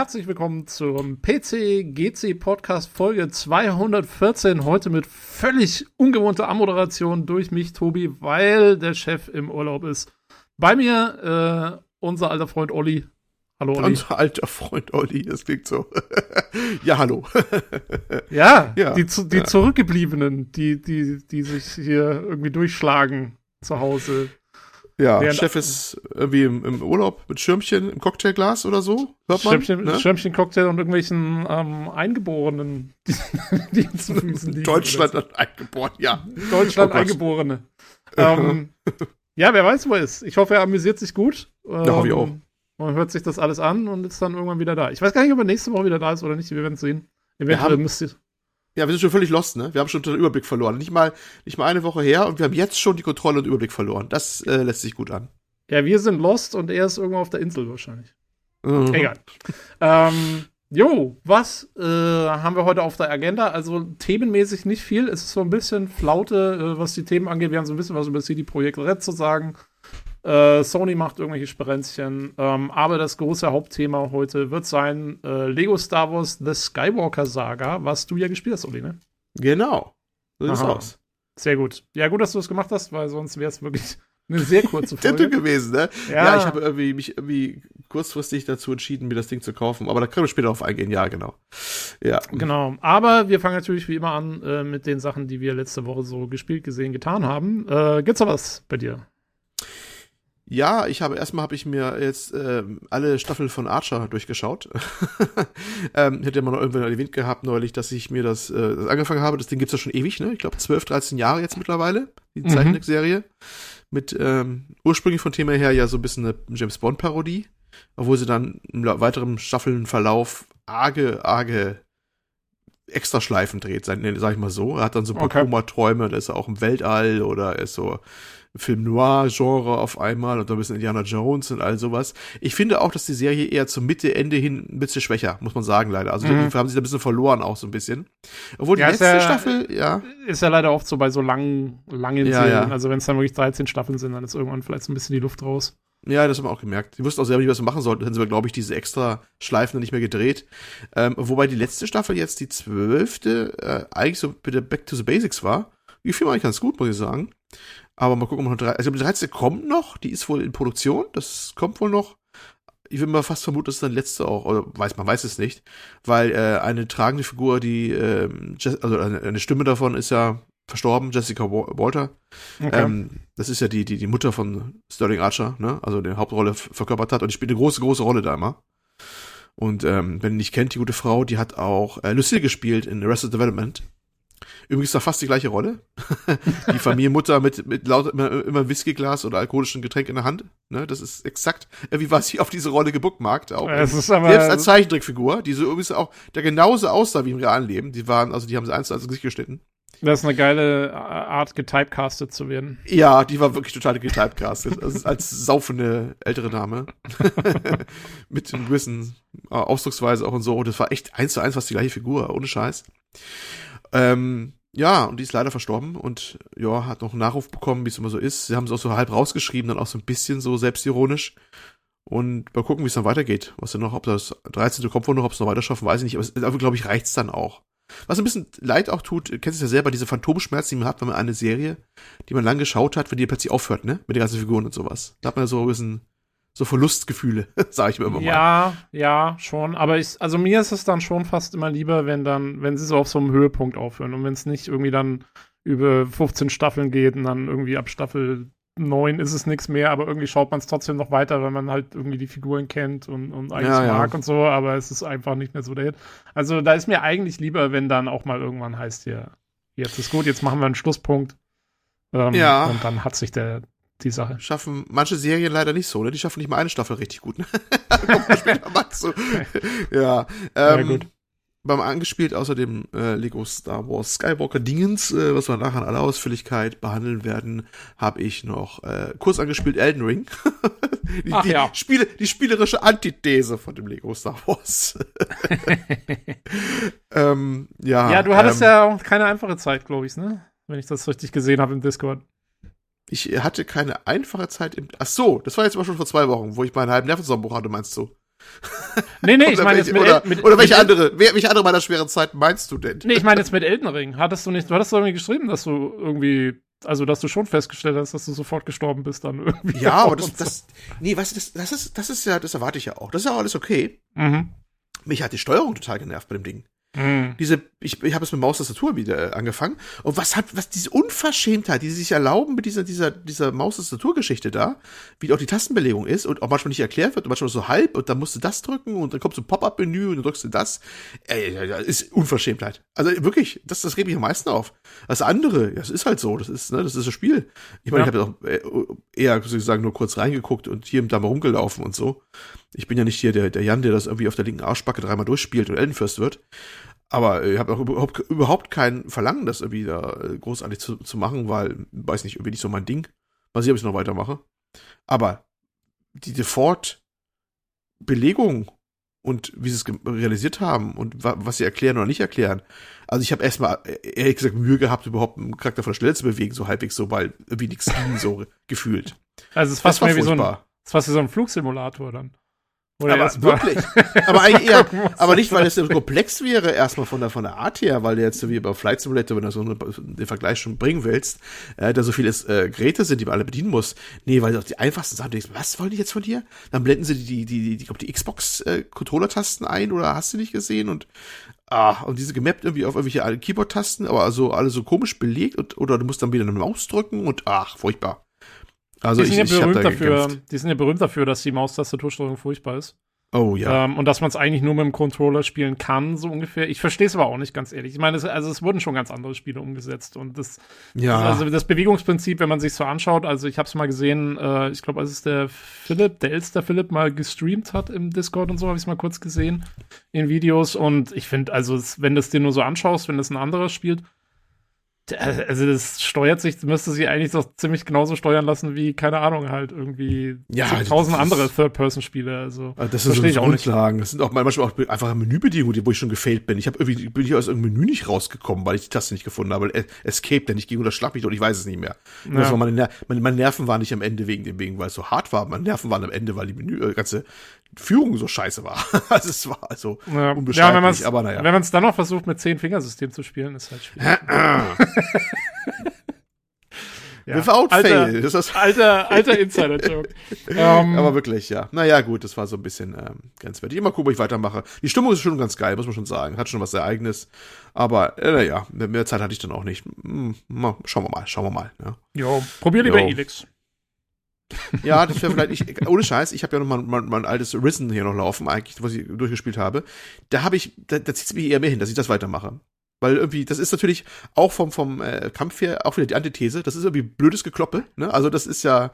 Herzlich willkommen zum PC GC Podcast Folge 214. Heute mit völlig ungewohnter Ammoderation durch mich, Tobi, weil der Chef im Urlaub ist. Bei mir äh, unser alter Freund Olli. Hallo Olli. Unser alter Freund Olli, das klingt so. ja, hallo. ja, ja, die, die ja. Zurückgebliebenen, die, die, die sich hier irgendwie durchschlagen zu Hause. Ja, Während Chef ist irgendwie im, im, Urlaub mit Schirmchen im Cocktailglas oder so. Hört man? Schirmchen, ne? Schirmchen Cocktail und irgendwelchen ähm, Eingeborenen, die, die zu Füßen liegen. Deutschland so. eingeboren, ja. Deutschland oh Eingeborene. ähm, ja, wer weiß, wo er ist. Ich hoffe, er amüsiert sich gut. Ähm, ja, hoffe ich auch. Man hört sich das alles an und ist dann irgendwann wieder da. Ich weiß gar nicht, ob er nächste Woche wieder da ist oder nicht. Wir werden es sehen. Eventuell müsst ihr. Ja, wir sind schon völlig lost, ne? Wir haben schon den Überblick verloren. Nicht mal, nicht mal eine Woche her und wir haben jetzt schon die Kontrolle und Überblick verloren. Das äh, lässt sich gut an. Ja, wir sind lost und er ist irgendwo auf der Insel wahrscheinlich. Mhm. Egal. ähm, jo, was äh, haben wir heute auf der Agenda? Also themenmäßig nicht viel. Es ist so ein bisschen Flaute, äh, was die Themen angeht. Wir haben so ein bisschen was über CD Projekt Red zu sagen. Äh, Sony macht irgendwelche Sperenzchen. Ähm, aber das große Hauptthema heute wird sein äh, Lego Star Wars The Skywalker Saga, was du ja gespielt hast, Uli, ne? Genau. So sieht's aus. Sehr gut. Ja, gut, dass du es gemacht hast, weil sonst wäre es wirklich eine sehr kurze Folge. gewesen, ne? Ja, ja ich habe irgendwie mich irgendwie kurzfristig dazu entschieden, mir das Ding zu kaufen. Aber da können wir später drauf eingehen. Ja, genau. Ja. Genau. Aber wir fangen natürlich wie immer an äh, mit den Sachen, die wir letzte Woche so gespielt, gesehen, getan haben. Äh, gibt's da was bei dir? Ja, ich habe erstmal habe ich mir jetzt ähm, alle Staffeln von Archer durchgeschaut. ähm, hätte man noch irgendwann erwähnt gehabt neulich, dass ich mir das, äh, das angefangen habe. Das Ding gibt's ja schon ewig, ne? Ich glaube 12, 13 Jahre jetzt mittlerweile, die mhm. Zeichentrickserie. Mit ähm, ursprünglich von Thema her ja so ein bisschen eine James Bond Parodie, obwohl sie dann im weiteren Staffelnverlauf arge, arge extra Schleifen dreht, sag ich mal so. Er hat dann so ein paar okay. Koma-Träume, da ist er auch im Weltall oder ist so Film Noir-Genre auf einmal und ein bisschen Indiana Jones und all sowas. Ich finde auch, dass die Serie eher zum Mitte, Ende hin ein bisschen schwächer, muss man sagen, leider. Also mhm. die haben sich da ein bisschen verloren auch so ein bisschen. Obwohl die ja, letzte ja, Staffel, ja. Ist ja leider oft so bei so langen, langen ja, Serien. Also wenn es dann wirklich 13 Staffeln sind, dann ist irgendwann vielleicht so ein bisschen die Luft raus. Ja, das haben wir auch gemerkt. Die wussten auch selber nicht, was sie machen sollten. Dann sind wir, glaube ich, diese extra Schleifen nicht mehr gedreht. Ähm, wobei die letzte Staffel jetzt die zwölfte äh, eigentlich so bitte Back to the Basics war. Die fiel mir eigentlich ganz gut, muss ich sagen. Aber mal gucken, ob noch drei. Also die 13. kommt noch, die ist wohl in Produktion, das kommt wohl noch. Ich würde mal fast vermuten, dass es dann letzte auch, oder weiß man weiß es nicht, weil äh, eine tragende Figur, die, äh, also eine, eine Stimme davon ist ja verstorben, Jessica Walter. Okay. Ähm, das ist ja die, die, die Mutter von Sterling Archer, ne? Also die Hauptrolle verkörpert hat und die spielt eine große, große Rolle da immer. Und ähm, wenn ihr nicht kennt, die gute Frau, die hat auch äh, Lucille gespielt in Arrested Development. Übrigens da fast die gleiche Rolle. die Familienmutter mit, mit laut immer, immer Whiskyglas oder alkoholischen Getränk in der Hand. Ne, das ist exakt, wie war sie auf diese Rolle gebuckmarkt. Auch selbst als Zeichentrickfigur, die so übrigens auch, der genauso aussah wie im realen Leben. Die waren, also die haben sie eins zu eins Gesicht geschnitten. Das ist eine geile Art, getypecastet zu werden. Ja, die war wirklich total getypecastet. also als saufende ältere Dame. Mit einem gewissen äh, Ausdrucksweise auch und so. Und das war echt eins zu eins fast die gleiche Figur, ohne Scheiß. Ähm, ja, und die ist leider verstorben und ja, hat noch einen Nachruf bekommen, wie es immer so ist. Sie haben es auch so halb rausgeschrieben, dann auch so ein bisschen so selbstironisch. Und mal gucken, wie es dann weitergeht. Was denn noch, ob das 13. kommt wohl noch, ob es noch weiter schaffen, weiß ich nicht. Aber, glaube ich, reicht's dann auch. Was ein bisschen leid auch tut, kennst du ja selber, diese Phantomschmerzen, die man hat, wenn man eine Serie, die man lang geschaut hat, wenn die plötzlich aufhört, ne? Mit den ganzen Figuren und sowas. Da hat man so ein bisschen so Verlustgefühle, sage ich mir immer mal. Ja, ja, schon. Aber ich, also mir ist es dann schon fast immer lieber, wenn dann, wenn sie so auf so einem Höhepunkt aufhören und wenn es nicht irgendwie dann über 15 Staffeln geht und dann irgendwie ab Staffel 9 ist es nichts mehr, aber irgendwie schaut man es trotzdem noch weiter, weil man halt irgendwie die Figuren kennt und, und eigentlich ja, mag ja. und so, aber es ist einfach nicht mehr so der Hit. Also da ist mir eigentlich lieber, wenn dann auch mal irgendwann heißt, ja, jetzt ist gut, jetzt machen wir einen Schlusspunkt. Ähm, ja. Und dann hat sich der, die Sache. Schaffen manche Serien leider nicht so, ne? Die schaffen nicht mal eine Staffel richtig gut. Ne? Ja. Ähm, gut. Beim angespielt außerdem äh, Lego Star Wars Skywalker Dingens, äh, was wir nachher in aller Ausführlichkeit behandeln werden, habe ich noch äh, kurz angespielt Elden Ring. die, Ach, die, ja. Spiele, die spielerische Antithese von dem Lego Star Wars. ähm, ja, ja, du hattest ähm, ja auch keine einfache Zeit, glaube ich, ne? Wenn ich das richtig gesehen habe im Discord. Ich hatte keine einfache Zeit im. Ach so, das war jetzt aber schon vor zwei Wochen, wo ich meinen halben Nervenzusammenbruch hatte, meinst du? Nee, nee, ich meine jetzt mit, oder, El- mit oder welche mit, andere, wer- welche andere meiner schweren Zeiten meinst du denn? Nee, ich meine jetzt mit Elden Ring. Hattest du nicht, du hattest doch irgendwie geschrieben, dass du irgendwie, also dass du schon festgestellt hast, dass du sofort gestorben bist dann irgendwie. Ja, aber Und das, das, nee, du, das, das ist, das ist ja, das erwarte ich ja auch. Das ist ja auch alles okay. Mhm. Mich hat die Steuerung total genervt bei dem Ding. Mhm. Diese, ich, ich habe es mit Maustastatur wieder äh, angefangen. Und was hat, was diese Unverschämtheit, die sie sich erlauben mit dieser, dieser, dieser Maustastatur-Geschichte da, wie auch die Tastenbelegung ist und auch manchmal nicht erklärt wird und manchmal so halb und dann musst du das drücken und dann kommt so ein Pop-Up-Menü und dann drückst du das. Ey, ja, ja, ist Unverschämtheit. Also wirklich, das, das regt mich am meisten auf. Das andere, ja, das ist halt so, das ist, ne, das ist das Spiel. Ich meine, Ja. ich habe ja auch äh, eher sozusagen nur kurz reingeguckt und hier und da mal rumgelaufen und so. Ich bin ja nicht hier der, der Jan, der das irgendwie auf der linken Arschbacke dreimal durchspielt und Eldenfürst wird. Aber ich habe auch überhaupt, überhaupt kein Verlangen, das irgendwie da äh, großartig zu, zu machen, weil, weiß nicht, irgendwie nicht so mein Ding. Mal sehen, ob ich noch weitermache. Aber die Default-Belegung und wie sie es realisiert haben und wa was sie erklären oder nicht erklären. Also ich habe erstmal, äh, ehrlich gesagt, Mühe gehabt, überhaupt einen Charakter von der Stelle zu bewegen, so halbwegs so, weil irgendwie nichts ging so gefühlt. Also es ist fast war mehr wie so ein, es ist fast wie so ein Flugsimulator dann. Oder Aber wirklich. Aber eigentlich eher, aber nicht, weil es so komplex wäre, erstmal von der, von der Art her, weil du jetzt so wie bei Flight Simulator, wenn du so den Vergleich schon bringen willst, äh, da so viele äh, Geräte sind, die man alle bedienen muss. Nee, weil auch die einfachsten Sachen, du denkst, was wollen die jetzt von dir? Dann blenden sie die, die, die, die, die, die Xbox-Controller-Tasten ein oder hast du nicht gesehen und Ah, und diese gemappt irgendwie auf irgendwelche alle Keyboard-Tasten, aber also alle so komisch belegt und, oder du musst dann wieder eine Maus drücken und ach, furchtbar. Also die sind ich, ja ich berühmt da dafür, gekämpft. die sind ja berühmt dafür, dass die Maustastatursteuerung furchtbar ist. Oh ja. Ähm, und dass man es eigentlich nur mit dem Controller spielen kann, so ungefähr. Ich verstehe es aber auch nicht ganz ehrlich. Ich meine, es, also es wurden schon ganz andere Spiele umgesetzt und das, ja. also das Bewegungsprinzip, wenn man sich so anschaut, also ich habe es mal gesehen, äh, ich glaube, als es der Philipp, der Elster Philipp mal gestreamt hat im Discord und so, habe ich es mal kurz gesehen in Videos und ich finde, also es, wenn du es dir nur so anschaust, wenn das ein anderer spielt, also das steuert sich, müsste sich eigentlich doch ziemlich genauso steuern lassen wie, keine Ahnung, halt irgendwie Ja, so das tausend andere Third-Person-Spiele. Also, Also Das sind so ich auch nicht. Grundlagen. Das sind auch manchmal auch einfach Menübedingungen, wo ich schon gefailt bin. Ich habe irgendwie bin hier aus irgendeinem Menü nicht rausgekommen, weil ich die Taste nicht gefunden habe. Escape, der nicht ging oder schlag mich und ich weiß es nicht mehr. Ja. Meine, meine, meine Nerven waren nicht am Ende wegen dem wegen, weil es so hart war. Meine Nerven waren am Ende, weil die Menü äh, ganze Führung so scheiße war. also es war also Ja, unbeschreiblich, ja wenn man es aber naja. wenn man's dann noch versucht, mit zehn Fingersystem zu spielen, ist halt schwierig. ja. Without alter, fail. Das ist alter, alter Insider-Joke. ähm, aber wirklich, ja. Naja, gut, das war so ein bisschen ähm, grenzwertig. Mal gucken, ob ich weitermache. Die Stimmung ist schon ganz geil, muss man schon sagen. Hat schon was sehr Eigenes. Aber, äh, naja, mehr Zeit hatte ich dann auch nicht. Hm, mal, schauen wir mal, schauen wir mal. Ja, jo, probier lieber Jo. Elix. Ja das wäre vielleicht, ich, ohne Scheiß, ich habe ja noch mal mein, mein altes Risen hier noch laufen, eigentlich, was ich durchgespielt habe. Da habe ich, da, da zieht es mich eher mehr hin, dass ich das weitermache. Weil irgendwie, das ist natürlich auch vom, vom äh, Kampf her auch wieder die Antithese. Das ist irgendwie blödes Gekloppe, ne? Also das ist ja,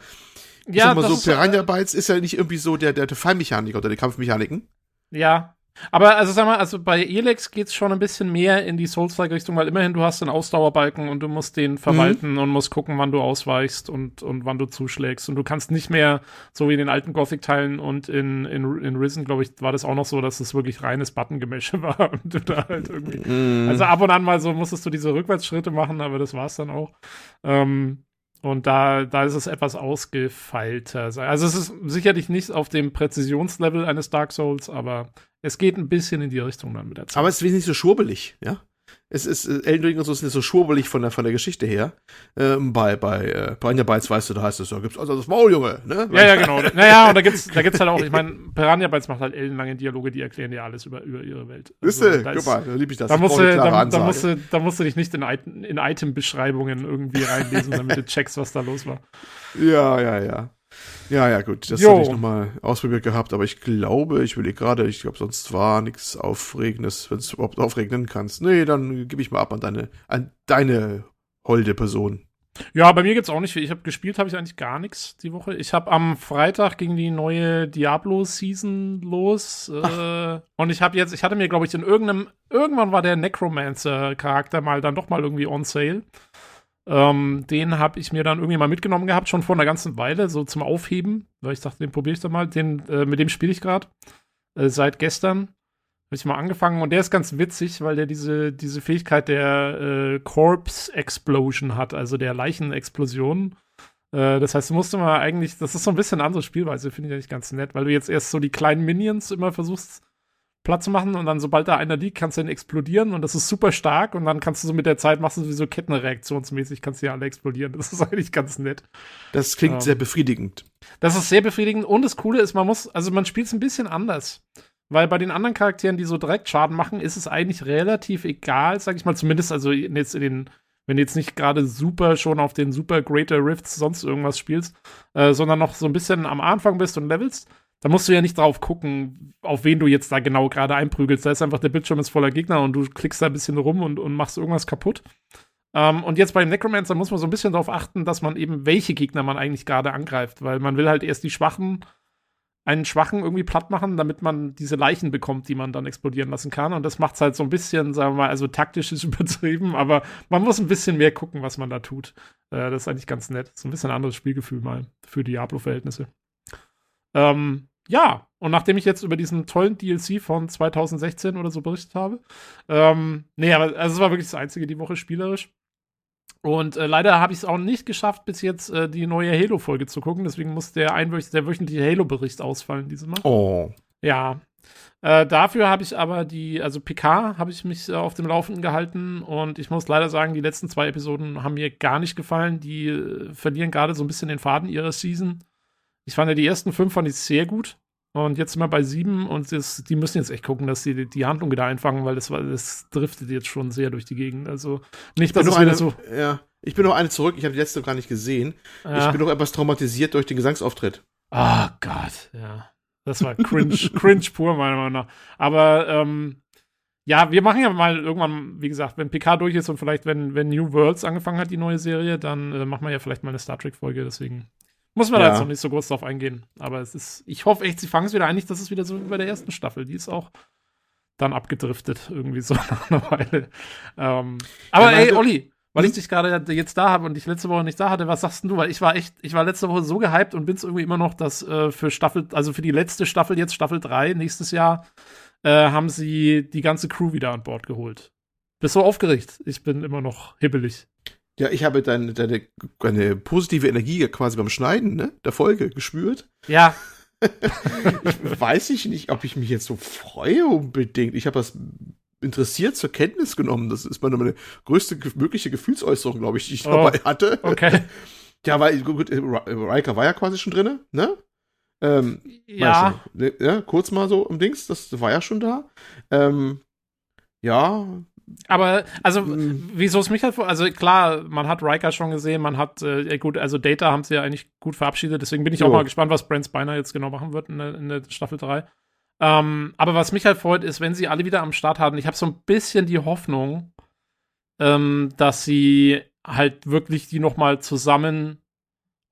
ich Ja, sag mal so, ist, Piranha Bytes ist ja nicht irgendwie so der, der, der Fallmechaniker oder die Kampfmechaniken. Ja. Aber also sag mal, also bei Elex geht's schon ein bisschen mehr in die Souls-like-Richtung, weil immerhin du hast einen Ausdauerbalken und du musst den verwalten Mhm. und musst gucken, wann du ausweichst und, und wann du zuschlägst. Und du kannst nicht mehr, so wie in den alten Gothic-Teilen und in, in, in Risen, glaube ich, war das auch noch so, dass es wirklich reines Button-Gemäsche war und du da halt irgendwie Mhm. Also ab und an mal so musstest du diese Rückwärtsschritte machen, aber das war's dann auch. Ähm, und da, da ist es etwas ausgefeilter. Also es ist sicherlich nicht auf dem Präzisionslevel eines Dark Souls, aber es geht ein bisschen in die Richtung dann mit der Zeit. Aber es ist wesentlich so schwurbelig, ja. Es ist, äh, Elden Ring und so ist nicht so schwurbelig von der, von der Geschichte her. Ähm, bei, bei, äh, Piranha Bytes weißt du, da heißt es, da gibt's also das Maul, Junge, ne? ja, ja, genau. Naja, und da gibt's, da gibt's halt auch, ich meine, Piranha Bytes macht halt ellenlange Dialoge, die erklären dir alles über, über ihre Welt. Wisst Also, ihr, da guck mal, da lieb ich das. Da musst, du, da, da, musst du, da musst du dich nicht in, in Item-Beschreibungen irgendwie reinlesen, damit du checkst, was da los war. Ja, ja, ja. Ja, ja, gut. Das Jo. hatte ich nochmal ausprobiert gehabt, aber ich glaube, ich will gerade, ich glaube, sonst war nichts Aufregendes, wenn du es überhaupt aufregnen kannst. Nee, dann gebe ich mal ab an deine, an deine holde Person. Ja, bei mir geht's auch nicht viel. Ich habe gespielt, habe ich eigentlich gar nichts die Woche. Ich habe am Freitag ging die neue Diablo Season los äh, und ich habe jetzt, ich hatte mir glaube ich in irgendeinem irgendwann war der Necromancer Charakter mal dann doch mal irgendwie on sale. Ähm, den habe ich mir dann irgendwie mal mitgenommen gehabt, schon vor einer ganzen Weile, so zum Aufheben, weil ich dachte, den probiere ich doch mal. Den, äh, mit dem spiele ich gerade äh, seit gestern. Habe ich mal angefangen und der ist ganz witzig, weil der diese, diese Fähigkeit der äh, Corpse Explosion hat, also der Leichenexplosion. Äh, das heißt, du musst immer eigentlich, das ist so ein bisschen eine andere Spielweise, finde ich eigentlich ganz nett, weil du jetzt erst so die kleinen Minions immer versuchst Platz machen und dann, sobald da einer liegt, kannst du ihn explodieren und das ist super stark und dann kannst du so mit der Zeit machst du so Kettenreaktionsmäßig, kannst du ja alle explodieren. Das ist eigentlich ganz nett. Das klingt ähm, sehr befriedigend. Das ist sehr befriedigend und das Coole ist, man muss, also man spielt es ein bisschen anders. Weil bei den anderen Charakteren, die so direkt Schaden machen, ist es eigentlich relativ egal, sag ich mal, zumindest also jetzt in den wenn du jetzt nicht gerade super schon auf den super Greater Rifts sonst irgendwas spielst, äh, sondern noch so ein bisschen am Anfang bist und levelst, da musst du ja nicht drauf gucken, auf wen du jetzt da genau gerade einprügelst. Da ist einfach der Bildschirm ist voller Gegner und du klickst da ein bisschen rum und, und machst irgendwas kaputt. Ähm, und jetzt beim Necromancer muss man so ein bisschen darauf achten, dass man eben welche Gegner man eigentlich gerade angreift, weil man will halt erst die Schwachen, einen Schwachen irgendwie platt machen, damit man diese Leichen bekommt, die man dann explodieren lassen kann. Und das macht es halt so ein bisschen, sagen wir mal, also taktisch ist übertrieben, aber man muss ein bisschen mehr gucken, was man da tut. Äh, das ist eigentlich ganz nett. So ein bisschen anderes Spielgefühl mal für Diablo-Verhältnisse. Ähm, ja, und nachdem ich jetzt über diesen tollen DLC von 2016 oder so berichtet habe, ähm, nee, aber also es war wirklich das einzige die Woche spielerisch. Und äh, leider habe ich es auch nicht geschafft, bis jetzt äh, die neue Halo-Folge zu gucken. Deswegen muss der, einwöch der wöchentliche Halo-Bericht ausfallen dieses Mal. Oh. Ja. Äh, dafür habe ich aber die, also PK habe ich mich äh, auf dem Laufenden gehalten und ich muss leider sagen, die letzten zwei Episoden haben mir gar nicht gefallen. Die äh, verlieren gerade so ein bisschen den Faden ihrer Season. Ich fand ja die ersten fünf fand ich sehr gut. Und jetzt sind wir bei sieben und das, die müssen jetzt echt gucken, dass sie die, die Handlung wieder einfangen, weil das, das driftet jetzt schon sehr durch die Gegend. Also nicht, dass es eine, so. Ja, ich bin noch eine zurück, ich habe die letzte gar nicht gesehen. Ja. Ich bin noch etwas traumatisiert durch den Gesangsauftritt. Ah, oh Gott, ja. Das war cringe, cringe pur, meiner Meinung nach. Aber ähm, ja, wir machen ja mal irgendwann, wie gesagt, wenn PK durch ist und vielleicht, wenn, wenn New Worlds angefangen hat, die neue Serie, dann äh, machen wir ja vielleicht mal eine Star Trek-Folge. Deswegen muss man ja. da jetzt noch nicht so groß drauf eingehen. Aber es ist, ich hoffe echt, sie fangen es wieder ein. das ist wieder so wie bei der ersten Staffel. Die ist auch dann abgedriftet, irgendwie so nach einer Weile. Ähm, aber ja, ey, Olli, weil ich hm? dich gerade jetzt da habe und dich letzte Woche nicht da hatte, was sagst du? Weil ich war echt, ich war letzte Woche so gehypt und bin es irgendwie immer noch, dass äh, für Staffel, also für die letzte Staffel, jetzt Staffel 3, nächstes Jahr, äh, haben sie die ganze Crew wieder an Bord geholt. Bist so aufgeregt? Ich bin immer noch hibbelig. Ja, ich habe deine, deine, deine positive Energie quasi beim Schneiden ne, der Folge gespürt. Ja. ich weiß ich nicht, ob ich mich jetzt so freue unbedingt. Ich habe das interessiert zur Kenntnis genommen. Das ist meine, meine größte mögliche Gefühlsäußerung, glaube ich, die ich oh, dabei hatte. Okay. ja, weil gut, Riker war ja quasi schon drin, ne? Ähm, ja. Ne, ja. Kurz mal so im Dings, das war ja schon da. Ähm, ja, aber, also, mhm. wieso es mich halt also klar, man hat Riker schon gesehen, man hat, äh, gut, also Data haben sie ja eigentlich gut verabschiedet, deswegen bin ich jo. auch mal gespannt, was Brent Spiner jetzt genau machen wird in der, in der Staffel 3. Ähm, aber was mich halt freut, ist, wenn sie alle wieder am Start haben, ich habe so ein bisschen die Hoffnung, ähm, dass sie halt wirklich die noch mal zusammen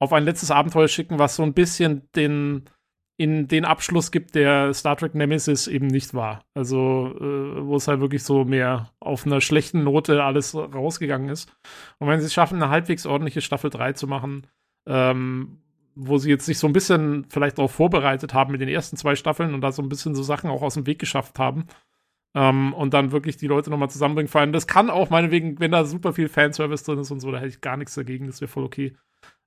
auf ein letztes Abenteuer schicken, was so ein bisschen den in den Abschluss gibt, der Star Trek Nemesis eben nicht war. Also, äh, wo es halt wirklich so mehr auf einer schlechten Note alles rausgegangen ist. Und wenn sie es schaffen, eine halbwegs ordentliche Staffel 3 zu machen, ähm, wo sie jetzt sich so ein bisschen vielleicht darauf vorbereitet haben mit den ersten zwei Staffeln und da so ein bisschen so Sachen auch aus dem Weg geschafft haben. Ähm, und dann wirklich die Leute nochmal zusammenbringen. Vor allem, das kann auch meinetwegen, wenn da super viel Fanservice drin ist und so, da hätte ich gar nichts dagegen, das wäre voll okay.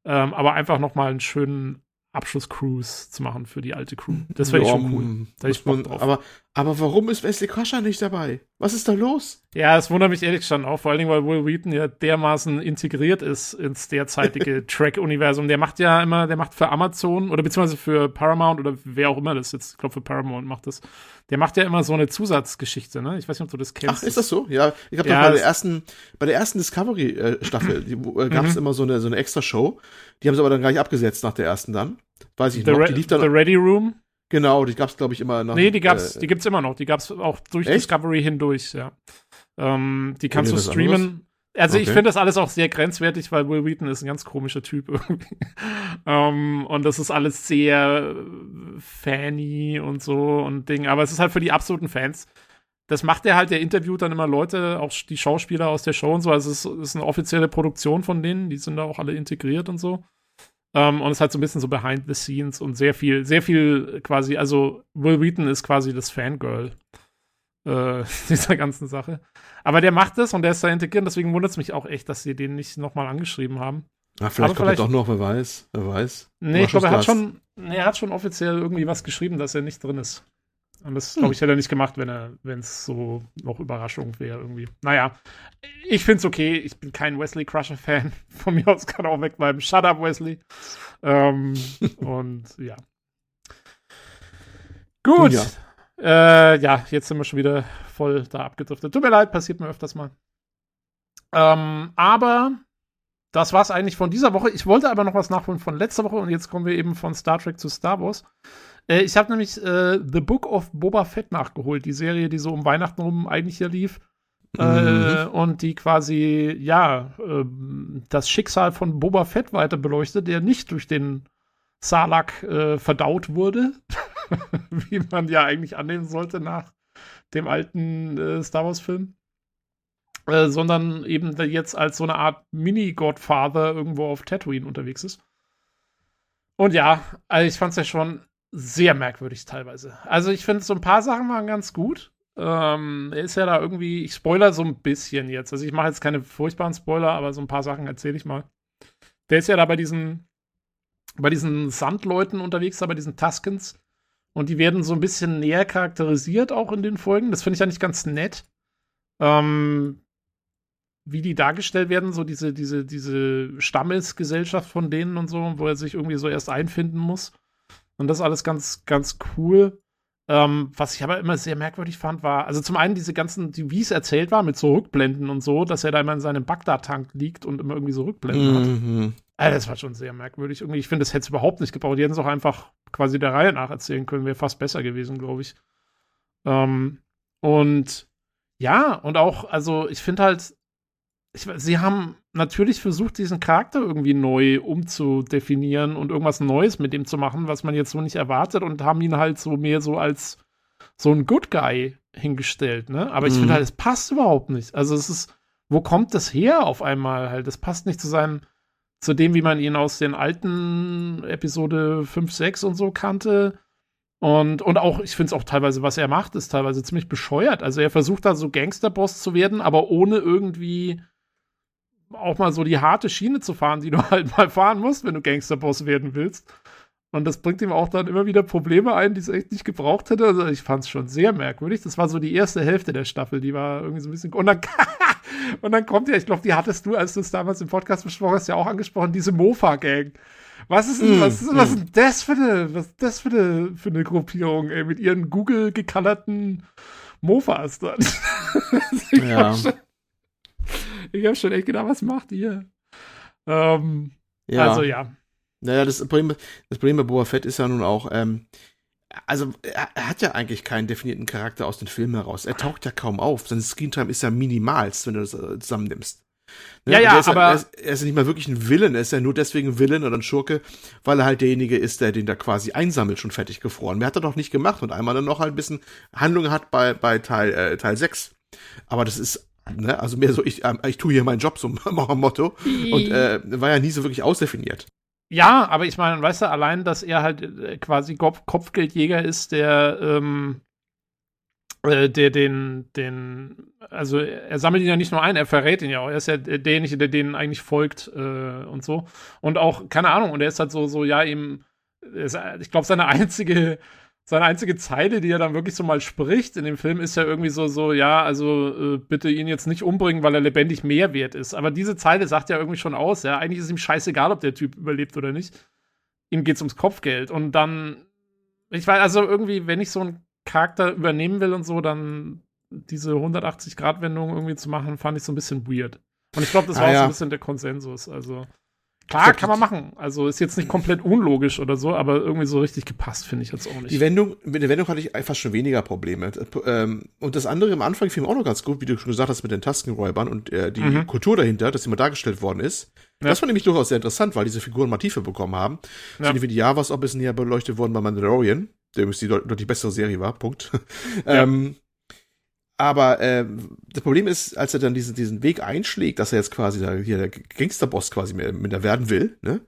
Ähm, aber einfach nochmal einen schönen Abschlusscruise zu machen für die alte Crew. Das wäre ja, schon cool. Da ich man, aber, aber warum ist Wesley Crusher nicht dabei? Was ist da los? Ja, es wundert mich ehrlich schon auch, vor allen Dingen, weil Will Wheaton ja dermaßen integriert ist ins derzeitige Track-Universum. Der macht ja immer, der macht für Amazon oder beziehungsweise für Paramount oder wer auch immer das jetzt, ich glaube für Paramount macht das. Der macht ja immer so eine Zusatzgeschichte, ne? Ich weiß nicht, ob du das kennst. Ach, ist das so? Ja, ich habe ja, bei der ersten, bei der ersten Discovery-Staffel äh, gab es mhm. immer so eine, so eine extra Show. Die haben sie aber dann gleich abgesetzt nach der ersten dann. Weiß ich the noch. Die lief dann, The Ready Room? Genau, die gab's glaube ich immer noch. Nee, die gab's, äh, die gibt's immer noch. Die gab's auch durch echt? Discovery hindurch, ja. Ähm, die kannst du streamen. Also okay. ich finde das alles auch sehr grenzwertig, weil Will Wheaton ist ein ganz komischer Typ irgendwie. um, ähm, und das ist alles sehr fanny und so und Ding. Aber es ist halt für die absoluten Fans. Das macht er halt, der interviewt dann immer Leute, auch die Schauspieler aus der Show und so. Also es ist, es ist eine offizielle Produktion von denen, die sind da auch alle integriert und so. Um, und es hat so ein bisschen so behind the scenes und sehr viel, sehr viel quasi, also Will Wheaton ist quasi das Fangirl äh, dieser ganzen Sache. Aber der macht es und der ist da integriert, deswegen wundert es mich auch echt, dass sie den nicht nochmal angeschrieben haben. Ach, vielleicht kommt vielleicht, er doch noch, wer weiß, wer weiß. Nee, ich glaube, er hat schon, nee, er hat schon offiziell irgendwie was geschrieben, dass er nicht drin ist. Und das, glaube hm. ich, hätte er nicht gemacht, wenn er, wenn es so noch Überraschung wäre irgendwie. Naja, ich finde es okay. Ich bin kein Wesley Crusher-Fan. Von mir aus kann er auch wegbleiben. Shut up, Wesley. Ähm, und ja. Gut. Ja. Äh, ja, jetzt sind wir schon wieder voll da abgedriftet. Tut mir leid, passiert mir öfters mal. Ähm, aber das war es eigentlich von dieser Woche. Ich wollte aber noch was nachholen von letzter Woche und jetzt kommen wir eben von Star Trek zu Star Wars. Äh, ich habe nämlich äh, The Book of Boba Fett nachgeholt, die Serie, die so um Weihnachten rum eigentlich hier lief. Äh, mhm. und die quasi, ja, ähm, das Schicksal von Boba Fett weiter beleuchtet, der nicht durch den Salak äh, verdaut wurde, wie man ja eigentlich annehmen sollte nach dem alten äh, Star Wars-Film. Äh, sondern eben jetzt als so eine Art Mini-Godfather irgendwo auf Tatooine unterwegs ist. Und ja, also ich fand es ja schon sehr merkwürdig teilweise. Also ich finde, so ein paar Sachen waren ganz gut. Ähm, er ist ja da irgendwie, ich spoiler so ein bisschen jetzt. Also ich mache jetzt keine furchtbaren Spoiler, aber so ein paar Sachen erzähle ich mal. Der ist ja da bei diesen, bei diesen Sandleuten unterwegs, da bei diesen Tuskens. Und die werden so ein bisschen näher charakterisiert auch in den Folgen. Das finde ich eigentlich ganz nett. Ähm, wie die dargestellt werden, so diese, diese, diese Stammesgesellschaft von denen und so, wo er sich irgendwie so erst einfinden muss. Und das ist alles ganz, ganz cool. Ähm, was ich aber immer sehr merkwürdig fand, war, also zum einen diese ganzen, die, wie es erzählt war, mit so Rückblenden und so, dass er da immer in seinem Bagdad-Tank liegt und immer irgendwie so Rückblenden mhm. hat. Also das war schon sehr merkwürdig. Irgendwie, ich finde, das hätte es überhaupt nicht gebraucht. Die hätten es auch einfach quasi der Reihe nach erzählen können. Wäre fast besser gewesen, glaube ich. Ähm, und ja, und auch, also ich finde halt, ich, sie haben natürlich versucht, diesen Charakter irgendwie neu umzudefinieren und irgendwas Neues mit ihm zu machen, was man jetzt so nicht erwartet und haben ihn halt so mehr so als so ein Good Guy hingestellt, ne? Aber ich finde mhm. halt, es passt überhaupt nicht. Also es ist, wo kommt das her auf einmal halt? Das passt nicht zu seinem, zu dem, wie man ihn aus den alten Episode 5, 6 und so kannte. Und, und auch, ich finde es auch teilweise, was er macht, ist teilweise ziemlich bescheuert. Also er versucht da so Gangsterboss zu werden, aber ohne irgendwie auch mal so die harte Schiene zu fahren, die du halt mal fahren musst, wenn du Gangsterboss werden willst. Und das bringt ihm auch dann immer wieder Probleme ein, die es echt nicht gebraucht hätte. Also ich fand es schon sehr merkwürdig. Das war so die erste Hälfte der Staffel, die war irgendwie so ein bisschen. Und dann, und dann kommt ja, ich glaube, die hattest du, als du es damals im Podcast besprochen hast, ja auch angesprochen, diese Mofa-Gang. Was ist denn, mm, was, ist, was ist denn das für eine, was ist das für eine, für eine Gruppierung, ey, mit ihren Google gekallerten Mofas dann? ja. Schon, ich habe schon echt gedacht, was macht ihr? Ähm, ja. Also ja. Naja, das Problem, das Problem bei Boa Fett ist ja nun auch, ähm, also er, er, hat ja eigentlich keinen definierten Charakter aus den Filmen heraus. Er taucht ja kaum auf. Sein Screentime ist ja minimalst, wenn du das äh, zusammennimmst. Ne? Ja, ja, er ist aber halt, er, ist, er ist ja nicht mal wirklich ein Villain, er ist ja nur deswegen ein Villain oder ein Schurke, weil er halt derjenige ist, der den da quasi einsammelt, schon fertig gefroren. Mehr hat er doch nicht gemacht und einmal dann noch halt ein bisschen Handlung hat bei, bei Teil, äh, Teil 6. Aber das ist Ne? Also mehr so, ich, äh, ich tue hier meinen Job, so Motto. Und äh, war ja nie so wirklich ausdefiniert. Ja, aber ich meine, weißt du, allein, dass er halt äh, quasi Kopf Kopfgeldjäger ist, der, ähm, äh, der den, den, also er sammelt ihn ja nicht nur ein, er verrät ihn ja auch. Er ist ja derjenige, der denen eigentlich folgt äh, und so. Und auch, keine Ahnung, und er ist halt so, so, ja, eben, ist, ich glaube, seine einzige seine einzige Zeile, die er dann wirklich so mal spricht in dem Film, ist ja irgendwie so, so, ja, also äh, bitte ihn jetzt nicht umbringen, weil er lebendig mehr wert ist. Aber diese Zeile sagt ja irgendwie schon aus, ja. Eigentlich ist ihm scheißegal, ob der Typ überlebt oder nicht. Ihm geht's ums Kopfgeld. Und dann, ich weiß, also irgendwie, wenn ich so einen Charakter übernehmen will und so, dann diese 180-Grad-Wendung irgendwie zu machen, fand ich so ein bisschen weird. Und ich glaube, das ah, war ja. auch so ein bisschen der Konsensus. Also. Klar, kann man machen. Also ist jetzt nicht komplett unlogisch oder so, aber irgendwie so richtig gepasst finde ich jetzt auch nicht. Die Wendung, mit der Wendung hatte ich einfach schon weniger Probleme. Ähm, und das andere am Anfang fiel mir auch noch ganz gut, wie du schon gesagt hast, mit den Taskenräubern und äh, die mhm. Kultur dahinter, dass immer dargestellt worden ist. Ja. Das fand nämlich durchaus sehr interessant, weil diese Figuren mal Tiefe bekommen haben. Ja. Sind wie die Javas auch ein bisschen näher beleuchtet worden bei Mandalorian, der übrigens die deutlich bessere Serie war, Punkt. Ja. ähm, aber äh, das Problem ist, als er dann diesen, diesen Weg einschlägt, dass er jetzt quasi da, hier der Gangsterboss quasi mit, mit der werden will, ne?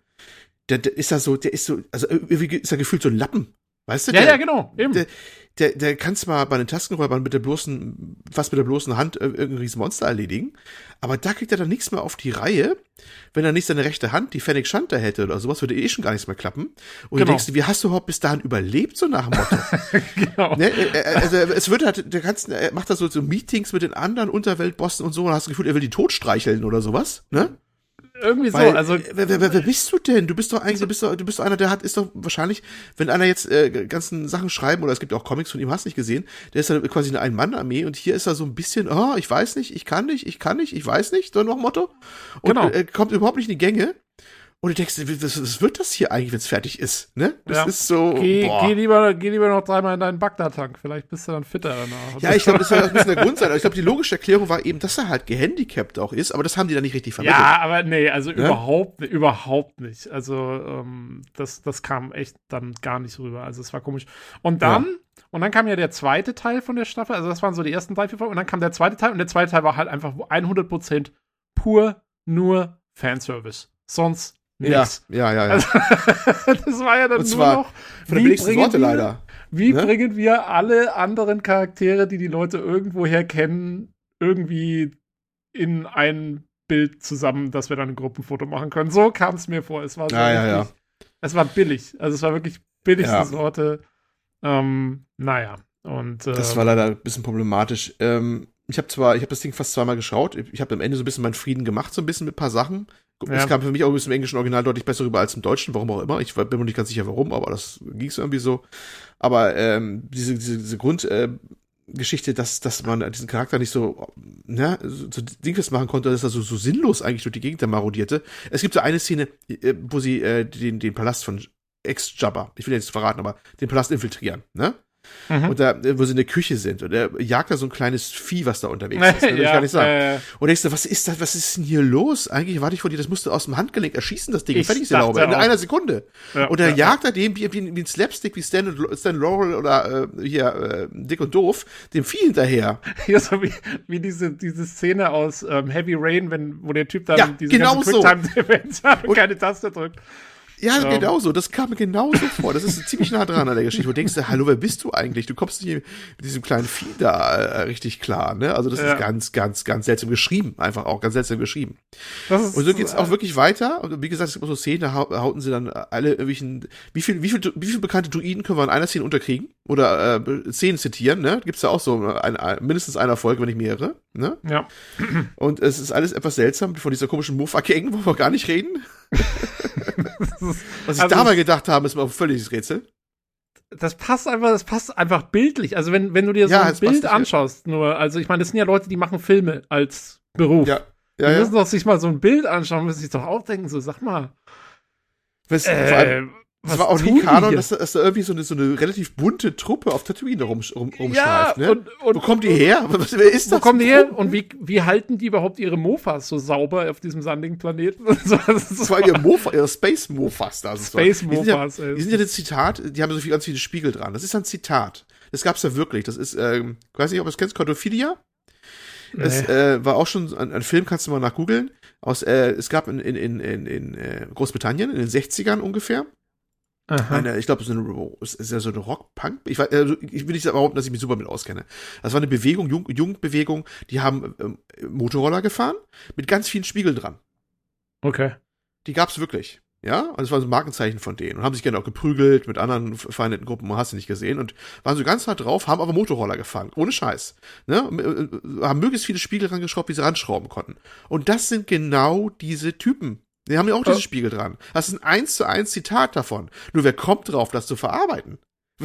Der, der ist da so, der ist so, also irgendwie ist er gefühlt so ein Lappen. Weißt du? Ja, der, ja, genau. Eben. Der, der, der kannst mal bei den Tastenräubern mit der bloßen, fast mit der bloßen Hand äh, irgendein Riesenmonster erledigen. Aber da kriegt er dann nichts mehr auf die Reihe, wenn er nicht seine rechte Hand, die Fennec Shanta hätte oder sowas, würde eh schon gar nichts mehr klappen. Und genau. du denkst, wie hast du überhaupt bis dahin überlebt, so nach dem Motto? genau. Ne? Äh, äh, also es wird halt, der ganzen, er macht da so, so Meetings mit den anderen Unterweltbossen und so, und hast du das Gefühl, er will die tot streicheln oder sowas, ne? Irgendwie Weil, so, also. Wer, wer, wer bist du denn? Du bist doch eigentlich, du bist doch, du bist doch einer, der hat, ist doch wahrscheinlich, wenn einer jetzt äh, ganzen Sachen schreiben, oder es gibt auch Comics von ihm, hast nicht gesehen, der ist dann quasi eine Ein-Mann-Armee und hier ist er so ein bisschen, oh, ich weiß nicht, ich kann nicht, ich kann nicht, ich weiß nicht, so noch Motto. Und genau. äh, kommt überhaupt nicht in die Gänge. Und du denkst, was, was wird das hier eigentlich, wenn es fertig ist? Ne? Das ja. ist so. Geh, geh, lieber, geh lieber noch dreimal in deinen Bagdad-Tank. Vielleicht bist du dann fitter danach. Ja, ich glaube, das ist ein bisschen der Grund sein. Ich glaube, die logische Erklärung war eben, dass er halt gehandicapt auch ist, aber das haben die dann nicht richtig vermittelt. Ja, aber nee, also ne? überhaupt, überhaupt nicht. Also, ähm, das, das kam echt dann gar nicht rüber. Also, es war komisch. Und dann. Ja. Und dann kam ja der zweite Teil von der Staffel, also das waren so die ersten drei, vier Folgen, und dann kam der zweite Teil, und der zweite Teil war halt einfach 100% pur nur Fanservice. Sonst Nix. Ja, ja, ja. ja. Also, das war ja dann Und nur noch. Von der billigsten Sorte wir, leider. Wie ne? bringen wir alle anderen Charaktere, die die Leute irgendwoher kennen, irgendwie in ein Bild zusammen, dass wir dann ein Gruppenfoto machen können? So kam es mir vor. Es war so ja, ja, ja. Es war billig. Also es war wirklich billigste ja. Sorte. Ähm, naja. Und, äh, das war leider ein bisschen problematisch. Ähm, ich habe zwar, ich habe das Ding fast zweimal geschaut. Ich habe am Ende so ein bisschen meinen Frieden gemacht, so ein bisschen mit ein paar Sachen. Ja. Es kam für mich auch im englischen Original deutlich besser rüber als im deutschen, warum auch immer. Ich bin mir nicht ganz sicher, warum, aber das ging so irgendwie so. Aber ähm, diese, diese, diese Grundgeschichte, äh, dass, dass man diesen Charakter nicht so, ne, so Dingfest machen konnte, dass er so, so sinnlos eigentlich durch die Gegend marodierte. Es gibt so eine Szene, äh, wo sie äh, den, den Palast von Ex-Jabba, ich will jetzt verraten, aber den Palast infiltrieren, ne? Mhm. Und da, wo sie in der Küche sind und er jagt da so ein kleines Vieh, was da unterwegs ist. Ne? Will ja, ich gar nicht sagen. Äh, und denkst du, was ist das, was ist denn hier los? Eigentlich warte ich vor dir, das musst du aus dem Handgelenk erschießen, das Ding. Ich fertig ist der Laube. In einer Sekunde. Ja, und er ja, jagt er dem wie, wie, wie ein Slapstick, wie Stan, Stan Laurel oder äh, hier äh, Dick und Doof, dem Vieh hinterher. Ja, so wie, wie diese, diese Szene aus ähm, Heavy Rain, wenn, wo der Typ dann ja, diese genau so. hat und keine Taste drückt. Ja, ja, genau so. Das kam mir genauso vor. Das ist ziemlich nah dran an der Geschichte. Wo du denkst, hallo, wer bist du eigentlich? Du kommst nicht mit diesem kleinen Vieh da äh, richtig klar. Ne? Also das ja. ist ganz, ganz, ganz seltsam geschrieben. Einfach auch ganz seltsam geschrieben. Ist, und so geht's auch wirklich weiter. Und wie gesagt, es gibt so Szenen, da hauten sie dann alle irgendwelchen, wie viel, wie viel, wie viel bekannte Druiden können wir in einer Szene unterkriegen? Oder äh, Szenen zitieren, ne? Gibt's da auch so ein, ein, mindestens einer Folge, wenn nicht mehrere. Ne? Ja. Und es ist alles etwas seltsam von dieser komischen Mofa-Gang, wo wir gar nicht reden. Was ich also, dabei gedacht habe, ist mal ein völliges Rätsel. Das passt einfach, das passt einfach bildlich. Also wenn, wenn du dir so ja, ein Bild anschaust, nur, also ich meine, das sind ja Leute, die machen Filme als Beruf. Ja. Ja, die ja. müssen doch sich mal so ein Bild anschauen, müssen sich doch auch denken, so sag mal. Was, äh, es war auch nie Kanon, dass, dass da irgendwie so eine, so eine relativ bunte Truppe auf Tatooine rum, rum, rumschleift. Ja, ne? und, und, wo kommt die her? Was, wer ist das? Wo kommen die her? Und wie, wie halten die überhaupt ihre Mofas so sauber auf diesem sandigen Planeten? das, das war ihr Mofa, ihre Space Mofas da. Space Mofas, die, ja, die sind ja das Zitat, die haben so viel, ganz viele Spiegel dran. Das ist ein Zitat. Das gab's ja wirklich. Das ist, ähm, ich weiß nicht, ob du es kennst, Cordophilia. Nee. Es äh, war auch schon ein, ein Film, kannst du mal nachgoogeln. Aus, äh, es gab in, in, in, in, in äh, Großbritannien in den 60ern ungefähr eine, ich glaube, es ist ja so eine Rock-Punk. Ich, also ich will nicht behaupten, dass ich mich super mit auskenne. Das war eine Bewegung, Jung, Jugendbewegung, die haben ähm, Motorroller gefahren mit ganz vielen Spiegeln dran. Okay. Die gab's wirklich. Ja, also es war so ein Markenzeichen von denen und haben sich gerne auch geprügelt mit anderen vereinigten Gruppen, hast du nicht gesehen und waren so ganz hart drauf, haben aber Motorroller gefahren, ohne Scheiß. Ne? Äh, haben möglichst viele Spiegel rangeschraubt, wie sie ranschrauben konnten. Und das sind genau diese Typen, die haben ja auch diesen Spiegel dran. Das ist ein eins zu eins Zitat davon. Nur wer kommt drauf, das zu verarbeiten?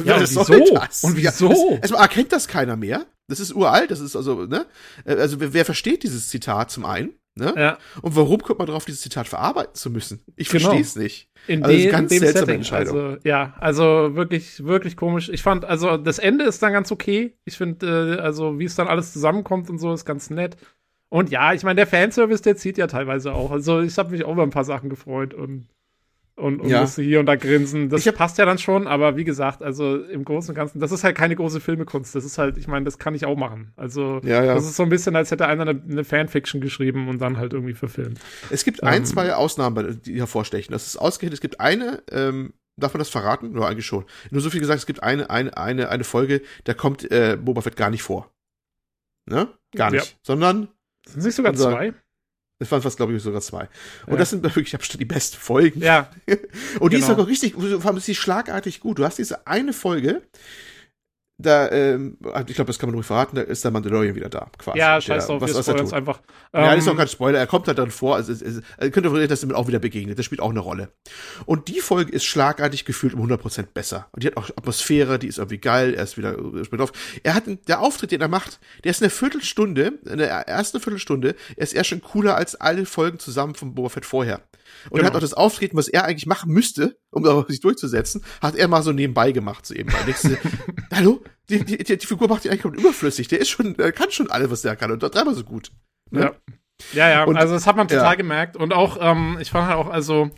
Ja, das und wieso? Das? Und wieso? Erstmal erkennt das keiner mehr. Das ist uralt, das ist also, ne? Also wer, wer versteht dieses Zitat zum einen? Ne? Ja. Und warum kommt man drauf, dieses Zitat verarbeiten zu müssen? Ich genau. verstehe es nicht. In, also de, ganz in dem Setting. Entscheidung. Also, ja, also wirklich, wirklich komisch. Ich fand, also das Ende ist dann ganz okay. Ich finde, äh, also wie es dann alles zusammenkommt und so, ist ganz nett. Und ja, ich meine, der Fanservice, der zieht ja teilweise auch. Also ich habe mich auch über ein paar Sachen gefreut und und, und ja. musste hier und da grinsen. Das hab, passt ja dann schon, aber wie gesagt, also im Großen und Ganzen, das ist halt keine große Filmekunst. Das ist halt, ich meine, das kann ich auch machen. Also ja, ja. das ist so ein bisschen, als hätte einer eine, eine Fanfiction geschrieben und dann halt irgendwie verfilmt. Es gibt ähm, ein, zwei Ausnahmen, die hervorstechen. Das ist ausgerechnet, es gibt eine ähm, Darf man das verraten? Nur eigentlich schon. Nur so viel gesagt, es gibt eine, eine, eine, eine Folge, da kommt äh, Boba Fett gar nicht vor. Ne? Gar nicht. Ja. Sondern. Sind es nicht sogar unser, zwei? Es waren fast, glaube ich, sogar zwei. Und ja. das sind wirklich ich die besten Folgen. Ja. Und die genau. ist sogar richtig, vor allem ist die schlagartig gut. Du hast diese eine Folge, da, ähm, ich glaube, das kann man ruhig verraten, da ist der Mandalorian wieder da, quasi. Ja, scheiß drauf, was, wir was er tut. einfach. Ja, das ist auch ähm, kein Spoiler, er kommt halt dann vor, also, es könnte verreden, dass er mir auch wieder begegnet, das spielt auch eine Rolle. Und die Folge ist schlagartig gefühlt um 100% besser. Und die hat auch Atmosphäre, die ist irgendwie geil, er ist wieder, spielt auf. Er hat, der Auftritt, den er macht, der ist eine Viertelstunde, in der ersten Viertelstunde, er ist eher schon cooler als alle Folgen zusammen von Boba Fett vorher. Und genau. er hat auch das Auftreten, was er eigentlich machen müsste, um sich durchzusetzen, hat er mal so nebenbei gemacht, so eben. Weil Hallo? Die, die, die, die Figur macht die eigentlich komplett überflüssig. Der ist schon, der kann schon alles, was der kann und dreimal so gut. Ne? Ja. Ja, ja, und, also das hat man total ja. gemerkt. Und auch, ähm, ich fand halt auch, also,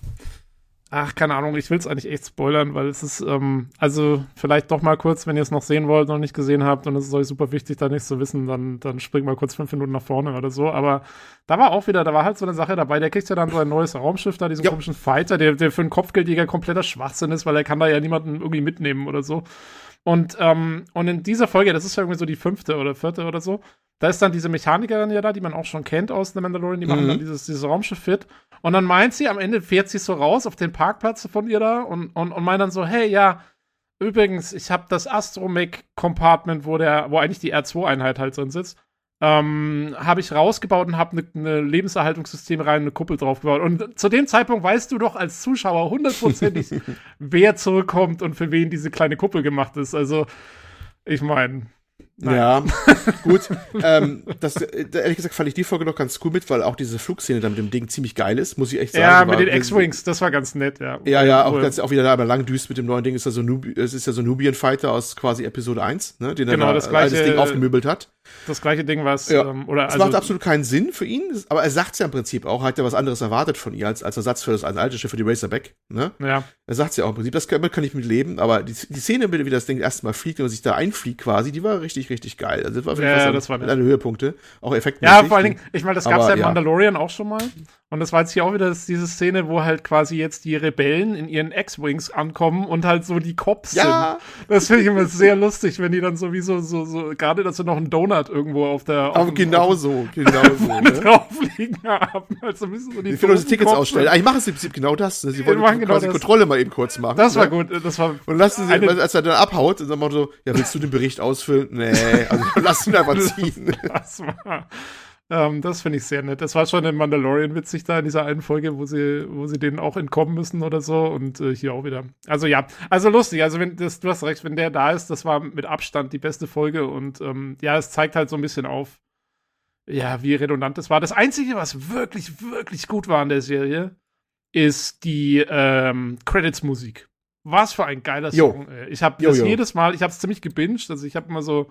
Ach, keine Ahnung, ich will es eigentlich echt spoilern, weil es ist, ähm, also vielleicht doch mal kurz, wenn ihr es noch sehen wollt, noch nicht gesehen habt und es ist euch super wichtig, da nichts zu wissen, dann, dann springt mal kurz fünf Minuten nach vorne oder so. Aber da war auch wieder, da war halt so eine Sache dabei, der kriegt ja dann so ein neues Raumschiff da, diesen ja. komischen Fighter, der, der für einen Kopfgeldjäger kompletter Schwachsinn ist, weil er kann da ja niemanden irgendwie mitnehmen oder so. Und, ähm, und in dieser Folge, das ist ja irgendwie so die fünfte oder vierte oder so, da ist dann diese Mechanikerin ja da, die man auch schon kennt aus The Mandalorian, die mhm. machen dann dieses, dieses Raumschiff fit. Und dann meint sie, am Ende fährt sie so raus auf den Parkplatz von ihr da und, und, und meint dann so, hey, ja, übrigens, ich habe das Astromech-Compartment, wo der, wo eigentlich die R2-Einheit halt drin sitzt, ähm, habe ich rausgebaut und habe eine ne Lebenserhaltungssystem rein, eine Kuppel draufgebaut. Und zu dem Zeitpunkt weißt du doch als Zuschauer hundertprozentig, wer zurückkommt und für wen diese kleine Kuppel gemacht ist. Also, ich meine, Nein. Ja, gut. ähm, das, äh, ehrlich gesagt fand ich die Folge noch ganz cool mit, weil auch diese Flugszene da mit dem Ding ziemlich geil ist, muss ich echt sagen. Ja, mit den X-Wings, das war ganz nett, ja. Ja, ja, auch, ganz, auch wieder da, aber lang düst mit dem neuen Ding ist ja so, Nubi es ist ja so Nubian Fighter aus quasi Episode 1, ne, den genau, er das, gleiche, das Ding aufgemöbelt hat. Das gleiche Ding, was, ja. ähm, oder, das also, macht absolut keinen Sinn für ihn, aber er sagt ja im Prinzip auch, hat er was anderes erwartet von ihr als, als Ersatz für das alte Schiff für die Racerback, ne? Ja. Er sagt ja auch im Prinzip, das kann, kann ich mit leben, aber die, die Szene, wie das Ding erstmal fliegt und sich da einfliegt quasi, die war richtig, richtig geil. Also, das war auf jeden ja, Fall das war eine Höhepunkte, auch effektmäßig. Ja, vor allen Dingen, ich meine, das gab es ja im Mandalorian auch schon mal. Und das war jetzt hier auch wieder diese Szene, wo halt quasi jetzt die Rebellen in ihren X-Wings ankommen und halt so die Cops ja. sind. Das finde ich immer sehr lustig, wenn die dann sowieso so, so, gerade, dass sie noch einen Donut irgendwo auf der. Auf Aber genau so, genau so. ne? drauf liegen haben. Also bisschen so die ich will unsere Tickets Cops ausstellen. Ah, ich mache es im Prinzip genau das. Ne? Sie wollen genau quasi das. Kontrolle mal eben kurz machen. Das war ne? gut. Das war und lassen sie, als er dann abhaut, dann machen so, ja, willst du den Bericht ausfüllen? Nee, also lass ihn einfach ziehen. Das war. Ähm, das finde ich sehr nett. Das war schon in Mandalorian witzig da in dieser einen Folge, wo sie, wo sie denen auch entkommen müssen oder so und äh, hier auch wieder. Also ja, also lustig. Also wenn das, du hast recht, wenn der da ist, das war mit Abstand die beste Folge und ähm, ja, es zeigt halt so ein bisschen auf, ja, wie redundant das war. Das Einzige, was wirklich, wirklich gut war in der Serie, ist die ähm, Credits-Musik. Was für ein geiler Song. Ey. Ich habe das jedes Mal, ich habe es ziemlich gebinged, also ich habe immer so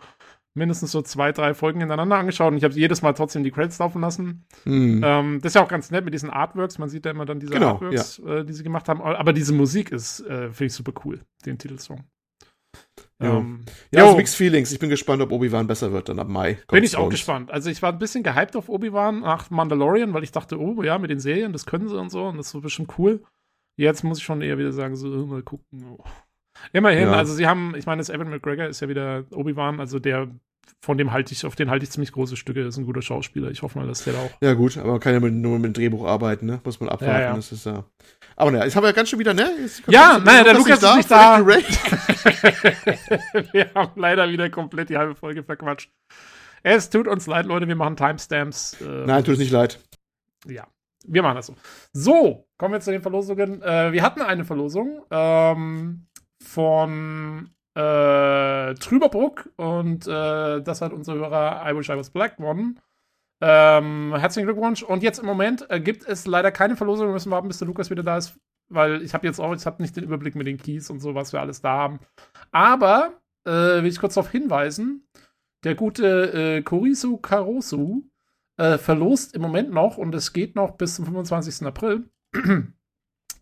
mindestens so zwei, drei Folgen hintereinander angeschaut und ich habe jedes Mal trotzdem die Credits laufen lassen. Mm. Ähm, das ist ja auch ganz nett mit diesen Artworks. Man sieht ja immer dann diese genau, Artworks, ja. äh, die sie gemacht haben. Aber diese Musik ist, äh, finde ich super cool, den Titelsong. Ja, ähm, ja also Mixed Feelings. Ich bin gespannt, ob Obi-Wan besser wird dann ab Mai. Bin ich auch gespannt. Also ich war ein bisschen gehypt auf Obi-Wan nach Mandalorian, weil ich dachte, oh ja, mit den Serien, das können sie und so und das ist so bestimmt cool. Jetzt muss ich schon eher wieder sagen, so mal gucken. Oh. Immerhin, ja. also sie haben, ich meine, das Evan McGregor ist ja wieder Obi-Wan, also der von dem halte ich, auf den halte ich ziemlich große Stücke. Das ist ein guter Schauspieler. Ich hoffe mal, dass der da auch. Ja, gut, aber man kann ja nur mit dem Drehbuch arbeiten, ne? Muss man abwarten. Ja, ja. Das ist ja. Aber naja, jetzt haben wir ja ganz schön wieder, ne? Ja, naja, der Lukas ist nicht da. wir haben leider wieder komplett die halbe Folge verquatscht. Es tut uns leid, Leute, wir machen Timestamps. Ähm, Nein, tut es nicht leid. Ja, wir machen das so. So, kommen wir zu den Verlosungen. Äh, wir hatten eine Verlosung ähm, von äh, Trüberbruck und äh, das hat unser Hörer I Wish I Was Black gewonnen. Ähm, herzlichen Glückwunsch. Und jetzt im Moment äh, gibt es leider keine Verlosung. Wir müssen warten, bis der Lukas wieder da ist, weil ich habe jetzt auch, ich habe nicht den Überblick mit den Keys und so, was wir alles da haben. Aber äh, will ich kurz darauf hinweisen, der gute äh, Korisu Karosu äh, verlost im Moment noch und es geht noch bis zum 25. April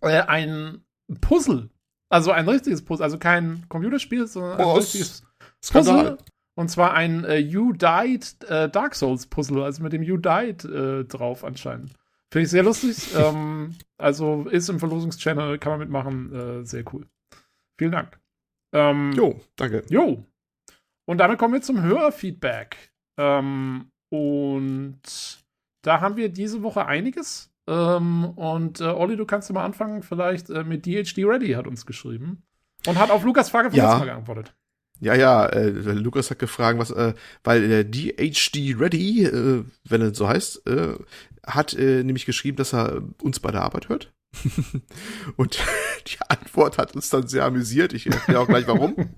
ein Puzzle also ein richtiges Puzzle, also kein Computerspiel, sondern ein richtiges Puzzle. Und zwar ein äh, You Died äh, Dark Souls Puzzle, also mit dem You Died äh, drauf anscheinend. Finde ich sehr lustig. ähm, also ist im Verlosungschannel, kann man mitmachen. Äh, sehr cool. Vielen Dank. Ähm, jo, danke. Jo. Und damit kommen wir zum Hörerfeedback. Ähm, und da haben wir diese Woche einiges. Ähm, und äh, Olli, du kannst ja mal anfangen, vielleicht äh, mit DHD Ready hat uns geschrieben. Und hat auf Lukas Frage von ja. Mal geantwortet. Ja, ja, äh, Lukas hat gefragt, was, äh, weil der DHD Ready, äh, wenn er so heißt, äh, hat äh, nämlich geschrieben, dass er uns bei der Arbeit hört. Und die Antwort hat uns dann sehr amüsiert. Ich erkläre auch gleich warum.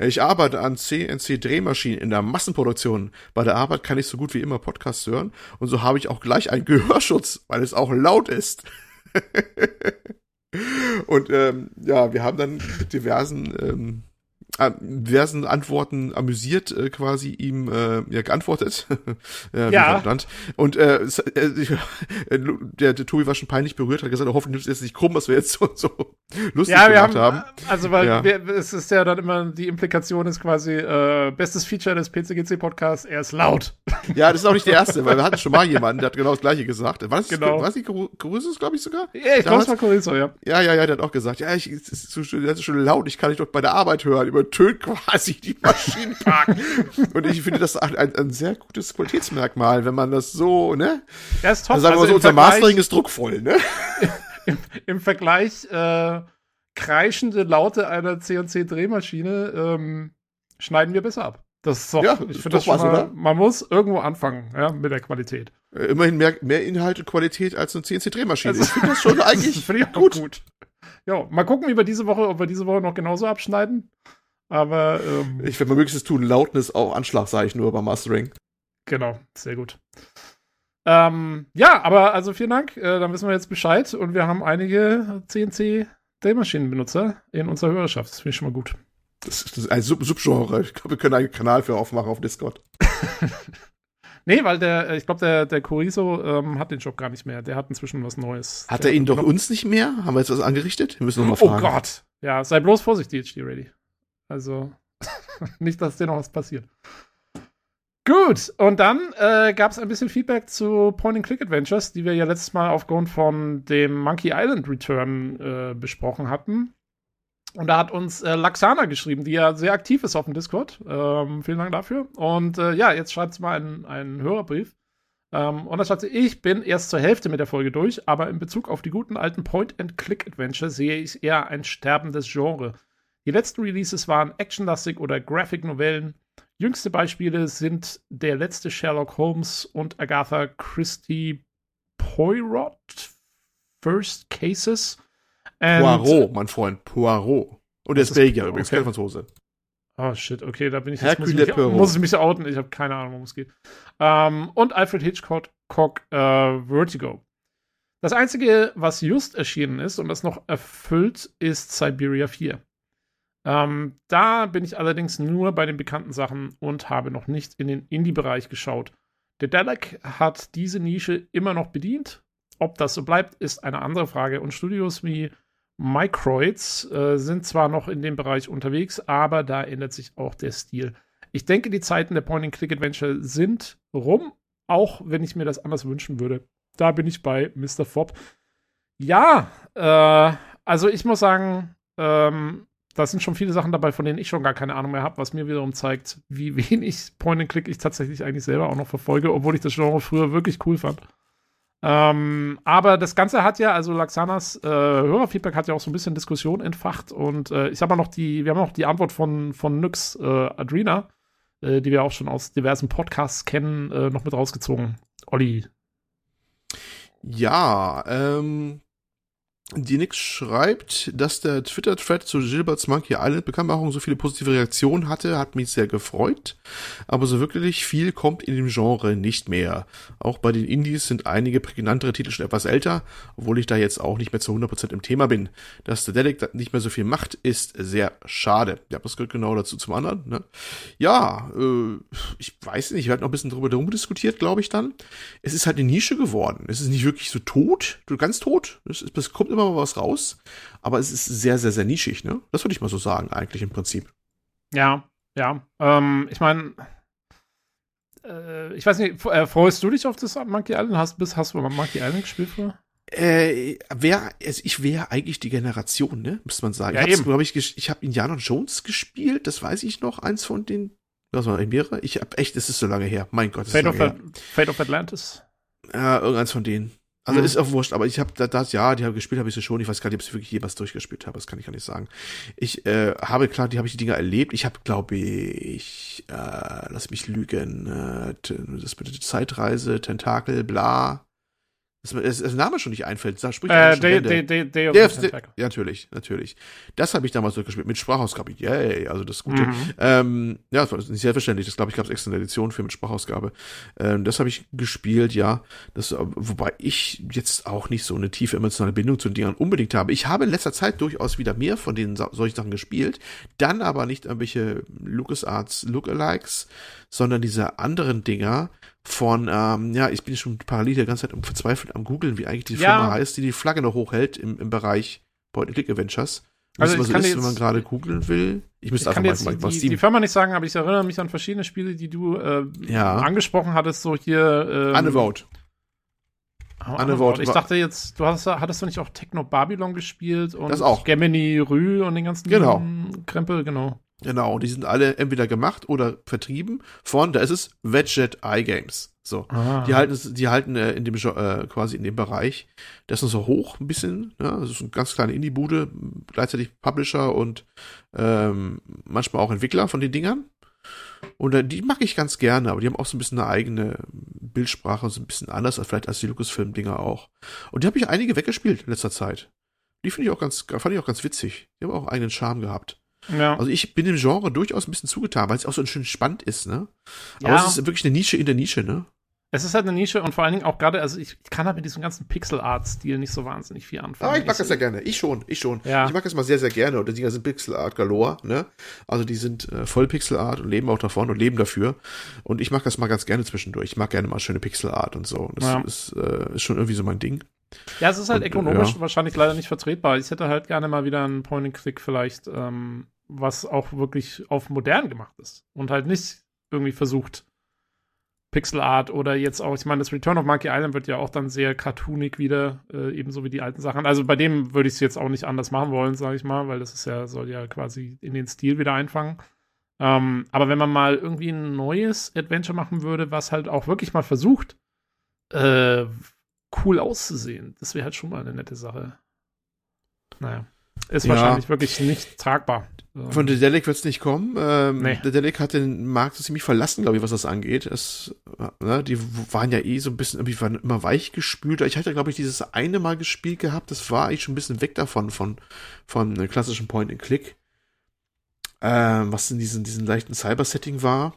Ich arbeite an CNC-Drehmaschinen in der Massenproduktion. Bei der Arbeit kann ich so gut wie immer Podcasts hören. Und so habe ich auch gleich einen Gehörschutz, weil es auch laut ist. Und ähm, ja, wir haben dann mit diversen ähm, diversen Antworten amüsiert äh, quasi ihm äh, ja geantwortet. äh, ja. Und äh, äh, der, der Tobi war schon peinlich berührt, hat gesagt, hoffentlich ist es nicht krumm, was wir jetzt so, so lustig ja, gemacht haben, haben. Also weil ja. wir, es ist ja dann immer die Implikation ist quasi äh, bestes Feature des PCGC Podcasts, er ist laut. Ja, das ist auch nicht der erste, weil wir hatten schon mal jemanden, der hat genau das gleiche gesagt. War das genau. war die Corisus, glaube ich sogar? Ja, ich glaube es war Corisus, ja. Ja, ja, ja, der hat auch gesagt, ja, ich, es ist, so, das ist schon laut, ich kann dich doch bei der Arbeit hören, über übertönt quasi die Maschinenpark. und ich finde das ein, ein, sehr gutes Qualitätsmerkmal, wenn man das so, ne? Ja, ist top. Also sagen wir also so, unser Vergleich, Mastering ist druckvoll, ne? Im, im Vergleich äh, kreischende Laute einer CNC-Drehmaschine ähm, schneiden wir besser ab. Das ist doch, ja, ich finde das schon was, mal, oder? man muss irgendwo anfangen, ja, mit der Qualität. Äh, immerhin mehr, mehr Inhalt und Qualität als eine CNC-Drehmaschine. Also, ich finde das schon eigentlich das gut. gut. Ja, mal gucken, wie wir diese Woche, ob wir diese Woche noch genauso abschneiden. Aber ähm, ich werde mal möglichstes tun, Lautness auf Anschlag, sage ich nur beim Mastering. Genau, sehr gut. Ähm, ja, aber also vielen Dank. Äh, dann wissen wir jetzt Bescheid und wir haben einige CNC Drehmaschinenbenutzer in unserer Hörerschaft. Das finde ich schon mal gut. Das ist ein Sub Subgenre. Ich glaube, wir können einen Kanal für aufmachen auf Discord. nee, weil der, ich glaube, der, der Chorizo ähm, hat den Job gar nicht mehr. Der hat inzwischen was Neues. Hat er ihn doch uns nicht mehr? Haben wir jetzt was angerichtet? Wir müssen noch mal oh fragen. Oh Gott. Ja, sei bloß vorsichtig, HD Ready. Also nicht, dass dir noch was passiert. Gut, und dann äh, gab es ein bisschen Feedback zu Point-and-Click-Adventures, die wir ja letztes Mal aufgrund von dem Monkey Island Return äh, besprochen hatten. Und da hat uns äh, Laxana geschrieben, die ja sehr aktiv ist auf dem Discord. Ähm, vielen Dank dafür. Und äh, ja, jetzt schreibt sie mal einen, einen Hörerbrief. Ähm, und da schreibt sie, ich bin erst zur Hälfte mit der Folge durch, aber in Bezug auf die guten alten Point-and-Click-Adventure sehe ich eher ein sterbendes Genre. Die letzten Releases waren actionlastig oder Graphic-Novellen. Jüngste Beispiele sind der letzte Sherlock Holmes und Agatha Christie Poirot First Cases. And Poirot, mein Freund, Poirot. Und er ist Belgier okay. übrigens, kein Franzose. Oh shit, okay, da bin ich jetzt, muss ich, mich, muss ich mich outen, ich habe keine Ahnung, worum es geht. Ähm, und Alfred Hitchcock uh, Vertigo. Das einzige, was just erschienen ist und das noch erfüllt, ist Siberia 4. Ähm, da bin ich allerdings nur bei den bekannten Sachen und habe noch nicht in den Indie-Bereich geschaut. Der Dalek hat diese Nische immer noch bedient. Ob das so bleibt, ist eine andere Frage. Und Studios wie Microids äh, sind zwar noch in dem Bereich unterwegs, aber da ändert sich auch der Stil. Ich denke, die Zeiten der Point-and-Click-Adventure sind rum, auch wenn ich mir das anders wünschen würde. Da bin ich bei Mr. Fob. Ja, äh, also ich muss sagen, ähm, da sind schon viele Sachen dabei, von denen ich schon gar keine Ahnung mehr habe, was mir wiederum zeigt, wie wenig Point-and-Click ich tatsächlich eigentlich selber auch noch verfolge, obwohl ich das Genre früher wirklich cool fand. Ähm, aber das Ganze hat ja, also Laxanas äh, Hörerfeedback hat ja auch so ein bisschen Diskussion entfacht und äh, ich habe noch die, wir haben noch die Antwort von, von Nyx äh, Adrena, äh, die wir auch schon aus diversen Podcasts kennen, äh, noch mit rausgezogen. Olli. Ja, ähm, die Nix schreibt, dass der Twitter-Thread zu Gilbert's Monkey Island Bekanntmachung so viele positive Reaktionen hatte, hat mich sehr gefreut. Aber so wirklich viel kommt in dem Genre nicht mehr. Auch bei den Indies sind einige prägnantere Titel schon etwas älter, obwohl ich da jetzt auch nicht mehr zu 100% im Thema bin. Dass der Dedek nicht mehr so viel macht, ist sehr schade. Ja, das gehört genau dazu zum anderen. Ne? Ja, äh, ich weiß nicht, wir hatten noch ein bisschen drüber herum diskutiert, glaube ich dann. Es ist halt eine Nische geworden. Es ist nicht wirklich so tot, ganz tot. Es, es kommt immer mal was raus, aber es ist sehr, sehr, sehr nischig, ne? Das würde ich mal so sagen, eigentlich im Prinzip. Ja, ja. Ähm, ich meine, äh, ich weiß nicht, äh, freust du dich auf das Monkey Island? Hast, bist, hast du mal Monkey Island gespielt früher? Äh, wär, also ich wäre eigentlich die Generation, ne? Müsste man sagen. Ja, ich glaube ich, ich habe Indiana Jones gespielt, das weiß ich noch, eins von den, was war mehrere? Ich habe echt, es ist so lange her. Mein Gott, das Fate ist of, lange her. Fate of Atlantis. Ja, irgendeins von denen. Also Mhm. ist auch wurscht, aber ich habe da, das, ja, die haben gespielt, habe ich sie schon. Ich weiß gar nicht, ob ich wirklich jemals durchgespielt habe, das kann ich gar nicht sagen. Ich äh, habe, klar, die habe ich die Dinger erlebt. Ich habe, glaube ich, äh, lass mich lügen, äh, das bitte Zeitreise, Tentakel, bla. Das, das, das Name schon nicht einfällt. Da spricht Äh, Day. Day, Day, Day of Der, the der, Tentacle. ja, natürlich, natürlich. Das habe ich damals durchgespielt mit Sprachausgabe. Yay, also das Gute. Mhm. Ähm, ja, das war nicht selbstverständlich. Das glaube ich, gab es extra eine Edition für mit Sprachausgabe. Ähm, das habe ich gespielt, ja. Das, äh, wobei ich jetzt auch nicht so eine tiefe emotionale Bindung zu den Dingern unbedingt habe. Ich habe in letzter Zeit durchaus wieder mehr von den solchen Sachen gespielt, dann aber nicht irgendwelche LucasArts Lookalikes, sondern diese anderen Dinger von, ähm, ja, ich bin schon parallel die ganze Zeit um verzweifelt am googeln, wie eigentlich die Ja. Firma heißt, die die Flagge noch hochhält im, im Bereich Point-and-Click-Adventures. Also Also, ich was kann ist, dir wenn man jetzt- gerade googeln will? Ich Ich müsste kann einfach jetzt mal, mal die, die Firma nicht sagen, aber ich erinnere mich an verschiedene Spiele, die du äh, Ja. angesprochen hattest, so hier. Ähm, Unavowed. Oh, Unavowed Unavowed. Ich dachte jetzt, du hast, hattest du nicht auch Techno Babylon gespielt und Das auch. Gemini Rü und den ganzen Genau. Krempel, genau. Genau, die sind alle entweder gemacht oder vertrieben von, da ist es, Wedget iGames. So. Ah. Die halten, die halten äh, in dem äh, quasi in dem Bereich. Das ist so hoch ein bisschen. Ja, das ist eine ganz kleine Indie-Bude, gleichzeitig Publisher und ähm, manchmal auch Entwickler von den Dingern. Und äh, die mag ich ganz gerne, aber die haben auch so ein bisschen eine eigene Bildsprache, so ein bisschen anders als vielleicht als die Lucasfilm-Dinger auch. Und die habe ich einige weggespielt in letzter Zeit. Die finde ich auch ganz, fand ich auch ganz witzig. Die haben auch eigenen Charme gehabt. Ja. Also ich bin dem Genre durchaus ein bisschen zugetan, weil es auch so schön spannend ist, ne? Ja. Aber es ist wirklich eine Nische in der Nische, ne? Es ist halt eine Nische und vor allen Dingen auch gerade, also ich, ich kann halt mit diesem ganzen Pixel-Art-Stil nicht so wahnsinnig viel anfangen. Ah, ich mag das ja gerne. Ich schon, ich schon. Ja. Ich mag das mal sehr, sehr gerne. Und die Dinger sind Pixel Art galore, ne? Also die sind äh, voll Pixel Art und leben auch davon und leben dafür. Und ich mag das mal ganz gerne zwischendurch. Ich mag gerne mal schöne Pixel Art und so. Das Ja. ist, äh, ist schon irgendwie so mein Ding. Ja, es ist halt Und, ökonomisch ja. wahrscheinlich leider nicht vertretbar. Ich hätte halt gerne mal wieder ein Point-and-Click vielleicht, ähm, was auch wirklich auf modern gemacht ist und halt nicht irgendwie versucht, Pixel Art oder jetzt auch, ich meine, das Return of Monkey Island wird ja auch dann sehr cartoonig wieder, äh, ebenso wie die alten Sachen. Also bei dem würde ich es jetzt auch nicht anders machen wollen, sage ich mal, weil das ist ja, soll ja quasi in den Stil wieder einfangen. Ähm, aber wenn man mal irgendwie ein neues Adventure machen würde, was halt auch wirklich mal versucht, äh, cool auszusehen, das wäre halt schon mal eine nette Sache. Naja. Ist Ja. wahrscheinlich wirklich nicht tragbar. Von Dedelic wird es nicht kommen. Ähm, Nee. Dedelic hat den Markt so ziemlich verlassen, glaube ich, was das angeht. Es, ne, die waren ja eh so ein bisschen, irgendwie waren immer weich gespült. Ich hatte, glaube ich, dieses eine Mal gespielt gehabt. Das war eigentlich schon ein bisschen weg davon, von, von klassischen Point-and-Click. Ähm, was in diesem, diesem leichten Cyber-Setting war.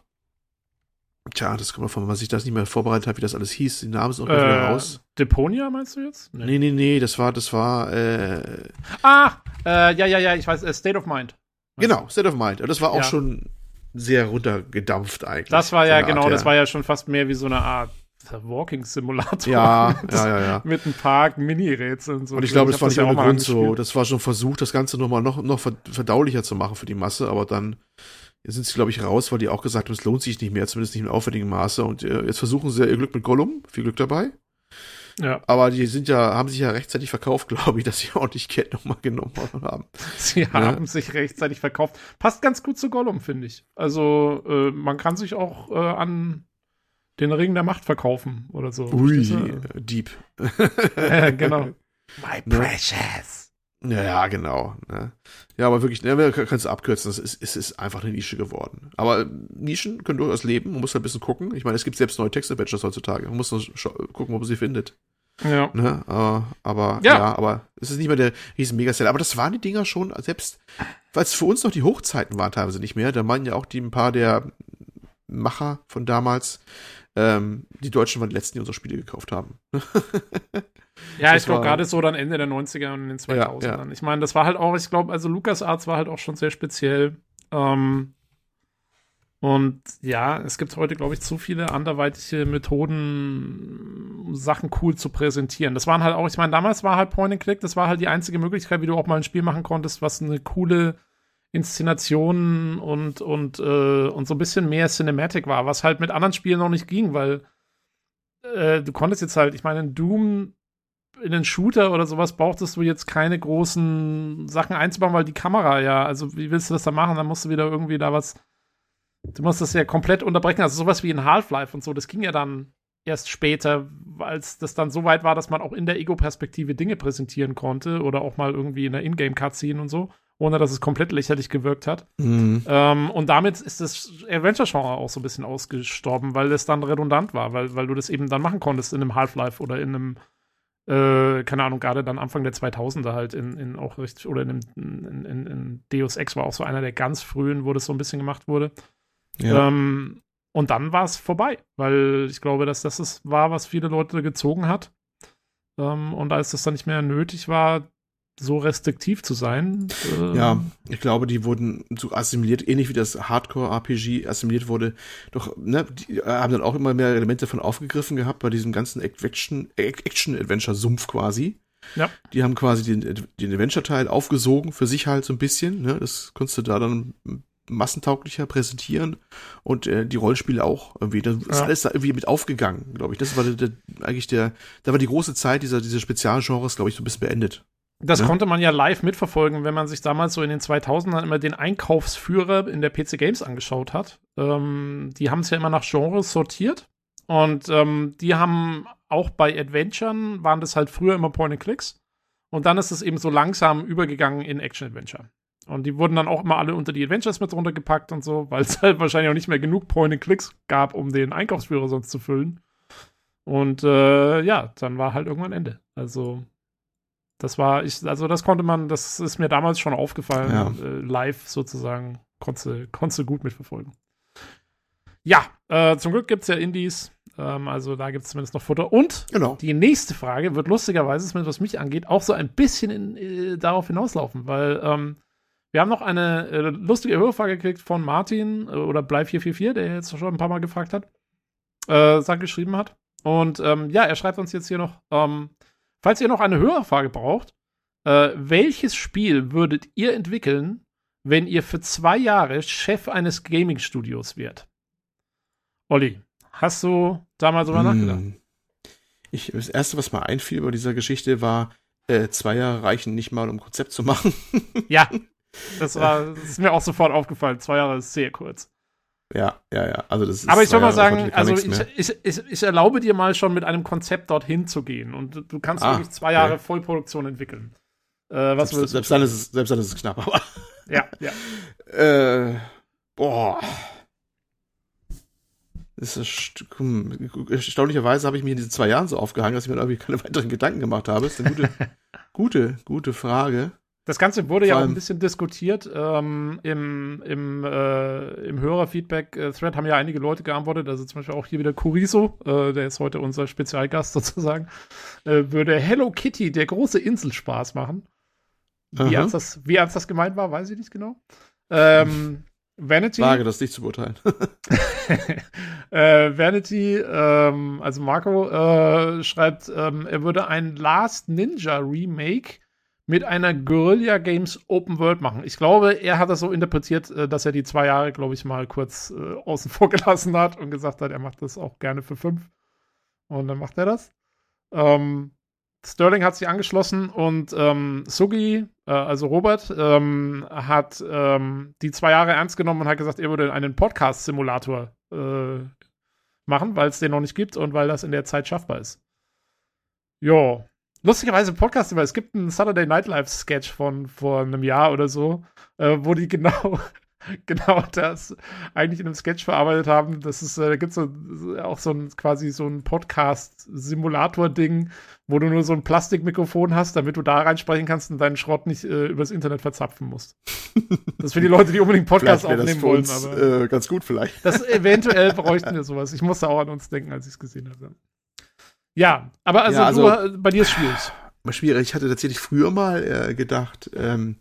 Tja, das kommt davon, wenn man sich das nicht mehr vorbereitet hat, wie das alles hieß. Die Namen sind auch gleich wieder äh, raus. Deponia meinst du jetzt? Nee, nee, nee, das war, das war, äh, Ah, äh, ja, ja, ja, ich weiß, äh, State of Mind. genau, State of Mind. Und das war auch Ja. schon sehr runtergedampft eigentlich. Das war ja, Art genau, das her. war ja schon fast mehr wie so eine Art Walking Simulator. Ja, mit, ja, ja, ja. Mit ein paar Mini-Rätseln. So. Und ich glaube, das war nicht ja ohne Grund so. Das war schon versucht, das Ganze nochmal noch, noch ver- verdaulicher zu machen für die Masse, aber dann sind sie, glaube ich, raus, weil die auch gesagt haben, es lohnt sich nicht mehr, zumindest nicht im aufwendigen Maße. Und äh, jetzt versuchen sie ihr Glück mit Gollum. Viel Glück dabei. Ja, Aber die sind ja, haben sich ja rechtzeitig verkauft, glaube ich, dass sie ordentlich Geld nochmal genommen haben. sie haben sich rechtzeitig verkauft. Passt ganz gut zu Gollum, finde ich. Also, äh, man kann sich auch äh, an den Ring der Macht verkaufen oder so. Ui, Deep. äh, genau. My precious. Ja, ja, genau. Ne? Ja, aber wirklich, ne, können es abkürzen, es ist, es ist einfach eine Nische geworden. Aber Nischen können durchaus leben, man muss halt ein bisschen gucken. Ich meine, es gibt selbst neue Texte-Badges heutzutage. Man muss nur gucken, ob man sie findet. Ja. Ne? Aber, aber Ja. ja. aber es ist nicht mehr der riesen Megaseller. Aber das waren die Dinger schon, selbst weil es für uns noch die Hochzeiten waren teilweise nicht mehr. Da meinen ja auch die ein paar der Macher von damals, ähm, die Deutschen waren die letzten, die unsere Spiele gekauft haben. Ja, Das ich glaube gerade so dann Ende der 90er und in den 2000ern. Ich meine, das war halt auch, ich glaube, also LucasArts war halt auch schon sehr speziell. Ähm, und ja, es gibt heute, glaube ich, zu viele anderweitige Methoden, um Sachen cool zu präsentieren. Das waren halt auch, ich meine, damals war halt Point and Click, das war halt die einzige Möglichkeit, wie du auch mal ein Spiel machen konntest, was eine coole Inszenationen und, und, äh, und so ein bisschen mehr Cinematic war, was halt mit anderen Spielen noch nicht ging, weil äh, du konntest jetzt halt, ich meine, in Doom in den Shooter oder sowas brauchtest du jetzt keine großen Sachen einzubauen, weil die Kamera ja, also wie willst du das da machen? Dann musst du wieder irgendwie da was, du musst das ja komplett unterbrechen. Also sowas wie in Half-Life und so, das ging ja dann erst später, als das dann so weit war, dass man auch in der Ego-Perspektive Dinge präsentieren konnte oder auch mal irgendwie in der Ingame-Cutscene und so, ohne dass es komplett lächerlich gewirkt hat. Mhm. Ähm, und damit ist das Adventure-Genre auch so ein bisschen ausgestorben, weil es dann redundant war, weil, weil du das eben dann machen konntest in einem Half-Life oder in einem äh, keine Ahnung, gerade dann Anfang der 2000er halt in, in auch richtig, oder in, in, in, in Deus Ex war auch so einer der ganz frühen, wo das so ein bisschen gemacht wurde. Ja. Ähm, und dann war es vorbei, weil ich glaube, dass das es war, was viele Leute gezogen hat. Ähm, und als das dann nicht mehr nötig war, so restriktiv zu sein. Äh ja, ich glaube, die wurden so assimiliert, ähnlich wie das Hardcore-RPG assimiliert wurde. Doch, ne, die haben dann auch immer mehr Elemente davon aufgegriffen gehabt bei diesem ganzen Action-Adventure-Sumpf quasi. Ja. Die haben quasi den, den Adventure-Teil aufgesogen für sich halt so ein bisschen. Ne? Das konntest du da dann massentauglicher präsentieren und äh, die Rollenspiele auch irgendwie. Das ist ja. alles da irgendwie mit aufgegangen, glaube ich. Das war der, der, eigentlich der, da war die große Zeit dieser, dieser Spezialgenres, glaube ich, so ein bisschen beendet. Das ja. konnte man ja live mitverfolgen, wenn man sich damals so in den 2000ern immer den Einkaufsführer in der PC Games angeschaut hat. Ähm, die haben es ja immer nach Genres sortiert. Und ähm, die haben auch bei Adventuren, waren das halt früher immer Point-and-Clicks. Und dann ist es eben so langsam übergegangen in Action-Adventure. Und die wurden dann auch immer alle unter die Adventures mit runtergepackt und so, weil es halt wahrscheinlich auch nicht mehr genug Point-and-Clicks gab, um den Einkaufsführer sonst zu füllen. Und äh, ja, dann war halt irgendwann Ende. Also das war, ich, also das konnte man, das ist mir damals schon aufgefallen, ja. äh, live sozusagen, konnte, konnte gut mitverfolgen. Ja, äh, zum Glück gibt es ja Indies, ähm, also da gibt es zumindest noch Futter. Und genau. die nächste Frage wird lustigerweise, zumindest was mich angeht, auch so ein bisschen in, äh, darauf hinauslaufen, weil ähm, wir haben noch eine äh, lustige Hörfrage gekriegt von Martin äh, oder Bleib444, der jetzt schon ein paar Mal gefragt hat, äh, geschrieben hat. Und ähm, ja, er schreibt uns jetzt hier noch, ähm, Falls ihr noch eine Hörerfrage braucht, äh, welches Spiel würdet ihr entwickeln, wenn ihr für zwei Jahre Chef eines Gaming-Studios wärt? Olli, hast du da mal drüber hm. nachgedacht? Ich, das erste, was mir einfiel bei dieser Geschichte, war, äh, zwei Jahre reichen nicht mal, um Konzept zu machen. ja, das, war, das ist mir auch sofort aufgefallen. Zwei Jahre ist sehr kurz. Ja, ja, ja. Also das ist Aber ich würde mal sagen, also ich, ich, ich, ich, erlaube dir mal schon mit einem Konzept dorthin zu gehen und du kannst ah, wirklich zwei Jahre okay. Vollproduktion entwickeln. Äh, was selbst, selbst, dann ist es, selbst dann ist es knapp, aber. Ja, ja. äh, boah. Das ist erstaunlicherweise habe ich mich in diesen zwei Jahren so aufgehangen, dass ich mir irgendwie keine weiteren Gedanken gemacht habe. Das ist eine gute, gute, gute Frage. Das Ganze wurde ja auch ein bisschen diskutiert. Ähm, Im im, äh, im Hörerfeedback-Thread haben ja einige Leute geantwortet, also zum Beispiel auch hier wieder Kuriso, äh, der ist heute unser Spezialgast sozusagen, äh, würde Hello Kitty, der große Insel, Spaß machen. Wie ernst, das, wie ernst das gemeint war, weiß ich nicht genau. Ähm, Vanity. Wage das nicht zu beurteilen. äh, Vanity, ähm, also Marco, äh, schreibt, ähm, er würde ein Last Ninja Remake mit einer Guerilla Games Open World machen. Ich glaube, er hat das so interpretiert, äh, dass er die zwei Jahre, glaube ich, mal kurz äh, außen vor gelassen hat und gesagt hat, er macht das auch gerne für fünf. Und dann macht er das. Ähm, Sterling hat sich angeschlossen und ähm, Sugi, äh, also Robert, ähm, hat ähm, die zwei Jahre ernst genommen und hat gesagt, er würde einen Podcast-Simulator äh, machen, weil es den noch nicht gibt und weil das in der Zeit schaffbar ist. Ja, lustigerweise Podcast immer. Es gibt einen Saturday Night Live Sketch von vor einem Jahr oder so, äh, wo die genau genau das eigentlich in einem Sketch verarbeitet haben. Das ist, äh, da gibt es so, auch so ein quasi so ein Podcast-Simulator-Ding, wo du nur so ein Plastikmikrofon hast, damit du da reinsprechen kannst und deinen Schrott nicht äh, übers Internet verzapfen musst. Das ist für die Leute, die unbedingt Podcast aufnehmen wollen. Uns, aber, äh, ganz gut vielleicht. Das eventuell bräuchten wir sowas. Ich musste auch an uns denken, als ich es gesehen habe. Ja, aber also, ja, also du, bei dir ist schwierig. Schwierig. Ich hatte tatsächlich früher mal äh, gedacht, ähm,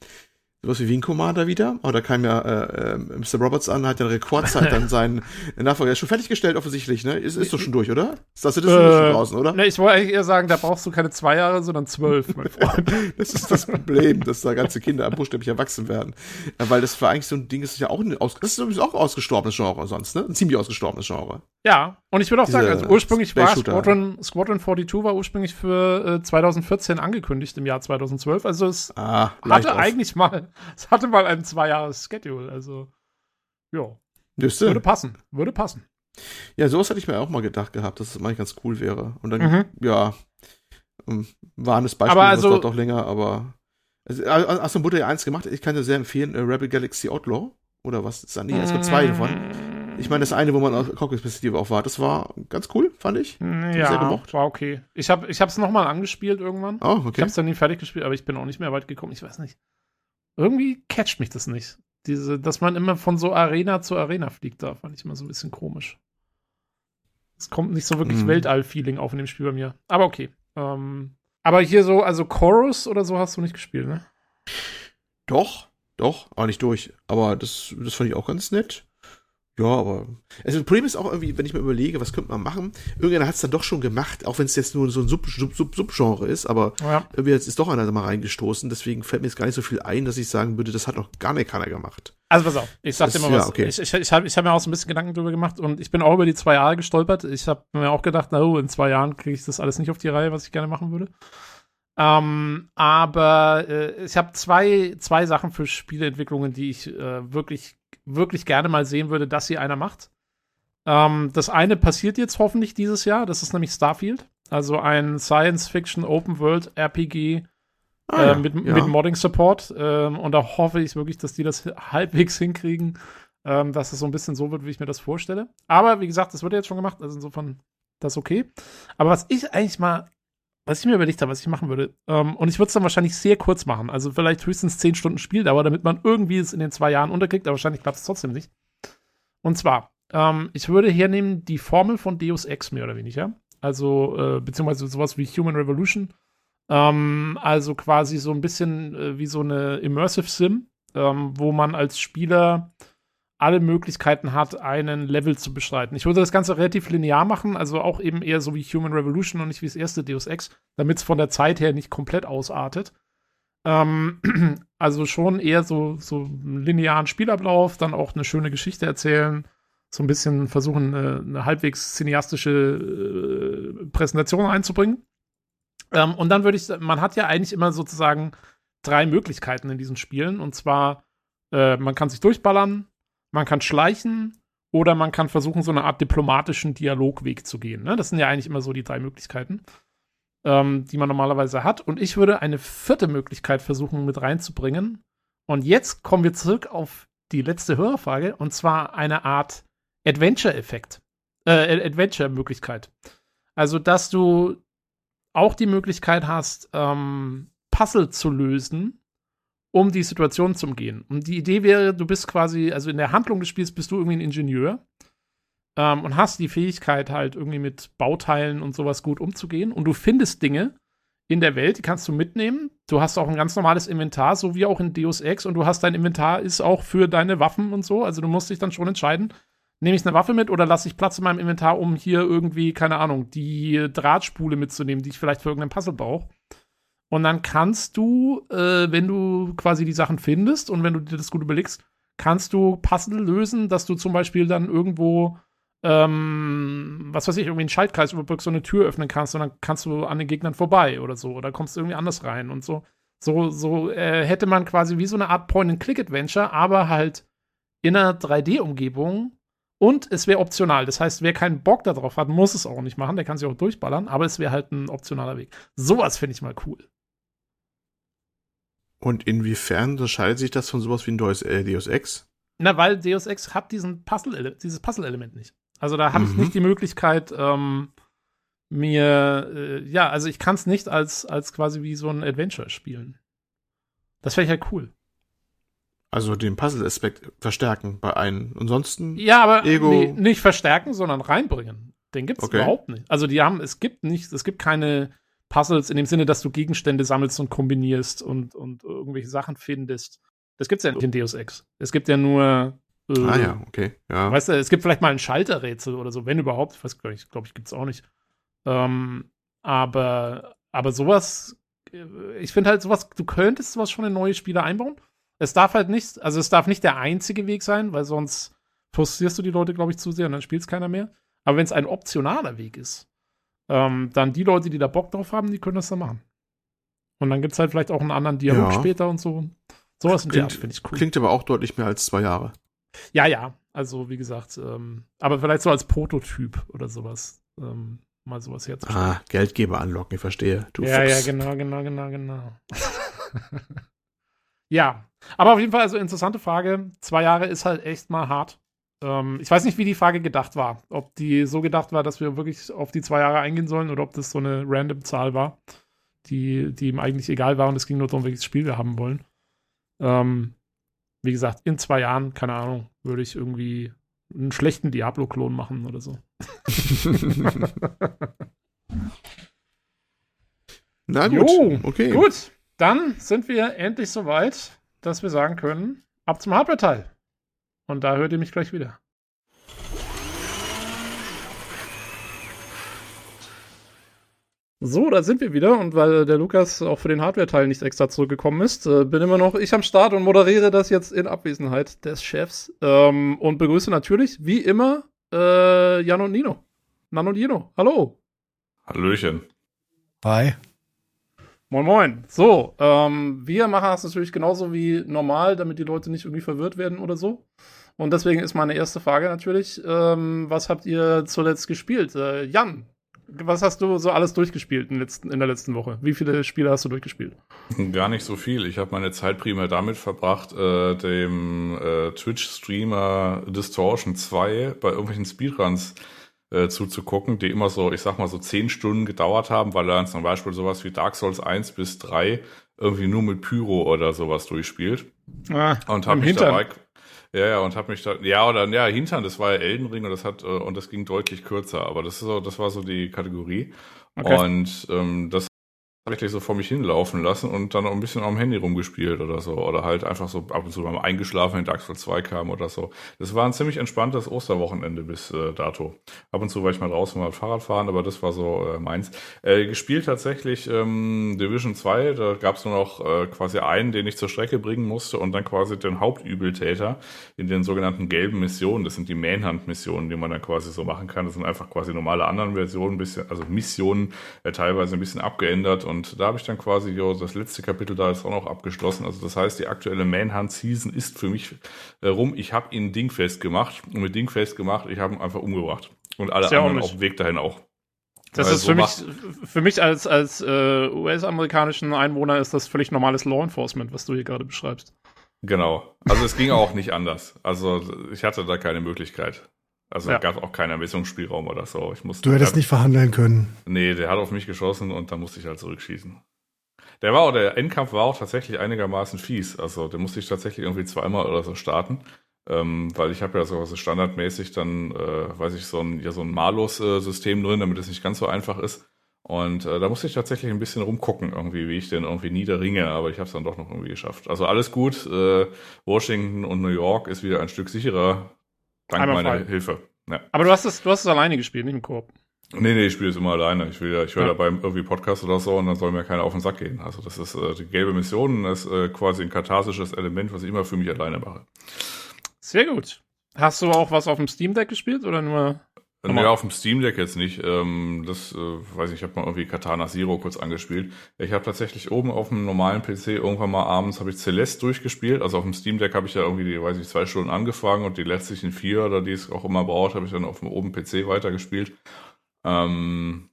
sowas wie Wing Commander wieder. Aber da kam ja äh, äh, Mr. Roberts an, hat den Rekordzeit dann seinen Nachfolger schon fertiggestellt, offensichtlich, ne? Ist, ist doch schon durch, oder? Star Citizen äh, schon draußen, oder? Ne, ich wollte eigentlich eher sagen, da brauchst du keine zwei Jahre, sondern zwölf, mein Freund. das ist das Problem, dass da ganze Kinder buchstäblich erwachsen werden. Ja, weil das war eigentlich so ein Ding, das ist ja auch ein aus, das ist auch ausgestorbenes Genre sonst, ne? Ein ziemlich ausgestorbenes Genre. Ja, und ich würde auch Diese sagen, also ursprünglich war Squadron, Squadron 42 war ursprünglich für äh, 2014 angekündigt im Jahr 2012. Also es ah, hatte eigentlich mal, es hatte mal ein zwei Jahres Schedule. Also ja, würde passen, würde passen. Ja, sowas hatte ich mir auch mal gedacht gehabt, dass es eigentlich ganz cool wäre. Und dann, mhm. ja, ähm, war ein Beispiel, aber also, das dauert auch länger, aber also, hast du Butter 1 gemacht? Ich kann dir sehr empfehlen, äh, Rebel Galaxy Outlaw. Oder was ist da? Nee, es gibt zwei davon. Ich meine, das eine, wo man aus Cockpit-Perspektive auch war, das war ganz cool, fand ich. Ja, sehr gemocht. war okay. Ich habe ich es nochmal angespielt irgendwann. Oh, okay. Ich habe es dann nie fertig gespielt, aber ich bin auch nicht mehr weit gekommen. Ich weiß nicht. Irgendwie catcht mich das nicht. Diese, dass man immer von so Arena zu Arena fliegt, da fand ich immer so ein bisschen komisch. Es kommt nicht so wirklich mhm. Weltall-Feeling auf in dem Spiel bei mir. Aber okay. Ähm, aber hier so, also Chorus oder so hast du nicht gespielt, ne? Doch, doch, auch nicht durch. Aber das, das fand ich auch ganz nett. Ja, aber also das Problem ist auch irgendwie, wenn ich mir überlege, was könnte man machen, irgendeiner hat es dann doch schon gemacht, auch wenn es jetzt nur so ein Sub-Subgenre Sub, Sub, Sub ist, aber ja. irgendwie jetzt ist doch einer da mal reingestoßen, deswegen fällt mir jetzt gar nicht so viel ein, dass ich sagen würde, das hat noch gar nicht keiner gemacht. Also pass auf, ich sag dir mal was. Ja, okay. Ich, ich, ich habe ich hab mir auch so ein bisschen Gedanken drüber gemacht und ich bin auch über die zwei Jahre gestolpert. Ich habe mir auch gedacht, na, oh, in zwei Jahren kriege ich das alles nicht auf die Reihe, was ich gerne machen würde. Ähm, aber äh, ich habe zwei, zwei Sachen für Spieleentwicklungen, die ich äh, wirklich, wirklich gerne mal sehen würde, dass sie einer macht. Ähm, das eine passiert jetzt hoffentlich dieses Jahr, das ist nämlich Starfield. Also ein Science-Fiction Open-World RPG ah, äh, mit, ja. mit Modding-Support. Ähm, und da hoffe ich wirklich, dass die das halbwegs hinkriegen, ähm, dass es so ein bisschen so wird, wie ich mir das vorstelle. Aber wie gesagt, das wird jetzt schon gemacht, also insofern das okay. Aber was ich eigentlich mal was ich mir überlegt habe, was ich machen würde, ähm, und ich würde es dann wahrscheinlich sehr kurz machen, also vielleicht höchstens 10 Stunden Spieldauer, damit man irgendwie es in den zwei Jahren unterkriegt, aber wahrscheinlich klappt es trotzdem nicht. Und zwar, ähm, ich würde hernehmen die Formel von Deus Ex mehr oder weniger, also äh, beziehungsweise sowas wie Human Revolution, ähm, also quasi so ein bisschen äh, wie so eine Immersive Sim, ähm, wo man als Spieler alle Möglichkeiten hat, einen Level zu beschreiten. Ich würde das Ganze relativ linear machen, also auch eben eher so wie Human Revolution und nicht wie das erste Deus Ex, damit es von der Zeit her nicht komplett ausartet. Ähm, also schon eher so, so einen linearen Spielablauf, dann auch eine schöne Geschichte erzählen, so ein bisschen versuchen, eine, eine halbwegs cineastische äh, Präsentation einzubringen. Ähm, und dann würde ich, man hat ja eigentlich immer sozusagen drei Möglichkeiten in diesen Spielen, und zwar, äh, man kann sich durchballern, man kann schleichen oder man kann versuchen, so eine Art diplomatischen Dialogweg zu gehen. Ne? Das sind ja eigentlich immer so die drei Möglichkeiten, ähm, die man normalerweise hat. Und ich würde eine vierte Möglichkeit versuchen mit reinzubringen. Und jetzt kommen wir zurück auf die letzte Hörerfrage, und zwar eine Art Adventure-Effekt. Äh, Adventure-Möglichkeit. Also, dass du auch die Möglichkeit hast, ähm, Puzzle zu lösen, um die Situation zu umgehen. Und die Idee wäre, du bist quasi, also in der Handlung des Spiels bist du irgendwie ein Ingenieur ähm, und hast die Fähigkeit halt irgendwie mit Bauteilen und sowas gut umzugehen und du findest Dinge in der Welt, die kannst du mitnehmen. Du hast auch ein ganz normales Inventar, so wie auch in Deus Ex und du hast dein Inventar ist auch für deine Waffen und so, also du musst dich dann schon entscheiden, nehme ich eine Waffe mit oder lasse ich Platz in meinem Inventar, um hier irgendwie, keine Ahnung, die Drahtspule mitzunehmen, die ich vielleicht für irgendeinen Puzzle brauche. Und dann kannst du, äh, wenn du quasi die Sachen findest und wenn du dir das gut überlegst, kannst du Puzzle lösen, dass du zum Beispiel dann irgendwo, ähm, was weiß ich, irgendwie einen Schaltkreis überbrückst, so eine Tür öffnen kannst und dann kannst du an den Gegnern vorbei oder so. Oder kommst du irgendwie anders rein und so. So, so äh, hätte man quasi wie so eine Art Point-and-Click-Adventure, aber halt in einer 3D-Umgebung. Und es wäre optional. Das heißt, wer keinen Bock darauf hat, muss es auch nicht machen. Der kann sich auch durchballern, aber es wäre halt ein optionaler Weg. Sowas finde ich mal cool. Und inwiefern unterscheidet sich das von sowas wie ein Deus, äh, Deus Ex? Na, weil Deus Ex hat diesen Puzzle dieses Puzzle-Element nicht. Also da habe mhm. ich nicht die Möglichkeit, ähm, mir, äh, ja, also ich kann es nicht als, als quasi wie so ein Adventure spielen. Das wäre halt cool. Also den Puzzle-Aspekt verstärken bei einem. Ansonsten. Ja, aber Ego nee, nicht verstärken, sondern reinbringen. Den gibt's okay. überhaupt nicht. Also die haben, es gibt nicht, es gibt keine Puzzles in dem Sinne, dass du Gegenstände sammelst und kombinierst und, und irgendwelche Sachen findest. Das gibt's ja nicht in Deus Ex. Es gibt ja nur. Äh, ah ja, okay. Ja. Weißt du, es gibt vielleicht mal ein Schalterrätsel oder so, wenn überhaupt. Ich weiß gar nicht, glaube ich, gibt's auch nicht. Ähm, aber, aber sowas, äh, ich finde halt sowas, du könntest sowas schon in neue Spiele einbauen. Es darf halt nicht, also es darf nicht der einzige Weg sein, weil sonst frustrierst du die Leute, glaube ich, zu sehr und dann spielt es keiner mehr. Aber wenn es ein optionaler Weg ist, ähm, dann die Leute, die da Bock drauf haben, die können das dann machen. Und dann gibt es halt vielleicht auch einen anderen Dialog ja. später und so. Sowas in klingt, finde ich cool. Klingt aber auch deutlich mehr als zwei Jahre. Ja, ja. Also, wie gesagt, ähm, aber vielleicht so als Prototyp oder sowas. Ähm, mal sowas herzustellen. Ah, Geldgeber anlocken, ich verstehe. Du ja, Fuchs. ja, genau, genau, genau, genau. ja, aber auf jeden Fall, also interessante Frage. Zwei Jahre ist halt echt mal hart. Ähm, ich weiß nicht, wie die Frage gedacht war. Ob die so gedacht war, dass wir wirklich auf die zwei Jahre eingehen sollen oder ob das so eine random Zahl war, die, die ihm eigentlich egal war und es ging nur darum, welches Spiel wir haben wollen. Ähm, wie gesagt, in zwei Jahren, keine Ahnung, würde ich irgendwie einen schlechten Diablo-Klon machen oder so. Na gut, jo, okay. Gut, dann sind wir endlich soweit, dass wir sagen können, ab zum Hardware-Teil. Und da hört ihr mich gleich wieder. So, da sind wir wieder und weil der Lukas auch für den Hardware-Teil nicht extra zurückgekommen ist, äh, bin immer noch ich am Start und moderiere das jetzt in Abwesenheit des Chefs ähm, und begrüße natürlich, wie immer, äh, Jan und Nino. Nan und Nino, hallo. Hallöchen. Hi. Moin Moin. So, ähm, wir machen das natürlich genauso wie normal, damit die Leute nicht irgendwie verwirrt werden oder so. Und deswegen ist meine erste Frage natürlich, ähm, was habt ihr zuletzt gespielt? Äh, Jan, was hast du so alles durchgespielt in, letzten, in der letzten Woche? Wie viele Spiele hast du durchgespielt? Gar nicht so viel. Ich habe meine Zeit primär damit verbracht, äh, dem äh, Twitch-Streamer Distortion 2 bei irgendwelchen Speedruns äh, zuzugucken, die immer so, ich sag mal, so zehn Stunden gedauert haben, weil er zum Beispiel sowas wie Dark Souls 1 bis 3 irgendwie nur mit Pyro oder sowas durchspielt. Ah, und habe mich dabei ja, ja, und habe mich da, ja, oder, ja, Hintern, das war ja Elden Ring und das hat, äh, und das ging deutlich kürzer, aber das ist so, das war so die Kategorie. Okay. Und ähm, das tatsächlich so vor mich hinlaufen lassen und dann auch ein bisschen am Handy rumgespielt oder so. Oder halt einfach so ab und zu mal eingeschlafen, wenn Dark Souls 2 kam oder so. Das war ein ziemlich entspanntes Osterwochenende bis äh, dato. Ab und zu war ich mal draußen mal Fahrrad fahren, aber das war so äh, meins. Äh, gespielt tatsächlich ähm, Division 2, da gab es nur noch äh, quasi einen, den ich zur Strecke bringen musste und dann quasi den Hauptübeltäter in den sogenannten gelben Missionen. Das sind die Manhunt-Missionen, die man dann quasi so machen kann. Das sind einfach quasi normale anderen Versionen, bisschen, also Missionen äh, teilweise ein bisschen abgeändert und da habe ich dann quasi jo, das letzte Kapitel da ist auch noch abgeschlossen. Also das heißt, die aktuelle Manhunt-Season ist für mich äh, rum. Ich habe ihn dingfest gemacht und mit dingfest gemacht, ich habe ihn einfach umgebracht. Und alle anderen auf dem Weg dahin auch. Das Weil ist für mich, für mich als, als äh, US-amerikanischen Einwohner ist das völlig normales Law Enforcement, was du hier gerade beschreibst. Genau. Also es ging auch nicht anders. Also ich hatte da keine Möglichkeit. Also ja. gab auch keinen Ermessungsspielraum oder so. Ich musste, du hättest nicht verhandeln können. Nee, der hat auf mich geschossen und dann musste ich halt zurückschießen. Der war auch, der Endkampf war auch tatsächlich einigermaßen fies. Also der musste ich tatsächlich irgendwie zweimal oder so starten. Ähm, weil ich habe ja so also standardmäßig dann, äh, weiß ich, so ein, ja, so ein Malus-System drin, damit es nicht ganz so einfach ist. Und äh, da musste ich tatsächlich ein bisschen rumgucken, irgendwie, wie ich den irgendwie niederringe, aber ich habe es dann doch noch irgendwie geschafft. Also alles gut. Äh, Washington und New York ist wieder ein Stück sicherer. Dank Einmal meiner frei. Hilfe. Ja. Aber du hast es, du hast es alleine gespielt, nicht im Koop. Nee, nee, ich spiele es immer alleine. Ich will ja, ich höre ja. dabei irgendwie Podcast oder so und dann soll mir keiner auf den Sack gehen. Also das ist äh, die gelbe Mission, das ist äh, quasi ein katharsisches Element, was ich immer für mich alleine mache. Sehr gut. Hast du auch was auf dem Steam Deck gespielt oder nur Nee, auf dem Steam Deck jetzt nicht. Ähm, das, äh, weiß ich, ich habe mal irgendwie Katana Zero kurz angespielt. Ich habe tatsächlich oben auf dem normalen PC irgendwann mal abends habe ich Celeste durchgespielt. Also auf dem Steam Deck habe ich ja irgendwie, die, weiß ich, zwei Stunden angefangen und die letztlichen vier oder die es auch immer braucht, habe ich dann auf dem oben PC weitergespielt. Ähm,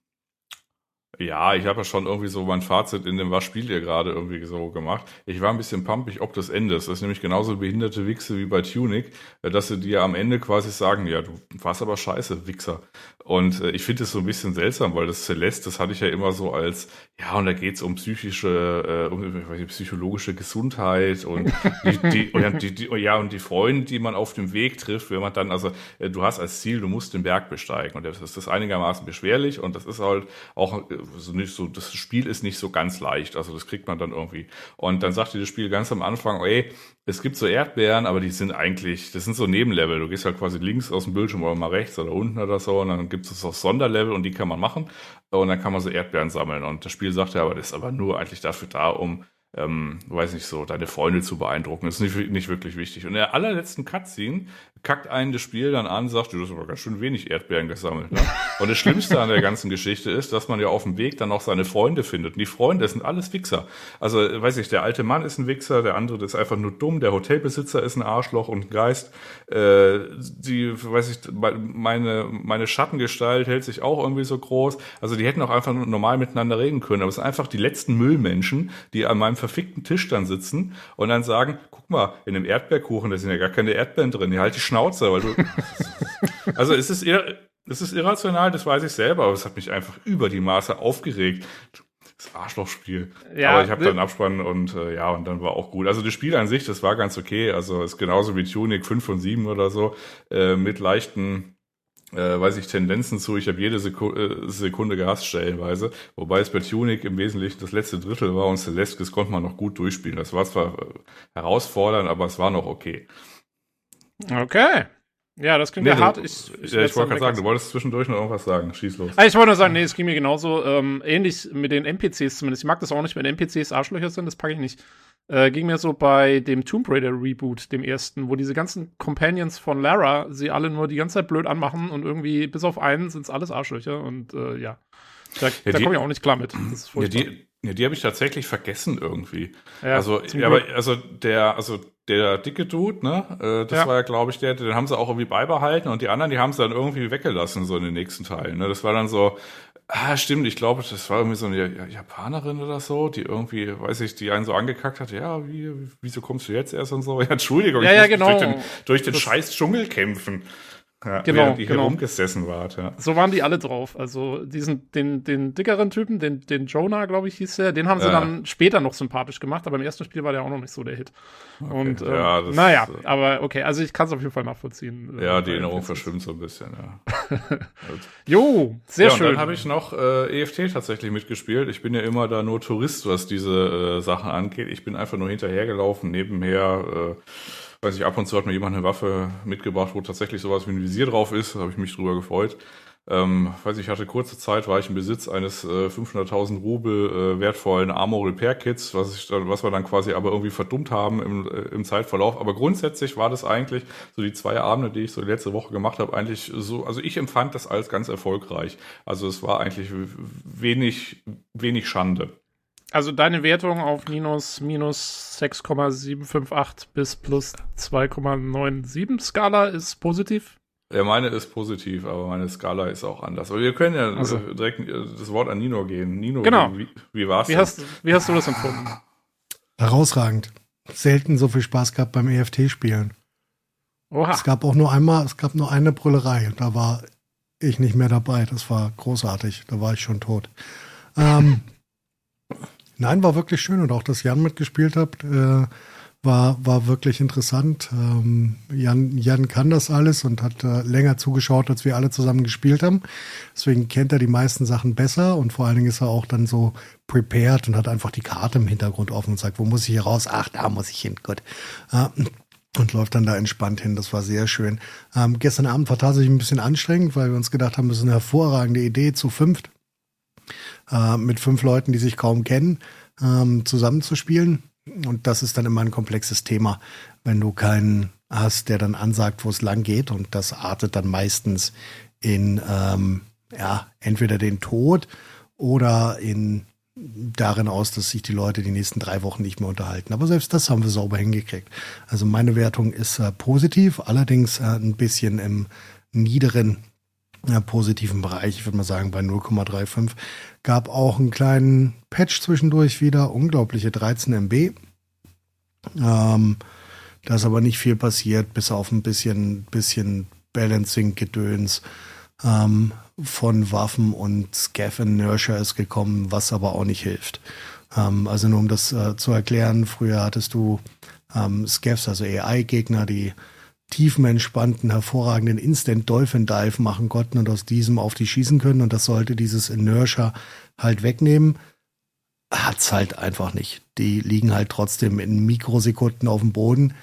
ja, ich habe ja schon irgendwie so mein Fazit in dem Was spielt ihr gerade irgendwie so gemacht. Ich war ein bisschen pumpig ob das Ende ist. Das ist nämlich genauso behinderte Wichse wie bei Tunic, äh, dass sie dir am Ende quasi sagen, ja, du warst aber scheiße, Wichser. Und äh, ich finde es so ein bisschen seltsam, weil das Celeste, das hatte ich ja immer so als, ja, und da geht's um psychische, äh, um nicht, psychologische Gesundheit und die, die, und die, die, ja, und die Freunde, die man auf dem Weg trifft, wenn man dann, also äh, du hast als Ziel, du musst den Berg besteigen. Und das ist einigermaßen beschwerlich und das ist halt auch äh, so nicht so, das Spiel ist nicht so ganz leicht. Also das kriegt man dann irgendwie. Und dann sagte das Spiel ganz am Anfang, ey, es gibt so Erdbeeren, aber die sind eigentlich, das sind so Nebenlevel. Du gehst halt quasi links aus dem Bildschirm oder mal rechts oder unten oder so und dann gibt es auch Sonderlevel und die kann man machen und dann kann man so Erdbeeren sammeln. Und das Spiel sagt ja, aber das ist aber nur eigentlich dafür da, um ähm, weiß nicht so, deine Freunde zu beeindrucken. Das ist nicht, nicht wirklich wichtig. Und in der allerletzten Cutscene kackt einen das Spiel dann an, sagt, du hast aber ganz schön wenig Erdbeeren gesammelt. Ne? Und das Schlimmste an der ganzen Geschichte ist, dass man ja auf dem Weg dann auch seine Freunde findet. Und die Freunde sind alles Wichser. Also, weiß ich, der alte Mann ist ein Wichser, der andere ist einfach nur dumm, der Hotelbesitzer ist ein Arschloch und ein Geist. Äh, die, weiß ich, meine, meine Schattengestalt hält sich auch irgendwie so groß. Also, die hätten auch einfach normal miteinander reden können. Aber es sind einfach die letzten Müllmenschen, die an meinem verfickten Tisch dann sitzen und dann sagen, guck mal, in dem Erdbeerkuchen, da sind ja gar keine Erdbeeren drin. Die halt die Schnauze, weil du. also es ist eher, es ist irrational, das weiß ich selber, aber es hat mich einfach über die Maße aufgeregt. Das Arschlochspiel. Ja, aber ich habe dann Abspann und äh, ja, und dann war auch gut. Also das Spiel an sich, das war ganz okay. Also ist genauso wie Tunic 5 von 7 oder so, äh, mit leichten äh, weiß ich, Tendenzen zu, ich habe jede Sekunde, äh, Sekunde gehasst stellenweise, wobei es bei Tunic im Wesentlichen das letzte Drittel war und Celeste konnte man noch gut durchspielen. Das war zwar äh, herausfordernd, aber es war noch okay. Okay. Ja, das klingt nee, ja hart. Ich, ich, ja, ich wollte gerade sagen, du wolltest zwischendurch noch irgendwas sagen. Schieß los. Ah, ich wollte nur sagen, nee, es ging mir genauso ähm, ähnlich mit den NPCs zumindest. Ich mag das auch nicht, wenn NPCs Arschlöcher sind, das packe ich nicht. Äh, ging mir so bei dem Tomb Raider Reboot, dem ersten, wo diese ganzen Companions von Lara sie alle nur die ganze Zeit blöd anmachen und irgendwie bis auf einen sind es alles Arschlöcher und äh, ja. Da, ja, da komme ich auch nicht klar mit. ja, die, ja, die habe ich tatsächlich vergessen irgendwie. Ja, also, ja, aber also der, also der dicke Dude, ne, äh, das ja. war ja, glaube ich, der, den haben sie auch irgendwie beibehalten und die anderen, die haben sie dann irgendwie weggelassen, so in den nächsten Teilen. Ne? Das war dann so, ah, stimmt, ich glaube, das war irgendwie so eine Japanerin oder so, die irgendwie, weiß ich, die einen so angekackt hat, ja, wie, wieso kommst du jetzt erst und so? Ja, Entschuldigung, ja, ja, genau. durch den, durch den scheiß Dschungel kämpfen. Ja, genau, während ihr genau. rumgesessen wart, ja. So waren die alle drauf. Also diesen, den, den dickeren Typen, den, den Jonah, glaube ich, hieß der, den haben sie ja. dann später noch sympathisch gemacht, aber im ersten Spiel war der auch noch nicht so der Hit. Okay. Und ähm, ja, das, naja, äh, aber okay, also ich kann es auf jeden Fall nachvollziehen. Äh, ja, die Erinnerung verschwimmt so ein bisschen, ja. jo, sehr ja, schön. dann habe ich noch äh, EFT tatsächlich mitgespielt. Ich bin ja immer da nur Tourist, was diese äh, Sachen angeht. Ich bin einfach nur hinterhergelaufen, nebenher äh, weiß ich, ab und zu hat mir jemand eine Waffe mitgebracht, wo tatsächlich sowas wie ein Visier drauf ist. Da habe ich mich drüber gefreut. Ähm, weiß ich, hatte kurze Zeit, war ich im Besitz eines äh, 500.000 Rubel äh, wertvollen Armor Repair Kits, was, ich, was wir dann quasi aber irgendwie verdummt haben im, äh, im Zeitverlauf. Aber grundsätzlich war das eigentlich so die zwei Abende, die ich so letzte Woche gemacht habe, eigentlich so, also ich empfand das als ganz erfolgreich. Also es war eigentlich wenig, wenig Schande. Also deine Wertung auf minus, minus 6,758 bis plus 2,97 Skala ist positiv? Ja, meine ist positiv, aber meine Skala ist auch anders. Aber wir können ja also. direkt das Wort an Nino gehen. Nino, genau. wie, wie war's? Wie hast, wie hast du das empfunden? Herausragend. Selten so viel Spaß gehabt beim EFT-Spielen. Oha. Es gab auch nur einmal, es gab nur eine Brüllerei. Da war ich nicht mehr dabei. Das war großartig. Da war ich schon tot. Ähm, Nein, war wirklich schön und auch, dass Jan mitgespielt hat, äh, war, war wirklich interessant. Ähm, Jan, Jan kann das alles und hat äh, länger zugeschaut, als wir alle zusammen gespielt haben. Deswegen kennt er die meisten Sachen besser und vor allen Dingen ist er auch dann so prepared und hat einfach die Karte im Hintergrund offen und sagt, wo muss ich hier raus? Ach, da muss ich hin. Gut. Äh, und läuft dann da entspannt hin. Das war sehr schön. Ähm, gestern Abend war tatsächlich ein bisschen anstrengend, weil wir uns gedacht haben, das ist eine hervorragende Idee zu fünft äh, mit fünf Leuten, die sich kaum kennen, ähm, zusammenzuspielen. Und das ist dann immer ein komplexes Thema, wenn du keinen hast, der dann ansagt, wo es lang geht. Und das artet dann meistens in ähm, ja, entweder den Tod oder in darin aus, dass sich die Leute die nächsten drei Wochen nicht mehr unterhalten. Aber selbst das haben wir sauber hingekriegt. Also meine Wertung ist äh, positiv, allerdings äh, ein bisschen im niederen positiven Bereich, ich würde mal sagen bei 0,35. Gab auch einen kleinen Patch zwischendurch wieder, unglaubliche 13 MB. Ähm, da ist aber nicht viel passiert, bis auf ein bisschen, bisschen Balancing-Gedöns ähm, von Waffen und Scaff Inertia ist gekommen, was aber auch nicht hilft. Ähm, also nur um das äh, zu erklären, früher hattest du ähm, Scaffs, also AI-Gegner, die tiefenentspannten, hervorragenden Instant Dolphin Dive machen konnten und aus diesem auf die schießen können. Und das sollte dieses Inertia halt wegnehmen. hat's halt einfach nicht. Die liegen halt trotzdem in Mikrosekunden auf dem Boden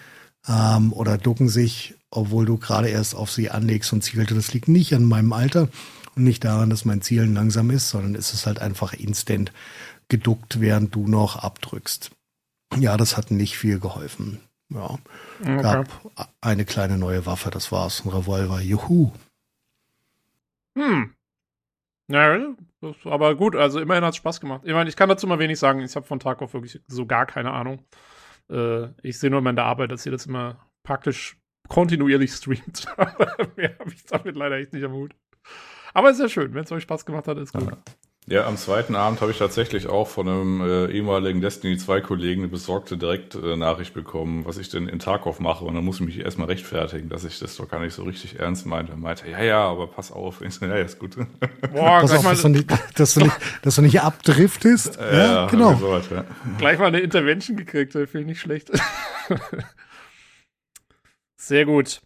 ähm, oder ducken sich, obwohl du gerade erst auf sie anlegst und zielst. Das liegt nicht an meinem Alter und nicht daran, dass mein Zielen langsam ist, sondern es ist halt einfach instant geduckt, während du noch abdrückst. Ja, das hat nicht viel geholfen. Ja, okay. gab eine kleine neue Waffe, das war's, ein Revolver. Juhu. Hm. Ja, aber gut, also immerhin hat es Spaß gemacht. Ich meine, ich kann dazu mal wenig sagen. Ich habe von Tarkov wirklich so gar keine Ahnung. Äh, ich sehe nur in der Arbeit, dass ihr das immer praktisch kontinuierlich streamt. Mehr habe ich damit leider echt nicht am Hut. Aber ist ja schön, wenn es euch Spaß gemacht hat, ist gut. Ja. Ja, am zweiten Abend habe ich tatsächlich auch von einem äh, ehemaligen Destiny 2 Kollegen eine besorgte Direkt-Nachricht äh, bekommen, was ich denn in Tarkov mache. Und dann muss ich mich erstmal rechtfertigen, dass ich das doch gar nicht so richtig ernst meinte. Er meinte, ja, ja, aber pass auf. Ich so, ja, ist gut. Boah, pass auf, mal, dass, du nicht, dass, du nicht, dass du nicht abdriftest. ja, ja, genau. Sowas, ja. Gleich mal eine Intervention gekriegt, finde ich nicht schlecht. Sehr gut.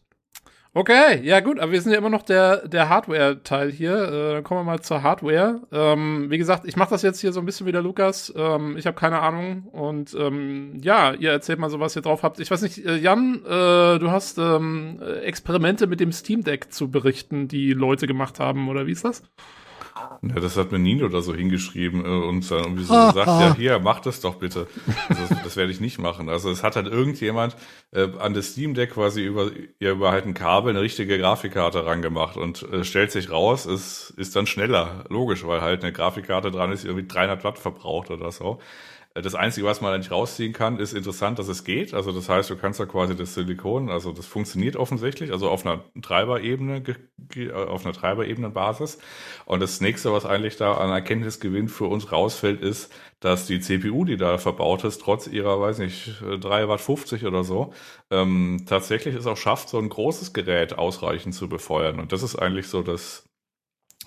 Okay, ja gut, aber wir sind ja immer noch der, der Hardware-Teil hier. Äh, dann kommen wir mal zur Hardware. Ähm, wie gesagt, ich mache das jetzt hier so ein bisschen wie der Lukas. Ähm, ich habe keine Ahnung. Und ähm, ja, ihr erzählt mal so, was ihr drauf habt. Ich weiß nicht, äh, Jan, äh, du hast ähm, Experimente mit dem Steam Deck zu berichten, die Leute gemacht haben, oder wie ist das? Ja, das hat mir Nino da so hingeschrieben äh, und dann irgendwie so ah, gesagt, ah. ja, hier, mach das doch bitte. Also, das, das werde ich nicht machen. Also es hat halt irgendjemand äh, an das Steam Deck quasi über, ja, über halt ein Kabel eine richtige Grafikkarte rangemacht und äh, stellt sich raus, es ist dann schneller. Logisch, weil halt eine Grafikkarte dran ist, die irgendwie 300 Watt verbraucht oder so. Das Einzige, was man da nicht rausziehen kann, ist interessant, dass es geht. Also das heißt, du kannst da quasi das Silikon, also das funktioniert offensichtlich, also auf einer Treiberebene, auf einer Treiberebenenbasis. Und das nächste, was eigentlich da an Erkenntnisgewinn für uns rausfällt, ist, dass die CPU, die da verbaut ist, trotz ihrer, weiß nicht, 3 Watt 50 oder so, ähm, tatsächlich es auch schafft, so ein großes Gerät ausreichend zu befeuern. Und das ist eigentlich so das,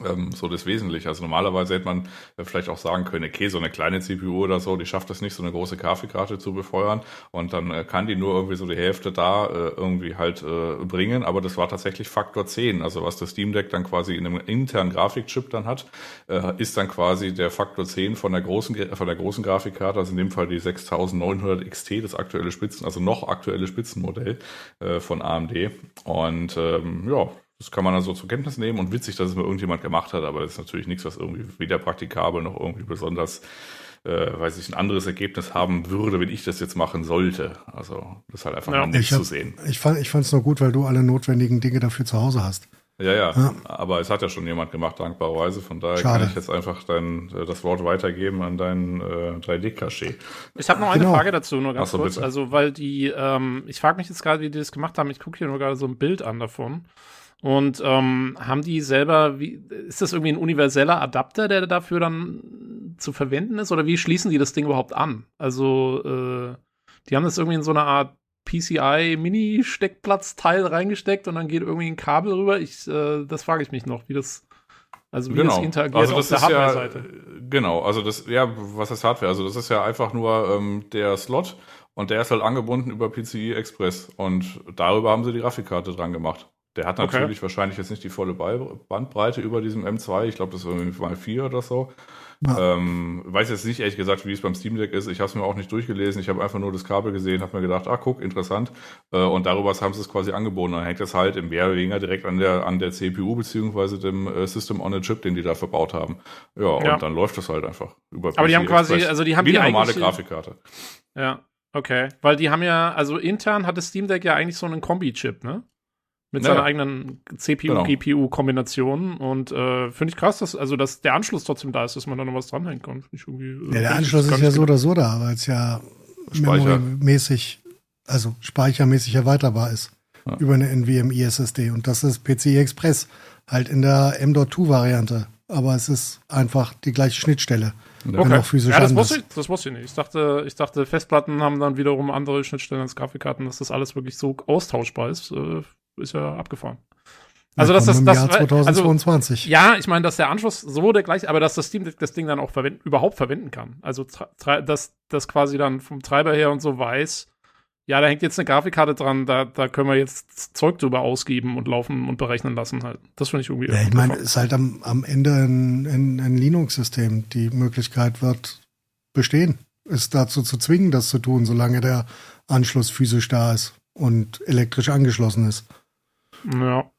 ähm, so das Wesentliche. Also normalerweise hätte man vielleicht auch sagen können, okay, so eine kleine CPU oder so, die schafft es nicht, so eine große Grafikkarte zu befeuern und dann äh, kann die nur irgendwie so die Hälfte da äh, irgendwie halt äh, bringen, aber das war tatsächlich Faktor 10. Also was das Steam Deck dann quasi in einem internen Grafikchip dann hat, äh, ist dann quasi der Faktor 10 von der großen von der großen Grafikkarte, also in dem Fall die 6900 XT, das aktuelle Spitzen, also noch aktuelle Spitzenmodell äh, von AMD und ähm, ja, das kann man dann so zur Kenntnis nehmen und witzig, dass es mal irgendjemand gemacht hat, aber das ist natürlich nichts, was irgendwie weder praktikabel noch irgendwie besonders, äh, weiß ich, ein anderes Ergebnis haben würde, wenn ich das jetzt machen sollte. Also das ist halt einfach ja. nicht zu sehen. Ich fand es ich nur gut, weil du alle notwendigen Dinge dafür zu Hause hast. Ja, ja, ja, aber es hat ja schon jemand gemacht, dankbarerweise. Von daher Schade. kann ich jetzt einfach dein, äh, das Wort weitergeben an deinen äh, 3D-Cachet. Ich habe noch eine genau. Frage dazu, nur ganz so, kurz. Bitte. Also, weil die, ähm, ich frage mich jetzt gerade, wie die das gemacht haben. Ich gucke hier nur gerade so ein Bild an davon. Und ähm, haben die selber, wie, ist das irgendwie ein universeller Adapter, der dafür dann zu verwenden ist? Oder wie schließen die das Ding überhaupt an? Also, äh, die haben das irgendwie in so eine Art PCI-Mini-Steckplatzteil reingesteckt und dann geht irgendwie ein Kabel rüber. Ich, äh, das frage ich mich noch, wie das, also wie genau. das interagiert also das auf der Hardware-Seite. Ja, genau, also das, ja, was ist Hardware? Also das ist ja einfach nur ähm, der Slot und der ist halt angebunden über PCI Express und darüber haben sie die Grafikkarte dran gemacht. Der hat natürlich okay. wahrscheinlich jetzt nicht die volle Bandbreite über diesem M2. Ich glaube, das ist irgendwie mal 4 oder so. Ja. Ähm, weiß jetzt nicht ehrlich gesagt, wie es beim Steam Deck ist. Ich habe es mir auch nicht durchgelesen. Ich habe einfach nur das Kabel gesehen, habe mir gedacht, ah, guck, interessant. Äh, und darüber haben sie es quasi angeboten. Dann hängt das halt im mehr oder weniger direkt an der an der CPU beziehungsweise dem äh, System on a Chip, den die da verbaut haben. Ja, ja. und dann läuft das halt einfach über. Aber die haben quasi, also die haben wie die eine normale Grafikkarte. Ja, okay, weil die haben ja, also intern hat das Steam Deck ja eigentlich so einen Kombi-Chip, ne? Mit naja. seiner eigenen CPU-GPU-Kombination. Genau. Und äh, finde ich krass, dass, also, dass der Anschluss trotzdem da ist, dass man da noch was dranhängen kann. Ich irgendwie, ja, der Anschluss ist ja so oder so da, weil es ja memory-mäßig, also speichermäßig erweiterbar ist. Ja. Über eine NVMe SSD. Und das ist PCI Express. Halt in der M.2-Variante. Aber es ist einfach die gleiche Schnittstelle. Okay. Auch physisch ja, das wusste, ich, das wusste ich nicht. Ich dachte, ich dachte, Festplatten haben dann wiederum andere Schnittstellen als Grafikkarten, dass das alles wirklich so austauschbar ist. Äh, ist ja abgefahren. Also, dass das, das, Jahr 2022. Also, ja, ich meine, dass der Anschluss so der gleiche, aber dass das Steam das Ding dann auch verwenden, überhaupt verwenden kann. Also, dass das quasi dann vom Treiber her und so weiß, ja, da hängt jetzt eine Grafikkarte dran, da, da können wir jetzt Zeug drüber ausgeben und laufen und berechnen lassen halt. Das finde ich irgendwie. Ja, ich meine, ist halt am, am Ende ein, ein, ein Linux-System. Die Möglichkeit wird bestehen, ist dazu zu zwingen, das zu tun, solange der Anschluss physisch da ist und elektrisch angeschlossen ist. Ja.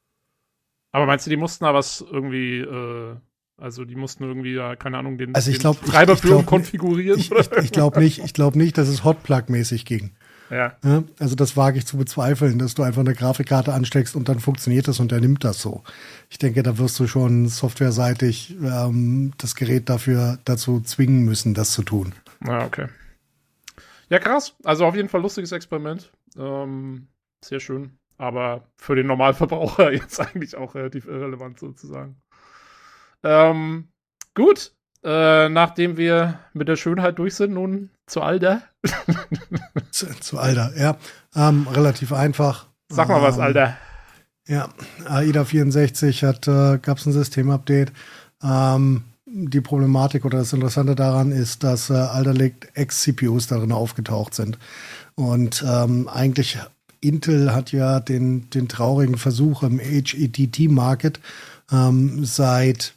Aber meinst du, die mussten da was irgendwie, äh, also die mussten irgendwie da, keine Ahnung, den, also ich glaub, den Treiber ich, ich glaub, konfigurieren? Ich, ich, ich glaube nicht, ich glaube nicht, dass es Hotplug-mäßig ging. Ja. ja. Also das wage ich zu bezweifeln, dass du einfach eine Grafikkarte ansteckst und dann funktioniert das und er nimmt das so. Ich denke, da wirst du schon softwareseitig ähm, das Gerät dafür dazu zwingen müssen, das zu tun. Ah, okay. Ja, krass. Also auf jeden Fall lustiges Experiment. Ähm, sehr schön. Aber für den Normalverbraucher jetzt eigentlich auch relativ irrelevant sozusagen. Ähm, gut. Äh, nachdem wir mit der Schönheit durch sind, nun zu Alter. zu, zu Alter, ja. Ähm, relativ einfach. Sag mal was, ähm, Alter. Ja, AIDA 64 hat, äh, gab es ein Systemupdate. Ähm, die Problematik oder das Interessante daran ist, dass äh, Alder Lake X-CPUs darin aufgetaucht sind. Und ähm, eigentlich Intel hat ja den, den traurigen Versuch im HEDT-Market ähm, seit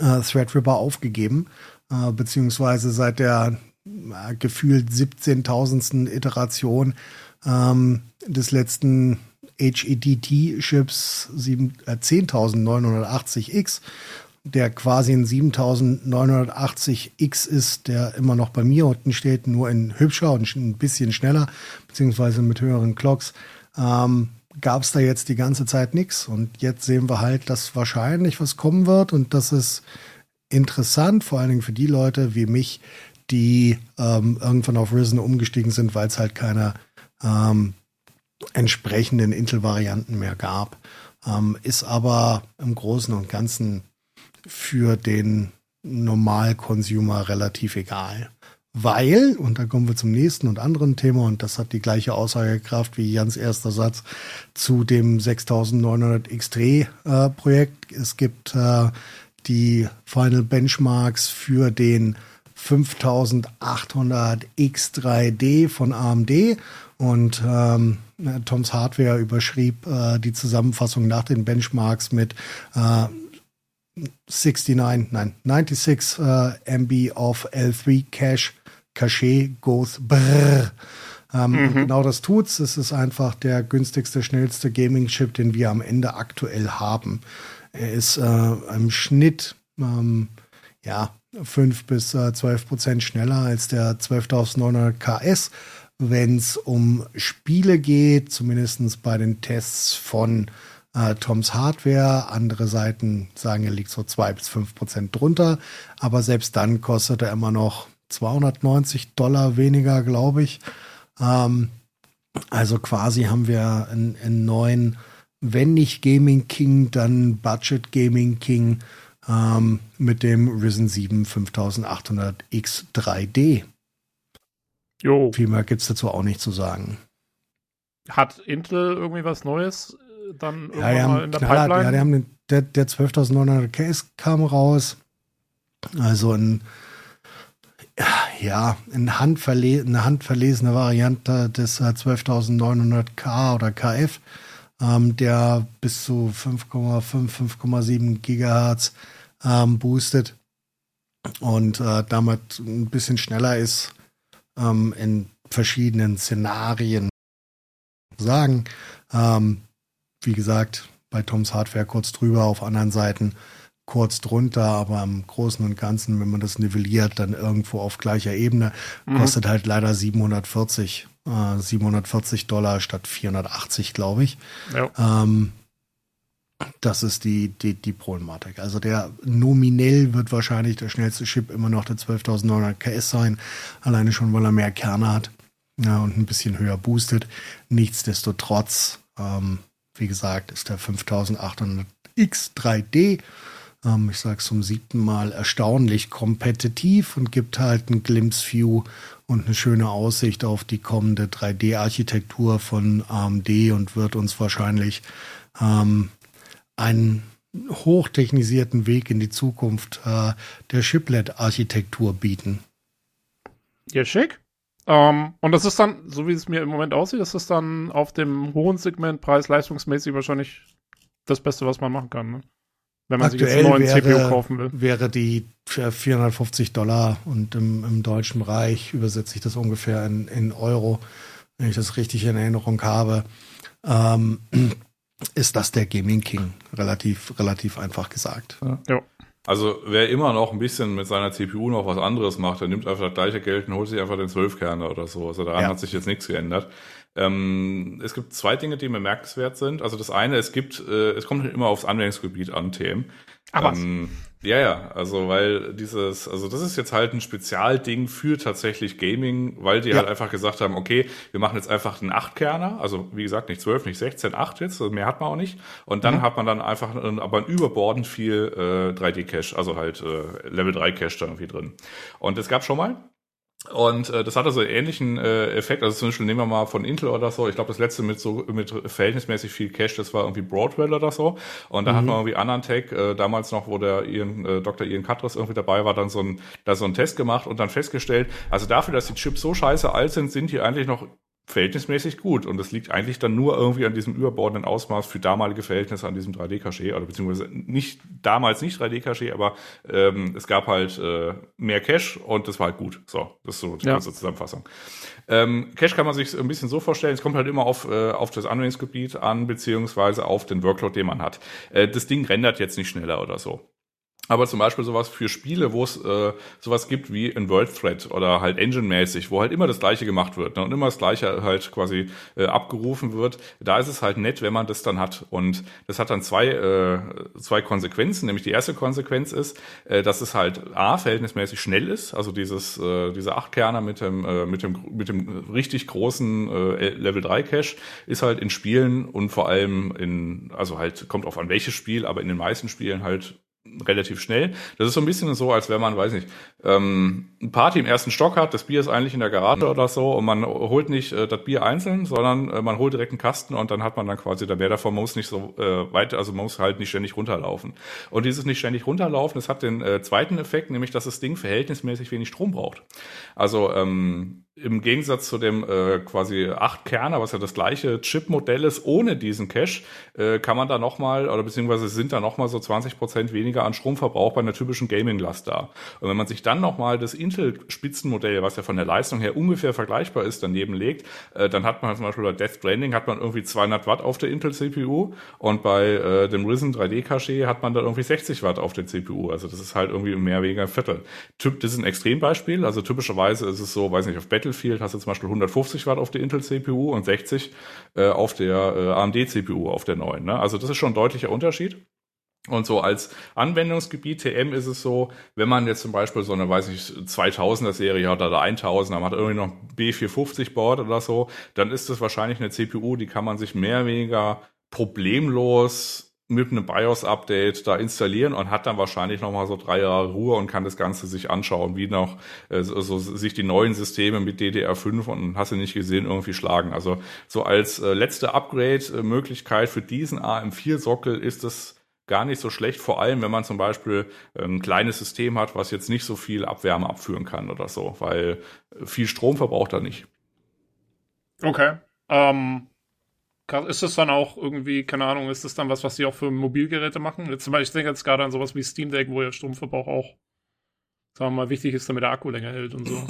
äh, Threadripper aufgegeben, äh, beziehungsweise seit der äh, gefühlt 17.000. Iteration ähm, des letzten HEDT-Chips äh, 10.980X der quasi ein 7980X ist, der immer noch bei mir unten steht, nur in hübscher und ein bisschen schneller, beziehungsweise mit höheren Clocks, ähm, gab es da jetzt die ganze Zeit nichts. Und jetzt sehen wir halt, dass wahrscheinlich was kommen wird und das ist interessant, vor allen Dingen für die Leute wie mich, die ähm, irgendwann auf Risen umgestiegen sind, weil es halt keine ähm, entsprechenden Intel-Varianten mehr gab. Ähm, ist aber im Großen und Ganzen für den Normal-Consumer relativ egal. Weil, und da kommen wir zum nächsten und anderen Thema, und das hat die gleiche Aussagekraft wie Jans erster Satz zu dem 6900 X3-Projekt. Äh, es gibt äh, die Final Benchmarks für den 5800 X3D von AMD und ähm, Toms Hardware überschrieb äh, die Zusammenfassung nach den Benchmarks mit äh, 69, nein, 96 uh, MB of L3 Cache, Cache goes brrr. Ähm, mhm. Genau das tut's. Es ist einfach der günstigste, schnellste Gaming-Chip, den wir am Ende aktuell haben. Er ist äh, im Schnitt ähm, ja, 5 bis äh, 12 Prozent schneller als der 12.900 KS. Wenn es um Spiele geht, zumindest bei den Tests von äh, Toms Hardware. Andere Seiten sagen, er liegt so zwei bis fünf Prozent drunter. Aber selbst dann kostet er immer noch 290 Dollar weniger, glaube ich. Ähm, also quasi haben wir einen, einen, neuen, wenn nicht Gaming King, dann Budget Gaming King ähm, mit dem Risen 7 5800X 3D. Jo. Viel mehr gibt es dazu auch nicht zu sagen. Hat Intel irgendwie was Neues dann irgendwann ja, mal in der Pipeline? Ja, die haben den, der, der 12.900 Case kam raus. Also ein, ja, eine handverlesene Variante des 12.900K äh, oder KF, ähm, der bis zu 5,5, 5,7 Gigahertz ähm, boostet und äh, damit ein bisschen schneller ist ähm, in verschiedenen Szenarien sagen. Ähm, wie gesagt, bei Toms Hardware kurz drüber, auf anderen Seiten kurz drunter, aber im Großen und Ganzen, wenn man das nivelliert, dann irgendwo auf gleicher Ebene, mhm. kostet halt leider 740, äh, 740 Dollar statt 480, glaube ich. Ja. Ähm, das ist die, die, die Problematik. Also der nominell wird wahrscheinlich der schnellste Chip immer noch der 12.900 KS sein, alleine schon, weil er mehr Kerne hat ja, und ein bisschen höher boostet. Nichtsdestotrotz ähm, wie gesagt, ist der 5800X 3D. Ähm, ich sage es zum siebten Mal erstaunlich kompetitiv und gibt halt ein Glimpse View und eine schöne Aussicht auf die kommende 3D-Architektur von AMD und wird uns wahrscheinlich ähm, einen hochtechnisierten Weg in die Zukunft äh, der Chiplet-Architektur bieten. Ja, schick. Ähm, und das ist dann, so wie es mir im Moment aussieht, das ist dann auf dem hohen Segment preis-leistungsmäßig wahrscheinlich das Beste, was man machen kann. Ne? wenn man Aktuell sich jetzt einen neuen wäre, CPU kaufen will. Wäre die 450 Dollar und im, im deutschen Bereich übersetze ich das ungefähr in, in Euro, wenn ich das richtig in Erinnerung habe. Ähm, ist das der Gaming King. Relativ, relativ einfach gesagt. Ja. Also wer immer noch ein bisschen mit seiner CPU noch was anderes macht, der nimmt einfach das gleiche Geld und holt sich einfach den 12-Kerner oder so. Also daran ja. hat sich jetzt nichts geändert. Ähm, es gibt zwei Dinge, die bemerkenswert sind. Also das eine, es gibt, äh, es kommt immer aufs Anwendungsgebiet an, TM. Aber ähm, ja, ja, also weil dieses, also das ist jetzt halt ein Spezialding für tatsächlich Gaming, weil die ja. halt einfach gesagt haben, okay, wir machen jetzt einfach einen 8-Kerner, also wie gesagt, nicht 12, nicht 16, 8 jetzt, also mehr hat man auch nicht. Und dann mhm. hat man dann einfach aber ein überbordend viel äh, 3D-Cache, also halt äh, Level 3 Cache da irgendwie drin. Und es gab schon mal, und äh, das hatte so einen ähnlichen äh, Effekt. Also zum Beispiel nehmen wir mal von Intel oder so. Ich glaube, das letzte mit so mit verhältnismäßig viel Cache, das war irgendwie Broadwell oder so. Und da mhm. hat man irgendwie Anantech, äh, damals noch, wo der Ian, äh, Dr. Ian Katras irgendwie dabei war, dann so ein, da so einen Test gemacht und dann festgestellt, also dafür, dass die Chips so scheiße alt sind, sind die eigentlich noch verhältnismäßig gut. Und das liegt eigentlich dann nur irgendwie an diesem überbordenden Ausmaß für damalige Verhältnisse an diesem 3D-Cache, oder beziehungsweise nicht damals nicht 3D-Cache, aber ähm, es gab halt äh, mehr Cache und das war halt gut. So, das ist so die ja. ganze Zusammenfassung. Ähm, Cache kann man sich ein bisschen so vorstellen, es kommt halt immer auf, äh, auf das Anwendungsgebiet an, beziehungsweise auf den Workload, den man hat. Äh, das Ding rendert jetzt nicht schneller oder so. Aber zum Beispiel sowas für Spiele, wo es äh, sowas gibt wie ein World Thread oder halt Engine-mäßig, wo halt immer das Gleiche gemacht wird ne, und immer das Gleiche halt quasi äh, abgerufen wird, da ist es halt nett, wenn man das dann hat. Und das hat dann zwei, äh, zwei Konsequenzen. Nämlich die erste Konsequenz ist, äh, dass es halt A, verhältnismäßig schnell ist, also dieses, äh, diese Achtkerner mit dem, äh, mit dem, mit dem richtig großen äh, Level 3 Cache ist halt in Spielen und vor allem in, also halt kommt auf an welches Spiel, aber in den meisten Spielen halt relativ schnell. Das ist so ein bisschen so, als wenn man, weiß nicht, ähm, ein Party im ersten Stock hat, das Bier ist eigentlich in der Garage mhm. oder so und man holt nicht äh, das Bier einzeln, sondern äh, man holt direkt einen Kasten und dann hat man dann quasi da mehr davon, man muss nicht so äh, weit, also man muss halt nicht ständig runterlaufen. Und dieses nicht ständig runterlaufen, das hat den äh, zweiten Effekt, nämlich dass das Ding verhältnismäßig wenig Strom braucht. Also ähm, im Gegensatz zu dem äh, quasi 8 Kerner, was ja das gleiche Chip-Modell ist, ohne diesen Cache, äh, kann man da nochmal, oder beziehungsweise sind da nochmal so 20 Prozent weniger an Stromverbrauch bei einer typischen Gaming-Last da. Und wenn man sich dann nochmal das Intel-Spitzenmodell, was ja von der Leistung her ungefähr vergleichbar ist, daneben legt, äh, dann hat man zum Beispiel bei Death Stranding hat man irgendwie 200 Watt auf der Intel-CPU und bei äh, dem Risen 3D-Cache hat man dann irgendwie 60 Watt auf der CPU. Also das ist halt irgendwie mehr weniger ein Viertel. Typ, das ist ein Extrembeispiel, also typischerweise ist es so, weiß nicht, auf Battle Battlefield hast du zum Beispiel 150 Watt auf der Intel-CPU und 60 äh, auf der äh, AMD-CPU auf der neuen. Ne? Also das ist schon ein deutlicher Unterschied. Und so als Anwendungsgebiet TM ist es so, wenn man jetzt zum Beispiel so eine, weiß ich, 2000er Serie hat oder 1000, er, man hat irgendwie noch B450 Board oder so, dann ist das wahrscheinlich eine CPU, die kann man sich mehr oder weniger problemlos mit einem BIOS-Update da installieren und hat dann wahrscheinlich noch mal so drei Jahre Ruhe und kann das Ganze sich anschauen, wie noch äh, so, sich die neuen Systeme mit DDR5 und hast du nicht gesehen irgendwie schlagen. Also so als äh, letzte Upgrade-Möglichkeit für diesen AM4-Sockel ist es gar nicht so schlecht, vor allem wenn man zum Beispiel ein kleines System hat, was jetzt nicht so viel Abwärme abführen kann oder so, weil viel Strom verbraucht er nicht. Okay. Ähm, ist das dann auch irgendwie, keine Ahnung, ist das dann was, was sie auch für Mobilgeräte machen? Jetzt zum Beispiel, ich denke jetzt gerade an sowas wie Steam Deck, wo ja Stromverbrauch auch, sagen wir mal, wichtig ist, damit der Akku länger hält und so.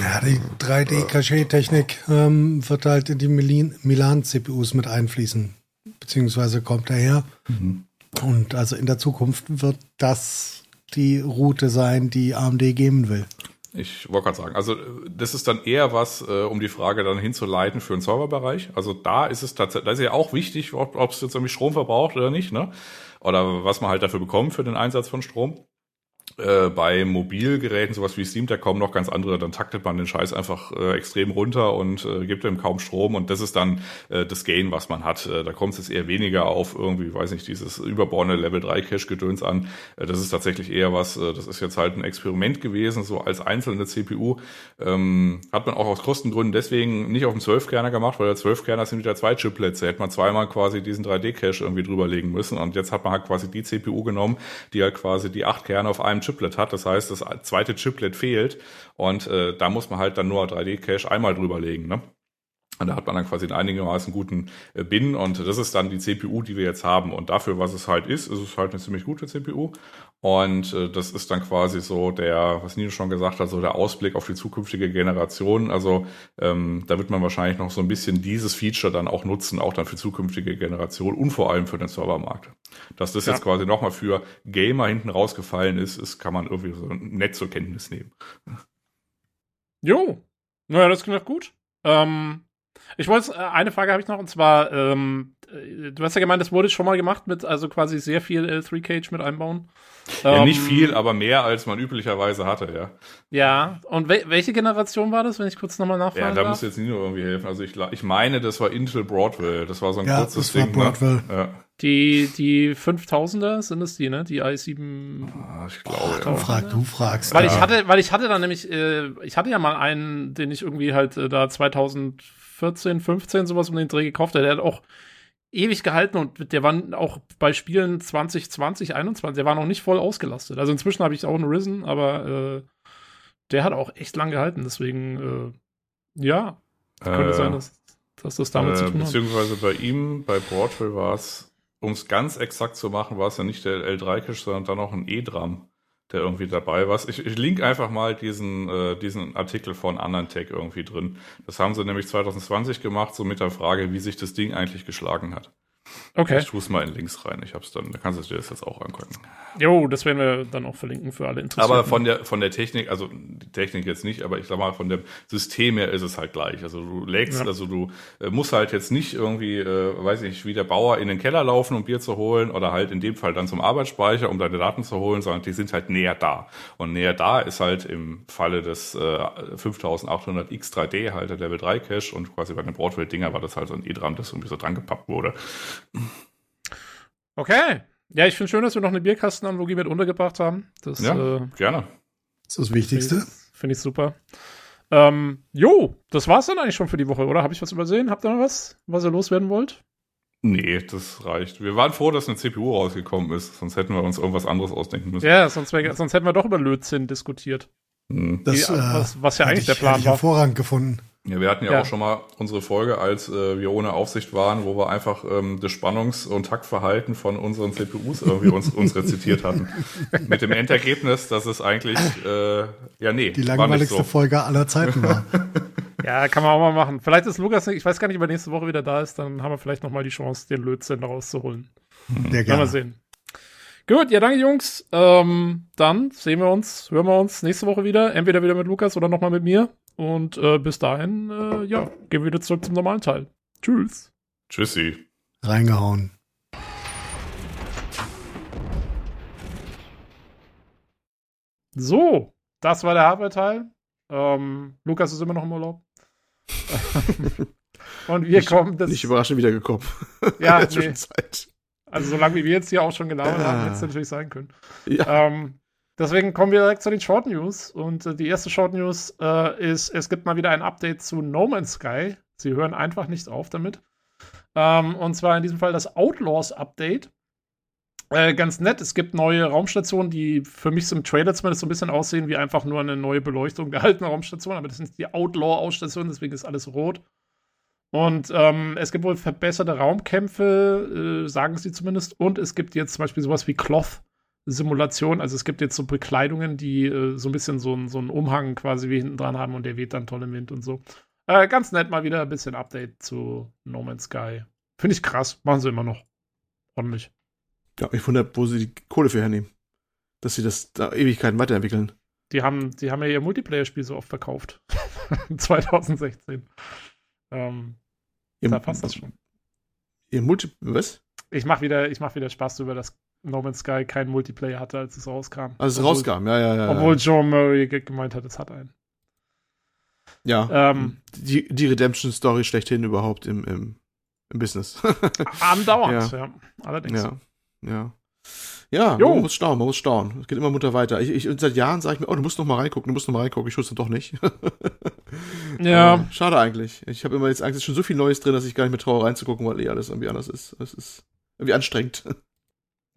Ja, die 3D-Cache-Technik ähm, wird halt in die Milan-CPUs mit einfließen, beziehungsweise kommt daher. Mhm. Und also in der Zukunft wird das die Route sein, die AMD geben will. Ich wollte gerade sagen, also das ist dann eher was, äh, um die Frage dann hinzuleiten für den Serverbereich. Also da ist es tatsächlich, da ist ja auch wichtig, ob es jetzt irgendwie Strom verbraucht oder nicht, ne? Oder was man halt dafür bekommt für den Einsatz von Strom äh, bei Mobilgeräten, sowas wie Steam Deck, kommen noch ganz andere, dann taktet man den Scheiß einfach äh, extrem runter und äh, gibt ihm kaum Strom und das ist dann äh, das Gain, was man hat. Äh, da kommt es jetzt eher weniger auf irgendwie, weiß nicht, dieses überborne Level 3 Cache-Gedöns an. Äh, das ist tatsächlich eher was, äh, das ist jetzt halt ein Experiment gewesen, so als einzelne CPU. Ähm, hat man auch aus Kostengründen deswegen nicht auf dem 12-Kerner gemacht, weil der 12-Kerner sind wieder zwei Chiplets. Da hätte man zweimal quasi diesen 3D-Cache irgendwie drüberlegen müssen und jetzt hat man halt quasi die CPU genommen, die halt quasi die acht Kerne auf einem Chiplet hat. Das heißt, das zweite Chiplet fehlt und äh, da muss man halt dann nur 3D-Cache einmal drüberlegen. Ne? Und da hat man dann quasi einen einigermaßen guten äh, Bin und das ist dann die CPU, die wir jetzt haben. Und dafür, was es halt ist, ist es halt eine ziemlich gute CPU. Und äh, das ist dann quasi so der, was Nino schon gesagt hat, so der Ausblick auf die zukünftige Generation. Also ähm, da wird man wahrscheinlich noch so ein bisschen dieses Feature dann auch nutzen, auch dann für zukünftige Generationen und vor allem für den Servermarkt. Dass das ja. jetzt quasi nochmal für Gamer hinten rausgefallen ist, ist, kann man irgendwie so nett zur Kenntnis nehmen. Jo, naja, das klingt gut. Ähm, ich wollte, äh, eine Frage habe ich noch, und zwar, ähm, äh, du hast ja gemeint, das wurde schon mal gemacht mit, also quasi sehr viel L3-Cage mit einbauen. Ja, ähm, nicht viel, aber mehr als man üblicherweise hatte, ja. Ja, und we welche Generation war das, wenn ich kurz nochmal nachfrage? Ja, da darf? muss jetzt nicht nur irgendwie helfen. Also ich, ich meine, das war Intel Broadwell. Das war so ein ja, kurzes das Ding. War ne? Broadwell. Ja. Die, die 5000er sind es die, ne? Die i7. Ah, ich glaube, ja. Du, frag, du fragst. Weil ja. ich hatte, weil ich hatte dann nämlich, äh, ich hatte ja mal einen, den ich irgendwie halt äh, da 2014, 15 sowas um den Dreh gekauft hatte. Der hat auch ewig gehalten und der war auch bei Spielen 2020, 21, der war noch nicht voll ausgelastet. Also inzwischen habe ich auch einen Risen, aber äh, der hat auch echt lang gehalten. Deswegen, äh, ja, könnte äh, sein, dass, dass das damit zu tun hat. Beziehungsweise bei ihm, bei Broadwell war es, um es ganz exakt zu machen, war es ja nicht der L3-Cache, sondern dann noch ein E-Dram der irgendwie dabei war. Ich, ich link einfach mal diesen, äh, diesen Artikel von Anantech irgendwie drin. Das haben sie nämlich 2020 gemacht, so mit der Frage, wie sich das Ding eigentlich geschlagen hat. Okay. Ich tue es mal in Links rein. Ich hab's dann, da kannst du dir das jetzt auch angucken. Jo, das werden wir dann auch verlinken für alle Interessierten. Aber von der, von der Technik, also die Technik jetzt nicht, aber ich sag mal, von dem System her ist es halt gleich. Also du legst, ja. also du äh, musst halt jetzt nicht irgendwie, äh, weiß ich nicht, wie der Bauer in den Keller laufen, um Bier zu holen oder halt in dem Fall dann zum Arbeitsspeicher, um deine Daten zu holen, sondern die sind halt näher da. Und näher da ist halt im Falle des äh, 5800X 3D halt der Level 3 Cache und quasi bei den Broadwell-Dinger war das halt so ein E-Dram, das irgendwie so dran gepappt wurde. Okay. Ja, ich finde schön, dass wir noch eine Bierkastenanalogie mit untergebracht haben. Das, ja, äh, gerne. Das ist das Wichtigste. Finde ich, find ich, super. Ähm, jo, das war's dann eigentlich schon für die Woche, oder? Habe ich was übersehen? Habt ihr noch was, was ihr loswerden wollt? Nee, das reicht. Wir waren froh, dass eine CPU rausgekommen ist, sonst hätten wir uns irgendwas anderes ausdenken müssen. Ja, sonst, wär, sonst hätten wir doch über Lötzinn diskutiert. Hm. Das, Die, was, was ja eigentlich ich, der Plan ich war. hervorragend gefunden. Ja, wir hatten ja, ja, auch schon mal unsere Folge, als äh, wir ohne Aufsicht waren, wo wir einfach ähm, das Spannungs- und Taktverhalten von unseren CPUs irgendwie uns, uns rezitiert hatten. Mit dem Endergebnis, dass es eigentlich, äh, ja, nee. Die langweiligste so. Folge aller Zeiten war. ja, kann man auch mal machen. Vielleicht ist Lukas, ich weiß gar nicht, ob er nächste Woche wieder da ist, dann haben wir vielleicht noch mal die Chance, den Lötzinn rauszuholen. Sehr gerne. Mal sehen. Gut, ja, danke Jungs. Ähm, dann sehen wir uns, hören wir uns nächste Woche wieder. Entweder wieder mit Lukas oder nochmal mit mir. Und äh, bis dahin, äh, ja, gehen wir wieder zurück zum normalen Teil. Tschüss. Tschüssi. Reingehauen. So, das war der Hardware-Teil. Ähm, Lukas ist immer noch im Urlaub. Und wir nicht, kommen das. Nicht überraschend wiedergekommen. Ja, nee. Also, solange wie wir jetzt hier auch schon gelabert haben, hätte es natürlich sein können. Ja. Ähm, Deswegen kommen wir direkt zu den Short News. Und äh, die erste Short News äh, ist, es gibt mal wieder ein Update zu No Man's Sky. Sie hören einfach nicht auf damit. Ähm, und zwar in diesem Fall das Outlaws Update. Äh, ganz nett, es gibt neue Raumstationen, die für mich im Trailer zumindest so ein bisschen aussehen wie einfach nur eine neue Beleuchtung der alten Raumstation, aber das sind die Outlaw-Ausstationen, deswegen ist alles rot. Und ähm, es gibt wohl verbesserte Raumkämpfe, äh, sagen sie zumindest. Und es gibt jetzt zum Beispiel sowas wie Cloth, Simulation. Also es gibt jetzt so Bekleidungen, die äh, so ein bisschen so, so einen Umhang quasi wie hinten dran haben und der weht dann toll im Wind und so. Äh, ganz nett mal wieder ein bisschen Update zu No Man's Sky. Finde ich krass. Machen sie immer noch. Ordentlich. Ja, ich wundere, wo sie die Kohle für hernehmen. Dass sie das da Ewigkeiten weiterentwickeln. Die haben, die haben ja ihr Multiplayer-Spiel so oft verkauft. 2016. Ähm, Ihr, da passt das schon. Ihr Multi... Was? Ich mach wieder, ich mach wieder Spaß darüber, dass No Man's Sky keinen Multiplayer hatte, als es rauskam. Als es obwohl, rauskam, ja, ja, ja. Obwohl Joe Murray gemeint hat, es hat einen. Ja. Ähm, die, die Redemption-Story schlechthin überhaupt im, im, im Business. Andauernd, ja. ja. Allerdings. Ja, ja. Ja, jo. man muss staunen, man muss staunen. Es geht immer munter weiter. Ich, ich, seit Jahren sage ich mir, oh, du musst noch mal reingucken, du musst noch mal reingucken. Ich wusste doch nicht. ja. Ähm, schade eigentlich. Ich habe immer jetzt eigentlich schon so viel Neues drin, dass ich gar nicht mehr traue reinzugucken, weil eh alles irgendwie anders ist. Es ist irgendwie anstrengend.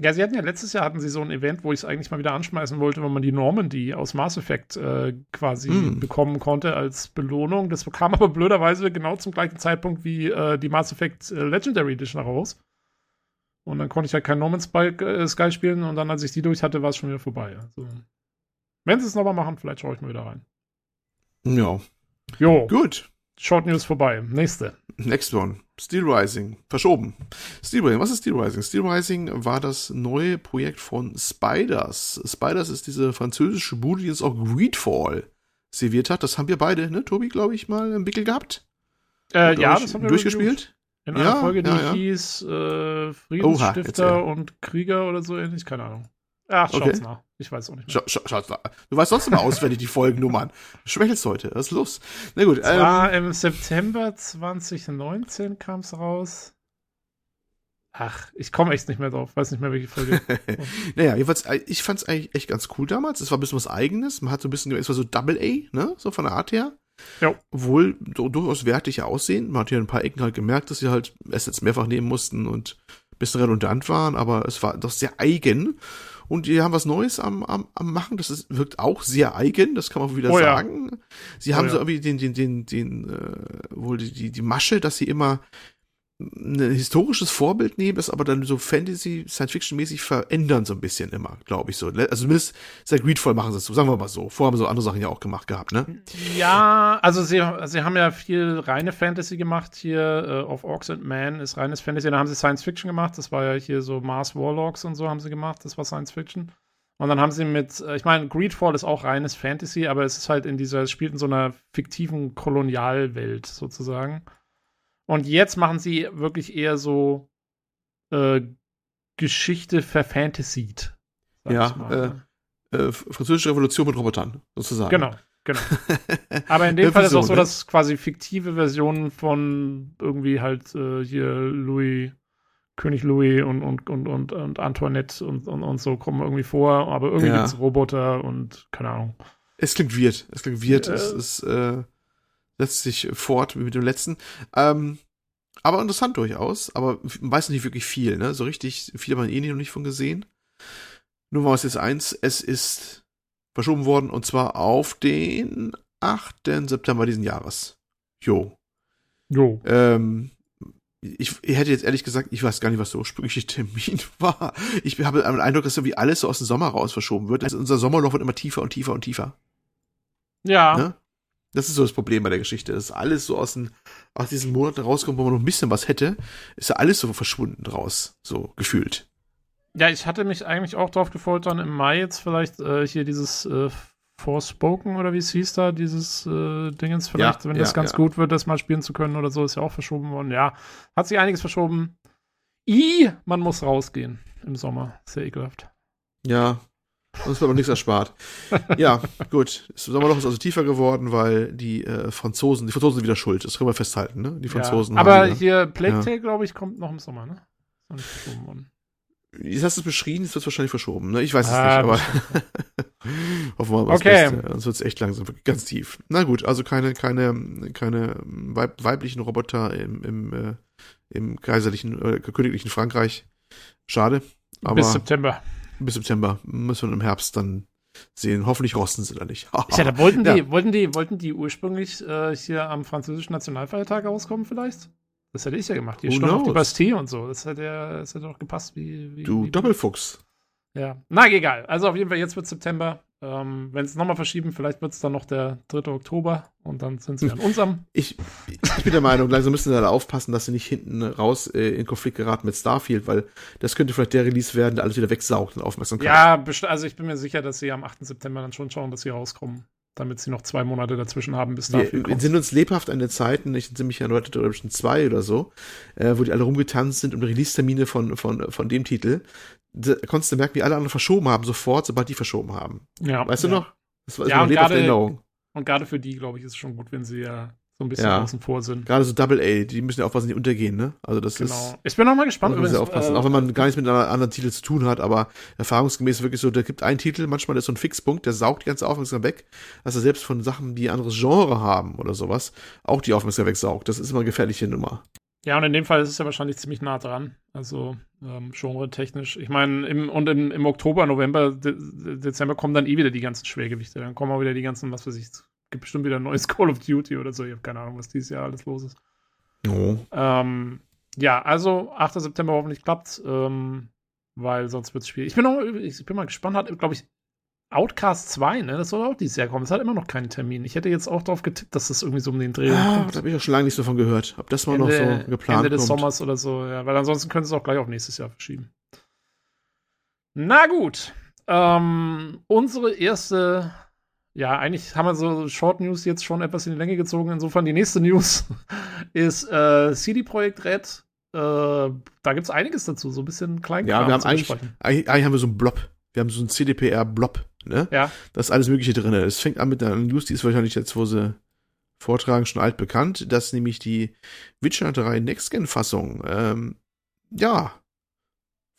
Ja, sie hatten ja letztes Jahr hatten sie so ein Event, wo ich es eigentlich mal wieder anschmeißen wollte, wo man die Normandy aus Mass Effect äh, quasi mm. bekommen konnte als Belohnung. Das kam aber blöderweise genau zum gleichen Zeitpunkt wie äh, die Mass Effect äh, Legendary Edition raus. Und dann konnte ich halt kein No Man's Sky, äh, Sky spielen und dann, als ich die durch hatte, war es schon wieder vorbei. Also, wenn sie es nochmal machen, vielleicht schaue ich mal wieder rein. Ja. Jo. Gut. Short News vorbei. Nächste. Next one. Steel Rising. Verschoben. Steel Rising. Was ist Steel Rising? Steel Rising war das neue Projekt von Spiders. Spiders ist diese französische Bude, die jetzt auch Greedfall serviert hat. Das haben wir beide, ne, Tobi, glaube ich, mal im Wickel gehabt. Äh, ja, das haben wir durchgespielt. In einer ja, Folge, die ja, ja. hieß äh, Friedensstifter Oha, und Krieger oder so ähnlich. Keine Ahnung. Ach, schaut's okay. nach. Ich weiß auch nicht mehr. Schaut's nach. Du weißt sonst immer auswendig die Folgennummern. Schwächelst heute. Was ist los? Na gut. Es ähm, war im September 2019 kam's raus. Ach, ich komme echt nicht mehr drauf. Weiß nicht mehr, welche Folge. naja, jedenfalls, äh, ich fand's eigentlich echt ganz cool damals. Es war ein bisschen was Eigenes. Man hat so ein bisschen, es war so Double A, ne? So von der Art her. Ja. Obwohl durchaus wertig aussehen. Man hat hier ein paar Ecken halt gemerkt, dass sie halt Assets mehrfach nehmen mussten und ein bisschen redundant waren, aber es war doch sehr eigen. Und die haben was Neues am, am, am machen. Das ist, wirkt auch sehr eigen, das kann man wieder oh, sagen. Ja. Sie haben oh, so irgendwie den, den, den, den, äh, wohl die, die, die Masche, dass sie immer ein historisches Vorbild nehmen, das aber dann so Fantasy, Science-Fiction-mäßig verändern so ein bisschen immer, glaube ich so. Also zumindest sehr greedvoll machen sie es so, sagen wir mal so. Vorher haben sie so andere Sachen ja auch gemacht gehabt, ne? Ja, also sie, sie haben ja viel reine Fantasy gemacht hier. Uh, auf Orcs and Man ist reines Fantasy. Dann haben sie Science-Fiction gemacht. Das war ja hier so Mars Warlocks und so haben sie gemacht. Das war Science-Fiction. Und dann haben sie mit, äh, ich meine, Greedfall ist auch reines Fantasy, aber es ist halt in dieser, es spielt in so einer fiktiven Kolonialwelt sozusagen. Und jetzt machen sie wirklich eher so äh, Geschichte verfantasied. Ja, äh, äh, französische Revolution mit Robotern, sozusagen. Genau, genau. Aber in dem Fall ist es auch so, ne? dass quasi fiktive Versionen von irgendwie halt äh, hier Louis, König Louis und, und, und, und, und Antoinette und, und, und so kommen irgendwie vor, aber irgendwie ja. gibt es Roboter und keine Ahnung. Es klingt weird. Es klingt weird. Äh, es ist, äh, setzt sich fort mit dem letzten. Ähm, aber interessant durchaus, aber weiß nicht wirklich viel, ne? So richtig viel hat man eh noch nicht von gesehen. Nur war es jetzt eins, es ist verschoben worden und zwar auf den 8. September diesen Jahres. Jo. Jo. Ähm, ich, ich hätte jetzt ehrlich gesagt, ich weiß gar nicht, was der ursprüngliche Termin war. Ich habe den Eindruck, dass irgendwie alles so aus dem Sommer raus verschoben wird. Also unser Sommerloch wird immer tiefer und tiefer und tiefer. Ja. Ne? Das ist so das Problem bei der Geschichte. dass alles so aus, den, aus diesen Monaten rauskommt, wo man noch ein bisschen was hätte, ist ja alles so verschwunden draus, so gefühlt. Ja, ich hatte mich eigentlich auch drauf gefreut, dann im Mai jetzt vielleicht äh, hier dieses äh, Forspoken oder wie es hieß da, dieses äh, Dingens vielleicht, ja, wenn ja, das ganz ja. gut wird, das mal spielen zu können oder so, ist ja auch verschoben worden. Ja, hat sich einiges verschoben. I, man muss rausgehen im Sommer. Sehr ekelhaft. Ja, uns wird noch nichts erspart. ja, gut. Das Sommerloch ist also tiefer geworden, weil die äh, Franzosen, die Franzosen sind wieder schuld. Das können wir festhalten, ne? Die Franzosen. Ja, aber wieder, hier Plague Tale, ja. glaube ich, kommt noch im Sommer, ne? Ist noch nicht verschoben worden. Jetzt hast du es beschrieben, es wird wahrscheinlich verschoben, ne? Ich weiß ah, es nicht, aber hoffen wir mal okay. Beste. Sonst wird es echt langsam, ganz tief. Na gut, also keine, keine, keine weib weiblichen Roboter im, im, äh, im kaiserlichen, äh, königlichen Frankreich. Schade. Aber Bis September bis September. Müssen wir im Herbst dann sehen. Hoffentlich rosten sie da nicht. ja, da wollten die, ja. wollten die, wollten die ursprünglich äh, hier am französischen Nationalfeiertag rauskommen vielleicht? Das hätte ich ja gemacht. Hier stand auf die Bastille und so. Das hätte ja, das hätte doch gepasst wie, wie Du wie, Doppelfuchs. Ja. Na, egal. Also auf jeden Fall, jetzt wird September. Ähm, Wenn es nochmal verschieben, vielleicht wird es dann noch der 3. Oktober und dann sind sie an unserem. Ich, ich bin der Meinung, langsam müssen sie da aufpassen, dass sie nicht hinten raus äh, in Konflikt geraten mit Starfield, weil das könnte vielleicht der Release werden, der alles wieder wegsaugt in Aufmerksamkeit. Ja, also ich bin mir sicher, dass sie am 8. September dann schon schauen, dass sie rauskommen damit sie noch zwei Monate dazwischen haben, bis Starfield wir, kommt. Sind uns lebhaft an der Zeiten, ich sind mich an Red Dead Redemption 2 oder so, äh, wo die alle rumgetanzt sind um Release-Termine von, von, von dem Titel. Konntest du merken, wie alle anderen verschoben haben, sofort, sobald die verschoben haben. Ja. Weißt ja. du noch? Das war ja, und gerade, und gerade für die, glaube ich, ist es schon gut, wenn sie ja so ein bisschen ja. außen vor sind. Gerade so Double A, die müssen ja aufpassen, die untergehen, ne? Also das genau. ist. Ich bin auch mal gespannt. Übrigens, aufpassen, äh, auch wenn man gar nichts mit einem anderen Titel zu tun hat, aber erfahrungsgemäß wirklich so, da gibt einen Titel, manchmal ist so ein Fixpunkt, der saugt die ganze Aufmerksamkeit weg, dass er selbst von Sachen, die ein anderes Genre haben oder sowas, auch die Aufmerksamkeit wegsaugt. Das ist immer eine gefährliche Nummer. Ja, und in dem Fall ist es ja wahrscheinlich ziemlich nah dran. Also ähm, genre-technisch. Ich meine, im, und im, im Oktober, November, De Dezember kommen dann eh wieder die ganzen Schwergewichte. Dann kommen auch wieder die ganzen, was weiß ich, es gibt bestimmt wieder ein neues Call of Duty oder so. Ich habe keine Ahnung, was dieses Jahr alles los ist. Oh. Ähm, ja, also 8. September hoffentlich klappt, ähm, weil sonst wird es schwierig. Ich bin, noch, ich bin mal gespannt, hat, glaube ich, Outcast 2, ne? Das soll auch dieses Jahr kommen. Es hat immer noch keinen Termin. Ich hätte jetzt auch darauf getippt, dass das irgendwie so um den Dreh ah, kommt. Da habe ich auch schon lange nichts davon gehört. Ob das mal Ende, noch so geplant Ende des kommt. Sommers oder so, ja. Weil ansonsten können sie es auch gleich auf nächstes Jahr verschieben. Na gut. Ähm, unsere erste, ja, eigentlich haben wir so Short News jetzt schon etwas in die Länge gezogen. Insofern die nächste News ist äh, CD Projekt Red. Äh, da gibt es einiges dazu, so ein bisschen klein. Ja, wir haben eigentlich, eigentlich, eigentlich haben wir so einen Blob. Wir haben so einen CDPR-Blob Ne? Ja. Da ist alles Mögliche drin. Es fängt an mit einer News, die ist wahrscheinlich jetzt, wo sie vortragen, schon alt bekannt, dass nämlich die Witcher 3 Next-Gen-Fassung, ähm, ja,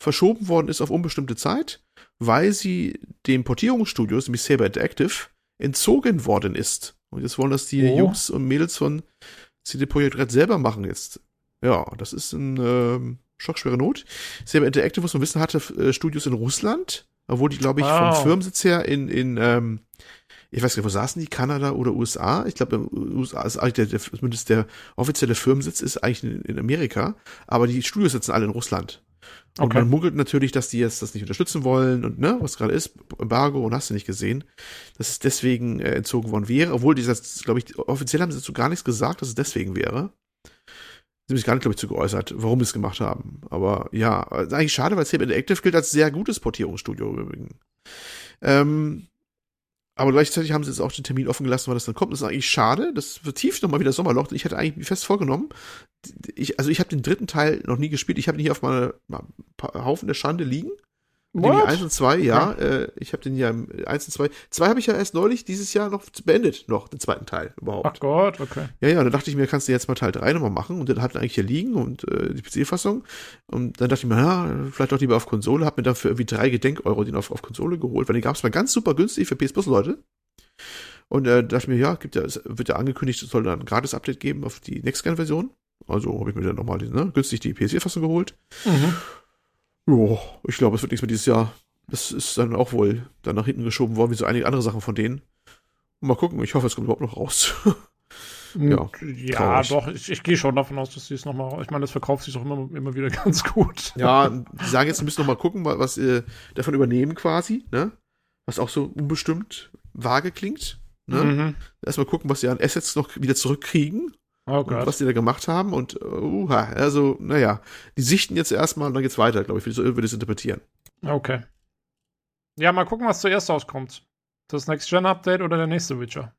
verschoben worden ist auf unbestimmte Zeit, weil sie dem Portierungsstudios, nämlich Saber Interactive, entzogen worden ist. Und jetzt wollen das die oh. Jungs und Mädels von CD Projekt Red selber machen jetzt. Ja, das ist ein ähm, schockschwere Not. Saber Interactive, muss man wissen, hatte äh, Studios in Russland, obwohl die, glaube ich, wow. vom Firmensitz her in, in ähm, ich weiß gar nicht, wo saßen die? Kanada oder USA? Ich glaube, USA ist eigentlich der, der, zumindest der offizielle Firmensitz ist eigentlich in, in Amerika, aber die Studios sitzen alle in Russland. Und okay. man munkelt natürlich, dass die jetzt das nicht unterstützen wollen und ne, was gerade ist, Embargo und hast du nicht gesehen, dass es deswegen äh, entzogen worden wäre, obwohl die das, glaube ich, offiziell haben sie dazu gar nichts gesagt, dass es deswegen wäre. Haben sich gar nicht, glaube ich, zu geäußert, warum sie es gemacht haben. Aber ja, ist eigentlich schade, weil Saber Interactive gilt als sehr gutes Portierungsstudio im. Ähm, aber gleichzeitig haben sie jetzt auch den Termin offen gelassen, weil das dann kommt. Das ist eigentlich schade. Das vertieft nochmal wieder Sommerloch. Ich hatte eigentlich fest vorgenommen. Ich, also ich habe den dritten Teil noch nie gespielt. Ich habe ihn hier auf meinem Haufen der Schande liegen. What? 1 und 2, ja. Äh, ich habe den ja im 1 und 2. 2 habe ich ja erst neulich dieses Jahr noch beendet, noch, den zweiten Teil überhaupt. Ach Gott, okay. Ja, ja, dann dachte ich mir, kannst du jetzt mal Teil 3 nochmal machen und den hat eigentlich hier liegen und äh, die PC-Fassung. Und dann dachte ich mir, ja, vielleicht doch lieber auf Konsole, hab mir dafür irgendwie drei Gedenk-Euro den auf, auf Konsole geholt, weil den gab es mal ganz super günstig für PS Plus Leute. Und äh, dachte mir, ja, gibt ja, es wird ja angekündigt, es soll dann ein Gratis-Update geben auf die Next-Gen-Version. Also habe ich mir dann nochmal ne, günstig die PS4-Fassung geholt. Mhm. Ja, ich glaube, es wird nichts mehr dieses Jahr. Das ist dann auch wohl dann nach hinten geschoben worden, wie so einige andere Sachen von denen. mal gucken, ich hoffe, es kommt überhaupt noch raus. ja, ja doch, ich, ich gehe schon davon aus, dass sie es nochmal, ich meine, das verkauft sich doch immer, immer wieder ganz gut. Ja, die sagen jetzt, wir müssen nochmal gucken, was äh, davon übernehmen quasi, ne? Was auch so unbestimmt vage klingt. Ne? Mhm. Erstmal gucken, was sie an Assets noch wieder zurückkriegen. Oh Gott. was die da gemacht haben und uh, also, naja, die sichten jetzt erstmal und dann geht's weiter, glaube ich, so würde es interpretieren. Okay. Ja, mal gucken, was zuerst rauskommt. Das Next-Gen-Update oder der nächste Witcher?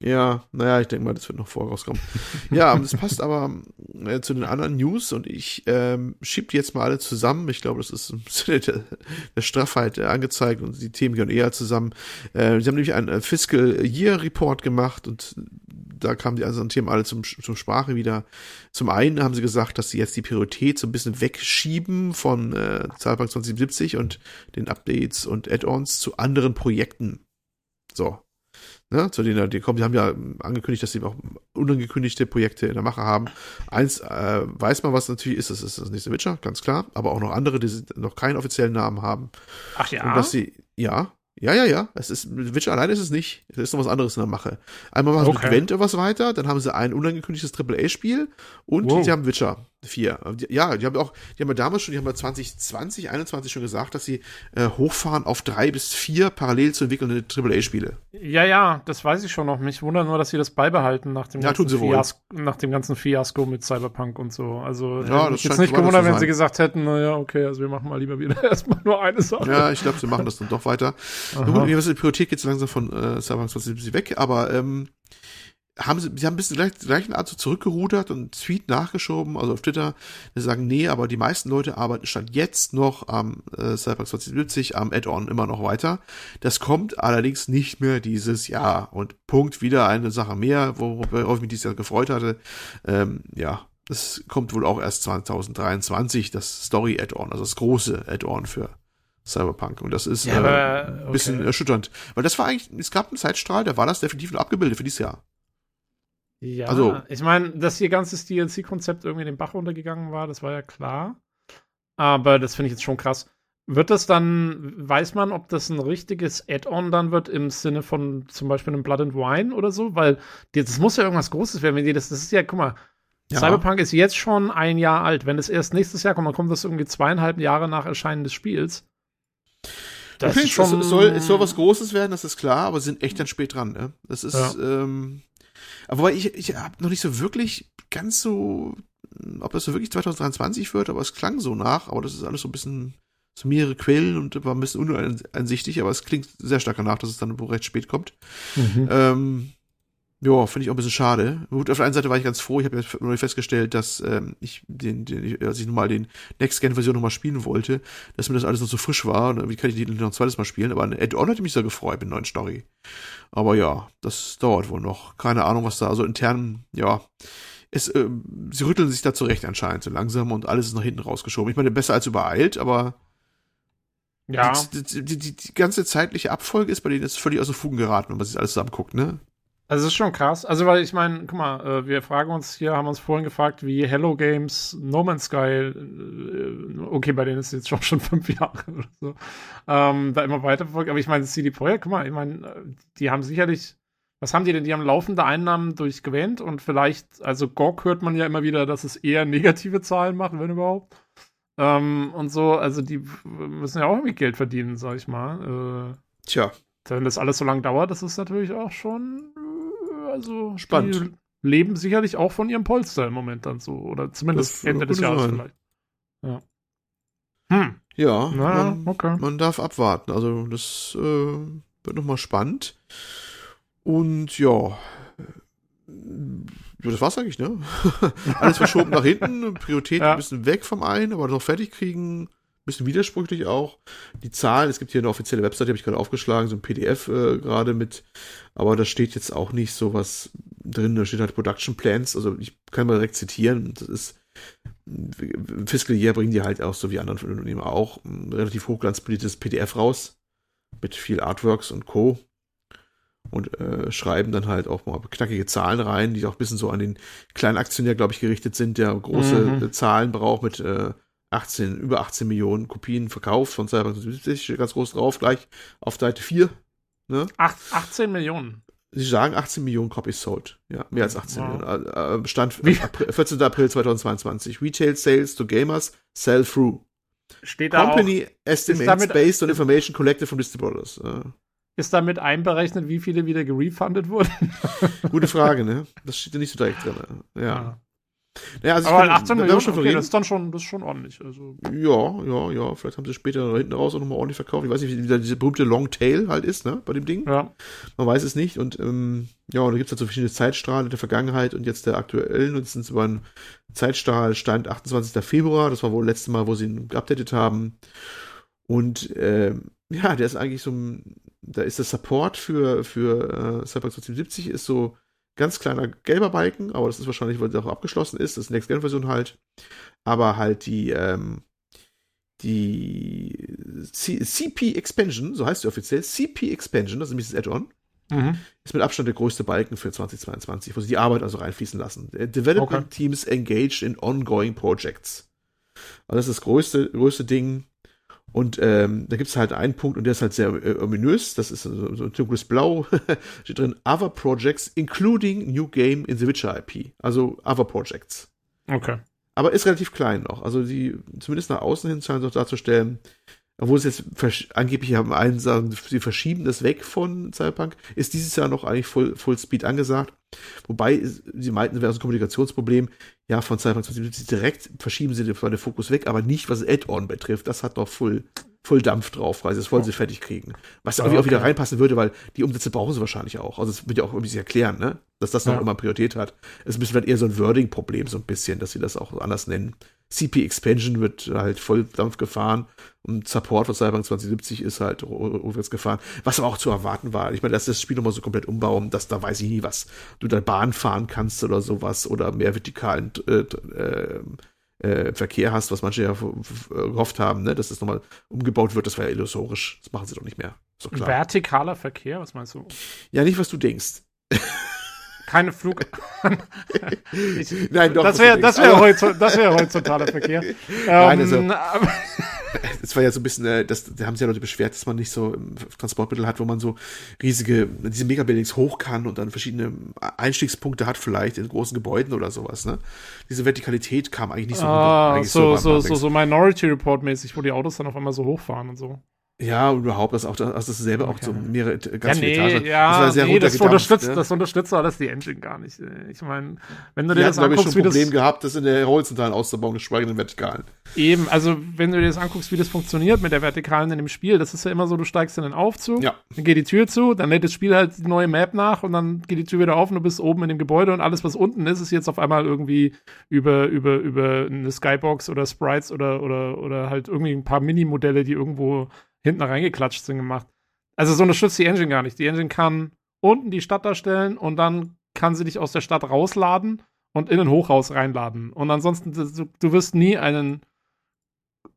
Ja, naja, ich denke mal, das wird noch vorauskommen. ja, das passt aber äh, zu den anderen News und ich ähm, schieb die jetzt mal alle zusammen. Ich glaube, das ist im Sinne der, der Straffheit äh, angezeigt und die Themen gehören eher zusammen. Äh, sie haben nämlich einen äh, Fiscal Year Report gemacht und da kamen die anderen Themen alle zum, zum Sprache wieder. Zum einen haben sie gesagt, dass sie jetzt die Priorität so ein bisschen wegschieben von äh, Cyberpunk 2070 und den Updates und Add-ons zu anderen Projekten. So, ne, zu denen die kommen. Die haben ja angekündigt, dass sie auch unangekündigte Projekte in der Mache haben. Eins äh, weiß man, was natürlich ist, das ist das nächste Witcher, ganz klar, aber auch noch andere, die noch keinen offiziellen Namen haben. Ach ja. Und dass sie, ja, ja, ja, ja. Es ist, Witcher alleine ist es nicht. Es ist noch was anderes in der Mache. Einmal machen sie mit Gwent was weiter, dann haben sie ein unangekündigtes AAA-Spiel und wow. sie haben Witcher 4. Ja, die haben auch, die haben ja damals schon, die haben ja 2020, 21 schon gesagt, dass sie äh, hochfahren auf drei bis vier parallel zu entwickelnde AAA-Spiele. Ja, ja, das weiß ich schon noch. Mich wundert nur, dass sie das beibehalten nach dem, ja, ganzen, Fiasko, nach dem ganzen Fiasko mit Cyberpunk und so. Also, ja, das jetzt nicht gewundert, wenn sie gesagt hätten, naja, okay, also wir machen mal lieber wieder erstmal nur eine Sache. Ja, ich glaube, sie machen das dann doch weiter. Nun, die Priorität geht so langsam von äh, Cyberpunk 2070 weg, aber ähm, haben sie, sie haben ein bisschen gleich, gleichen Art so zurückgerudert und einen Tweet nachgeschoben, also auf Twitter, die sagen, nee, aber die meisten Leute arbeiten stand jetzt noch am äh, Cyberpunk 2070, am Add-on immer noch weiter. Das kommt allerdings nicht mehr dieses Jahr. Und Punkt, wieder eine Sache mehr, worauf ich mich dieses Jahr gefreut hatte. Ähm, ja, das kommt wohl auch erst 2023, das Story-Add-on, also das große Add-on für Cyberpunk. Und das ist ja, äh, ein bisschen okay. erschütternd. Weil das war eigentlich, es gab einen Zeitstrahl, da war das definitiv nur abgebildet für dieses Jahr. Ja, also, ich meine, dass ihr ganzes DLC-Konzept irgendwie in den Bach runtergegangen war, das war ja klar. Aber das finde ich jetzt schon krass. Wird das dann, weiß man, ob das ein richtiges Add-on dann wird im Sinne von zum Beispiel einem Blood and Wine oder so? Weil das muss ja irgendwas Großes werden, wenn die das, das ist ja, guck mal, ja. Cyberpunk ist jetzt schon ein Jahr alt. Wenn es erst nächstes Jahr kommt, dann kommt das irgendwie zweieinhalb Jahre nach Erscheinen des Spiels. Das ist schon es, soll, es soll was Großes werden, das ist klar, aber sie sind echt dann spät dran, ne? Das ist, ja. ähm, aber ich, ich habe noch nicht so wirklich ganz so, ob das so wirklich 2023 wird, aber es klang so nach, aber das ist alles so ein bisschen so mehrere Quellen und war ein bisschen uneinsichtig, aber es klingt sehr stark danach, dass es dann wohl recht spät kommt. Mhm. Ähm, ja, finde ich auch ein bisschen schade. Gut, auf der einen Seite war ich ganz froh. Ich habe jetzt nur festgestellt, dass ähm, ich den, den, als ich nochmal den Next-Gen-Version nochmal spielen wollte, dass mir das alles noch so frisch war. Und wie kann ich die noch ein zweites Mal spielen? Aber ein Add-on hätte mich sehr gefreut mit neuen Story. Aber ja, das dauert wohl noch. Keine Ahnung, was da, also intern, ja. Es, äh, sie rütteln sich da zurecht anscheinend so langsam und alles ist nach hinten rausgeschoben. Ich meine, besser als übereilt, aber ja. Die, die, die, die, ganze zeitliche Abfolge ist bei denen jetzt völlig aus den Fugen geraten, wenn man sich alles zusammen guckt, ne? Also, es ist schon krass. Also, weil ich meine, guck mal, äh, wir fragen uns hier, haben uns vorhin gefragt, wie Hello Games No Man's Sky, äh, okay, bei denen ist es jetzt schon, schon fünf Jahre oder so, ähm, da immer weiter verfolgt. Aber ich meine, CD Projekt, guck mal, ich meine, äh, die haben sicherlich, was haben die denn? Die haben laufende Einnahmen durch und vielleicht, also GOG hört man ja immer wieder, dass es eher negative Zahlen macht, wenn überhaupt. Ähm, und so, also die müssen ja auch irgendwie Geld verdienen, sag ich mal. Äh, Tja. Wenn das alles so lange dauert, das ist natürlich auch schon also spannend. leben sicherlich auch von ihrem Polster im Moment dann so. Oder zumindest das Ende des Jahres sein. vielleicht. Ja. Hm. Ja, naja, man, okay. man darf abwarten. Also das äh, wird nochmal spannend. Und ja, das war's eigentlich, ne? Alles verschoben nach hinten, Priorität ja. ein bisschen weg vom einen, aber noch fertig kriegen bisschen widersprüchlich auch. Die Zahlen, es gibt hier eine offizielle Webseite, die habe ich gerade aufgeschlagen, so ein PDF äh, gerade mit, aber da steht jetzt auch nicht so was drin, da steht halt Production Plans, also ich kann mal direkt zitieren, das ist im Fiscal Year bringen die halt auch, so wie andere Unternehmen auch, ein relativ hochglanzpolitisches PDF raus, mit viel Artworks und Co. Und äh, schreiben dann halt auch mal knackige Zahlen rein, die auch ein bisschen so an den kleinen Aktionär, glaube ich, gerichtet sind, der große mhm. Zahlen braucht mit äh, 18, über 18 Millionen Kopien verkauft von Cyberpunk 70, ganz groß drauf, gleich auf Seite 4. Ne? Ach, 18 Millionen. Sie sagen 18 Millionen Copies sold. Ja, mehr als 18 wow. Millionen. Äh, äh Stand April, 14. April 2022. Retail Sales to Gamers sell through. Steht da Company auch, estimates damit, based on information collected from distributors. Ist damit einberechnet, wie viele wieder gerefundet wurden? Gute Frage, ne? Das steht ja nicht so direkt drin. Ja. ja. Ja, also aber 18 Millionen, schon okay, das ist dann schon, das ist schon ordentlich. Also. Ja, ja, ja. Vielleicht haben sie später hinten raus auch nochmal ordentlich verkauft. Ich weiß nicht, wie dieser berühmte Long Tail halt ist, ne, bei dem Ding. Ja. Man weiß es nicht. Und ähm, ja, und da gibt es halt so verschiedene Zeitstrahlen der Vergangenheit und jetzt der aktuellen. Und es sind über einen Zeitstrahl stand 28. Februar. Das war wohl das letzte Mal, wo sie ihn geupdatet haben. Und äh, ja, der ist eigentlich so da ist der Support für, für äh, Cyberpunk 2070 ist so ganz kleiner gelber Balken, aber das ist wahrscheinlich, weil der auch abgeschlossen ist. Das ist Next-Gen-Version halt. Aber halt die, ähm, die CP Expansion, so heißt sie offiziell, CP Expansion, das ist nämlich das Add-on, mhm. ist mit Abstand der größte Balken für 2022, wo sie die Arbeit also reinfließen lassen. Development okay. Teams engaged in ongoing projects. Also das ist das größte, größte Ding. Und ähm, da gibt es halt einen Punkt und der ist halt sehr äh, ominös. Das ist so, so ein dunkles Blau. Steht drin, Other Projects, including New Game in the Witcher IP. Also Other Projects. Okay. Aber ist relativ klein noch. Also die, zumindest nach außen hin scheint es auch darzustellen, obwohl es jetzt angeblich haben einen sagen, sie verschieben das weg von Cyberpunk, ist dieses Jahr noch eigentlich Full, Full Speed angesagt. Wobei sie meinten, es wäre ein Kommunikationsproblem. Ja, von Cyberpunk 2070 direkt verschieben sie den, den Fokus weg, aber nicht, was Add-on betrifft. Das hat noch Full, Full Dampf drauf, weil sie das wollen oh. sie fertig kriegen. Was irgendwie okay. auch wieder reinpassen würde, weil die Umsätze brauchen sie wahrscheinlich auch. Also das wird ja auch irgendwie sich erklären, ne? Dass das noch ja. immer Priorität hat. Es ist ein bisschen eher so ein Wording-Problem, so ein bisschen, dass sie das auch anders nennen. CP Expansion wird halt voll Dampf gefahren und Support von Cyberpunk 2070 ist halt rückwärts gefahren. Was aber auch zu erwarten war. Ich meine, dass das Spiel nochmal so komplett umbauen, dass da weiß ich nie was. Du da Bahn fahren kannst oder sowas oder mehr vertikalen äh, äh, äh, Verkehr hast, was manche ja gehofft haben, ne, dass das nochmal umgebaut wird, das war ja illusorisch. Das machen sie doch nicht mehr. So Vertikaler Verkehr, was meinst du? Ja, nicht, was du denkst. keine Flug. ich, Nein, doch. Das wäre das wär heutzutage, das wär heutzutage Verkehr. Nein, also, ähm, das war ja so ein bisschen, äh, das, da haben sich ja Leute beschwert, dass man nicht so Transportmittel hat, wo man so riesige, diese Megabuildings hoch kann und dann verschiedene Einstiegspunkte hat, vielleicht in großen Gebäuden oder sowas, ne? Diese Vertikalität kam eigentlich nicht so ah, so, so, so, so Minority Report mäßig, wo die Autos dann auf einmal so hochfahren und so. Ja, und überhaupt, dass auch das selber okay. auch so mehrere ganz ja, nee, viele Etagen. Ja, das war sehr nee, das unterstützt, ja? das unterstützt alles die Engine gar nicht. Ich meine, wenn du dir das anguckst, ich, schon ein Problem gehabt, das in der horizontalen auszubauen, geschweige denn vertikalen. Eben, also wenn du dir das anguckst, wie das funktioniert mit der vertikalen in dem Spiel, das ist ja immer so, du steigst in den Aufzug, ja. dann geht die Tür zu, dann lädt das Spiel halt die neue Map nach und dann geht die Tür wieder auf und du bist oben in dem Gebäude und alles, was unten ist, ist jetzt auf einmal irgendwie über über über eine Skybox oder Sprites oder oder oder halt irgendwie ein paar Mini-Modelle, die irgendwo hinten reingeklatscht sind, gemacht. Also so unterstützt die Engine gar nicht. Die Engine kann unten die Stadt darstellen und dann kann sie dich aus der Stadt rausladen und in ein Hochhaus reinladen. Und ansonsten, du, du wirst nie einen,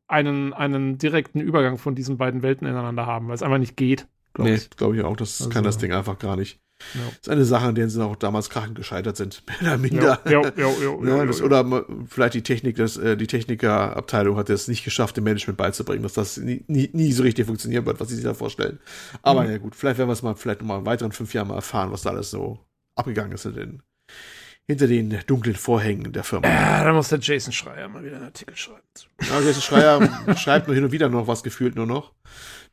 einen, einen direkten Übergang von diesen beiden Welten ineinander haben, weil es einfach nicht geht. Glaub nee, glaube ich auch. Das also, kann das Ding einfach gar nicht. Ja. Das ist eine Sache, an der sie auch damals krachend gescheitert sind, mehr oder minder. Ja, ja, ja, ja, das, oder vielleicht die Technik, das, äh, die Technikerabteilung hat es nicht geschafft, dem Management beizubringen, dass das nie, nie, nie so richtig funktionieren wird, was sie sich da vorstellen. Aber mhm. ja gut, vielleicht werden wir es mal vielleicht noch mal in weiteren fünf Jahren mal erfahren, was da alles so abgegangen ist in den, hinter den dunklen Vorhängen der Firma. Ja, da muss der Jason Schreier mal wieder einen Artikel schreiben. Ja, Jason Schreier schreibt nur hin und wieder noch was gefühlt nur noch.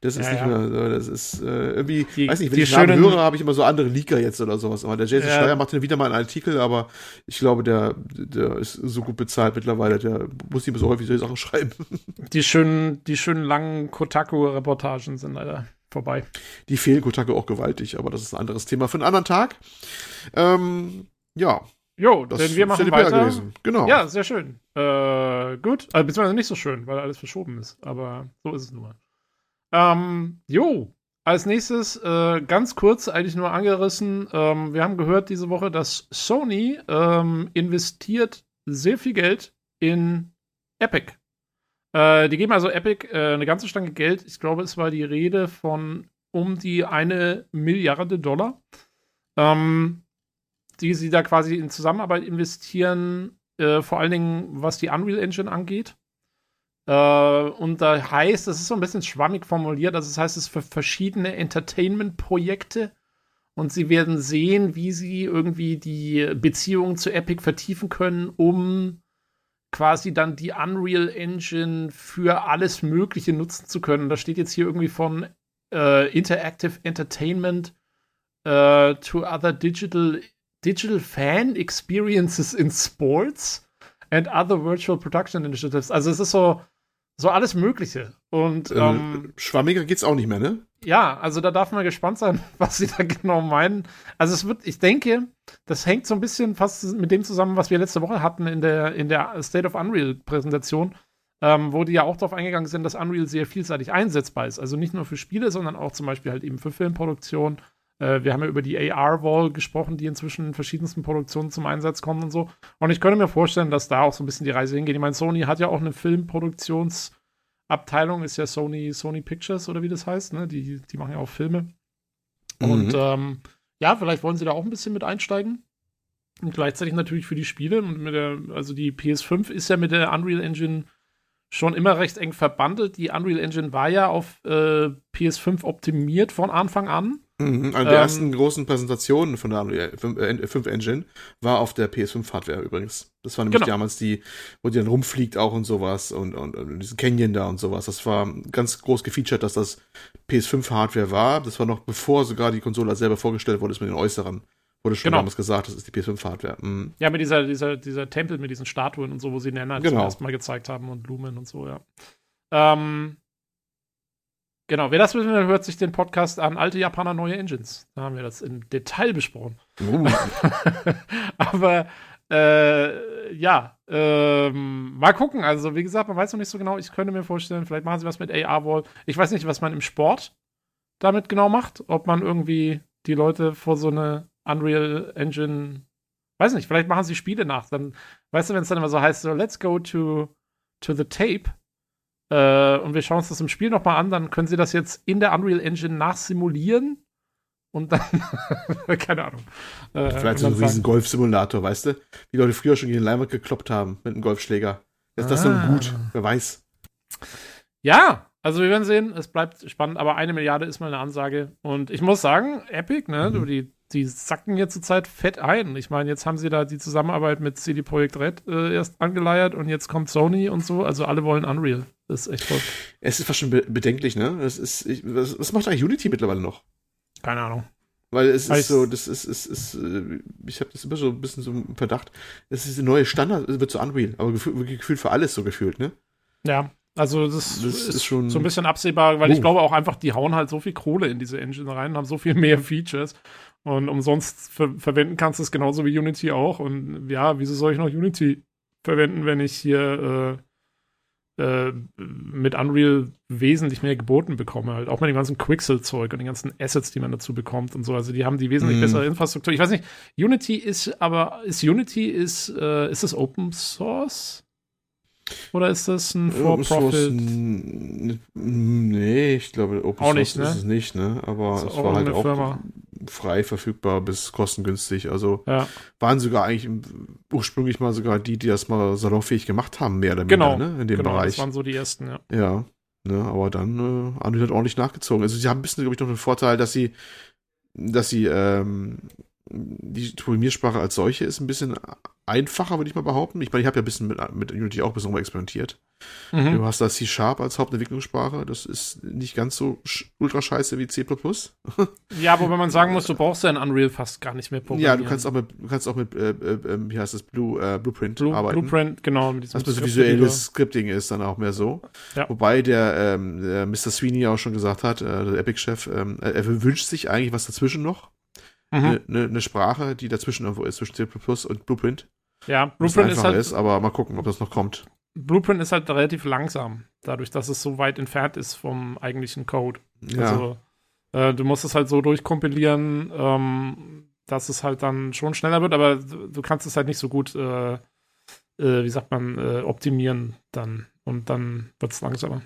Das ist ja, nicht mehr, das ist äh, irgendwie, die, weiß nicht, wenn ich Namen höre, habe ich immer so andere Leaker jetzt oder sowas. Aber der Jason ja. Schreier macht dann wieder mal einen Artikel, aber ich glaube, der, der ist so gut bezahlt mittlerweile, der muss nicht mehr so häufig solche Sachen schreiben. Die schönen, die schönen langen Kotaku-Reportagen sind leider vorbei. Die fehlen Kotaku auch gewaltig, aber das ist ein anderes Thema für einen anderen Tag. Ähm, ja. Jo, das denn wir machen weiter. Gewesen. Genau. Ja, sehr schön. Äh, gut. Also, beziehungsweise nicht so schön, weil alles verschoben ist. Aber so ist es nun mal. Ähm, jo, als nächstes äh, ganz kurz eigentlich nur angerissen. Ähm, wir haben gehört diese Woche, dass Sony ähm, investiert sehr viel Geld in Epic. Äh, die geben also Epic äh, eine ganze Stange Geld. Ich glaube, es war die Rede von um die eine Milliarde Dollar, ähm, die sie da quasi in Zusammenarbeit investieren, äh, vor allen Dingen was die Unreal Engine angeht. Äh, und da heißt, das ist so ein bisschen schwammig formuliert, also das heißt, es ist für verschiedene Entertainment-Projekte und sie werden sehen, wie sie irgendwie die Beziehung zu Epic vertiefen können, um quasi dann die Unreal Engine für alles Mögliche nutzen zu können. Da steht jetzt hier irgendwie von äh, Interactive Entertainment äh, to other digital digital fan experiences in sports and other virtual production initiatives. Also es ist so so alles Mögliche. Und äh, ähm, schwammiger geht's auch nicht mehr, ne? Ja, also da darf man gespannt sein, was sie da genau meinen. Also es wird, ich denke, das hängt so ein bisschen fast mit dem zusammen, was wir letzte Woche hatten in der, in der State of Unreal Präsentation, ähm, wo die ja auch darauf eingegangen sind, dass Unreal sehr vielseitig einsetzbar ist. Also nicht nur für Spiele, sondern auch zum Beispiel halt eben für Filmproduktion. Äh, wir haben ja über die AR-Wall gesprochen, die inzwischen in verschiedensten Produktionen zum Einsatz kommt und so. Und ich könnte mir vorstellen, dass da auch so ein bisschen die Reise hingeht. Ich meine, Sony hat ja auch eine Filmproduktionsabteilung, ist ja Sony, Sony Pictures oder wie das heißt, ne? Die, die machen ja auch Filme. Mhm. Und ähm, ja, vielleicht wollen sie da auch ein bisschen mit einsteigen. Und gleichzeitig natürlich für die Spiele. Und mit der, also die PS5 ist ja mit der Unreal Engine schon immer recht eng verbandelt. Die Unreal Engine war ja auf äh, PS5 optimiert von Anfang an. Mhm, eine der ähm, ersten großen Präsentationen von der Unreal 5, äh, 5 Engine war auf der PS5-Hardware übrigens. Das war nämlich genau. damals die, wo die dann rumfliegt auch und sowas und, und, und diesen Canyon da und sowas. Das war ganz groß gefeatured, dass das PS5-Hardware war. Das war noch bevor sogar die Konsole selber vorgestellt wurde, ist mit den Äußeren. Wurde schon genau. damals gesagt, das ist die PS5-Hardware. Mhm. Ja, mit dieser, dieser, dieser Tempel mit diesen Statuen und so, wo sie den halt genau. zum ersten Mal gezeigt haben und Blumen und so, ja. Ähm, Genau, wer das will, hört sich den Podcast an. Alte Japaner, neue Engines. Da haben wir das im Detail besprochen. Uh. Aber äh, ja, ähm, mal gucken. Also, wie gesagt, man weiß noch nicht so genau. Ich könnte mir vorstellen, vielleicht machen sie was mit AR-Wall. Ich weiß nicht, was man im Sport damit genau macht. Ob man irgendwie die Leute vor so eine Unreal Engine, weiß nicht, vielleicht machen sie Spiele nach. Dann, weißt du, wenn es dann immer so heißt, so, let's go to, to the tape äh, und wir schauen uns das im Spiel nochmal an, dann können sie das jetzt in der Unreal Engine nachsimulieren und dann, keine Ahnung. Äh, Vielleicht so ein riesen Golf-Simulator, weißt du? Wie Leute früher schon gegen den Leinwand gekloppt haben mit einem Golfschläger. Ist das ah. dann gut? Wer weiß. Ja, also wir werden sehen, es bleibt spannend, aber eine Milliarde ist mal eine Ansage. Und ich muss sagen, Epic, ne, mhm. die, die sacken jetzt zurzeit fett ein. Ich meine, jetzt haben sie da die Zusammenarbeit mit CD Projekt Red äh, erst angeleiert und jetzt kommt Sony und so. Also alle wollen Unreal. Das ist echt toll. Es ist fast schon be bedenklich, ne? Es ist, ich, was, was macht eigentlich Unity mittlerweile noch? Keine Ahnung. Weil es ist so, das ist, ist, ist, äh, ich habe das immer so ein bisschen so im Verdacht, das ist der neue Standard, es wird so Unreal, aber gefühlt, gefühlt für alles so gefühlt, ne? Ja, also das, das ist, ist, schon so ein bisschen absehbar, weil uh. ich glaube auch einfach, die hauen halt so viel Kohle in diese Engine rein, haben so viel mehr Features und umsonst ver verwenden kannst du es genauso wie Unity auch. Und ja, wieso soll ich noch Unity verwenden, wenn ich hier äh, mit Unreal wesentlich mehr geboten bekomme. Halt auch mit dem ganzen Quixel-Zeug und den ganzen Assets, die man dazu bekommt und so. Also die haben die wesentlich mm. bessere Infrastruktur. Ich weiß nicht, Unity ist aber, ist Unity, ist, äh, ist das Open Source? Oder ist das ein For-Profit? Nee, ich glaube, Open auch Source nicht, ne? ist es nicht, ne? Aber es war halt auch Firma. Frei verfügbar bis kostengünstig. Also ja. waren sogar eigentlich ursprünglich mal sogar die, die das mal salonfähig gemacht haben, mehr oder genau. ne? In dem genau, Bereich. Das waren so die ersten, ja. Ja. Ne, aber dann äh, haben die halt ordentlich nachgezogen. Also sie haben ein bisschen, glaube ich, noch den Vorteil, dass sie, dass sie ähm, die Programmiersprache als solche ist ein bisschen einfacher, würde ich mal behaupten. Ich meine, ich habe ja ein bisschen mit, mit Unity auch ein bisschen experimentiert. Mhm. Du hast da C-Sharp als Hauptentwicklungssprache. Das ist nicht ganz so ultra scheiße wie C++. ja, wobei man sagen muss, du brauchst ja in Unreal fast gar nicht mehr programmieren. Ja, du kannst auch mit, du kannst auch mit äh, äh, ähm, wie heißt das, Blue, äh, Blueprint Blue, arbeiten. Blueprint, genau. Mit diesem das visuelles Scripting ist dann auch mehr so. Ja. Wobei der, ähm, der Mr. Sweeney auch schon gesagt hat, äh, der Epic-Chef, ähm, er wünscht sich eigentlich was dazwischen noch eine, mhm. ne, ne Sprache, die dazwischen irgendwo ist, zwischen C++ und Blueprint. Ja, Blueprint ist halt. Ist, aber mal gucken, ob das noch kommt. Blueprint ist halt relativ langsam, dadurch, dass es so weit entfernt ist vom eigentlichen Code. Ja. Also, äh, du musst es halt so durchkompilieren, ähm, dass es halt dann schon schneller wird, aber du kannst es halt nicht so gut, äh, äh, wie sagt man, äh, optimieren dann. Und dann wird es langsamer.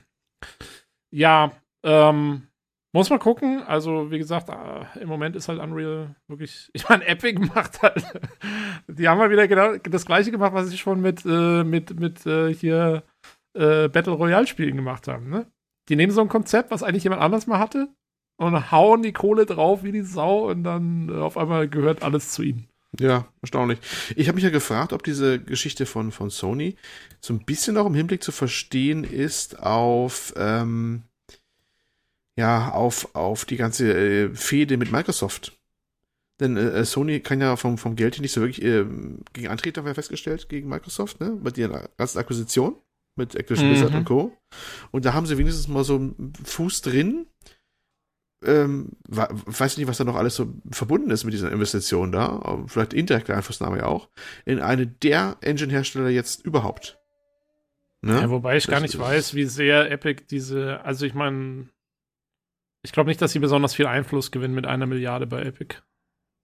Ja, ähm, muss man gucken. Also, wie gesagt, äh, im Moment ist halt Unreal wirklich. Ich meine, Epic macht halt. die haben mal wieder genau das gleiche gemacht, was sie schon mit, äh, mit, mit äh, hier äh, Battle Royale-Spielen gemacht haben. Ne? Die nehmen so ein Konzept, was eigentlich jemand anders mal hatte, und hauen die Kohle drauf wie die Sau und dann äh, auf einmal gehört alles zu ihnen. Ja, erstaunlich. Ich habe mich ja gefragt, ob diese Geschichte von, von Sony so ein bisschen auch im Hinblick zu verstehen ist auf. Ähm ja, auf, auf die ganze äh, Fehde mit Microsoft. Denn äh, Sony kann ja vom, vom Geld hier nicht so wirklich äh, gegen antreten, haben wir festgestellt, gegen Microsoft, ne? Mit der ganzen Akquisition mit Activision mhm. Blizzard und Co. Und da haben sie wenigstens mal so einen Fuß drin. Ähm, weiß nicht, was da noch alles so verbunden ist mit dieser Investition da. Vielleicht indirekte Einflussnahme ja auch. In eine der Engine-Hersteller jetzt überhaupt. Ne? Ja, wobei ich das gar nicht weiß, wie sehr Epic diese, also ich meine, ich glaube nicht, dass sie besonders viel Einfluss gewinnen mit einer Milliarde bei Epic.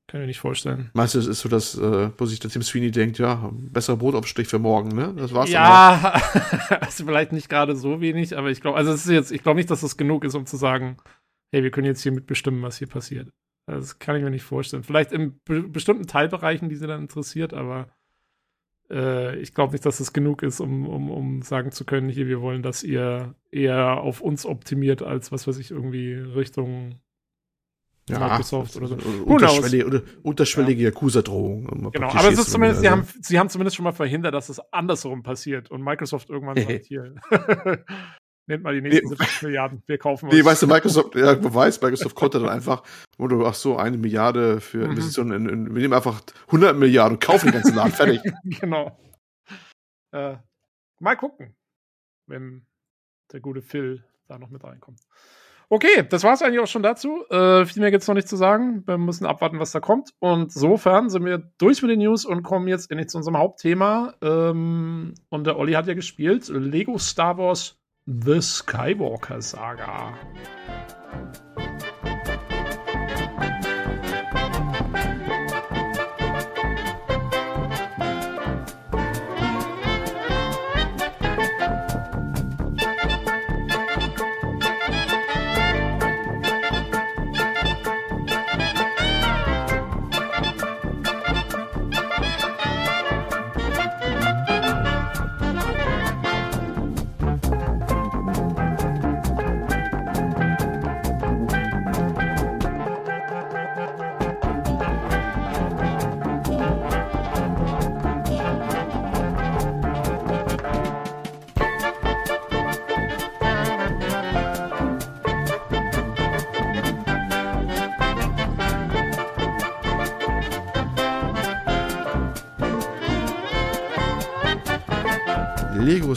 Kann ich mir nicht vorstellen. Meinst du, es ist so, dass, äh, wo sich der Tim Sweeney denkt, ja, besser Brotaufstrich für morgen, ne? Das war's Ja, also vielleicht nicht gerade so wenig, aber ich glaube, also es ist jetzt, ich glaube nicht, dass das genug ist, um zu sagen, hey, wir können jetzt hier mitbestimmen, was hier passiert. Das kann ich mir nicht vorstellen. Vielleicht in be bestimmten Teilbereichen, die sie dann interessiert, aber äh, ich glaube nicht, dass es genug ist, um, um, um sagen zu können, hier, wir wollen, dass ihr eher auf uns optimiert, als was weiß ich, irgendwie Richtung ja, Microsoft oder so. Unterschwellige, oder, unterschwellige ja. Yakuza-Drohung. Genau, aber es ist zumindest, sie, haben, sie haben zumindest schon mal verhindert, dass es andersrum passiert und Microsoft irgendwann sagt, hier, Nehmt mal die nächsten nee, 70 Milliarden. Wir kaufen uns. Nee, weißt du, Microsoft, ja, weiß, Microsoft konnte dann einfach, wo du, ach so, eine Milliarde für mhm. Investitionen in, in, wir nehmen einfach 100 Milliarden und kaufen den ganzen Laden, fertig. genau. Äh, mal gucken, wenn der gute Phil da noch mit reinkommt. Okay, das war es eigentlich auch schon dazu. Äh, viel mehr gibt es noch nicht zu sagen. Wir müssen abwarten, was da kommt. Und sofern sind wir durch mit den News und kommen jetzt endlich zu unserem Hauptthema. Ähm, und der Olli hat ja gespielt. Lego Star Wars The Skywalker Saga.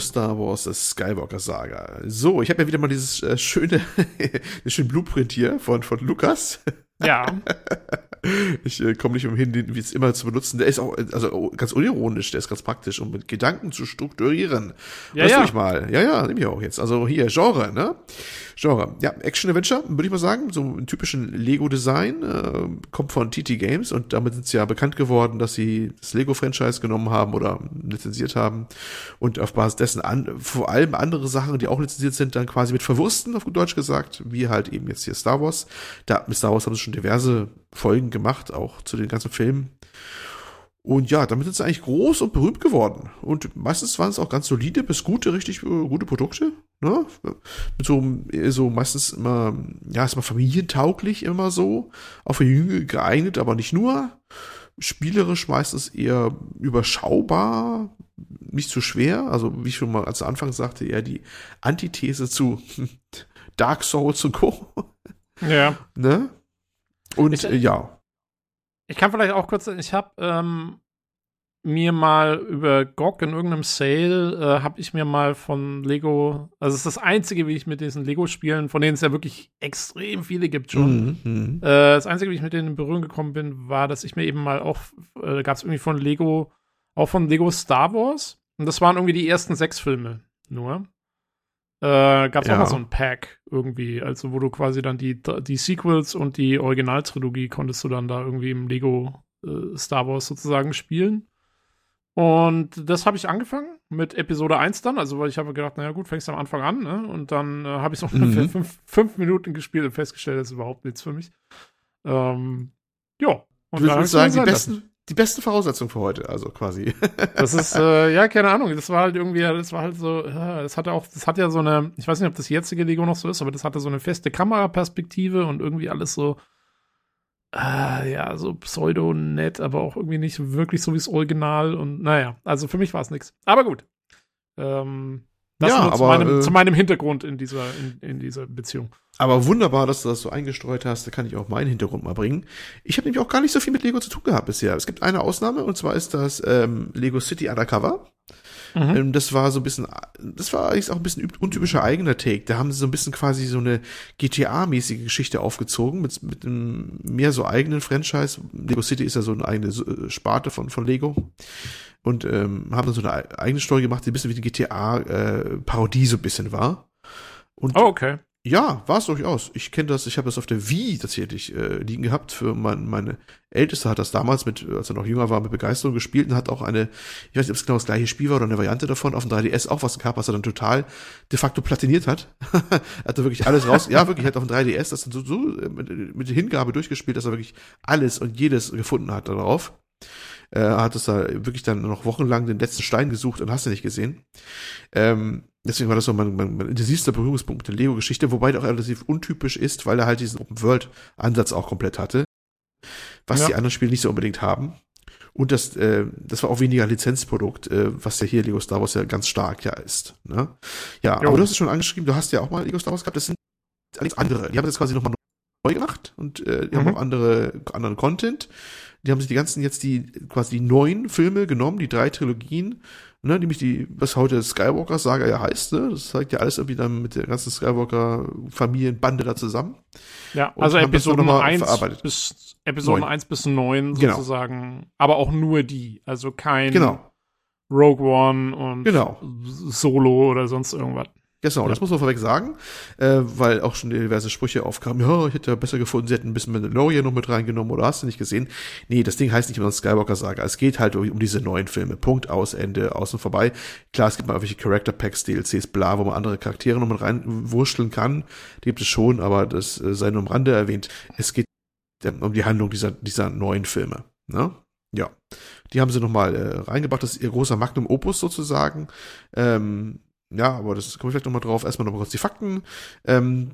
Star Wars, das Skywalker Saga. So, ich habe ja wieder mal dieses äh, schöne, schöne Blueprint hier von, von Lukas. Ja. Ich äh, komme nicht umhin, den wie es immer zu benutzen. Der ist auch, also oh, ganz unironisch, der ist ganz praktisch, um mit Gedanken zu strukturieren. Ja, das ja. ich mal. Ja, ja, nehme ich auch jetzt. Also hier, Genre, ne? Genre. Ja, Action-Adventure, würde ich mal sagen. So einen typischen Lego-Design. Äh, kommt von TT Games und damit sind sie ja bekannt geworden, dass sie das Lego-Franchise genommen haben oder lizenziert haben und auf Basis dessen an, vor allem andere Sachen, die auch lizenziert sind, dann quasi mit verwursten, auf gut Deutsch gesagt, wie halt eben jetzt hier Star Wars. Da, mit Star Wars haben sie schon diverse Folgen gemacht, auch zu den ganzen Filmen. Und ja, damit sind sie eigentlich groß und berühmt geworden. Und meistens waren es auch ganz solide bis gute, richtig äh, gute Produkte. Ne? Mit so, so meistens immer, ja, ist mal familientauglich immer so. Auch für Jüngere geeignet, aber nicht nur. Spielerisch meistens eher überschaubar, nicht zu schwer. Also, wie ich schon mal als Anfang sagte, eher die Antithese zu Dark Souls und Co. Ja. Ne? Und ich, äh, ja. Ich kann vielleicht auch kurz, ich habe ähm, mir mal über GOG in irgendeinem Sale, äh, habe ich mir mal von Lego, also es ist das einzige, wie ich mit diesen Lego-Spielen, von denen es ja wirklich extrem viele gibt schon. Mhm, mhm. äh, das einzige, wie ich mit denen in Berührung gekommen bin, war, dass ich mir eben mal auch, äh, gab es irgendwie von Lego, auch von Lego Star Wars. Und das waren irgendwie die ersten sechs Filme nur. Äh, gab es ja. auch mal so ein Pack irgendwie, also wo du quasi dann die, die Sequels und die Originaltrilogie konntest du dann da irgendwie im Lego äh, Star Wars sozusagen spielen. Und das habe ich angefangen mit Episode 1 dann, also weil ich habe gedacht, naja gut, fängst du am Anfang an, ne? Und dann äh, habe ich so mhm. ungefähr fünf, fünf, Minuten gespielt und festgestellt, das ist überhaupt nichts für mich. Ähm, ja. Und du würdest sagen, die besten, die besten Voraussetzungen für heute, also quasi. Das ist, äh, ja, keine Ahnung. Das war halt irgendwie, das war halt so, ja, das hatte auch, das hat ja so eine, ich weiß nicht, ob das jetzige Lego noch so ist, aber das hatte so eine feste Kameraperspektive und irgendwie alles so, äh, ja, so pseudo-nett, aber auch irgendwie nicht wirklich so wie das Original und naja, also für mich war es nichts. Aber gut. Ähm, das ja, nur aber, zu, meinem, äh, zu meinem Hintergrund in dieser, in, in dieser Beziehung. Aber wunderbar, dass du das so eingestreut hast. Da kann ich auch meinen Hintergrund mal bringen. Ich habe nämlich auch gar nicht so viel mit Lego zu tun gehabt bisher. Es gibt eine Ausnahme und zwar ist das ähm, Lego City Undercover. Mhm. Ähm, das war so ein bisschen, das war eigentlich auch ein bisschen untypischer eigener Take. Da haben sie so ein bisschen quasi so eine GTA-mäßige Geschichte aufgezogen mit, mit einem mehr so eigenen Franchise. Lego City ist ja so eine eigene äh, Sparte von, von Lego. Und ähm, haben dann so eine eigene Story gemacht, die ein bisschen wie die GTA-Parodie äh, so ein bisschen war. Und oh, okay. Ja, war es durchaus. Ich kenne das, ich habe das auf der Wii tatsächlich äh, liegen gehabt. Für mein, meine Älteste hat das damals mit, als er noch jünger war, mit Begeisterung gespielt und hat auch eine, ich weiß nicht, ob es genau das gleiche Spiel war oder eine Variante davon, auf dem 3DS auch was gehabt, was er dann total de facto platiniert hat. er hatte wirklich alles raus. ja, wirklich, er hat auf dem 3DS das dann so, so mit, mit Hingabe durchgespielt, dass er wirklich alles und jedes gefunden hat darauf. Äh, hat es da wirklich dann noch wochenlang den letzten Stein gesucht und hast du nicht gesehen. Ähm, deswegen war das so mein, mein, mein intensivster Berührungspunkt mit der Lego-Geschichte, wobei der auch relativ untypisch ist, weil er halt diesen Open-World-Ansatz auch komplett hatte. Was ja. die anderen Spiele nicht so unbedingt haben. Und das, äh, das war auch weniger Lizenzprodukt, äh, was ja hier Lego Star Wars ja ganz stark ja ist. Ne? Ja, jo. aber du hast es schon angeschrieben, du hast ja auch mal Lego Star Wars gehabt, das sind allerdings andere. Die haben das quasi nochmal neu gemacht und äh, die mhm. haben auch andere, anderen Content. Die haben sich die ganzen jetzt die quasi die neuen Filme genommen, die drei Trilogien, ne, nämlich die, was heute Skywalker-Saga ja heißt, ne? Das zeigt ja alles irgendwie dann mit der ganzen Skywalker-Familienbande da zusammen. Ja, also Episode 1 bis Episode 1 bis 9 genau. sozusagen, genau. aber auch nur die, also kein genau. Rogue One und genau. Solo oder sonst irgendwas. Genau, ja. das muss man vorweg sagen, äh, weil auch schon diverse Sprüche aufkamen, ja, ich hätte ja besser gefunden, sie hätten ein bisschen Mandalorian noch mit reingenommen oder hast du nicht gesehen? Nee, das Ding heißt nicht immer Skywalker-Saga. Es geht halt um, diese neuen Filme. Punkt, aus, Ende, außen vorbei. Klar, es gibt mal irgendwelche Character-Packs, DLCs, bla, wo man andere Charaktere noch mit reinwurschteln kann. Die gibt es schon, aber das äh, sei nur am Rande erwähnt. Es geht um die Handlung dieser, dieser neuen Filme. Ne? Ja. Die haben sie nochmal äh, reingebracht. Das ist ihr großer Magnum Opus sozusagen. Ähm, ja, aber das komme ich vielleicht nochmal drauf. Erstmal nochmal kurz die Fakten. Ähm,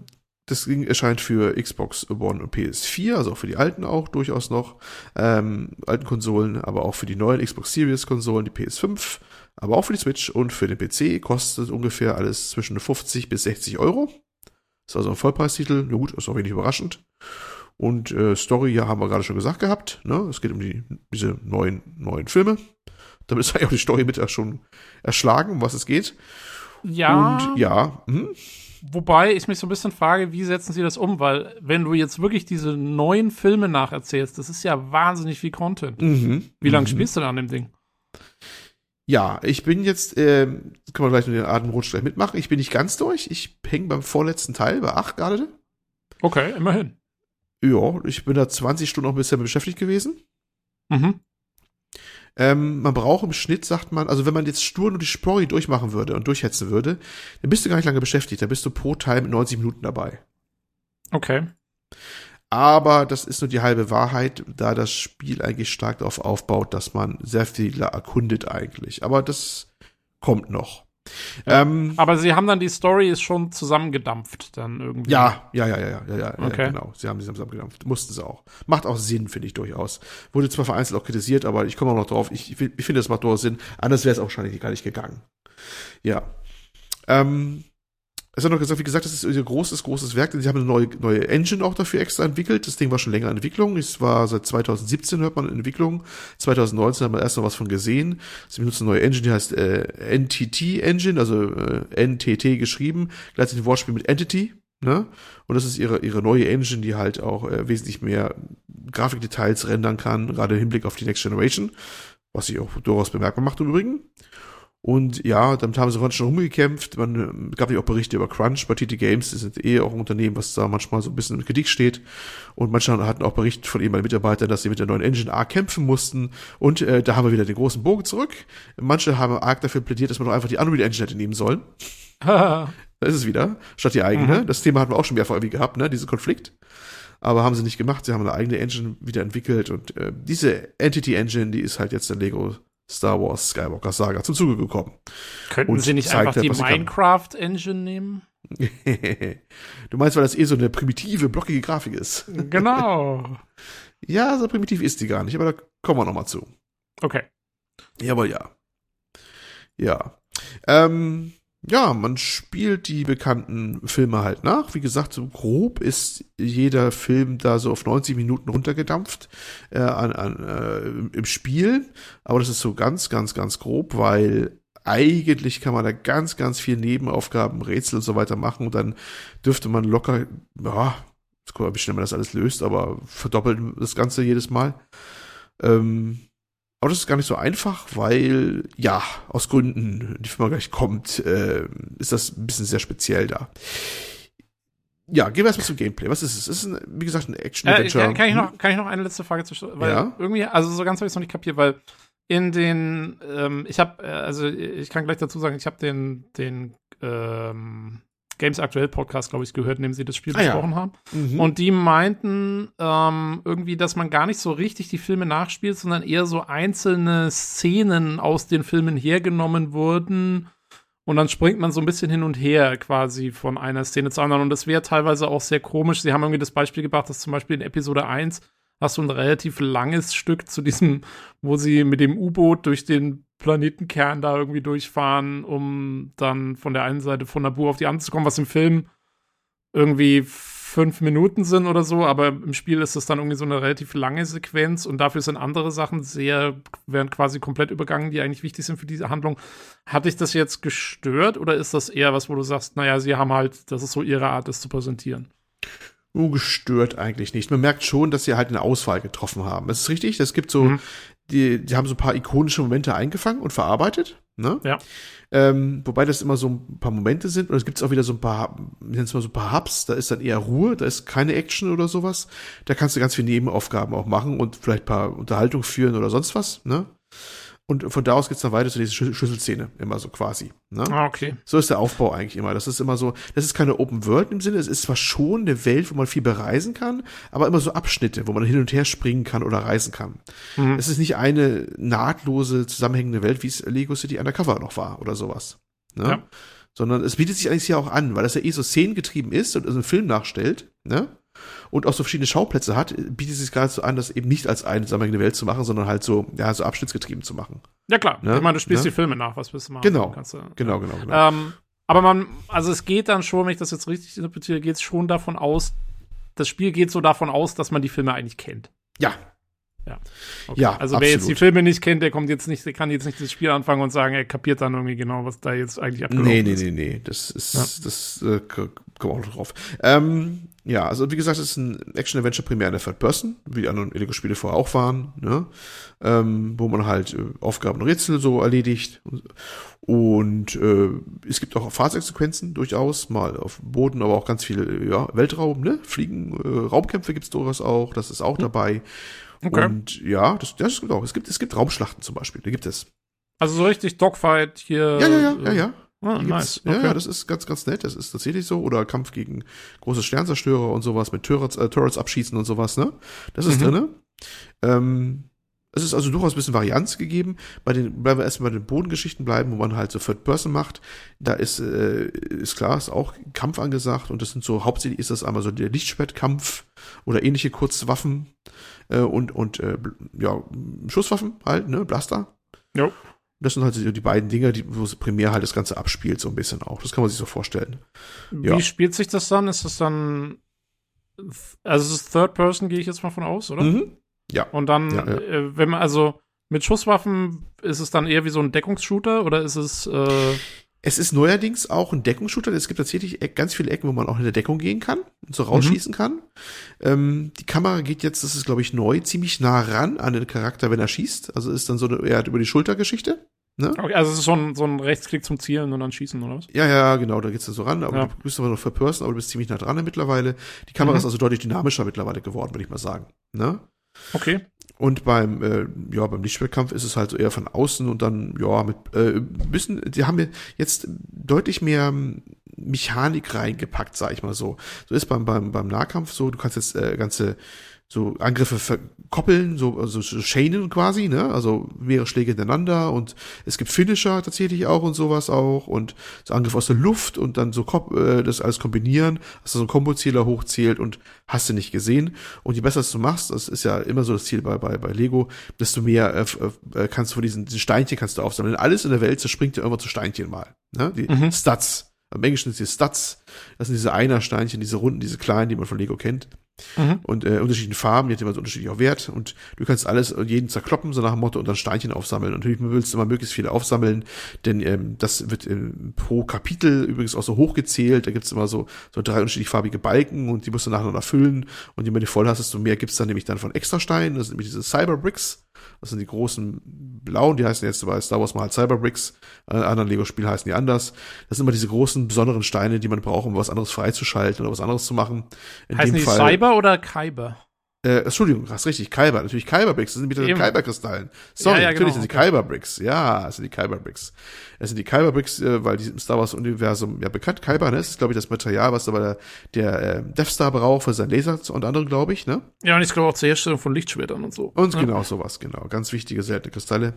das Ding erscheint für Xbox One und PS4, also auch für die alten auch durchaus noch, ähm, alten Konsolen, aber auch für die neuen Xbox Series Konsolen, die PS5, aber auch für die Switch und für den PC kostet ungefähr alles zwischen 50 bis 60 Euro. Ist also ein Vollpreistitel, ja gut, ist auch wenig überraschend. Und äh, Story, ja, haben wir gerade schon gesagt gehabt, ne? Es geht um die, diese neuen, neuen Filme. Damit ist eigentlich auch die Story mit schon erschlagen, um was es geht. Ja. Und ja. Hm? Wobei ich mich so ein bisschen frage, wie setzen sie das um? Weil, wenn du jetzt wirklich diese neuen Filme nacherzählst, das ist ja wahnsinnig viel Content. Mhm. Wie lange mhm. spielst du da an dem Ding? Ja, ich bin jetzt, äh, können wir gleich mit den Atemrutsch gleich mitmachen. Ich bin nicht ganz durch. Ich hänge beim vorletzten Teil, bei 8 gerade. Okay, immerhin. Ja, ich bin da 20 Stunden auch bisher beschäftigt gewesen. Mhm. Ähm, man braucht im Schnitt, sagt man, also wenn man jetzt stur nur die Story durchmachen würde und durchhetzen würde, dann bist du gar nicht lange beschäftigt. Da bist du pro Teil mit 90 Minuten dabei. Okay. Aber das ist nur die halbe Wahrheit, da das Spiel eigentlich stark darauf aufbaut, dass man sehr viel erkundet eigentlich. Aber das kommt noch. Ja, ähm, aber sie haben dann die Story ist schon zusammengedampft dann irgendwie. ja, ja, ja, ja, ja, ja, ja, Okay. ja genau. Sie haben sie zusammengedampft. Mussten sie auch. Macht auch Sinn, finde ich durchaus. Wurde zwar vereinzelt auch kritisiert, aber ich komme auch noch drauf. Ich, ich, ich finde, das macht durchaus Sinn. Anders wäre es auch wahrscheinlich gar nicht gegangen. Ja. Ähm, es hat noch gesagt, wie gesagt, das ist ihr großes, großes Werk. Sie haben eine neue, neue Engine auch dafür extra entwickelt. Das Ding war schon länger in Entwicklung. Es war seit 2017 hört man in Entwicklung. 2019 hat man erst noch was von gesehen. Sie benutzen eine neue Engine, die heißt äh, NTT Engine, also äh, NTT geschrieben. Gleichzeitig ein Wortspiel mit Entity. Ne? Und das ist ihre, ihre neue Engine, die halt auch äh, wesentlich mehr Grafikdetails rendern kann, gerade im Hinblick auf die Next Generation. Was sich auch durchaus bemerkbar macht im Übrigen. Und ja, damit haben sie heute schon rumgekämpft. Man ähm, gab ja auch Berichte über Crunch bei TT Games. Das sind eh auch ein Unternehmen, was da manchmal so ein bisschen in Kritik steht. Und manche hatten auch Bericht von ehemaligen Mitarbeitern, dass sie mit der neuen Engine arg kämpfen mussten. Und äh, da haben wir wieder den großen Bogen zurück. Manche haben arg dafür plädiert, dass man doch einfach die Unreal Engine hätte nehmen sollen. Da ist es wieder, statt die eigene. Mhm. Das Thema hatten wir auch schon mehrfach irgendwie gehabt, ne, diesen Konflikt. Aber haben sie nicht gemacht. Sie haben eine eigene Engine wieder entwickelt. Und äh, diese Entity Engine, die ist halt jetzt der Lego Star Wars Skywalker Saga zum Zuge gekommen. Könnten Und sie nicht einfach die. Minecraft-Engine nehmen? du meinst, weil das eh so eine primitive, blockige Grafik ist. Genau. Ja, so primitiv ist die gar nicht, aber da kommen wir nochmal zu. Okay. Ja, aber ja. Ja. Ähm, ja, man spielt die bekannten Filme halt nach. Wie gesagt, so grob ist jeder Film da so auf 90 Minuten runtergedampft äh, an, an, äh, im Spiel. Aber das ist so ganz, ganz, ganz grob, weil eigentlich kann man da ganz, ganz viel Nebenaufgaben, Rätsel und so weiter machen und dann dürfte man locker, ja, jetzt gucken wir wie schnell man das alles löst, aber verdoppelt das Ganze jedes Mal. Ähm, aber das ist gar nicht so einfach, weil, ja, aus Gründen, die Firma gleich kommt, äh, ist das ein bisschen sehr speziell da. Ja, gehen wir erstmal zum Gameplay. Was ist es? Es ist, ein, wie gesagt, ein Äh, Action-Adventure. kann, kann, ich noch, kann ich noch eine letzte Frage zu weil Ja. irgendwie, also so ganz habe ich es noch nicht kapiert, weil in den, ähm, ich habe, äh, also ich kann gleich dazu sagen, ich habe den, den ähm, Games Aktuell Podcast, glaube ich, gehört, in dem sie das Spiel Ah, ja. besprochen haben. Mhm. Und die meinten ähm, irgendwie, dass man gar nicht so richtig die Filme nachspielt, sondern eher so einzelne Szenen aus den Filmen hergenommen wurden. Und dann springt man so ein bisschen hin und her quasi von einer Szene zur anderen. Und das wäre teilweise auch sehr komisch. Sie haben irgendwie das Beispiel gebracht, dass zum Beispiel in Episode 1 hast du ein relativ langes Stück zu diesem, wo sie mit dem U-Boot durch den Planetenkern da irgendwie durchfahren, um dann von der einen Seite von Naboo auf die andere zu kommen, was im Film irgendwie fünf Minuten sind oder so, aber im Spiel ist es dann irgendwie so eine relativ lange Sequenz und dafür sind andere Sachen sehr, werden quasi komplett übergangen, die eigentlich wichtig sind für diese Handlung. Hat dich das jetzt gestört oder ist das eher was, wo du sagst, naja, sie haben halt, das ist so ihre Art, das zu präsentieren? Nur gestört eigentlich nicht. Man merkt schon, dass sie halt eine Auswahl getroffen haben. Das ist richtig. Es gibt so, Mhm. Die, die haben so ein paar ikonische Momente eingefangen und verarbeitet. Ne? Ja. Ähm, wobei das immer so ein paar Momente sind. Und es gibt auch wieder so ein paar, nennen es mal so ein paar Hubs. Da ist dann eher Ruhe, da ist keine Action oder sowas. Da kannst du ganz viele Nebenaufgaben auch machen und vielleicht ein paar Unterhaltung führen oder sonst was. Ne? Und von da aus geht's dann weiter zu dieser Schlüsselszene, immer so quasi. Ne? Ah, okay. So ist der Aufbau eigentlich immer. Das ist immer so, das ist keine Open World im Sinne, es ist zwar schon eine Welt, wo man viel bereisen kann, aber immer so Abschnitte, wo man hin und her springen kann oder reisen kann. Mhm. Es ist nicht eine nahtlose, zusammenhängende Welt, wie es Lego City Undercover noch war oder sowas. Ne? Ja. Sondern es bietet sich eigentlich hier auch an, weil das ja eh so szenengetrieben ist und also einen Film nachstellt, ne? Und auch so verschiedene Schauplätze hat, bietet es sich gerade so an, das eben nicht als eine zusammenhängende Welt zu machen, sondern halt so, ja, so abschnittsgetrieben zu machen. Ja, klar. Ne? Ich meine, du spielst Ne? die Filme nach, was willst du machen? Genau. Kannst du, Genau, genau, genau. Ähm, aber man, also es geht dann schon, wenn ich das jetzt richtig interpretiere, geht es schon davon aus, das Spiel geht so davon aus, dass man die Filme eigentlich kennt. Ja. Ja. Okay. ja also wer jetzt die Filme nicht kennt, der kommt jetzt nicht, der kann jetzt nicht das Spiel anfangen und sagen, er kapiert dann irgendwie genau, was da jetzt eigentlich abgelaufen nee, nee, ist. Nee, nee, nee, das ist, ja. das äh, kommt auch noch drauf. Ähm, ja, also wie gesagt, es ist ein Action-Adventure primär in der Third Person, wie die anderen Lego-Spiele vorher auch waren, ne? ähm, wo man halt äh, Aufgaben und Rätsel so erledigt. Und äh, es gibt auch Fahrzeugsequenzen durchaus, mal auf Boden, aber auch ganz viel ja, Weltraum, ne? Fliegen, äh, Raumkämpfe gibt's durchaus auch, das ist auch hm. dabei. Okay. Und ja, das, das gibt auch. Es gibt, es gibt Raumschlachten zum Beispiel, da gibt es. Also so richtig Dogfight hier. Ja, ja, ja, ja, ja. Ah, nice. Okay. Ja, ja, das ist ganz, ganz nett. Das ist tatsächlich so. Oder Kampf gegen große Sternzerstörer und sowas mit Turrets, äh, Turrets abschießen und sowas, ne? Das ist mhm. drinne. Ähm, es ist also durchaus ein bisschen Varianz gegeben. Bei den, bleiben wir erstmal bei den Bodengeschichten bleiben, wo man halt so Third Person macht. Da ist, äh, ist klar, ist auch Kampf angesagt und das sind so, hauptsächlich ist das einmal so der Lichtschwertkampf oder ähnliche Kurzwaffen, äh, und, und, äh, ja, Schusswaffen halt, ne, Blaster. Ja. Das sind halt die beiden Dinge, die, wo es primär halt das Ganze abspielt, so ein bisschen auch. Das kann man sich so vorstellen. Wie ja. spielt sich das dann? Ist das dann, also es ist Third Person, gehe ich jetzt mal von aus, oder? Mhm. Ja. Und dann, ja, ja. Äh, wenn man, also mit Schusswaffen, ist es dann eher wie so ein Deckungsshooter oder ist es, äh es ist neuerdings auch ein Deckungsshooter. Es gibt tatsächlich ganz viele Ecken, wo man auch in der Deckung gehen kann und so rausschießen mhm. kann. Ähm, die Kamera geht jetzt, das ist glaube ich neu, ziemlich nah ran an den Charakter, wenn er schießt. Also ist dann so eine, er hat über die Schultergeschichte. Ne? Okay, also es ist so ein, so ein Rechtsklick zum Zielen und dann schießen, oder was? Ja, ja, genau, da geht's da so ran, aber ja. du bist aber noch für Person, aber du bist ziemlich nah dran mittlerweile. Die Kamera mhm. ist also deutlich dynamischer mittlerweile geworden, würde ich mal sagen. Ne? Okay. Und beim, äh, ja, beim Lichtschwertkampf ist es halt so eher von außen und dann, ja, mit äh, bisschen, die haben jetzt deutlich mehr Mechanik reingepackt, sag ich mal so. So ist beim, beim, beim Nahkampf so, du kannst jetzt äh, ganze so Angriffe verkoppeln, so, also so chainen quasi, ne? Also mehrere Schläge hintereinander und es gibt Finisher tatsächlich auch und sowas auch und so Angriffe aus der Luft und dann so äh, das alles kombinieren, dass du so ein Kombozähler hochzählt und hast du nicht gesehen. Und je besser du machst, das ist ja immer so das Ziel bei, bei, bei Lego, desto mehr äh, äh, kannst du von diesen, diesen Steinchen kannst du aufsammeln. Alles in der Welt zerspringt ja irgendwann zu Steinchen mal. Ne? Die mhm. Stats. Im Englischen sind die Stats. Das sind diese Einersteinchen, diese runden, diese kleinen, die man von Lego kennt. Mhm. Und äh, unterschiedlichen Farben, die hat immer so unterschiedlich auch Wert. Und du kannst alles und jeden zerkloppen, so nach dem Motto, und dann Steinchen aufsammeln. Und natürlich willst du immer möglichst viele aufsammeln, denn ähm, das wird ähm, pro Kapitel übrigens auch so hochgezählt. Da gibt's immer so, so drei unterschiedlich farbige Balken und die musst du nacheinander füllen. Und je mehr du voll hast, desto mehr gibt's dann nämlich dann von Extrasteinen. Das sind nämlich diese Cyberbricks. Das sind die großen blauen, die heißen jetzt bei Star Wars mal halt Cyberbricks. Äh, anderen Lego-Spielen heißen die anders. Das sind immer diese großen, besonderen Steine, die man braucht, um was anderes freizuschalten oder was anderes zu machen. In heißen dem die Fall, Cyber oder Kyber? Äh, Entschuldigung, hast richtig, Kyber, natürlich Kyber-Bricks, das sind wieder Kyber-Kristallen. Sorry, ja, ja, natürlich genau, sind die. Kyber-Bricks, ja, das sind die Kyber-Bricks. Es sind die Kyber-Bricks, äh, weil die im Star Wars-Universum ja bekannt, Kyber, ne, das ist, glaube ich, das Material, was aber der, der äh, Death Star braucht für sein Laser und andere, glaube ich, ne? Ja, und ich glaube auch zur Herstellung von Lichtschwertern und so. Und ja. genau sowas, genau, ganz wichtige, seltene Kristalle.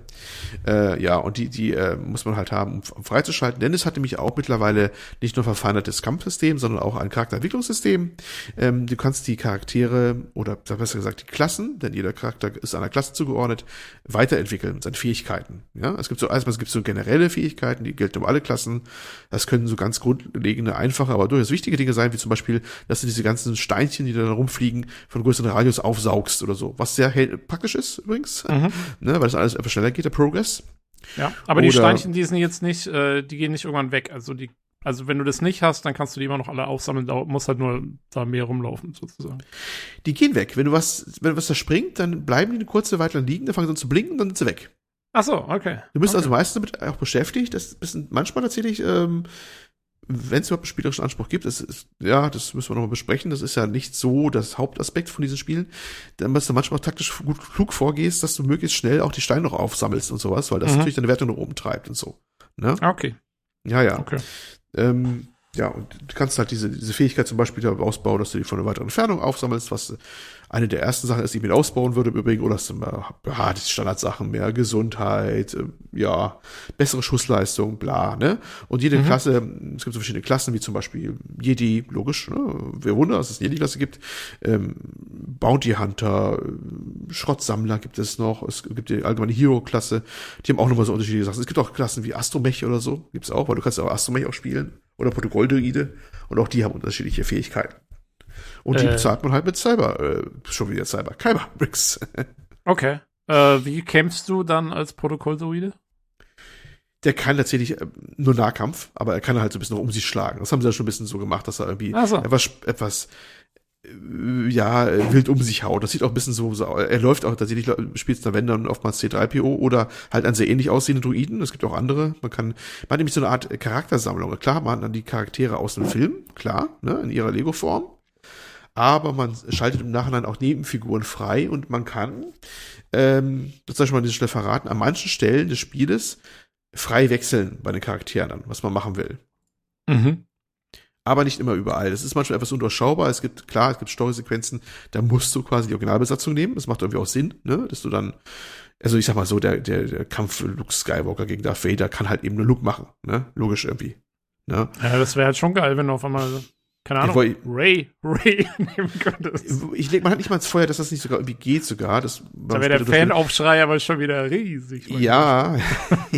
Äh, ja, und die, die äh, muss man halt haben, um freizuschalten, denn es hat nämlich auch mittlerweile nicht nur verfeinertes Kampfsystem, sondern auch ein Charakterentwicklungssystem. Ähm, du kannst die Charaktere, oder besser gesagt die Klassen, denn jeder Charakter ist einer Klasse zugeordnet, weiterentwickeln mit seinen Fähigkeiten. Ja, es gibt so, erstmal, es gibt so generelle Fähigkeiten, Fähigkeiten, die gelten um alle Klassen. Das können so ganz grundlegende, einfache, aber durchaus wichtige Dinge sein, wie zum Beispiel, dass du diese ganzen Steinchen, die da rumfliegen, von größeren Radius aufsaugst oder so. Was sehr praktisch ist übrigens, mhm. ne, weil das alles etwas schneller geht, der Progress. Ja, aber oder, die Steinchen, die sind jetzt nicht, äh, die gehen nicht irgendwann weg. Also die also wenn du das nicht hast, dann kannst du die immer noch alle aufsammeln, da muss halt nur da mehr rumlaufen, sozusagen. Die gehen weg. Wenn du was, wenn was da springt, dann bleiben die eine kurze Weile liegen, dann fangen sie an zu blinken, dann sind sie weg. Ach so, okay. Du bist also okay. also meistens damit auch beschäftigt. Das ist manchmal tatsächlich, ähm, wenn es überhaupt einen spielerischen Anspruch gibt, das ist, ja, das müssen wir nochmal besprechen. Das ist ja nicht so das Hauptaspekt von diesen Spielen. Dann, dass du manchmal taktisch gut klug vorgehst, dass du möglichst schnell auch die Steine noch aufsammelst und sowas, weil das mhm. natürlich deine Werte nach oben treibt und so. Ne? Okay. Ja, ja. Okay. Ähm, ja, und du kannst halt diese, diese Fähigkeit zum Beispiel ausbauen, dass du die von einer weiteren Entfernung aufsammelst, was eine der ersten Sachen ist, die ich mit ausbauen würde im Übrigen, oder das ja, die Standardsachen, mehr Gesundheit, äh, ja, bessere Schussleistung, bla, ne? Und jede mhm. Klasse, es gibt so verschiedene Klassen, wie zum Beispiel Jedi, logisch, ne? Wer wunder, dass es eine Jedi-Klasse gibt, ähm, Bounty Hunter, Schrottsammler gibt es noch, es gibt die allgemeine Hero-Klasse, die haben auch nochmal so unterschiedliche Sachen. Es gibt auch Klassen wie Astromech oder so, gibt's auch, weil du kannst auch Astromech auch spielen, oder Protokolldruide, und auch die haben unterschiedliche Fähigkeiten. Und die äh, bezahlt man halt mit Cyber, äh, schon wieder Cyber, Kyber Bricks. Okay. Äh, wie kämpfst du dann als Protokolldruide? Der kann tatsächlich äh, nur Nahkampf, aber er kann halt so ein bisschen noch um sich schlagen. Das haben sie ja schon ein bisschen so gemacht, dass er irgendwie so. etwas, etwas äh, ja, wild um sich haut. Das sieht auch ein bisschen so, so er läuft auch tatsächlich, spielt da wenn dann oftmals C3PO oder halt an sehr ähnlich aussehende Druiden. Es gibt auch andere. Man kann, man hat nämlich so eine Art Charaktersammlung. Klar, man hat dann die Charaktere aus dem Film, klar, ne, in ihrer Lego-Form. Aber man schaltet im Nachhinein auch Nebenfiguren frei und man kann, ähm, das soll ich mal an dieser Stelle verraten, an manchen Stellen des Spieles frei wechseln bei den Charakteren dann, was man machen will. Mhm aber nicht immer überall. Das ist manchmal etwas undurchschaubar. Es gibt, klar, es gibt Storysequenzen, da musst du quasi die Originalbesatzung nehmen. Das macht irgendwie auch Sinn, ne? Dass du dann, also ich sag mal so, der, der, der Kampf Luke Skywalker gegen Darth Vader kann halt eben nur Luke machen, ne? Logisch irgendwie. Ne? Ja, das wäre halt schon geil, wenn du auf einmal keine Ahnung, wollt, Ray, Ray nehmen könntest. Ich leg, man hat nicht mal ins Feuer, dass das nicht sogar irgendwie geht sogar. Das, da wäre der Fanaufschrei aber schon wieder riesig. Ja.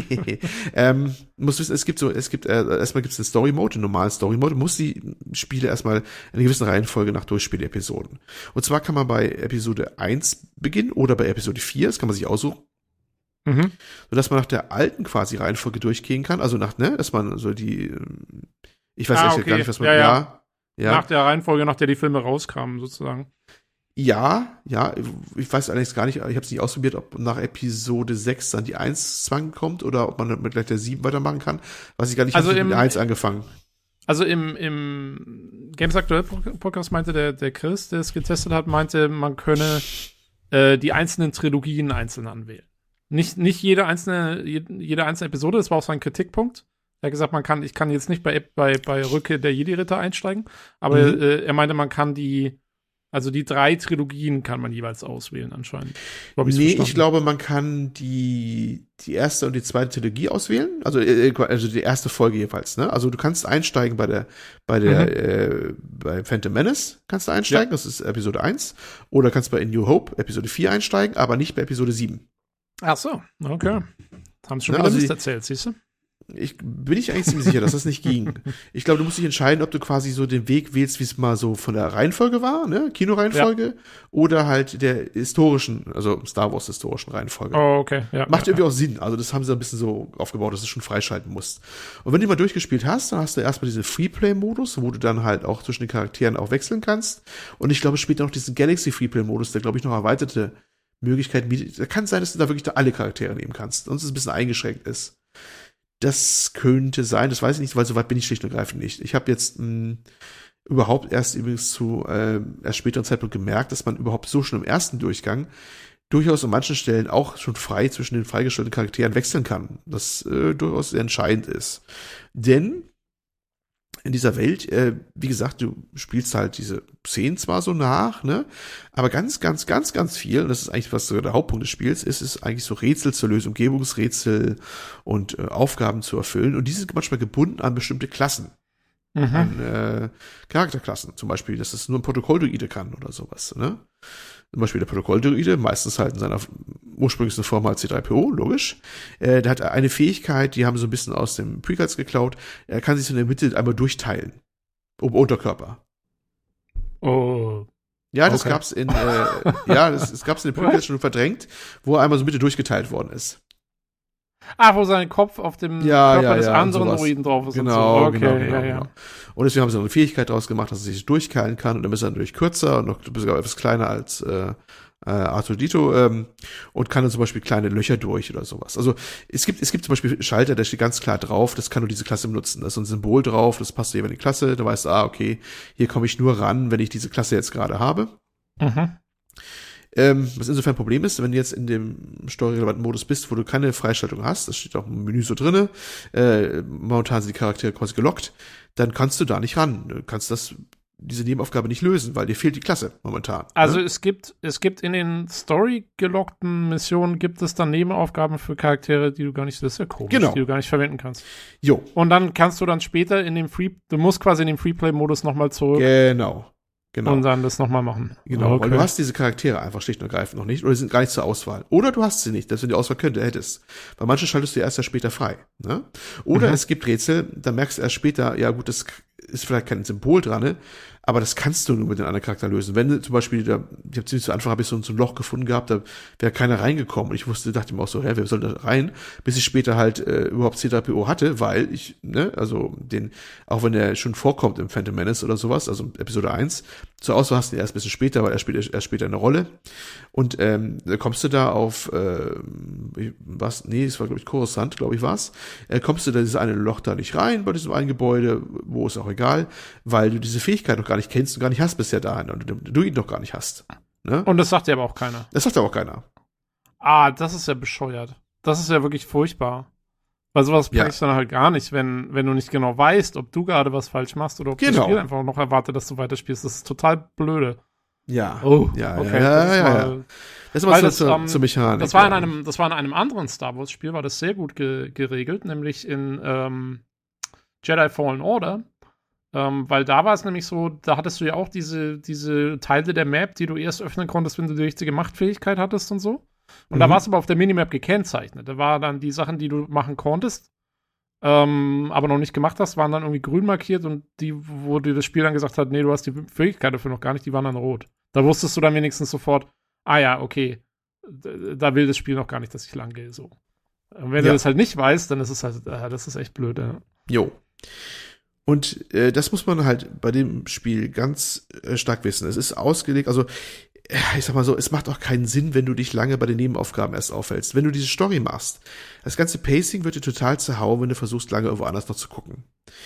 ähm, muss wissen, es gibt so, es gibt, äh, erstmal gibt es eine Story Mode, einen normalen Story Mode, muss die Spiele erstmal in einer gewissen Reihenfolge nach Durchspiel-Episoden. Und zwar kann man bei Episode 1 beginnen oder bei Episode 4, das kann man sich aussuchen. Mhm. Sodass man nach der alten quasi Reihenfolge durchgehen kann, also nach, ne, dass man so die, ich weiß ah, okay. gar nicht, was man, ja, ja. ja ja. Nach der Reihenfolge, nach der die Filme rauskamen, sozusagen. Ja, ja, ich weiß allerdings gar nicht, ich habe es nicht ausprobiert, ob nach Episode 6 dann die 1 Zwang kommt oder ob man mit gleich der 7 weitermachen kann. Weiß ich gar nicht, also ich mit der 1 angefangen. Also im, im Games Aktuell Podcast meinte der, der Chris, der es getestet hat, meinte, man könne äh, die einzelnen Trilogien einzeln anwählen. Nicht, nicht jede einzelne, jede einzelne Episode, das war auch sein Kritikpunkt. Er hat gesagt, man kann, ich kann jetzt nicht bei, bei, bei Rücke der Jedi-Ritter einsteigen, aber mhm. äh, er meinte, man kann die, also die drei Trilogien kann man jeweils auswählen anscheinend. So nee, verstanden. ich glaube, man kann die, die erste und die zweite Trilogie auswählen, also, äh, äh, also die erste Folge jeweils, ne? Also du kannst einsteigen bei der, bei der, mhm. äh, bei Phantom Menace kannst du einsteigen, ja. das ist Episode 1, oder kannst bei In New Hope Episode 4 einsteigen, aber nicht bei Episode 7. Ach so, okay. Haben sie schon ne, wieder also erzählt, siehst du? Ich bin ich eigentlich ziemlich sicher, dass das nicht ging. Ich glaube, du musst dich entscheiden, ob du quasi so den Weg wählst, wie es mal so von der Reihenfolge war, ne, Kinoreihenfolge, ja. oder halt der historischen, also Star Wars historischen Reihenfolge. Oh, okay. Ja, Macht ja, irgendwie auch Sinn. Also das haben sie ein bisschen so aufgebaut, dass du schon freischalten musst. Und wenn du mal durchgespielt hast, dann hast du erstmal diesen Freeplay-Modus, wo du dann halt auch zwischen den Charakteren auch wechseln kannst. Und ich glaube, später noch diesen Galaxy Freeplay-Modus, der glaube ich noch erweiterte Möglichkeiten bietet. Da kann sein, dass du da wirklich da alle Charaktere nehmen kannst. Und es ein bisschen eingeschränkt ist. Das könnte sein, das weiß ich nicht, weil so weit bin ich schlicht und ergreifend nicht. Ich habe jetzt mh, hm, überhaupt erst übrigens zu äh, erst späteren Zeitpunkt gemerkt, dass man überhaupt so schon im ersten Durchgang durchaus an manchen Stellen auch schon frei zwischen den freigestellten Charakteren wechseln kann. Das äh, durchaus sehr entscheidend ist. Denn in dieser Welt, äh, wie gesagt, du spielst halt diese Szenen zwar so nach, ne, aber ganz, ganz, ganz, ganz viel, und das ist eigentlich was so der Hauptpunkt des Spiels, ist es eigentlich so Rätsel zu lösen, Umgebungsrätsel und äh, Aufgaben zu erfüllen. Und die sind manchmal gebunden an bestimmte Klassen. Mhm. An äh, Charakterklassen, zum Beispiel, dass es nur ein Protokolldruide kann oder sowas, ne? Zum Beispiel der Protokolldruide, meistens halt in seiner ursprünglichsten Form als C3PO, logisch. Äh, der hat eine Fähigkeit, die haben so ein bisschen aus dem Precuts geklaut. Er kann sich so in der Mitte einmal durchteilen. Um Unterkörper. Oh. Ja, das okay. gab's in, äh, ja, das, das gab's in den Prequels schon verdrängt, wo er einmal so Mitte durchgeteilt worden ist. Ah, wo sein Kopf auf dem ja, Körper ja, des ja, anderen Druiden drauf ist. Genau, und so. okay, genau, genau, ja, genau. Und deswegen haben sie noch eine Fähigkeit daraus gemacht, dass er sich durchkeilen kann und dann ist er natürlich kürzer und noch sogar etwas kleiner als äh, äh, Arthur Dito ähm, und kann dann zum Beispiel kleine Löcher durch oder sowas. Also es gibt es gibt zum Beispiel Schalter, der steht ganz klar drauf, das kann nur diese Klasse benutzen. Da ist so ein Symbol drauf, das passt zu die Klasse. Da weißt du, ah okay, hier komme ich nur ran, wenn ich diese Klasse jetzt gerade habe. Mhm. Ähm, was insofern ein Problem ist, wenn du jetzt in dem steuerrelevanten Modus bist, wo du keine Freischaltung hast, das steht auch im Menü so drinne, äh, momentan sind die Charaktere quasi gelockt, dann kannst du da nicht ran. Du kannst das diese Nebenaufgabe nicht lösen, weil dir fehlt die Klasse momentan. Also ne? es gibt, es gibt in den Story gelockten Missionen gibt es dann Nebenaufgaben für Charaktere, die du gar nicht, das ist ja komisch, genau. die du gar nicht verwenden kannst. Jo. Und dann kannst du dann später in dem Free, du musst quasi in den Freeplay-Modus nochmal zurück. Genau. Genau. Und dann das nochmal machen. Genau, okay. weil du hast diese Charaktere einfach schlicht und ergreifend noch nicht oder sind gar nicht zur Auswahl. Oder du hast sie nicht, dass du die Auswahl könnte, hättest. Weil manche schaltest du erst ja später frei. Ne? Oder mhm. es gibt Rätsel, da merkst du erst später, ja gut, das ist vielleicht kein Symbol dran, ne? aber das kannst du nur mit den anderen Charakteren lösen. Wenn du zum Beispiel, da, ich habe ziemlich zu Anfang habe ich so, so ein Loch gefunden gehabt, da wäre keiner reingekommen. Und ich wusste, dachte mir auch so, hä, wer soll da rein? Bis ich später halt äh, überhaupt C3PO hatte, weil ich, ne, also den, auch wenn er schon vorkommt im Phantom Menace oder sowas, also Episode 1, zur Auswahl hast du ihn erst ein bisschen später, weil er spielt erst später eine Rolle. Und ähm, kommst du da auf, äh, was, nee, es war, glaube ich, Coruscant, glaube ich, war's. Äh, kommst du da dieses eine Loch da nicht rein bei diesem einen Gebäude, wo ist auch egal, weil du diese Fähigkeit noch gar nicht kennst und gar nicht hast bisher dahin und du, du ihn noch gar nicht hast. Ne? Und das sagt dir aber auch keiner. Das sagt ja auch keiner. Ah, das ist ja bescheuert. Das ist ja wirklich furchtbar. Weil sowas ja. du dann halt gar nicht, wenn, wenn du nicht genau weißt, ob du gerade was falsch machst oder ob genau. das Spiel einfach noch erwartet, dass du weiterspielst. Das ist total blöde. Ja. Oh, ja, okay. Ja, ja, ja, ja. Das war das, zur, zur Mechanik. Das war, in einem, das war in einem anderen Star Wars Spiel, war das sehr gut ge geregelt, nämlich in ähm, Jedi Fallen Order. Ähm, weil da war es nämlich so, da hattest du ja auch diese, diese Teile der Map, die du erst öffnen konntest, wenn du die richtige Machtfähigkeit hattest und so. Und mhm. da war es aber auf der Minimap gekennzeichnet. Da waren dann die Sachen, die du machen konntest, ähm, aber noch nicht gemacht hast, waren dann irgendwie grün markiert und die, wo dir das Spiel dann gesagt hat, nee, du hast die Fähigkeit dafür noch gar nicht, die waren dann rot. Da wusstest du dann wenigstens sofort, ah ja, okay, da will das Spiel noch gar nicht, dass ich lang gehe, so. Und wenn ja. du das halt nicht weißt, dann ist es halt, äh, das ist echt blöd, ja. Jo. Und äh, das muss man halt bei dem Spiel ganz äh, stark wissen. Es ist ausgelegt, also ich sag mal so, es macht auch keinen Sinn, wenn du dich lange bei den Nebenaufgaben erst aufhältst. Wenn du diese Story machst, das ganze Pacing wird dir total zerhauen, wenn du versuchst, lange irgendwo anders noch zu gucken.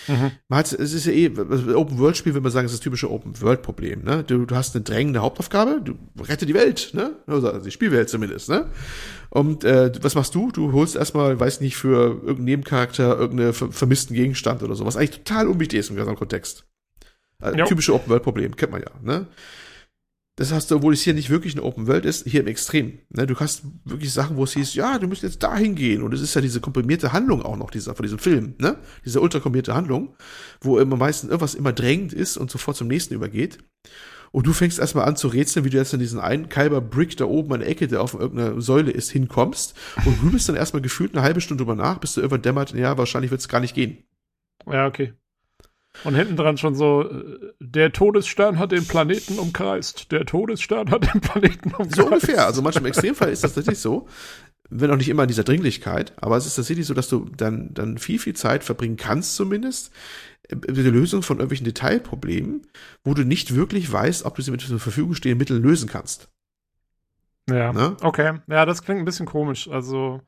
Mhm. Man hat, es ist ja eh, Open-World-Spiel, würde man sagen, es ist das typische Open-World-Problem, ne? Du, du hast eine drängende Hauptaufgabe, du rette die Welt, ne? Also die Spielwelt zumindest, ne? Und äh, was machst du? Du holst erstmal, weiß nicht, für irgendeinen Nebencharakter irgendeinen ver vermissten Gegenstand oder so, was eigentlich total unwichtig ist im ganzen Kontext. Also, typische Open-World-Problem, kennt man ja, ne? Das hast du, obwohl es hier nicht wirklich eine Open World ist, hier im Extrem. Ne, du hast wirklich Sachen, wo es hieß, ja, du musst jetzt dahin gehen. Und es ist ja diese komprimierte Handlung auch noch, dieser, von diesem Film, ne? Diese ultrakomprimierte Handlung, wo immer meistens irgendwas immer drängend ist und sofort zum nächsten übergeht. Und du fängst erstmal an zu rätseln, wie du jetzt in diesen einen Kalber Brick da oben an der Ecke, der auf irgendeiner Säule ist, hinkommst. Und du bist dann erstmal gefühlt eine halbe Stunde drüber nach, bis du irgendwann dämmert, ja, wahrscheinlich wird es gar nicht gehen. Ja, okay. Und hinten dran schon so, äh, der Todesstern hat den Planeten umkreist. Der Todesstern hat den Planeten umkreist. So ungefähr. Also manchmal im Extremfall ist das tatsächlich so. Wenn auch nicht immer in dieser Dringlichkeit. Aber es ist tatsächlich so, dass du dann, dann viel, viel Zeit verbringen kannst zumindest äh, mit der Lösung von irgendwelchen Detailproblemen, wo du nicht wirklich weißt, ob du sie mit zur Verfügung stehenden Mitteln lösen kannst. Ja. Ne? Okay. Ja, das klingt ein bisschen komisch. Also,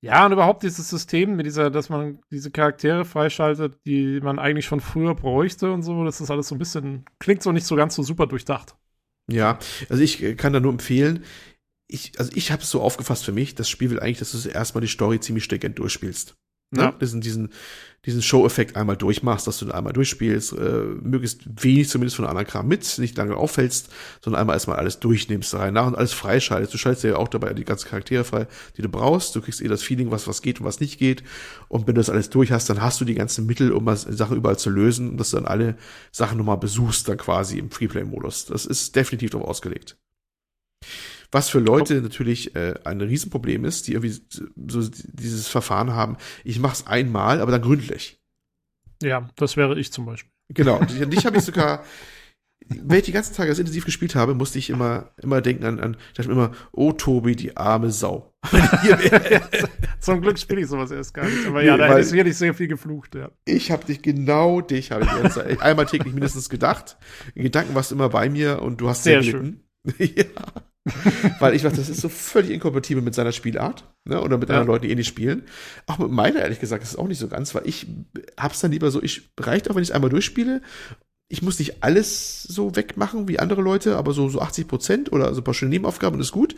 ja, und überhaupt dieses System mit dieser, dass man diese Charaktere freischaltet, die man eigentlich schon früher bräuchte und so, das ist alles so ein bisschen, klingt so nicht so ganz so super durchdacht. Ja, also ich äh, kann da nur empfehlen, ich, also ich habe es so aufgefasst für mich, das Spiel will eigentlich, dass du erstmal die Story ziemlich steckend durchspielst. Ne? Ja. Diesen, diesen, diesen Show-Effekt einmal durchmachst, dass du da einmal durchspielst, äh, möglichst wenig zumindest von anderen Kram mit, nicht lange auffällst, sondern einmal erstmal alles durchnimmst rein nach und alles freischaltest. Du schaltest ja auch dabei die ganzen Charaktere frei, die du brauchst. Du kriegst eh das Feeling, was, was geht und was nicht geht. Und wenn du das alles durch hast, dann hast du die ganzen Mittel, um Sachen überall zu lösen, dass du dann alle Sachen nochmal besuchst, dann quasi im Freeplay-Modus. Das ist definitiv darauf ausgelegt. Was für Leute natürlich äh, ein Riesenproblem ist, die irgendwie so dieses Verfahren haben, ich mach's einmal, aber dann gründlich. Ja, das wäre ich zum Beispiel. Genau, und dich habe ich sogar, wenn ich die ganzen Tage das intensiv gespielt habe, musste ich immer, immer denken an, an ich dachte immer, oh Tobi, die arme Sau. Zum Glück spiele ich sowas erst gar nicht. Aber ja, da ist wirklich sehr viel geflucht, ja. Ich habe dich, genau dich habe ich jetzt einmal täglich mindestens gedacht. In Gedanken warst du immer bei mir und du hast sehr, sehr schön. ja. Weil ich weiß, das ist so völlig inkompatibel mit seiner Spielart, ne? Oder mit ja. anderen Leuten, die eh nicht spielen. Auch mit meiner, ehrlich gesagt, ist es auch nicht so ganz, weil ich hab's dann lieber so, ich reicht auch, wenn ich es einmal durchspiele ich muss nicht alles so wegmachen wie andere Leute, aber so, so 80 Prozent oder so ein paar schöne Nebenaufgaben ist gut.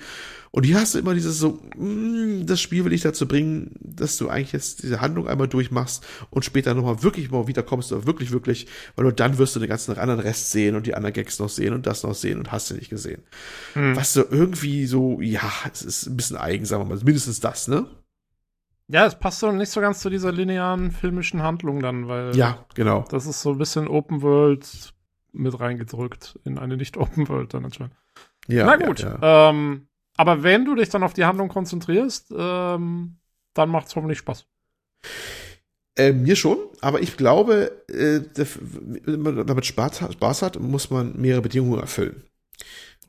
Und hier hast du immer dieses so, mm, das Spiel will ich dazu bringen, dass du eigentlich jetzt diese Handlung einmal durchmachst und später nochmal wirklich mal wiederkommst, oder wirklich, wirklich, weil nur dann wirst du den ganzen anderen Rest sehen und die anderen Gags noch sehen und das noch sehen und hast du nicht gesehen. Hm. Was so irgendwie so, ja, es ist ein bisschen eigen, sagen wir mal, mindestens das, ne? Ja, es passt so nicht so ganz zu dieser linearen filmischen Handlung dann, weil. Ja, genau. Das ist so ein bisschen Open World mit reingedrückt in eine nicht Open World dann anscheinend. Ja. Na gut. Ja, ja. Ähm, aber wenn du dich dann auf die Handlung konzentrierst, ähm, dann macht es hoffentlich Spaß. Äh, mir schon, aber ich glaube, äh, wenn man damit Spaß, Spaß hat, muss man mehrere Bedingungen erfüllen.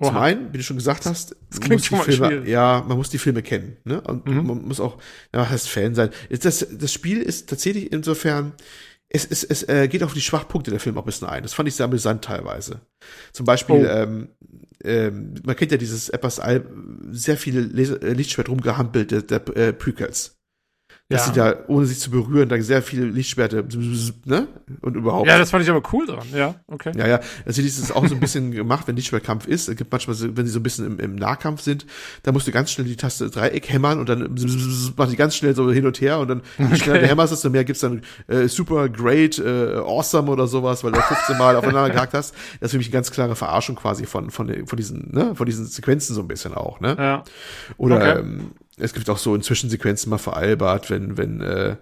Zum einen, wie du schon gesagt hast, das klingt schon mal Filme, schwierig. ja, man muss die Filme kennen, ne? Und Mhm. man muss auch, ja, heißt Fan sein. Das, das Spiel ist tatsächlich insofern, es, es, es äh, geht auf die Schwachpunkte der Filme auch ein bisschen ein. Das fand ich sehr amüsant teilweise. Zum Beispiel, Oh. ähm, ähm, man kennt ja dieses etwas all, sehr viele Laser, äh, Lichtschwert rumgehampelt der, der äh, Prequels. Dass sie da, ohne sich zu berühren, da sehr viele Lichtschwerte, ne? Und überhaupt. Ja, das fand ich aber cool dran. Ja, okay. Ja, ja, also das ist auch so ein bisschen gemacht, wenn Lichtschwertkampf ist. Es gibt manchmal, wenn sie so ein bisschen im, im Nahkampf sind, da musst du ganz schnell die Taste Dreieck hämmern und dann machen die ganz schnell so hin und her und dann, je schneller du hämmerst, desto mehr gibt's dann äh, super great, äh, awesome oder sowas, weil du 15 Mal aufeinander gehackt hast. Das ist für mich eine ganz klare Verarschung quasi von, von, von diesen, ne, von diesen Sequenzen so ein bisschen auch, ne? Ja. Oder Okay. ähm, es gibt auch so in Zwischensequenzen mal veralbert, wenn, wenn, äh,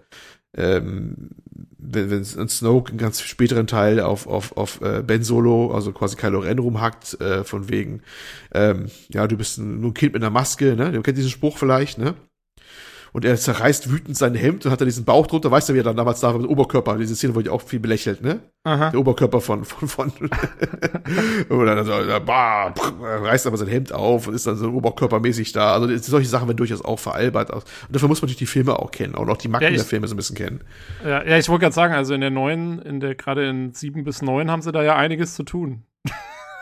ähm, wenn, wenn Snoke im ganz späteren Teil auf, auf, auf äh, Ben Solo, also quasi Kylo Ren rumhackt, äh, von wegen, ähm, ja, du bist ein, nur ein Kind mit einer Maske, ne? Du kennt diesen Spruch vielleicht, ne? Und er zerreißt wütend sein Hemd und hat da diesen Bauch drunter, weißt du, wie er dann damals da war mit dem Oberkörper, diese Szene wurde ja auch viel belächelt, ne? Aha. Der Oberkörper von, von, von, und dann so, bah, reißt aber sein Hemd auf und ist dann so oberkörpermäßig da. Also solche Sachen werden durchaus auch veralbert. Und dafür muss man natürlich die Filme auch kennen und auch die Macken Ja, ich- der Filme so ein bisschen kennen. Ja, ja ich wollte gerade sagen, also in der neuen, in der gerade in sieben bis neun haben sie da ja einiges zu tun.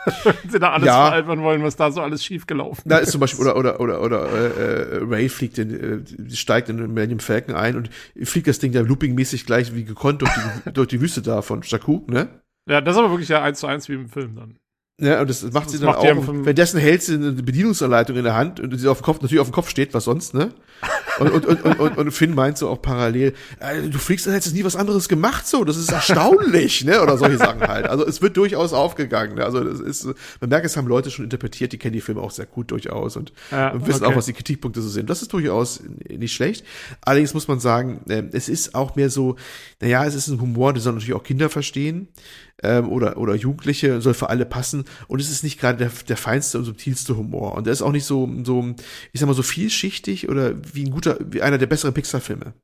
Wenn sie da alles Ja. veralbern wollen, was da so alles schiefgelaufen Da ist zum Beispiel, oder, oder, oder, oder äh, äh, Ray fliegt in, äh, steigt in den Millennium Falcon ein und fliegt das Ding da loopingmäßig gleich wie gekonnt durch die, durch die Wüste da von Jakku, ne? Ja, das ist aber wirklich ja eins zu eins wie im Film dann. Ja, und das macht sie Das dann macht auch. Währenddessen hält sie eine Bedienungsanleitung in der Hand und sie auf dem Kopf, natürlich auf dem Kopf steht, was sonst, ne? Und, und, und, und, und, Finn meint so auch parallel, äh, du fliegst, als hättest du nie was anderes gemacht, so, das ist erstaunlich, ne? Oder solche Sachen halt. Also es wird durchaus aufgegangen, ne? Also das ist, man merkt, es haben Leute schon interpretiert, die kennen die Filme auch sehr gut durchaus und, Ja, und wissen okay. auch, was die Kritikpunkte so sind. Das ist durchaus nicht schlecht. Allerdings muss man sagen, ähm, es ist auch mehr so, naja, es ist ein Humor, den sollen natürlich auch Kinder verstehen ähm, oder, oder Jugendliche, soll für alle passen. Und es ist nicht gerade der, der feinste und subtilste Humor. Und der ist auch nicht so, so, ich sag mal, so vielschichtig oder wie ein guter, wie einer der besseren Pixar-Filme.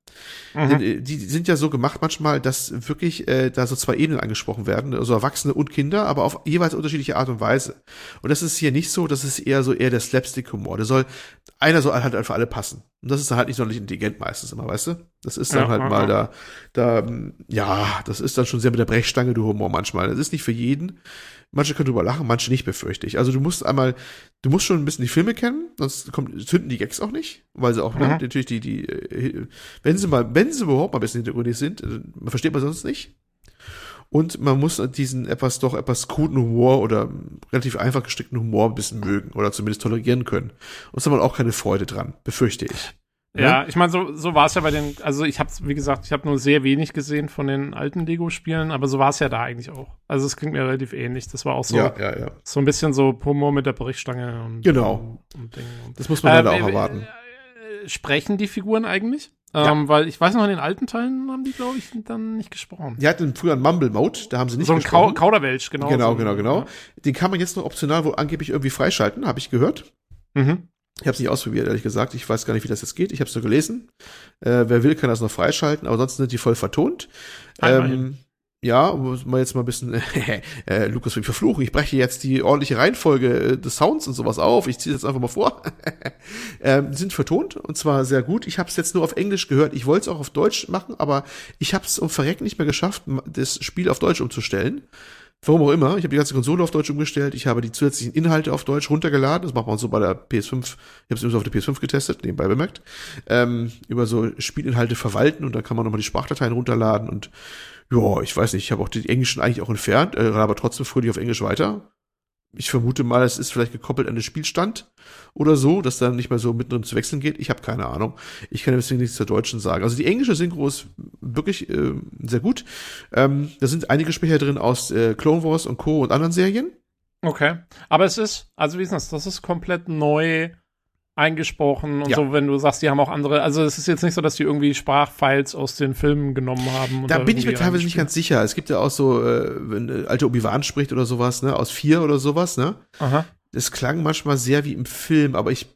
Denn, äh, Die sind ja so gemacht manchmal, dass wirklich äh, da so zwei Ebenen angesprochen werden, also Erwachsene und Kinder, aber auf jeweils unterschiedliche Art und Weise. Und das ist hier nicht so, das ist eher so eher der Slapstick-Humor. Der soll, einer soll halt für alle passen. Und das ist dann halt nicht sonderlich intelligent meistens immer, weißt du? Das ist dann Ja, halt ja, mal ja. da, da, ja, das ist dann schon sehr mit der Brechstange, du Humor manchmal. Das ist nicht für jeden. Manche können drüber lachen, manche nicht, befürchte ich. Also du musst einmal, du musst schon ein bisschen die Filme kennen, sonst kommt, zünden die Gags auch nicht, weil sie auch, Mhm. natürlich die, die, äh, wenn sie mal, wenn sie überhaupt mal ein bisschen hintergründig sind, äh, versteht man sonst nicht. Und man muss diesen etwas doch etwas kruden Humor oder relativ einfach gestrickten Humor ein bisschen mögen oder zumindest tolerieren können. Und es hat man auch keine Freude dran, befürchte ich. Ne? Ja, ich meine, so, so war es ja bei den, also ich habe wie gesagt, ich habe nur sehr wenig gesehen von den alten Lego-Spielen, aber so war es ja da eigentlich auch. Also es klingt mir relativ ähnlich. Das war auch so, Ja, ja, ja. so ein bisschen so Humor mit der Brechstange und Genau. und, und Das muss man leider Äh, auch erwarten. äh, Sprechen die Figuren eigentlich? Ja. Ähm, weil ich weiß noch, in den alten Teilen haben die, glaube ich, dann nicht gesprochen. Die hatten früher einen Mumble-Mode, da haben sie nicht so ein Kau gesprochen. Kauderwelsch, genau. Genau, so, genau, genau. Ja. Den kann man jetzt noch optional wohl angeblich irgendwie freischalten, habe ich gehört. Mhm. Ich habe es nicht ausprobiert, ehrlich gesagt. Ich weiß gar nicht, wie das jetzt geht. Ich habe es nur gelesen. Äh, wer will, kann das noch freischalten, aber ansonsten sind die voll vertont. Ähm, ja, man jetzt mal ein bisschen, äh, Lukas will mich verfluchen. Ich breche jetzt die ordentliche Reihenfolge äh, des Sounds und sowas auf. Ich ziehe das einfach mal vor. ähm, sind vertont und zwar sehr gut. Ich habe es jetzt nur auf Englisch gehört. Ich wollte es auch auf Deutsch machen, aber ich habe es um Verrecken nicht mehr geschafft, das Spiel auf Deutsch umzustellen. Warum auch immer. Ich habe die ganze Konsole auf Deutsch umgestellt. Ich habe die zusätzlichen Inhalte auf Deutsch runtergeladen. Das macht man so bei der PS5. Ich habe es übrigens auf der PS5 getestet, nebenbei bemerkt. Ähm, über so Spielinhalte verwalten und da kann man nochmal die Sprachdateien runterladen und ja, ich weiß nicht, ich habe auch die Englischen eigentlich auch entfernt, äh, aber trotzdem fröhlich auf Englisch weiter. Ich vermute mal, es ist vielleicht gekoppelt an den Spielstand oder so, dass dann nicht mehr so mittendrin zu wechseln geht. Ich habe keine Ahnung. Ich kann deswegen nichts zur Deutschen sagen. Also die englische Synchro ist wirklich äh, sehr gut. Ähm, da sind einige Sprecher drin aus äh, Clone Wars und Co. und anderen Serien. Okay. Aber es ist, also wie ist das? Das ist komplett neu eingesprochen und Ja. so, wenn du sagst, die haben auch andere, also es ist jetzt nicht so, dass die irgendwie Sprachfiles aus den Filmen genommen haben. Da bin ich mir teilweise nicht ganz sicher. Es gibt ja auch so, äh, wenn äh, alte Obi-Wan spricht oder sowas, ne, aus vier oder sowas, ne. Aha. Es klang manchmal sehr wie im Film, aber ich,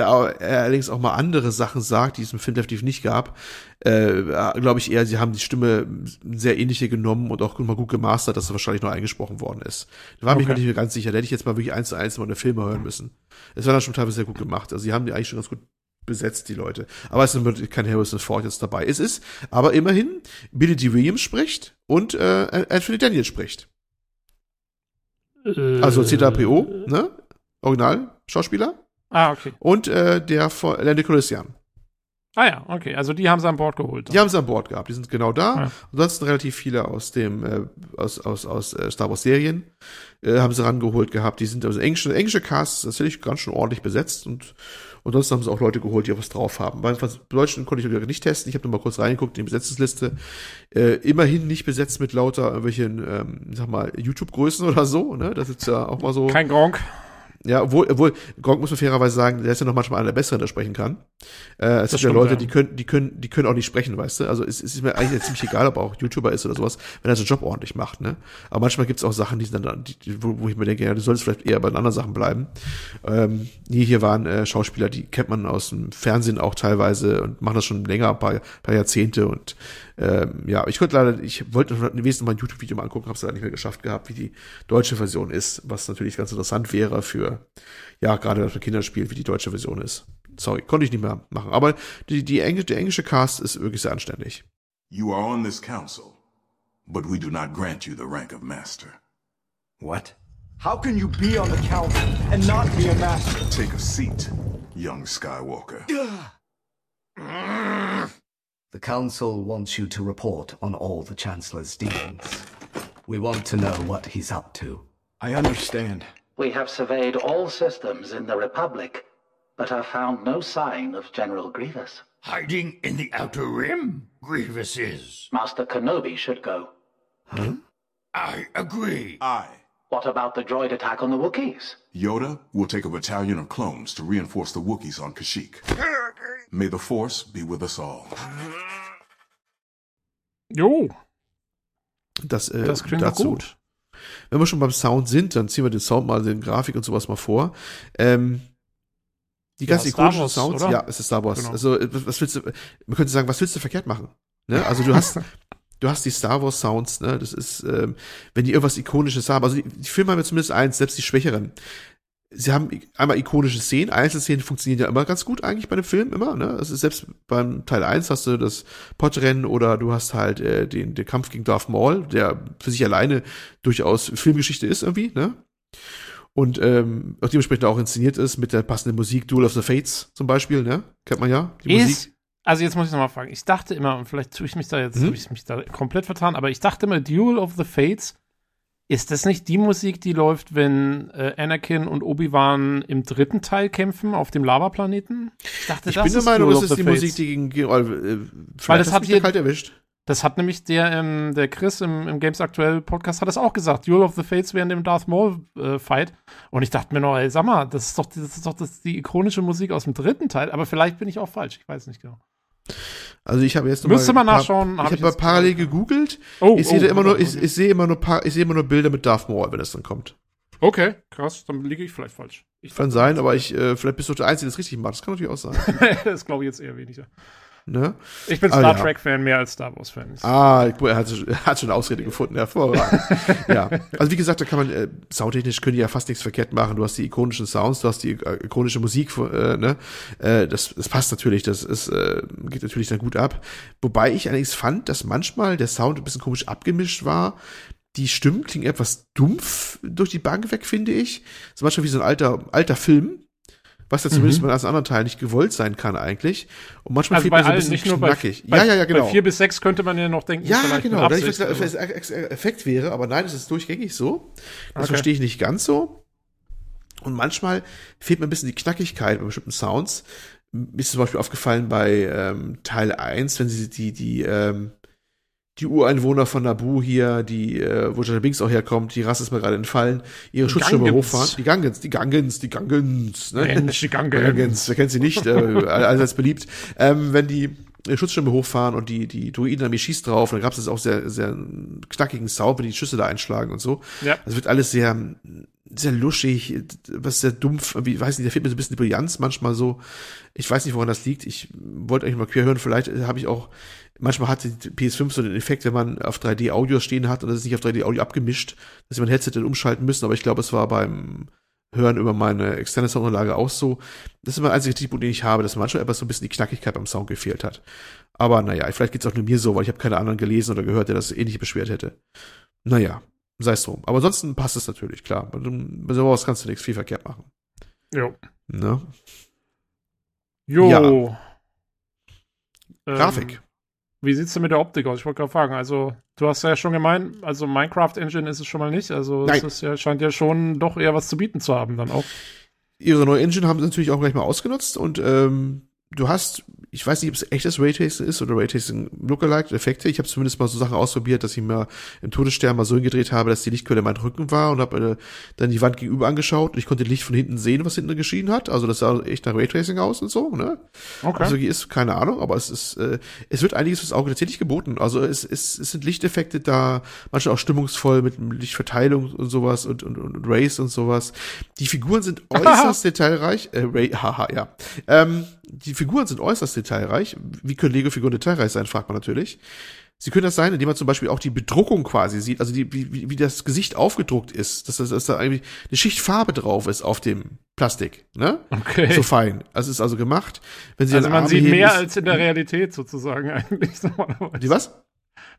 da er allerdings auch mal andere Sachen sagt, die es im Film definitiv nicht gab, äh, glaube ich eher, sie haben die Stimme sehr ähnliche genommen und auch mal gut gemastert, dass er wahrscheinlich noch eingesprochen worden ist. Da war okay. mich nicht mehr ganz sicher. Da hätte ich jetzt mal wirklich eins zu eins mal eine Filme hören müssen. Es war dann schon teilweise sehr gut gemacht. Also sie haben die eigentlich schon ganz gut besetzt, die Leute. Aber es ist kein Harrison Ford jetzt dabei. Es ist aber immerhin Billy D. Williams spricht und äh, Anthony Daniels spricht. Äh, also C3PO, ne? Original Schauspieler. Ah, okay. Und äh, der von Landy Calrissian. Ah ja, okay. Also die haben sie an Bord geholt. Dann. Die haben sie an Bord gehabt. Die sind genau da. Ja. Ansonsten relativ viele aus dem äh, aus aus aus äh, Star Wars Serien äh, haben sie rangeholt gehabt. Die sind also englische englische Casts tatsächlich ganz schön ordentlich besetzt und und sonst haben sie auch Leute geholt, die auch was drauf haben. Bei Deutschen konnte ich nicht testen. Ich habe nur mal kurz reingeguckt in die Besetzungsliste. Äh, immerhin nicht besetzt mit lauter irgendwelchen, ähm, sag mal, YouTube-Größen oder so. Ne? Das ist ja auch mal so. Kein Gronk. Ja, obwohl, obwohl Gronk muss man fairerweise sagen, der ist ja noch manchmal einer der Besseren, der sprechen kann. Äh, es gibt ja Leute, ja. die können, die können, die können auch nicht sprechen, weißt du? Also es, es ist mir eigentlich ziemlich egal, ob er auch YouTuber ist oder sowas, wenn er seinen Job ordentlich macht, ne? Aber manchmal gibt's auch Sachen, die sind dann, die, wo, wo ich mir denke, ja, du solltest vielleicht eher bei den anderen Sachen bleiben. Ähm, nee, hier waren äh, Schauspieler, die kennt man aus dem Fernsehen auch teilweise und machen das schon länger, ein paar, paar Jahrzehnte und ähm, ja, ich konnte leider, ich wollte wesentlich mal ein YouTube-Video mal angucken, habe es leider nicht mehr geschafft gehabt, wie die deutsche Version ist, was natürlich ganz interessant wäre für, ja, gerade für Kinderspiel, wie die deutsche Version ist. Sorry, konnte ich nicht mehr machen. Aber die, die Engl der englische Cast ist wirklich sehr anständig. You are on this council, but we do not grant you the rank of master. What? How can you be on the council and not be a master? Take a seat, young Skywalker. The Council wants you to report on all the Chancellor's dealings. We want to know what he's up to. I understand. We have surveyed all systems in the Republic, but have found no sign of General Grievous. Hiding in the Outer Rim, Grievous is. Master Kenobi should go. Huh? I agree. Aye. What about the droid attack on the Wookiees? Yoda will take a battalion of clones to reinforce the Wookiees on Kashyyyk. May the Force be with us all. Jo. Das, äh, das klingt dazu. gut. Wenn wir schon beim Sound sind, dann ziehen wir den Sound mal, den Grafik und sowas mal vor. Ähm, die ganzen ja, ikonischen Wars, Sounds, oder? ja, es ist Star Wars. Genau. Also, was willst du, man könnte sagen, was willst du verkehrt machen? Ne? Also, du hast, du hast die Star Wars Sounds, ne? Das ist, ähm, wenn die irgendwas Ikonisches haben. Also, die, die Filme haben ja zumindest eins, selbst die Schwächeren sie haben einmal ikonische Szenen, Einzelszenen funktionieren ja immer ganz gut eigentlich bei dem Film, immer, ne? Das ist selbst beim Teil 1 hast du das Podrennen oder du hast halt äh, den, den Kampf gegen Darth Maul, der für sich alleine durchaus Filmgeschichte ist irgendwie, ne? Und ähm, auch dementsprechend auch inszeniert ist mit der passenden Musik, Duel of the Fates zum Beispiel, ne? Kennt man ja, die ist, Musik. Also jetzt muss ich nochmal fragen, ich dachte immer, und vielleicht tue ich mich da jetzt, hm? ich mich da komplett vertan, aber ich dachte immer, Duel of the Fates ist das nicht die Musik, die läuft, wenn äh, Anakin und Obi-Wan im dritten Teil kämpfen auf dem Lavaplaneten? Ich dachte, ich das bin der Meinung, das ist die Fates. Musik, die gegen, gegen äh, Weil das hat hier kalt erwischt. Das hat nämlich der, ähm, der Chris im, im Games Aktuell Podcast hat das auch gesagt. Duel of the Fates während dem Darth Maul äh, Fight. Und ich dachte mir noch, ey, sag mal, das ist doch, das ist doch das, die ikonische Musik aus dem dritten Teil. Aber vielleicht bin ich auch falsch. Ich weiß nicht genau. Also ich habe jetzt noch Müsste mal nachschauen. Hab ich habe mal parallel gegoogelt. Oh, ich sehe oh, immer nur, ich, ich sehe immer nur ich sehe immer nur Bilder mit Darth Maul, wenn das dann kommt. Okay, krass, dann liege ich vielleicht falsch. Ich kann sein, aber ich, äh, vielleicht bist du der Einzige, der das richtig macht. Das kann natürlich auch sein. das glaube ich jetzt eher weniger. Ne? Ich bin ah, Star ah, Trek-Fan mehr als Star Wars-Fan. Ah, er hat, hat schon eine Ausrede gefunden, hervorragend. ja, also wie gesagt, da kann man, äh, soundtechnisch können die ja fast nichts verkehrt machen. Du hast die ikonischen Sounds, du hast die äh, ikonische Musik, äh, ne? Äh, das, das passt natürlich, das ist, äh, geht natürlich dann gut ab. Wobei ich allerdings fand, dass manchmal der Sound ein bisschen komisch abgemischt war. Die Stimmen klingen etwas dumpf durch die Bank weg, finde ich. Das ist manchmal wie so ein alter, alter Film was ja zumindest mhm. bei anderen Teilen nicht gewollt sein kann eigentlich. Und manchmal also fehlt mir so ein bisschen nicht nur knackig. Bei, ja, ja, ja, genau. Bei vier bis sechs könnte man ja noch denken, ja, genau, dass ich das Effekt wäre, aber nein, es ist durchgängig so. Das okay. verstehe ich nicht ganz so. Und manchmal fehlt mir ein bisschen die Knackigkeit bei bestimmten Sounds. Mir ist zum Beispiel aufgefallen bei ähm, Teil 1, wenn sie die, die, ähm, die Ureinwohner von Nabu hier, die, äh, wo Jar Binks auch herkommt, die Rasse ist mir gerade entfallen, ihre die Schutzschirme hochfahren. Die Gangens, die Gangens, die Gangens, ne? Mensch, die Gangens. Gangens, wer kennt sie nicht, äh, allseits beliebt. Ähm, wenn die Schutzschirme hochfahren und die, die Druidenarmee schießt drauf. Und dann gab es auch sehr, sehr knackigen Sound, wenn die Schüsse da einschlagen und so. Ja. Das wird alles sehr, sehr luschig, was sehr dumpf, wie, weiß nicht, da fehlt mir so ein bisschen die Brillanz manchmal so. Ich weiß nicht, woran das liegt. Ich wollte eigentlich mal quer hören. Vielleicht habe ich auch, manchmal hat die PS5 so den Effekt, wenn man auf 3D-Audio stehen hat und das ist nicht auf 3D-Audio abgemischt, dass man Headset dann umschalten müssen. Aber ich glaube, es war beim Hören über meine externe Soundanlage auch so. Das ist mein einziger Kritikpunkt, den ich habe, dass manchmal etwas so ein bisschen die Knackigkeit beim Sound gefehlt hat. Aber naja, vielleicht geht's auch nur mir so, weil ich habe keine anderen gelesen oder gehört, der das ähnlich beschwert hätte. Naja, sei es drum. Aber ansonsten passt es natürlich, klar. Bei sowas kannst du nichts viel verkehrt machen. Jo. Ne? Jo. Ja. Ähm, Grafik. Wie sieht's denn mit der Optik aus? Ich wollte gerade fragen. Also, du hast ja schon gemeint, also Minecraft Engine ist es schon mal nicht. Also, Nein. es ja, scheint ja schon doch eher was zu bieten zu haben dann auch. Ihre neue Engine haben sie natürlich auch gleich mal ausgenutzt und ähm, du hast ich weiß nicht, ob es echtes Raytracing ist oder Raytracing Lookalike Effekte. Ich habe zumindest mal so Sachen ausprobiert, dass ich mir im Todesstern mal so hingedreht habe, dass die Lichtquelle mein Rücken war und habe äh, dann die Wand gegenüber angeschaut und ich konnte Licht von hinten sehen, was hinten geschieden hat. Also das sah echt nach Raytracing aus und so, ne? Okay. Also ist keine Ahnung, aber es ist äh, es wird einiges fürs Auge tatsächlich geboten. Also es, es, es sind Lichteffekte da, manchmal auch stimmungsvoll mit Lichtverteilung und sowas und, und, und Rays und sowas. Die Figuren sind äußerst detailreich. Äh, Ray, haha, ja. Ähm, die Figuren sind äußerst detailreich. Wie können Lego-Figuren detailreich sein, fragt man natürlich. Sie können das sein, indem man zum Beispiel auch die Bedruckung quasi sieht, also die, wie, wie das Gesicht aufgedruckt ist, dass, dass, da eigentlich eine Schicht Farbe drauf ist auf dem Plastik, ne? Okay. So fein. Das ist also gemacht. Wenn Sie also man sieht heben, mehr als in der Realität sozusagen eigentlich. Die was?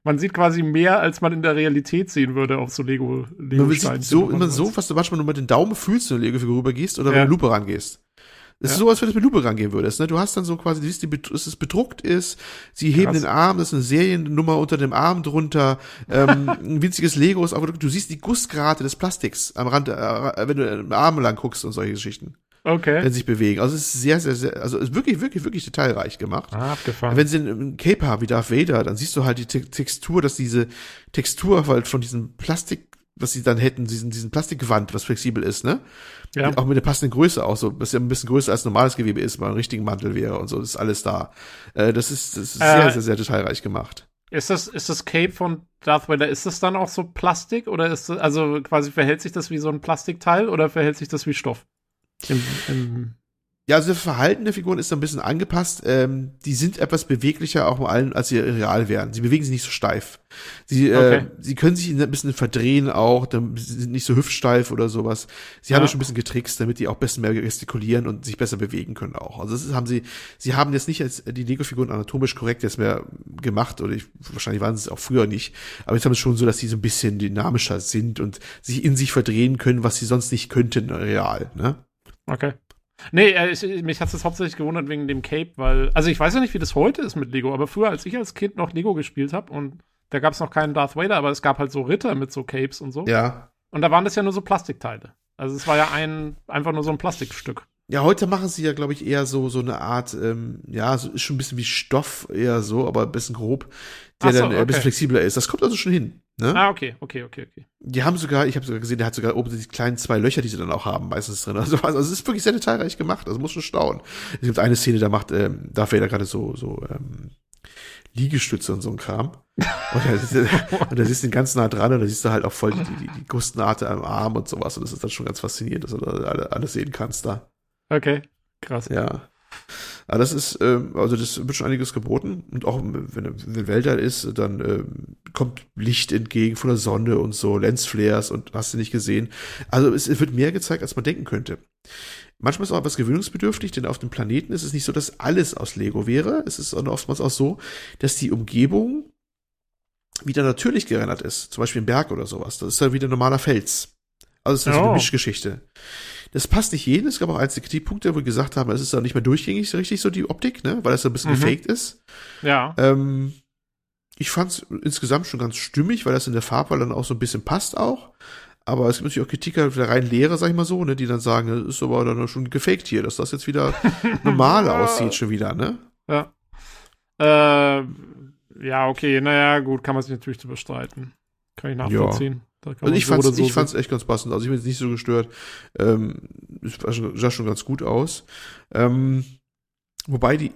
Man sieht quasi mehr, als man in der Realität sehen würde auf so Lego, Lego Man sieht so, immer so, was du manchmal nur mit den Daumen fühlst, wenn du Lego-Figur rübergehst oder ja. wenn du Lupe rangehst. Es ja. ist so, als wenn du mit Lupe rangehen würdest. Ne? Du hast dann so quasi, du siehst, dass es bedruckt ist. Sie heben Krass. den Arm, das ist eine Seriennummer unter dem Arm drunter. Ähm, ein winziges Lego ist auch Du siehst die Gussgrate des Plastiks am Rand, äh, wenn du im Arm lang guckst und solche Geschichten. Okay. Wenn sie sich bewegen. Also es ist sehr, sehr, sehr, also es ist wirklich, wirklich, wirklich detailreich gemacht. Ah, abgefahren. Wenn sie ein Cape haben wie Darth Vader, dann siehst du halt die Textur, dass diese Textur halt von diesem Plastik was sie dann hätten, diesen, diesen Plastikgewand, was flexibel ist, ne? Ja. Auch mit der passenden Größe auch so, was ja ein bisschen größer als normales Gewebe ist, weil ein richtigen Mantel wäre und so, das ist alles da. Äh, das ist, das ist äh, sehr, sehr, sehr detailreich gemacht. Ist das, ist das Cape von Darth Vader, ist das dann auch so Plastik oder ist das, also quasi verhält sich das wie so ein Plastikteil oder verhält sich das wie Stoff? Im, im ja, also das Verhalten der Figuren ist ein bisschen angepasst. Ähm, die sind etwas beweglicher auch mal allen, als sie real wären. Sie bewegen sich nicht so steif. Sie, äh, okay. äh, sie können sich ein bisschen verdrehen auch, sie sind nicht so hüftsteif oder sowas. Sie ja. haben ja schon ein bisschen getrickst, damit die auch besser mehr gestikulieren und sich besser bewegen können auch. Also das ist, haben sie, sie haben jetzt nicht als die Lego-Figuren anatomisch korrekt jetzt mehr gemacht oder ich, wahrscheinlich waren sie es auch früher nicht. Aber jetzt haben es schon so, dass sie so ein bisschen dynamischer sind und sich in sich verdrehen können, was sie sonst nicht könnten real. Ne? Okay. Nee, äh, ich, mich hat es hauptsächlich gewundert wegen dem Cape, weil, also ich weiß ja nicht, wie das heute ist mit Lego, aber früher, als ich als Kind noch Lego gespielt habe und da gab es noch keinen Darth Vader, aber es gab halt so Ritter mit so Capes und so. Ja. Und da waren das ja nur so Plastikteile. Also es war ja ein, einfach nur so ein Plastikstück. Ja, heute machen sie ja, glaube ich, eher so, so eine Art, ähm, ja, so ist schon ein bisschen wie Stoff eher so, aber ein bisschen grob, der so, dann äh, ein bisschen flexibler ist. Das kommt also schon hin. Ne? Ah, okay, okay, okay, okay. Die haben sogar, ich habe sogar gesehen, der hat sogar oben die kleinen zwei Löcher, die sie dann auch haben, meistens drin. Also, also es ist wirklich sehr detailreich gemacht. Also muss schon staunen. Es gibt eine Szene, da macht ähm, Darth Vader gerade so so ähm, Liegestütze und so ein Kram. Und da, siehst du, und da siehst du den ganz nah dran und da siehst du halt auch voll die, die, die Gustnate am Arm und sowas. Und das ist dann schon ganz faszinierend, dass du da alles sehen kannst da. Okay, krass. Ja. Aber das ist, ähm, also das wird schon einiges geboten. Und auch wenn, wenn Weltall ist, dann ähm, kommt Licht entgegen von der Sonne und so, Lensflares und hast du nicht gesehen. Also es, es wird mehr gezeigt, als man denken könnte. Manchmal ist auch etwas gewöhnungsbedürftig, denn auf dem Planeten ist es nicht so, dass alles aus Lego wäre. Es ist oftmals auch so, dass die Umgebung wieder natürlich gerendert ist. Zum Beispiel ein Berg oder sowas. Das ist ja wieder normaler Fels. Also es ist oh. eine Mischgeschichte. Das passt nicht jedem. Es gab auch einzelne Kritikpunkte, wo wir gesagt haben, es ist auch nicht mehr durchgängig richtig so die Optik, ne? weil das so ein bisschen mhm. gefaked ist. Ja. Ähm, ich fand es insgesamt schon ganz stimmig, weil das in der Farbwahl dann auch so ein bisschen passt auch. Aber es gibt natürlich auch Kritiker der rein Lehre, sag ich mal so, ne, die dann sagen, das ist aber dann schon gefaked hier, dass das jetzt wieder normal aussieht schon wieder, ne? Ja. Äh, ja, okay, naja, gut, kann man sich natürlich zu bestreiten. Kann ich nachvollziehen. Ja. Also ich fand's, so ich fand's echt ganz passend. Also ich bin jetzt nicht so gestört. Ähm, sah schon ganz gut aus. Ähm, wobei die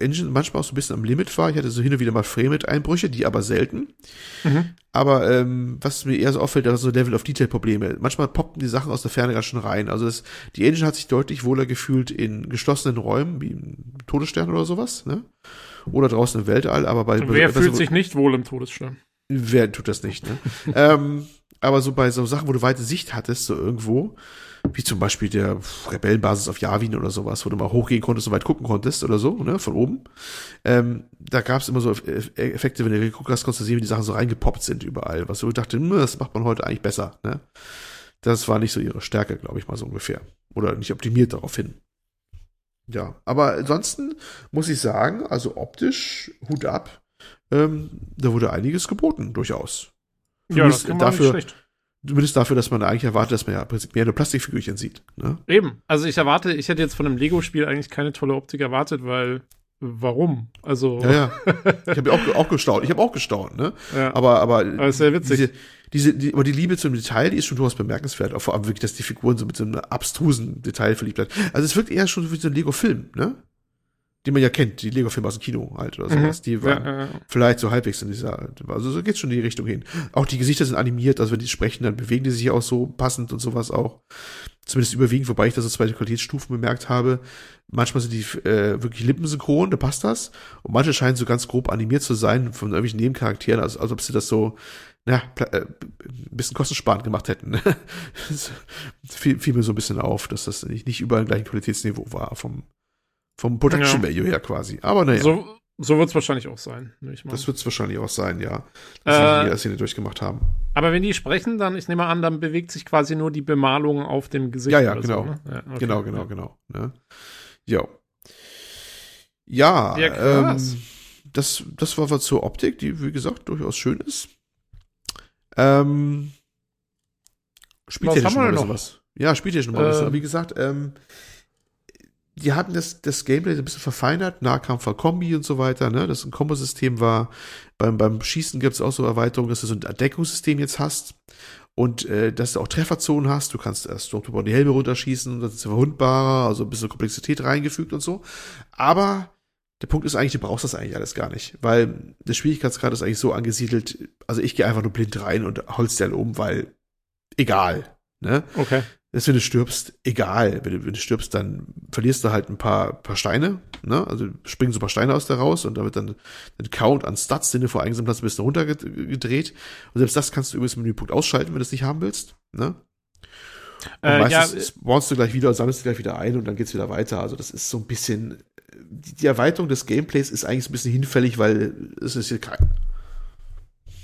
Engine manchmal auch so ein bisschen am Limit war. Ich hatte so hin und wieder mal Frame-Einbrüche, die aber selten. Mhm. Aber ähm, was mir eher so auffällt, da so Level of Detail-Probleme. Manchmal poppen die Sachen aus der Ferne ganz schön rein. Also das, die Engine hat sich deutlich wohler gefühlt in geschlossenen Räumen, wie im Todesstern oder sowas, ne? Oder draußen im Weltall, aber bei. Wer fühlt sich nicht wohl im Todesstern? Wer tut das nicht, ne? ähm, aber so bei so Sachen, wo du weite Sicht hattest, so irgendwo, wie zum Beispiel der Rebellenbasis auf Yavin oder sowas, wo du mal hochgehen konntest und weit gucken konntest oder so, ne, von oben. Ähm, da gab es immer so Effekte, wenn du geguckt hast, konntest du sehen, wie die Sachen so reingepoppt sind überall, was du dachte, hm, das macht man heute eigentlich besser, ne. Das war nicht so ihre Stärke, glaube ich mal so ungefähr. Oder nicht optimiert darauf hin. Ja, aber ansonsten muss ich sagen, also optisch, Hut ab, ähm, da wurde einiges geboten, durchaus. Ja, das kann man dafür, nicht schlecht. Zumindest dafür, dass man eigentlich erwartet, dass man ja mehr nur Plastikfigürchen sieht. Ne? Eben. Also ich erwarte, ich hätte jetzt von einem Lego-Spiel eigentlich keine tolle Optik erwartet, weil warum? Also. Ja, ja. Ich habe ja auch, auch gestaunt. Ich habe auch gestaunt, ne? Ja. Aber, aber. Aber ist sehr witzig. Diese, diese, die, aber die Liebe zum Detail, die ist schon durchaus bemerkenswert. Auch vor allem wirklich, dass die Figuren so mit so einem abstrusen Detail verliebt sind. Also es wirkt eher schon wie so ein Lego-Film, ne? Die man ja kennt, die Lego-Filme aus dem Kino halt oder sowas, mhm. die waren ja, ja. vielleicht so halbwegs in dieser, also so geht's schon in die Richtung hin. Auch die Gesichter sind animiert, also wenn die sprechen, dann bewegen die sich auch so passend und sowas auch. Zumindest überwiegend, wobei ich das so zweite Qualitätsstufen bemerkt habe. Manchmal sind die äh, wirklich lippensynchron, da passt das. Und manche scheinen so ganz grob animiert zu sein von irgendwelchen Nebencharakteren, also als ob sie das so, ja, äh, ein bisschen kostensparend gemacht hätten. fiel, fiel mir so ein bisschen auf, dass das nicht, nicht überall gleichen Qualitätsniveau war vom, vom Production ja. Value her quasi. Aber naja. So, so wird es wahrscheinlich auch sein. Das wird es wahrscheinlich auch sein, ja. Dass äh, die Szene durchgemacht haben. Aber wenn die sprechen, dann, ich nehme an, dann bewegt sich quasi nur die Bemalung auf dem Gesicht. Ja, ja, genau. So, ne? ja, okay. Genau, genau, genau. Ne? Jo. Ja, ja ähm, das, das war was zur Optik, die, wie gesagt, durchaus schön ist. Ähm, spielt ja schon mal sowas. Ja, spielt ja schon mal äh, was. Wie gesagt, ähm, die hatten das, das Gameplay ein bisschen verfeinert, Nahkampf war Kombi und so weiter, ne, das ein Kombosystem war. Beim, beim Schießen gibt es auch so Erweiterungen, dass du so ein Deckungssystem jetzt hast und äh, dass du auch Trefferzonen hast. Du kannst erst Stormtrooper die Helme runterschießen, das ist verwundbarer, also ein bisschen Komplexität reingefügt und so. Aber der Punkt ist eigentlich, du brauchst das eigentlich alles gar nicht, weil der Schwierigkeitsgrad ist eigentlich so angesiedelt, also ich gehe einfach nur blind rein und holz den um, weil egal, ne? Okay ist, wenn du stirbst, egal. Wenn du, wenn du stirbst, dann verlierst du halt ein paar, paar Steine, ne? Also springen so ein paar Steine aus da raus und da wird dann ein Count an Stats, den du vor eingesammelt hast, bist du runtergedreht. Und selbst das kannst du übrigens im Menüpunkt ausschalten, wenn du es nicht haben willst, ne? Und äh, meistens ja, spawnst du gleich wieder und sammelst du gleich wieder ein und dann geht's wieder weiter. Also das ist so ein bisschen, die, die Erweiterung des Gameplays ist eigentlich ein bisschen hinfällig, weil es ist hier kein.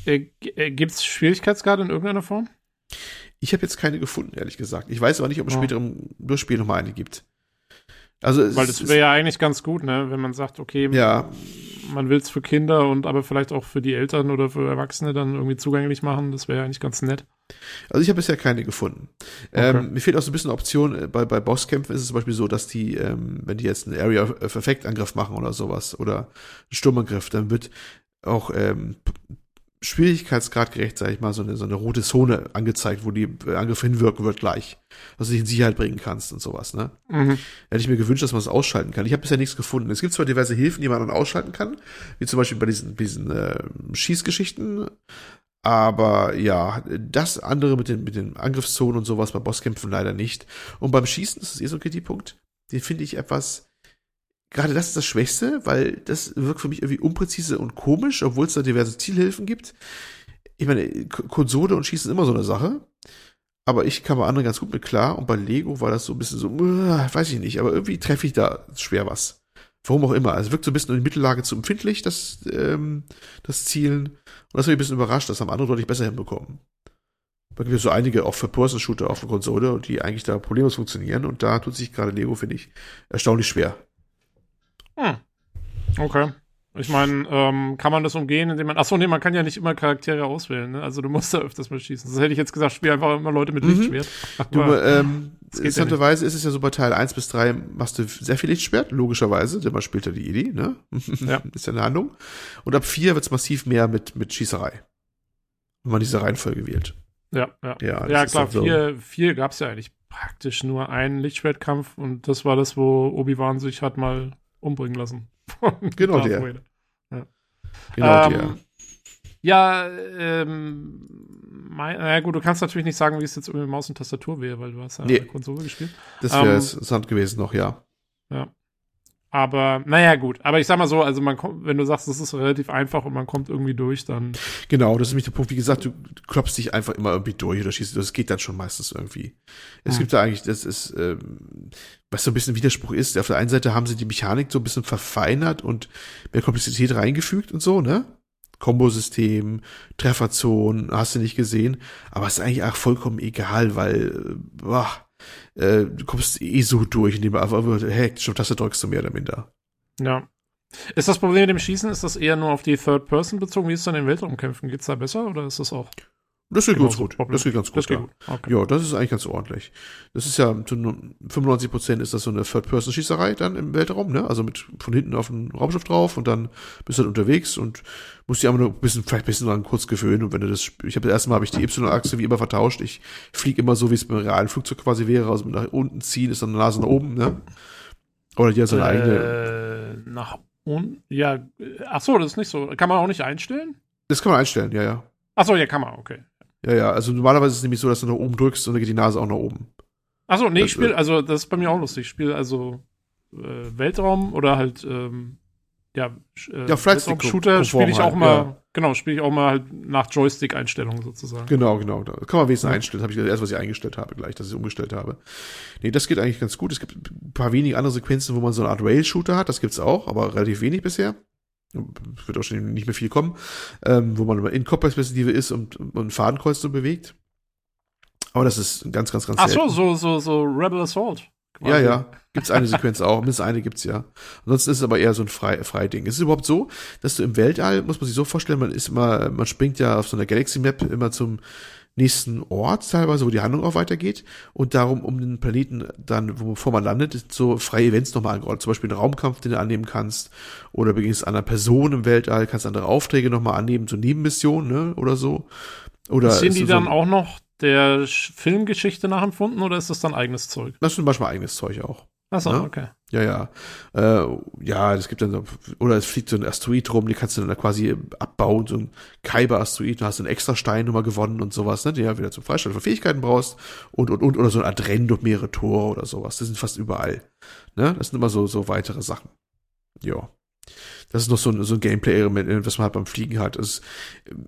Äh, äh gibt's Schwierigkeitsgrade in irgendeiner Form? Ich habe jetzt keine gefunden, ehrlich gesagt. Ich weiß aber nicht, ob es oh. später im Durchspiel nochmal eine gibt. Also Weil das wäre ja eigentlich ganz gut, ne? wenn man sagt, okay, ja. man will es für Kinder und aber vielleicht auch für die Eltern oder für Erwachsene dann irgendwie zugänglich machen. Das wäre ja eigentlich ganz nett. Also ich habe bisher keine gefunden. Okay. Ähm, mir fehlt auch so ein bisschen Option, äh, bei, bei Bosskämpfen ist es zum Beispiel so, dass die, ähm, wenn die jetzt einen Area of Effect Angriff machen oder sowas oder einen Sturmangriff, dann wird auch ähm, Schwierigkeitsgrad gerecht, sag ich mal, so eine, so eine rote Zone angezeigt, wo die äh, Angriffe hinwirken wird gleich. Dass du dich in Sicherheit bringen kannst und sowas, ne? Mhm. Hätte ich mir gewünscht, dass man das ausschalten kann. Ich habe bisher nichts gefunden. Es gibt zwar diverse Hilfen, die man dann ausschalten kann, wie zum Beispiel bei diesen, diesen äh, Schießgeschichten, aber ja, das andere mit den, mit den Angriffszonen und sowas bei Bosskämpfen leider nicht. Und beim Schießen, das ist eh so ein Kritikpunkt, den finde ich etwas, gerade das ist das Schwächste, weil das wirkt für mich irgendwie unpräzise und komisch, obwohl es da diverse Zielhilfen gibt. Ich meine, Konsole und Schießen ist immer so eine Sache. Aber ich kam bei anderen ganz gut mit klar. Und bei Lego war das so ein bisschen so, weiß ich nicht, aber irgendwie treffe ich da schwer was. Warum auch immer. Also es wirkt so ein bisschen in die Mittellage zu empfindlich, das, ähm, das Zielen. Und das hat mich ein bisschen überrascht. Das haben andere deutlich besser hinbekommen. Da gibt es so einige auch für Person-Shooter auf der Konsole, die eigentlich da problemlos funktionieren. Und da tut sich gerade Lego, finde ich, erstaunlich schwer. Hm. Okay. Ich meine, ähm, kann man das umgehen, indem man. Achso, nee, man kann ja nicht immer Charaktere auswählen, ne? Also du musst da öfters mal schießen. Das hätte ich jetzt gesagt, spiel einfach immer Leute mit mhm. Lichtschwert. Du, ähm, interessanterweise ja ist es ja so bei Teil 1 bis 3 machst du sehr viel Lichtschwert, logischerweise, denn man spielt ja die Idee, ne? Ja. ist ja eine Handlung. Und ab 4 wird's massiv mehr mit, mit Schießerei. Wenn man diese Reihenfolge wählt. Ja, ja. Ja, ja klar, so. vier, vier gab's ja eigentlich praktisch nur einen Lichtschwertkampf und das war das, wo Obi-Wan sich hat mal umbringen lassen. genau der. Ja. Genau ähm, der. Ja, ähm, mein, na gut, du kannst natürlich nicht sagen, wie es jetzt mit Maus und Tastatur wäre, weil du hast ja nee, eine Konsole gespielt. Das wäre ähm, interessant gewesen noch, ja. Ja. Aber, naja, gut. Aber ich sag mal so, also man kommt, wenn du sagst, das ist relativ einfach und man kommt irgendwie durch, dann. Genau, das ist nämlich der Punkt. Wie gesagt, du klopfst dich einfach immer irgendwie durch oder schießt. Das geht dann schon meistens irgendwie. Es hm. gibt da eigentlich, das ist, ähm, was so ein bisschen Widerspruch ist. Auf der einen Seite haben sie die Mechanik so ein bisschen verfeinert und mehr Komplexität reingefügt und so, ne? Kombosystem, Trefferzonen, hast du nicht gesehen. Aber es ist eigentlich auch vollkommen egal, weil, boah, äh, du kommst eh so durch, indem du einfach auf Taste drückst, du mehr oder minder. Ja. Ist das Problem mit dem Schießen, ist das eher nur auf die Third Person bezogen? Wie ist es dann in Weltraumkämpfen? Geht's da besser oder ist das auch? Das geht ganz gut. Das geht ganz gut. Das geht ja. Gut. Okay. ja, das ist eigentlich ganz ordentlich. Das ist ja zu 95 Prozent ist das so eine Third-Person-Schießerei dann im Weltraum, ne? Also mit von hinten auf ein Raumschiff drauf und dann bist du dann unterwegs und musst dich einfach nur ein bisschen, vielleicht ein bisschen dran kurz gewöhnen. Und wenn du das, ich habe das erste Mal habe ich die Y-Achse wie immer vertauscht. Ich fliege immer so, wie es beim realen Flugzeug quasi wäre. Also nach unten ziehen ist dann eine Nase nach oben, ne? Oder die hat seine äh, eigene. Nach unten? Ja. Ach so, das ist nicht so. Kann man auch nicht einstellen? Das kann man einstellen, ja, ja. Ach so, ja, kann man, okay. Ja, ja, also normalerweise ist es nämlich so, dass du nach oben drückst und dann geht die Nase auch nach oben. Achso, nee, das, ich spiele, also das ist bei mir auch lustig. Ich spiele also äh, Weltraum oder halt, ähm, ja, äh, ja Shooter spiele ich auch halt, mal, ja. genau, spiele ich auch mal halt nach Joystick-Einstellungen sozusagen. Genau, genau. Da kann man wenigstens ja. einstellen. Habe ich das erste, was ich eingestellt habe, gleich, dass ich umgestellt habe. Nee, das geht eigentlich ganz gut. Es gibt ein paar wenige andere Sequenzen, wo man so eine Art Rail-Shooter hat. Das gibt's auch, aber relativ wenig bisher wird auch schon nicht mehr viel kommen, ähm, wo man in Kopfperspektive ist und, und Fadenkreuz so bewegt. Aber das ist ganz, ganz, ganz Ach so, so, so, so Rebel Assault. Quasi. Ja, ja. Gibt's eine Sequenz auch. Mindestens eine gibt's ja. Ansonsten ist es aber eher so ein frei, frei Ding. Es ist überhaupt so, dass du im Weltall, muss man sich so vorstellen, man ist immer, man springt ja auf so einer Galaxy Map immer zum nächsten Ort teilweise, wo die Handlung auch weitergeht und darum, um den Planeten dann, bevor man landet, so freie Events nochmal angeordnet. Zum Beispiel einen Raumkampf, den du annehmen kannst oder beginnst einer Person im Weltall, kannst andere Aufträge nochmal annehmen, so Nebenmissionen, ne, oder so. Oder Sind die dann so auch noch der Filmgeschichte nachempfunden oder ist das dann eigenes Zeug? Das ist zum Beispiel eigenes Zeug auch. Achso, ne? okay. Ja, ja. Äh, ja, es gibt dann so, oder es fliegt so ein Asteroid rum, die kannst du dann quasi abbauen, so ein Kyber-Asteroid, du hast einen extra Stein nochmal gewonnen und sowas, ne, den ja wieder zum Freischalten von Fähigkeiten brauchst und, und, und, oder so ein Adrenn durch mehrere Tore oder sowas. Das sind fast überall. Ne, das sind immer so, so weitere Sachen. Ja. Das ist noch so ein, so ein Gameplay-Element, was man halt beim Fliegen hat. Es,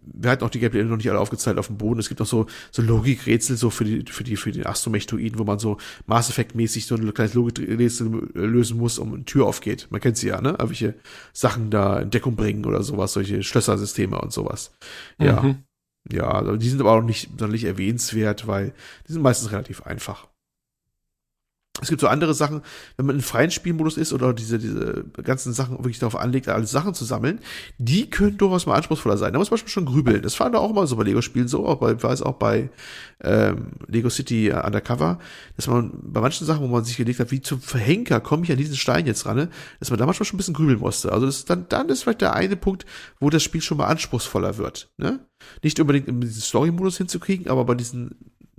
wir hatten auch die Gameplay noch nicht alle aufgezeigt auf dem Boden. Es gibt noch so, so Logikrätsel so für die, für die, für den Astromechtoiden, wo man so Mass Effect-mäßig so ein kleines Logikrätsel lösen muss, um eine Tür aufgeht. Man kennt sie ja, ne? Irgendwelche Sachen da in Deckung bringen oder sowas, solche Schlössersysteme und sowas. Ja. Mhm. Ja, die sind aber auch nicht sonderlich erwähnenswert, weil die sind meistens relativ einfach. Es gibt so andere Sachen, wenn man in freien Spielmodus ist oder diese, diese ganzen Sachen wirklich darauf anlegt, alle Sachen zu sammeln, die können durchaus mal anspruchsvoller sein. Da muss man schon grübeln. Das fand auch mal so bei Lego-Spielen so, auch bei, war es auch bei ähm, Lego City Undercover, dass man bei manchen Sachen, wo man sich gelegt hat, wie zum Verhenker komme ich an diesen Stein jetzt ran, ne, dass man da manchmal schon ein bisschen grübeln musste. Also das dann, dann ist vielleicht der eine Punkt, wo das Spiel schon mal anspruchsvoller wird. Ne? Nicht unbedingt in diesen Story-Modus hinzukriegen, aber bei diesen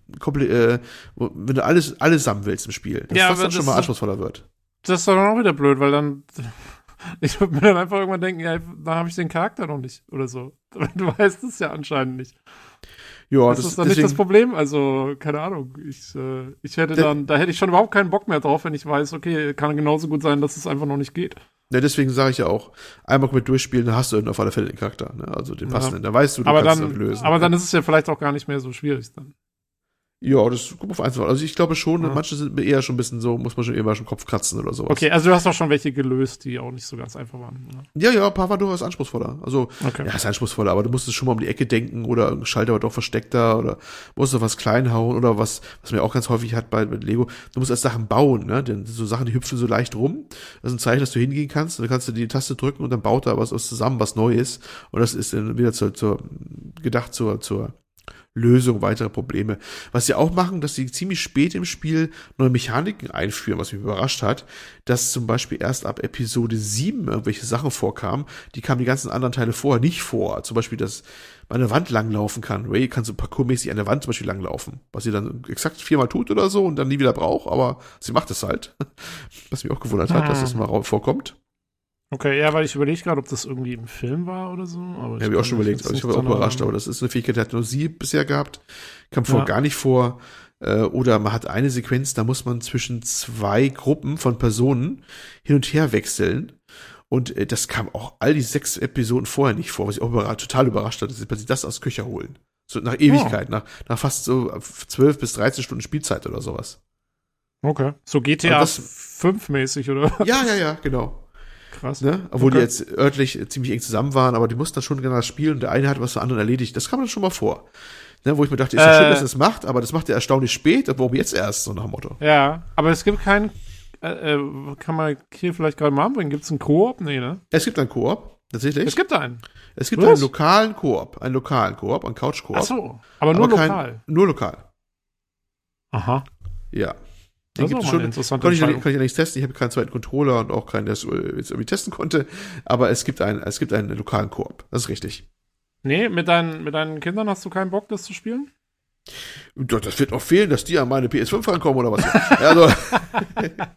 äh, wenn du alles, alles sammeln willst im Spiel, dass ja, das dann schon mal anspruchsvoller wird. Das ist dann auch wieder blöd, weil dann, ich würde mir dann einfach irgendwann denken, ja, da habe ich den Charakter noch nicht oder so. Du weißt es ja anscheinend nicht. Ja, das, das ist dann deswegen, nicht das Problem. Also, keine Ahnung. Ich, äh, ich hätte dann, da hätte ich schon überhaupt keinen Bock mehr drauf, wenn ich weiß, okay, kann genauso gut sein, dass es einfach noch nicht geht. Ja, deswegen sage ich ja auch, einmal mit durchspielen, dann hast du auf alle Fälle den Charakter, ne? Also den passenden, ja. da weißt du, du aber kannst dann, lösen. Aber ne? dann ist es ja vielleicht auch gar nicht mehr so schwierig dann. Ja, das kommt auf einzelne. Also ich glaube schon, ja. manche sind eher schon ein bisschen so, muss man schon eher schon Kopf kratzen oder sowas. Okay, also du hast auch schon welche gelöst, die auch nicht so ganz einfach waren. Oder? Ja, ja, ein paar war durchaus anspruchsvoller. Also, okay. ja, ist anspruchsvoller, aber du musstest schon mal um die Ecke denken oder ein Schalter war doch versteckter oder musst du was klein hauen oder was, was man ja auch ganz häufig hat bei mit Lego. Du musst erst Sachen bauen, ne? Denn so Sachen, die hüpfen so leicht rum. Das ist ein Zeichen, dass du hingehen kannst. Und dann kannst du die Taste drücken und dann baut da was zusammen, was neu ist. Und das ist dann wieder zur, zur gedacht zur, zur Lösung weiterer Probleme. Was sie auch machen, dass sie ziemlich spät im Spiel neue Mechaniken einführen, was mich überrascht hat, dass zum Beispiel erst ab Episode 7 irgendwelche Sachen vorkamen, die kamen die ganzen anderen Teile vorher nicht vor. Zum Beispiel, dass man eine Wand langlaufen kann. Ray kann so parkourmäßig an der Wand zum Beispiel langlaufen, was sie dann exakt viermal tut oder so und dann nie wieder braucht, aber sie macht es halt. Was mich auch gewundert hat, dass das mal vorkommt. Okay, ja, weil ich überlege gerade, ob das irgendwie im Film war oder so. Aber ja, habe ich auch schon überlegt. Also ich habe auch überrascht, aber das ist eine Fähigkeit, die hat nur sie bisher gehabt. Kam vor ja. gar nicht vor. Äh, oder man hat eine Sequenz, da muss man zwischen zwei Gruppen von Personen hin und her wechseln. Und äh, das kam auch all die sechs Episoden vorher nicht vor, was ich auch überrascht, total überrascht hat, dass sie das aus Küche holen. So nach Ewigkeit, oh. nach, nach fast so zwölf bis dreizehn Stunden Spielzeit oder sowas. Okay. So GTA das, 5 mäßig, oder? Ja, ja, ja, genau. Krass. Ne? Obwohl okay. die jetzt örtlich ziemlich eng zusammen waren, aber die mussten dann schon genau spielen und der eine hat was zum anderen erledigt. Das kam dann schon mal vor. Ne? Wo ich mir dachte, ist ja äh, schön, dass er es macht, aber das macht er erstaunlich spät, warum jetzt erst, so nach dem Motto. Ja, aber es gibt keinen, äh, äh, kann man hier vielleicht gerade mal anbringen, gibt es einen Koop? Nee, ne? Es gibt einen Koop, tatsächlich. Es gibt einen. Es gibt was? einen lokalen Koop, einen lokalen Koop, einen Couch-Koop. Ach so, aber nur aber kein, lokal. Nur lokal. Aha. Ja. Den gibt es schon. Kann ich, kann ich ja nicht testen. Ich habe keinen zweiten Controller und auch keinen, der es jetzt irgendwie testen konnte. Aber es gibt einen, es gibt einen lokalen Koop. Das ist richtig. Nee, mit deinen, mit deinen Kindern hast du keinen Bock, das zu spielen? Das wird noch fehlen, dass die an meine PS5 rankommen oder was. also,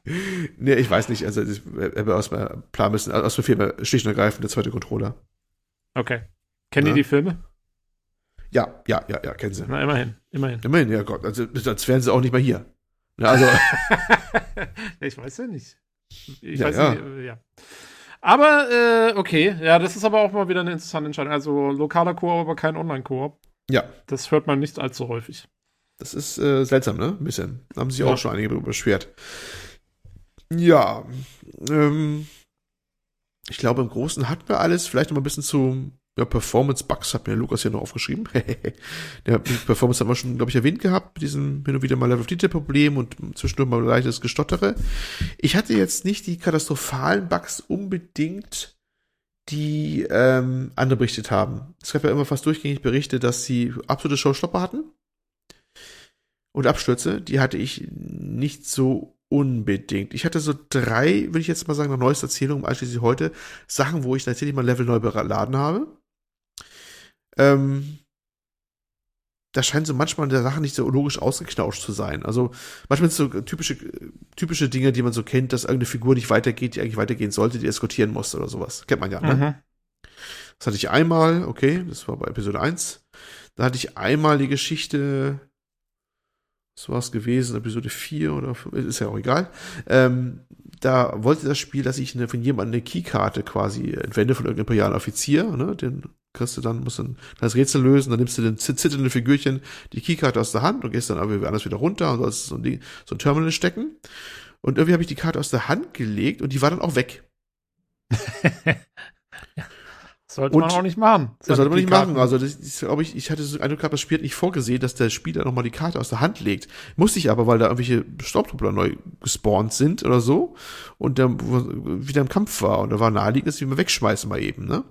nee, ich weiß nicht. Also, ich habe aus meinem Plan müssen, aus der Firma schlicht und ergreifend der zweite Controller. Okay. Kennen ja. die die Filme? Ja, ja, ja, ja, kennen sie. Na, immerhin, immerhin. Immerhin, ja Gott. Also, sonst wären sie auch nicht mal hier. Ja, also. ich weiß ja nicht. Ich ja, weiß ja. nicht, äh, ja. Aber, äh, okay, ja, das ist aber auch mal wieder eine interessante Entscheidung. Also lokaler Koop, aber kein Online-Koop. Ja. Das hört man nicht allzu häufig. Das ist äh, seltsam, ne? Ein bisschen. Da haben sich ja. auch schon einige darüber beschwert. Ja. Ähm, ich glaube, im Großen hatten wir alles. Vielleicht noch mal ein bisschen zu ja, Performance-Bugs hat mir Lukas hier noch aufgeschrieben. der Performance haben wir schon, glaube ich, erwähnt gehabt, mit diesem hin und wieder mal Level of Detail-Problem und zwischendurch mal leichtes Gestottere. Ich hatte jetzt nicht die katastrophalen Bugs unbedingt, die ähm, andere berichtet haben. Es gab ja immer fast durchgängig Berichte, dass sie absolute Showstopper hatten. Und Abstürze, die hatte ich nicht so unbedingt. Ich hatte so drei, würde ich jetzt mal sagen, nach neuester Erzählung, einschließlich heute, Sachen, wo ich tatsächlich mal Level neu beladen habe. Ähm, da scheint so manchmal der Sache nicht so logisch ausgeknauscht zu sein. Also manchmal sind so typische, typische Dinge, die man so kennt, dass irgendeine Figur nicht weitergeht, die eigentlich weitergehen sollte, die eskortieren muss oder sowas. Kennt man ja, ne? Mhm. Das hatte ich einmal, okay, das war bei Episode 1. Da hatte ich einmal die Geschichte, was war es gewesen, Episode 4 oder 5, ist ja auch egal. Ähm, da wollte das Spiel, dass ich eine, von jemandem eine Keykarte quasi entwende von irgendeinem imperialen Offizier, ne, den kriegst du dann, musst dann das Rätsel lösen, dann nimmst du den zitternden Figürchen die Keykarte aus der Hand und gehst dann aber anders wieder runter und sollst so ein, Ding, so ein Terminal stecken. Und irgendwie habe ich die Karte aus der Hand gelegt und die war dann auch weg. ja. Sollte und man auch nicht machen. Das sollte man nicht Karten. machen. Also das, das glaube ich, ich hatte so einen Eindruck das Spiel hat nicht vorgesehen, dass der Spieler nochmal die Karte aus der Hand legt. Musste ich aber, weil da irgendwelche Staubtruppler neu gespawnt sind oder so und der wieder im Kampf war und da war naheliegend, dass wir mal wegschmeißen mal eben, ne?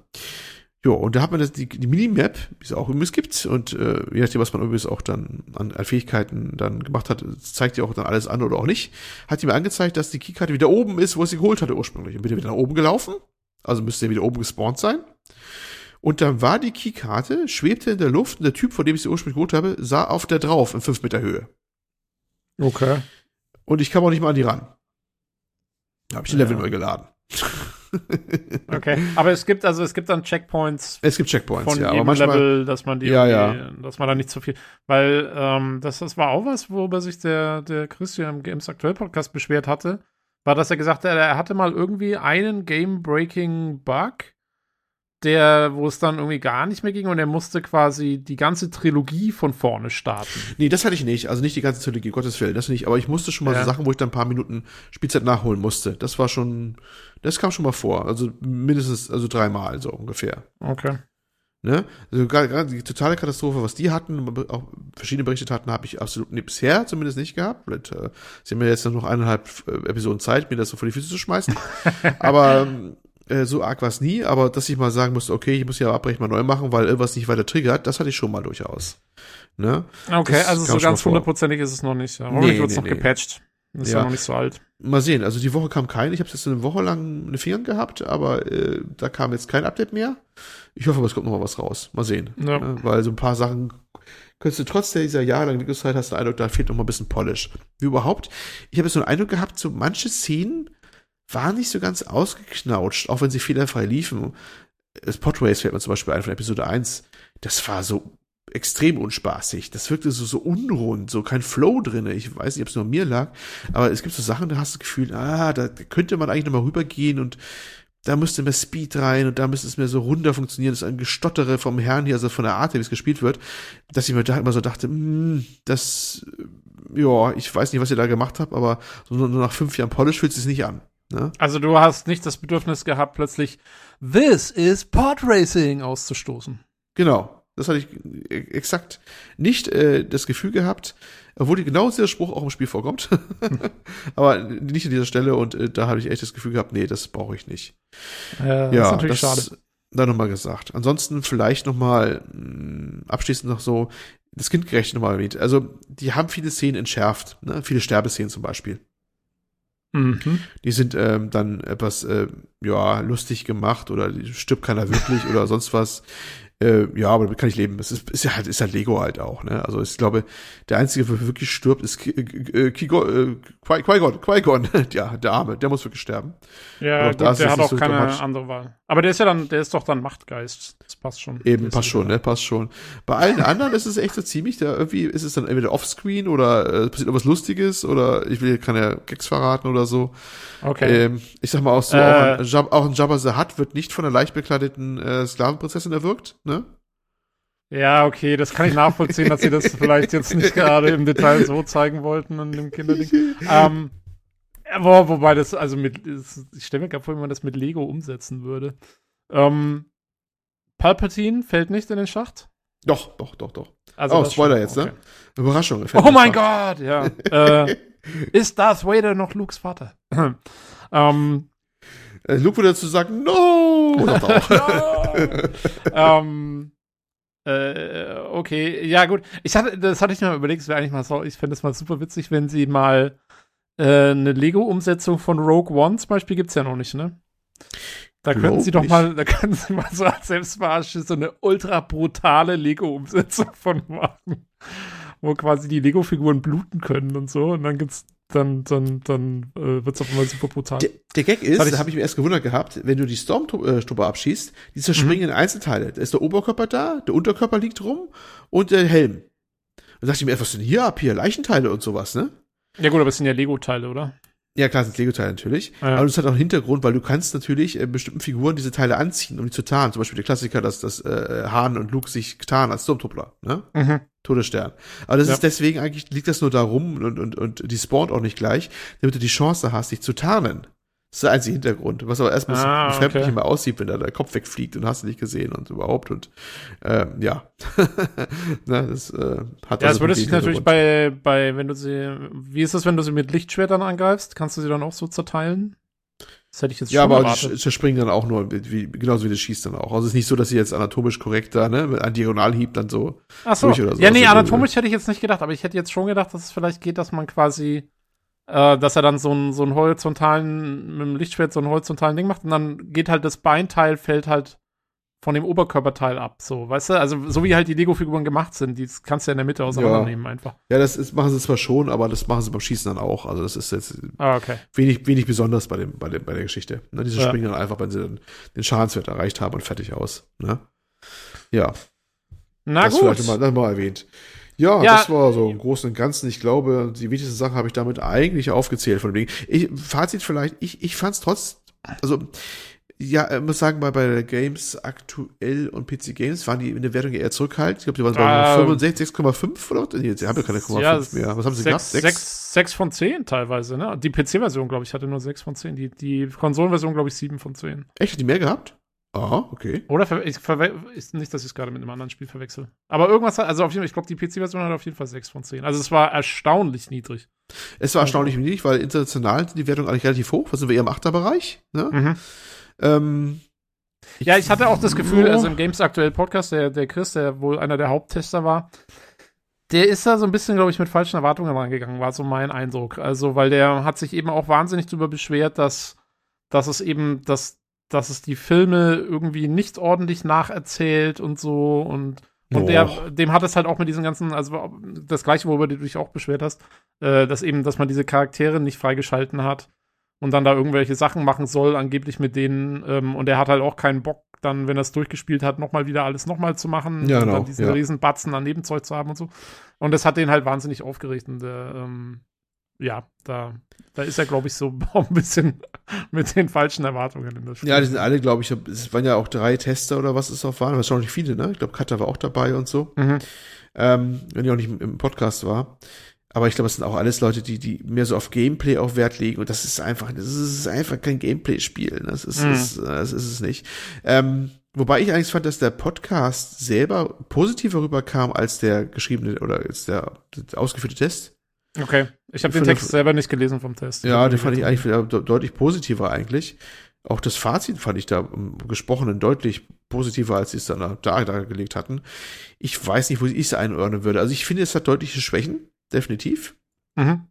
Jo, und da hat man das, die, die Minimap, die es auch übrigens gibt, und äh, je nachdem, was man übrigens auch dann an, an Fähigkeiten dann gemacht hat, zeigt die auch dann alles an oder auch nicht, hat die mir angezeigt, dass die Keykarte wieder oben ist, wo es sie geholt hatte ursprünglich. Und bin wieder nach oben gelaufen, also müsste er wieder oben gespawnt sein. Und dann war die Keykarte, schwebte in der Luft und der Typ, von dem ich sie ursprünglich geholt habe, sah auf der drauf in fünf Meter Höhe. Okay. Und ich kam auch nicht mal an die ran. Da habe ich den ja. Level neu geladen. okay, aber es gibt also es gibt dann Checkpoints. Es gibt Checkpoints, von ja, jedem manchmal, Level, dass man die, ja, ja. dass man da nicht zu viel, weil ähm, das, das war auch was, worüber sich der der Christian im Games Aktuell Podcast beschwert hatte, war, dass er gesagt hat, er hatte mal irgendwie einen Game Breaking Bug, der, wo es dann irgendwie gar nicht mehr ging und er musste quasi die ganze Trilogie von vorne starten. Nee, das hatte ich nicht. Also nicht die ganze Trilogie, Gottes Willen, das nicht. Aber ich musste schon mal ja. so Sachen, wo ich dann ein paar Minuten Spielzeit nachholen musste. Das war schon, das kam schon mal vor. Also mindestens, also dreimal so ungefähr. Okay. Ne? Also gerade die totale Katastrophe, was die hatten, auch verschiedene berichtet hatten, habe ich absolut nee, bisher zumindest nicht gehabt. Vielleicht, äh, sie haben ja jetzt noch eineinhalb äh, Episoden Zeit, mir das so vor die Füße zu schmeißen. Aber äh, so arg war es nie, aber dass ich mal sagen musste, okay, ich muss ja abbrechen, mal neu machen, weil irgendwas nicht weiter triggert, das hatte ich schon mal durchaus. Ne? Okay, das also so ganz hundertprozentig ist es noch nicht. Hoffentlich nee, wird es nee, noch nee. gepatcht. ist ja. ja noch nicht so alt. Mal sehen, also die Woche kam kein, ich habe jetzt eine Woche lang eine Finger gehabt, aber äh, da kam jetzt kein Update mehr. Ich hoffe, aber es kommt noch mal was raus. Mal sehen. Ja. Ne? Weil so ein paar Sachen könntest du trotz dieser jahrelangen Entwicklungszeit hast du den Eindruck, da fehlt noch mal ein bisschen Polish. Wie überhaupt, ich habe so einen Eindruck gehabt, so manche Szenen war nicht so ganz ausgeknautscht, auch wenn sie fehlerfrei liefen. Das Podrace fällt mir zum Beispiel ein von Episode 1. Das war so extrem unspaßig. Das wirkte so, so unrund, so kein Flow drinne. Ich weiß nicht, ob es nur mir lag, aber es gibt so Sachen, da hast du das Gefühl, ah, da könnte man eigentlich nochmal rübergehen und da müsste mehr Speed rein und da müsste es mehr so runter funktionieren. Das ist ein Gestottere vom Herrn hier, also von der Art, wie es gespielt wird, dass ich mir da immer so dachte, mh, hm, das, ja, ich weiß nicht, was ihr da gemacht habt, aber so nur nach fünf Jahren Polish fühlt es sich nicht an. Ne? Also du hast nicht das Bedürfnis gehabt, plötzlich This is Pod Racing auszustoßen. Genau. Das hatte ich exakt nicht äh, das Gefühl gehabt, obwohl genau dieser Spruch auch im Spiel vorkommt. Aber nicht an dieser Stelle und äh, da habe ich echt das Gefühl gehabt, nee, das brauche ich nicht. Äh, ja, das ist natürlich das, schade. Da nochmal gesagt. Ansonsten vielleicht nochmal hm, abschließend noch so das kindgerecht nochmal erwähnt. Also, die haben viele Szenen entschärft, ne? viele Sterbeszenen zum Beispiel. Mhm. Die sind ähm, dann etwas, äh, ja, lustig gemacht oder stirbt keiner wirklich oder sonst was. Äh, ja, aber damit kann ich leben. Es ist, ist ja halt, ist halt Lego halt auch, ne? Also ich glaube, der einzige, der wirklich stirbt, ist äh, äh, Qui-Gon, Qui-Gon, ja, der Arme, der muss wirklich sterben. Ja, gut, der hat auch so keine andere Wahl. Aber der ist ja dann, der ist doch dann Machtgeist. Das passt schon. Eben, passt schon, ne? Passt schon. Bei allen anderen ist es echt so ziemlich, da irgendwie ist es dann entweder offscreen oder äh, passiert irgendwas Lustiges oder ich will keine Gags verraten oder so. Okay. Ähm, ich sag mal auch so, äh, auch, ein, Jab, auch ein Jabba the Hutt wird nicht von einer leicht bekleideten äh, Sklavenprinzessin erwürgt, ne? Ja, okay, das kann ich nachvollziehen, dass sie das vielleicht jetzt nicht gerade im Detail so zeigen wollten in dem Kinderding. ähm, wo, wobei das, also mit, ich stelle mir gerade vor, wie man das mit Lego umsetzen würde. Ähm, Palpatine fällt nicht in den Schacht? Doch, doch, doch, doch. Also oh, Spoiler schon, jetzt, ne? okay. ne? Überraschung. Oh mein Gott, ja. äh, ist Darth Vader noch Lukes Vater? ähm, äh, Luke würde dazu sagen, no! no! ähm, äh, okay, ja gut. Ich hatte, das hatte ich mir überlegt, es wäre eigentlich mal so, ich fände es mal super witzig, wenn sie mal äh, eine Lego-Umsetzung von Rogue One zum Beispiel gibt es ja noch nicht, ne? Da könnten sie doch mal, da könnten sie mal so als Selbstverarsche so eine ultra brutale Lego-Umsetzung von machen. Wo quasi die Lego-Figuren bluten können und so. Und dann gibt's dann, dann, dann äh, wird es auf einmal super brutal. Der, der Gag ist, da habe ich mir erst gewundert gehabt, wenn du die Stormtrooper abschießt, die zerspringen mhm. in Einzelteile. Da ist der Oberkörper da, der Unterkörper liegt rum und der Helm. Dann dachte ich mir, was denn hier ab? Hier Leichenteile und sowas, ne? Ja gut, aber es sind ja Lego-Teile, oder? Ja, klar, sind Lego-Teile natürlich. Ja. Aber das hat auch einen Hintergrund, weil du kannst natürlich äh, bestimmten Figuren diese Teile anziehen, um die zu tarnen. Zum Beispiel der Klassiker, dass, dass äh, Han und Luke sich tarnen als Sturmtruppler, ne? Mhm. Todesstern. Aber das ja. ist deswegen eigentlich, liegt das nur darum und, und, und die spawnt auch nicht gleich, damit du die Chance hast, dich zu tarnen. Das ist der einzige Hintergrund. Was aber erstmal ah, so befremdlich okay. immer aussieht, wenn da der Kopf wegfliegt und hast du nicht gesehen und überhaupt und äh, ja. Na, das äh, hat Ja, das würde sich natürlich bei, bei, wenn du sie, wie ist das, wenn du sie mit Lichtschwertern angreifst? Kannst du sie dann auch so zerteilen? Das hätte ich jetzt ja, schon aber erwartet. die springen dann auch nur, wie, genauso wie das schießt dann auch. Also es ist nicht so, dass sie jetzt anatomisch korrekt da, ne, mit einem Diagonalhieb dann so Ach so. durch oder so. Ja, nee, anatomisch hätte ich jetzt nicht gedacht, aber ich hätte jetzt schon gedacht, dass es vielleicht geht, dass man quasi äh, dass er dann so einen so einen horizontalen, mit dem Lichtschwert so einen horizontalen Ding macht und dann geht halt das Beinteil, fällt halt von dem Oberkörperteil ab, so, weißt du? Also, so wie halt die Lego-Figuren gemacht sind, die kannst du ja in der Mitte auseinandernehmen ja. einfach. Ja, das ist, machen sie zwar schon, aber das machen sie beim Schießen dann auch. Also, das ist jetzt ah, okay. wenig, wenig besonders bei dem, bei dem, bei der Geschichte. Ne? Diese ja. springen dann einfach, wenn sie dann den Schadenswert erreicht haben und fertig aus, ne? Ja. Na das gut. vielleicht mal, mal erwähnt. Ja, ja, das war so im Großen und Ganzen. Ich glaube, die wichtigsten Sachen habe ich damit eigentlich aufgezählt von dem Ding. Ich, Fazit vielleicht, ich, ich fand es trotz, also ja, ich muss sagen, bei, bei Games aktuell und PC Games waren die in der Wertung eher zurückhaltend. Ich glaube, die waren bei ähm, 65, 6,5 oder? Nee, sie haben ja keine 0,5 ja, mehr. Was haben sie 6, gehabt? 6? 6, von 10 teilweise, ne? Die PC-Version, glaube ich, hatte nur 6 von 10. Die, die Konsolenversion, glaube ich, 7 von 10. Echt? Hat die mehr gehabt? Ah, okay. Oder ich ist nicht, dass ich es gerade mit einem anderen Spiel verwechsel. Aber irgendwas hat, also auf jeden Fall, ich glaube, die PC-Version hat auf jeden Fall 6 von 10. Also es war erstaunlich niedrig. Es war erstaunlich niedrig, weil international sind die Wertung eigentlich relativ hoch. Was sind wir eher im Achterbereich? Ne? Mhm. Ähm, ja, ich hatte auch das Gefühl, also im Games aktuell Podcast, der, der Chris, der wohl einer der Haupttester war, der ist da so ein bisschen, glaube ich, mit falschen Erwartungen rangegangen, war so mein Eindruck. Also, weil der hat sich eben auch wahnsinnig darüber beschwert, dass, dass es eben, dass dass es die Filme irgendwie nicht ordentlich nacherzählt und so und und der, dem hat es halt auch mit diesen ganzen, also das gleiche, worüber du dich auch beschwert hast, äh, dass eben, dass man diese Charaktere nicht freigeschalten hat und dann da irgendwelche Sachen machen soll, angeblich mit denen. Ähm, und er hat halt auch keinen Bock, dann, wenn er es durchgespielt hat, nochmal wieder alles nochmal zu machen ja, und genau, dann diesen ja. riesen Batzen an Nebenzeug zu haben und so. Und das hat den halt wahnsinnig aufgeregt. Und der, ähm, ja, da, da ist er, glaube ich, so ein bisschen mit den falschen Erwartungen in das Spiel. Ja, die sind alle, glaube ich, es waren ja auch drei Tester oder was es auch waren, nicht viele, ne? Ich glaube, Katha war auch dabei und so. Mhm. Ähm, wenn die auch nicht im Podcast war. Aber ich glaube, es sind auch alles Leute, die, die mehr so auf Gameplay auch Wert legen. Und das ist einfach, das ist einfach kein Gameplay-Spiel. Das ist, mhm. ist, das ist es nicht. Ähm, wobei ich eigentlich fand, dass der Podcast selber positiver rüberkam als der geschriebene oder als der, der ausgeführte Test. Okay. Ich habe den Text selber nicht gelesen vom Test. Ja, den fand ich eigentlich deutlich positiver eigentlich. Auch das Fazit fand ich da im Gesprochenen deutlich positiver, als sie es dann da, da gelegt hatten. Ich weiß nicht, wo ich es einordnen würde. Also ich finde, es hat deutliche Schwächen definitiv. Mhm.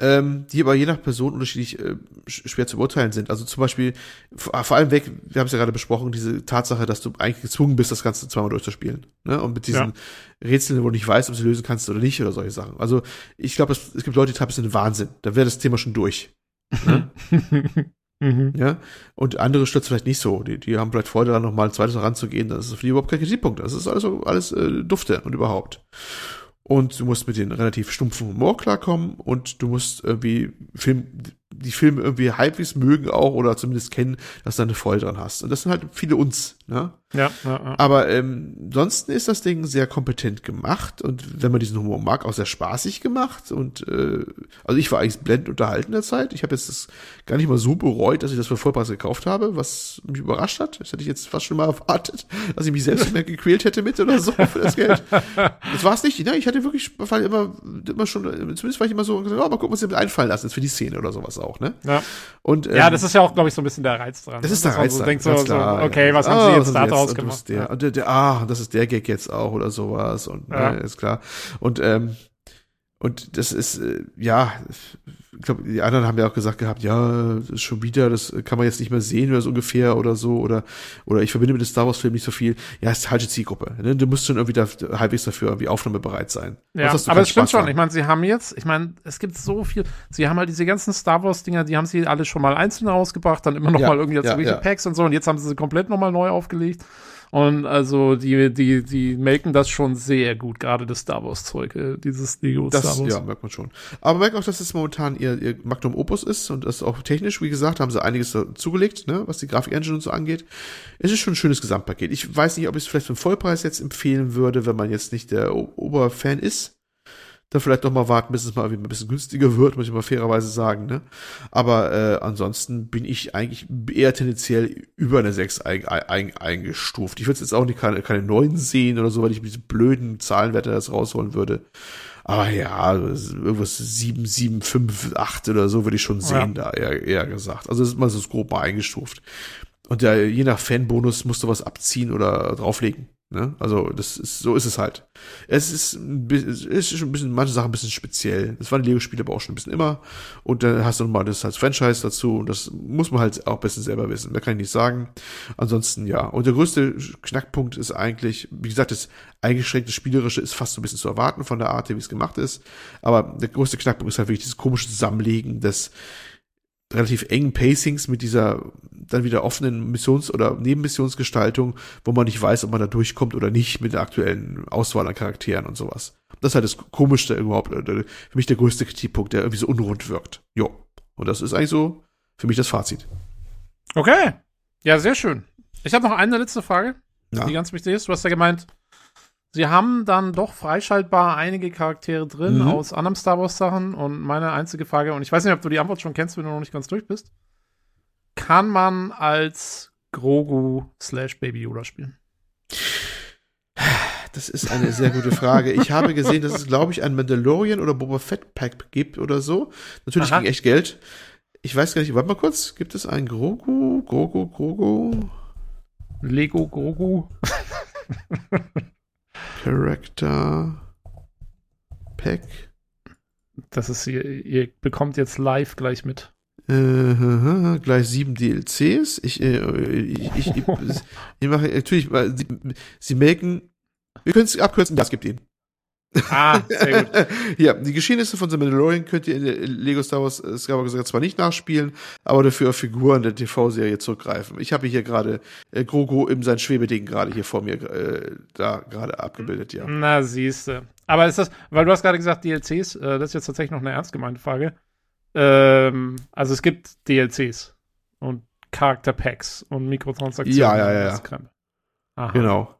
Ähm, die aber je nach Person unterschiedlich äh, schwer zu beurteilen sind. Also zum Beispiel, vor allem weg, wir haben es ja gerade besprochen, diese Tatsache, dass du eigentlich gezwungen bist, das Ganze zweimal durchzuspielen. Ne? Und mit diesen ja. Rätseln, wo du nicht weißt, ob du sie lösen kannst oder nicht oder solche Sachen. Also ich glaube, es, es, gibt Leute, die treiben es in den Wahnsinn. Da wäre das Thema schon durch. Ne? Mhm. Ja, und andere stürzt vielleicht nicht so. Die, die haben vielleicht Freude daran, nochmal ein zweites ranzugehen. Das ist für die überhaupt kein Kritikpunkt. Das ist alles, alles äh, Dufte und überhaupt. Und du musst mit den relativ stumpfen Humor klarkommen und du musst irgendwie Film, die Filme irgendwie halbwegs mögen auch oder zumindest kennen, dass du eine Freude dran hast. Und das sind halt viele uns, ne? Ja, ja, ja. Aber ähm, ansonsten ist das Ding sehr kompetent gemacht und wenn man diesen Humor mag, auch sehr spaßig gemacht. Und äh, also ich war eigentlich blendend unterhalten der Zeit. Ich habe jetzt das gar nicht mal so bereut, dass ich das für Vollpreis gekauft habe, was mich überrascht hat. Das hätte ich jetzt fast schon mal erwartet, dass ich mich selbst mehr gequält hätte mit oder so für das Geld. Das war es nicht. Ne? Ich hatte wirklich war immer, immer schon, zumindest war ich immer so, oh, mal gucken, was sie mir einfallen lassen, jetzt für die Szene oder sowas auch. Ne? Ja. Und, ähm, ja, das ist ja auch, glaube ich, so ein bisschen der Reiz dran. Das ist der Reiz so dran. So, so, okay, was haben sie jetzt da draus gemacht? Der, der, der, ah, das ist der Gag jetzt auch oder sowas und ja. ne, ist klar. Und ähm, und das ist, äh, ja, ich glaube, die anderen haben ja auch gesagt gehabt, ja, das ist schon wieder, das kann man jetzt nicht mehr sehen oder so ungefähr oder so, oder, oder ich verbinde mit dem Star Wars Film nicht so viel. Ja, ist falsche Zielgruppe. Ne? Du musst schon irgendwie da, halbwegs dafür irgendwie aufnahmebereit sein. Ja, aber es stimmt schon. Ich meine, sie haben jetzt, ich meine, es gibt so viel, sie haben halt diese ganzen Star Wars Dinger, die haben sie alle schon mal einzeln rausgebracht, dann immer noch ja, mal irgendwie als ja, ja. Packs und so, und jetzt haben sie sie komplett nochmal neu aufgelegt. Und also die, die, die melken das schon sehr gut, gerade das Star Wars-Zeug, äh, dieses Lego das, Star Wars. Ja, merkt man schon. Aber merkt auch, dass es momentan ihr, ihr Magnum Opus ist und das auch technisch, wie gesagt, haben sie einiges zugelegt, ne, was die Grafik-Engine und so angeht. Es ist schon ein schönes Gesamtpaket. Ich weiß nicht, ob ich es vielleicht für den Vollpreis jetzt empfehlen würde, wenn man jetzt nicht der Oberfan ist da vielleicht noch mal warten, bis es mal ein bisschen günstiger wird, muss ich mal fairerweise sagen. Ne? Aber äh, ansonsten bin ich eigentlich eher tendenziell über eine 6 ein, ein, eingestuft. Ich würde jetzt auch nicht keine, keine 9 sehen oder so, weil ich mit diesen blöden Zahlenwerte das rausholen würde. Aber ja, irgendwas 7, 7, 5, 8 oder so würde ich schon sehen, ja. da eher, eher gesagt. Also das ist mal so grob mal eingestuft. Und ja, je nach Fanbonus musst du was abziehen oder drauflegen. Ne? Also das ist, so ist es halt. Es ist, es ist schon ein bisschen, manche Sachen ein bisschen speziell. Das waren Lego-Spiele aber auch schon ein bisschen immer. Und dann hast du nochmal das als Franchise dazu. Und das muss man halt auch ein bisschen selber wissen. Mehr kann ich nicht sagen. Ansonsten ja. Und der größte Knackpunkt ist eigentlich, wie gesagt, das eingeschränkte Spielerische ist fast so ein bisschen zu erwarten von der Art, wie es gemacht ist. Aber der größte Knackpunkt ist halt wirklich dieses komische Zusammenlegen des relativ engen Pacings mit dieser dann wieder offenen Missions- oder Nebenmissionsgestaltung, wo man nicht weiß, ob man da durchkommt oder nicht mit der aktuellen Auswahl an Charakteren und sowas. Das ist halt das Komischste überhaupt, für mich der größte Kritikpunkt, der irgendwie so unrund wirkt. Jo. Und das ist eigentlich so für mich das Fazit. Okay. Ja, sehr schön. Ich habe noch eine letzte Frage, ja. die ganz wichtig ist. Du hast ja gemeint, Sie haben dann doch freischaltbar einige Charaktere drin mhm. aus anderen Star Wars Sachen und meine einzige Frage, und ich weiß nicht, ob du die Antwort schon kennst, wenn du noch nicht ganz durch bist. Kann man als Grogu slash Baby Yoda spielen? Das ist eine sehr gute Frage. Ich habe gesehen, dass es, glaube ich, ein Mandalorian oder Boba Fett Pack gibt oder so. Natürlich Aha. ging echt Geld. Ich weiß gar nicht, warte mal kurz. Gibt es einen Grogu? Grogu, Grogu? Lego Grogu? Character Pack. Das ist ihr, ihr bekommt jetzt live gleich mit. Äh, gleich sieben DLCs. Ich, äh, ich, ich, ich, ich mache natürlich, weil sie, sie melken. Wir können es abkürzen, das gibt ihn. Ah, sehr gut. ja, die Geschehnisse von The Mandalorian könnt ihr in Lego Star Wars äh, Skywalker zwar nicht nachspielen, aber dafür auf Figuren der TV-Serie zurückgreifen. Ich habe hier gerade äh, Grogu in sein Schwebeding gerade hier vor mir äh, da gerade abgebildet, ja. Na, siehste. Aber ist das, weil du hast gerade gesagt DLCs, äh, das ist jetzt tatsächlich noch eine ernst gemeinte Frage. Ähm, also es gibt DLCs und Charakter-Packs und Mikrotransaktionen. Ja, ja, ja. ja. Genau.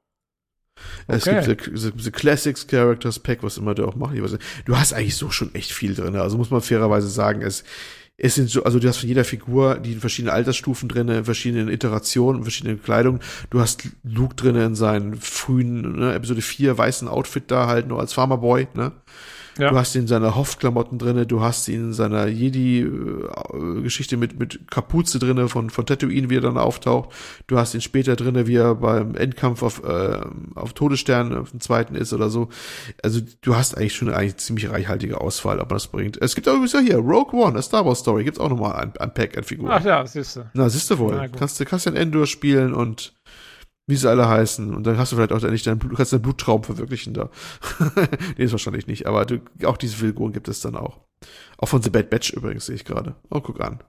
Es gibt the, the, Classics Characters Pack, was immer du auch machst. Du hast eigentlich so schon echt viel drin. Also muss man fairerweise sagen, es, es sind so, also du hast von jeder Figur die verschiedenen Altersstufen drin, verschiedene Iterationen, verschiedene Kleidung. Du hast Luke drin in seinen frühen, ne, Episode 4 weißen Outfit da halt nur als Farmerboy, ne? Ja. Du hast ihn in seiner Hoff-Klamotten drinne, du hast ihn in seiner Jedi-Geschichte mit, mit Kapuze drinne von, von Tatooine, wie er dann auftaucht. Du hast ihn später drinne, wie er beim Endkampf auf, äh, auf Todesstern auf dem zweiten ist oder so. Also du hast eigentlich schon eine ziemlich reichhaltige Auswahl, ob man das bringt. Es gibt auch übrigens ja hier, Rogue One, a Star Wars Story, gibt's auch nochmal ein, ein Pack an Figuren. Ach ja, siehst du. Na, siehst du wohl. Na, kannst du kannst ja Endor spielen und wie sie alle heißen. Und dann hast du vielleicht auch nicht deinen, kannst deinen Bluttraum verwirklichen da. nee, ist wahrscheinlich nicht, aber du, auch diese Figuren gibt es dann auch. Auch von The Bad Batch übrigens sehe ich gerade. Oh, guck an.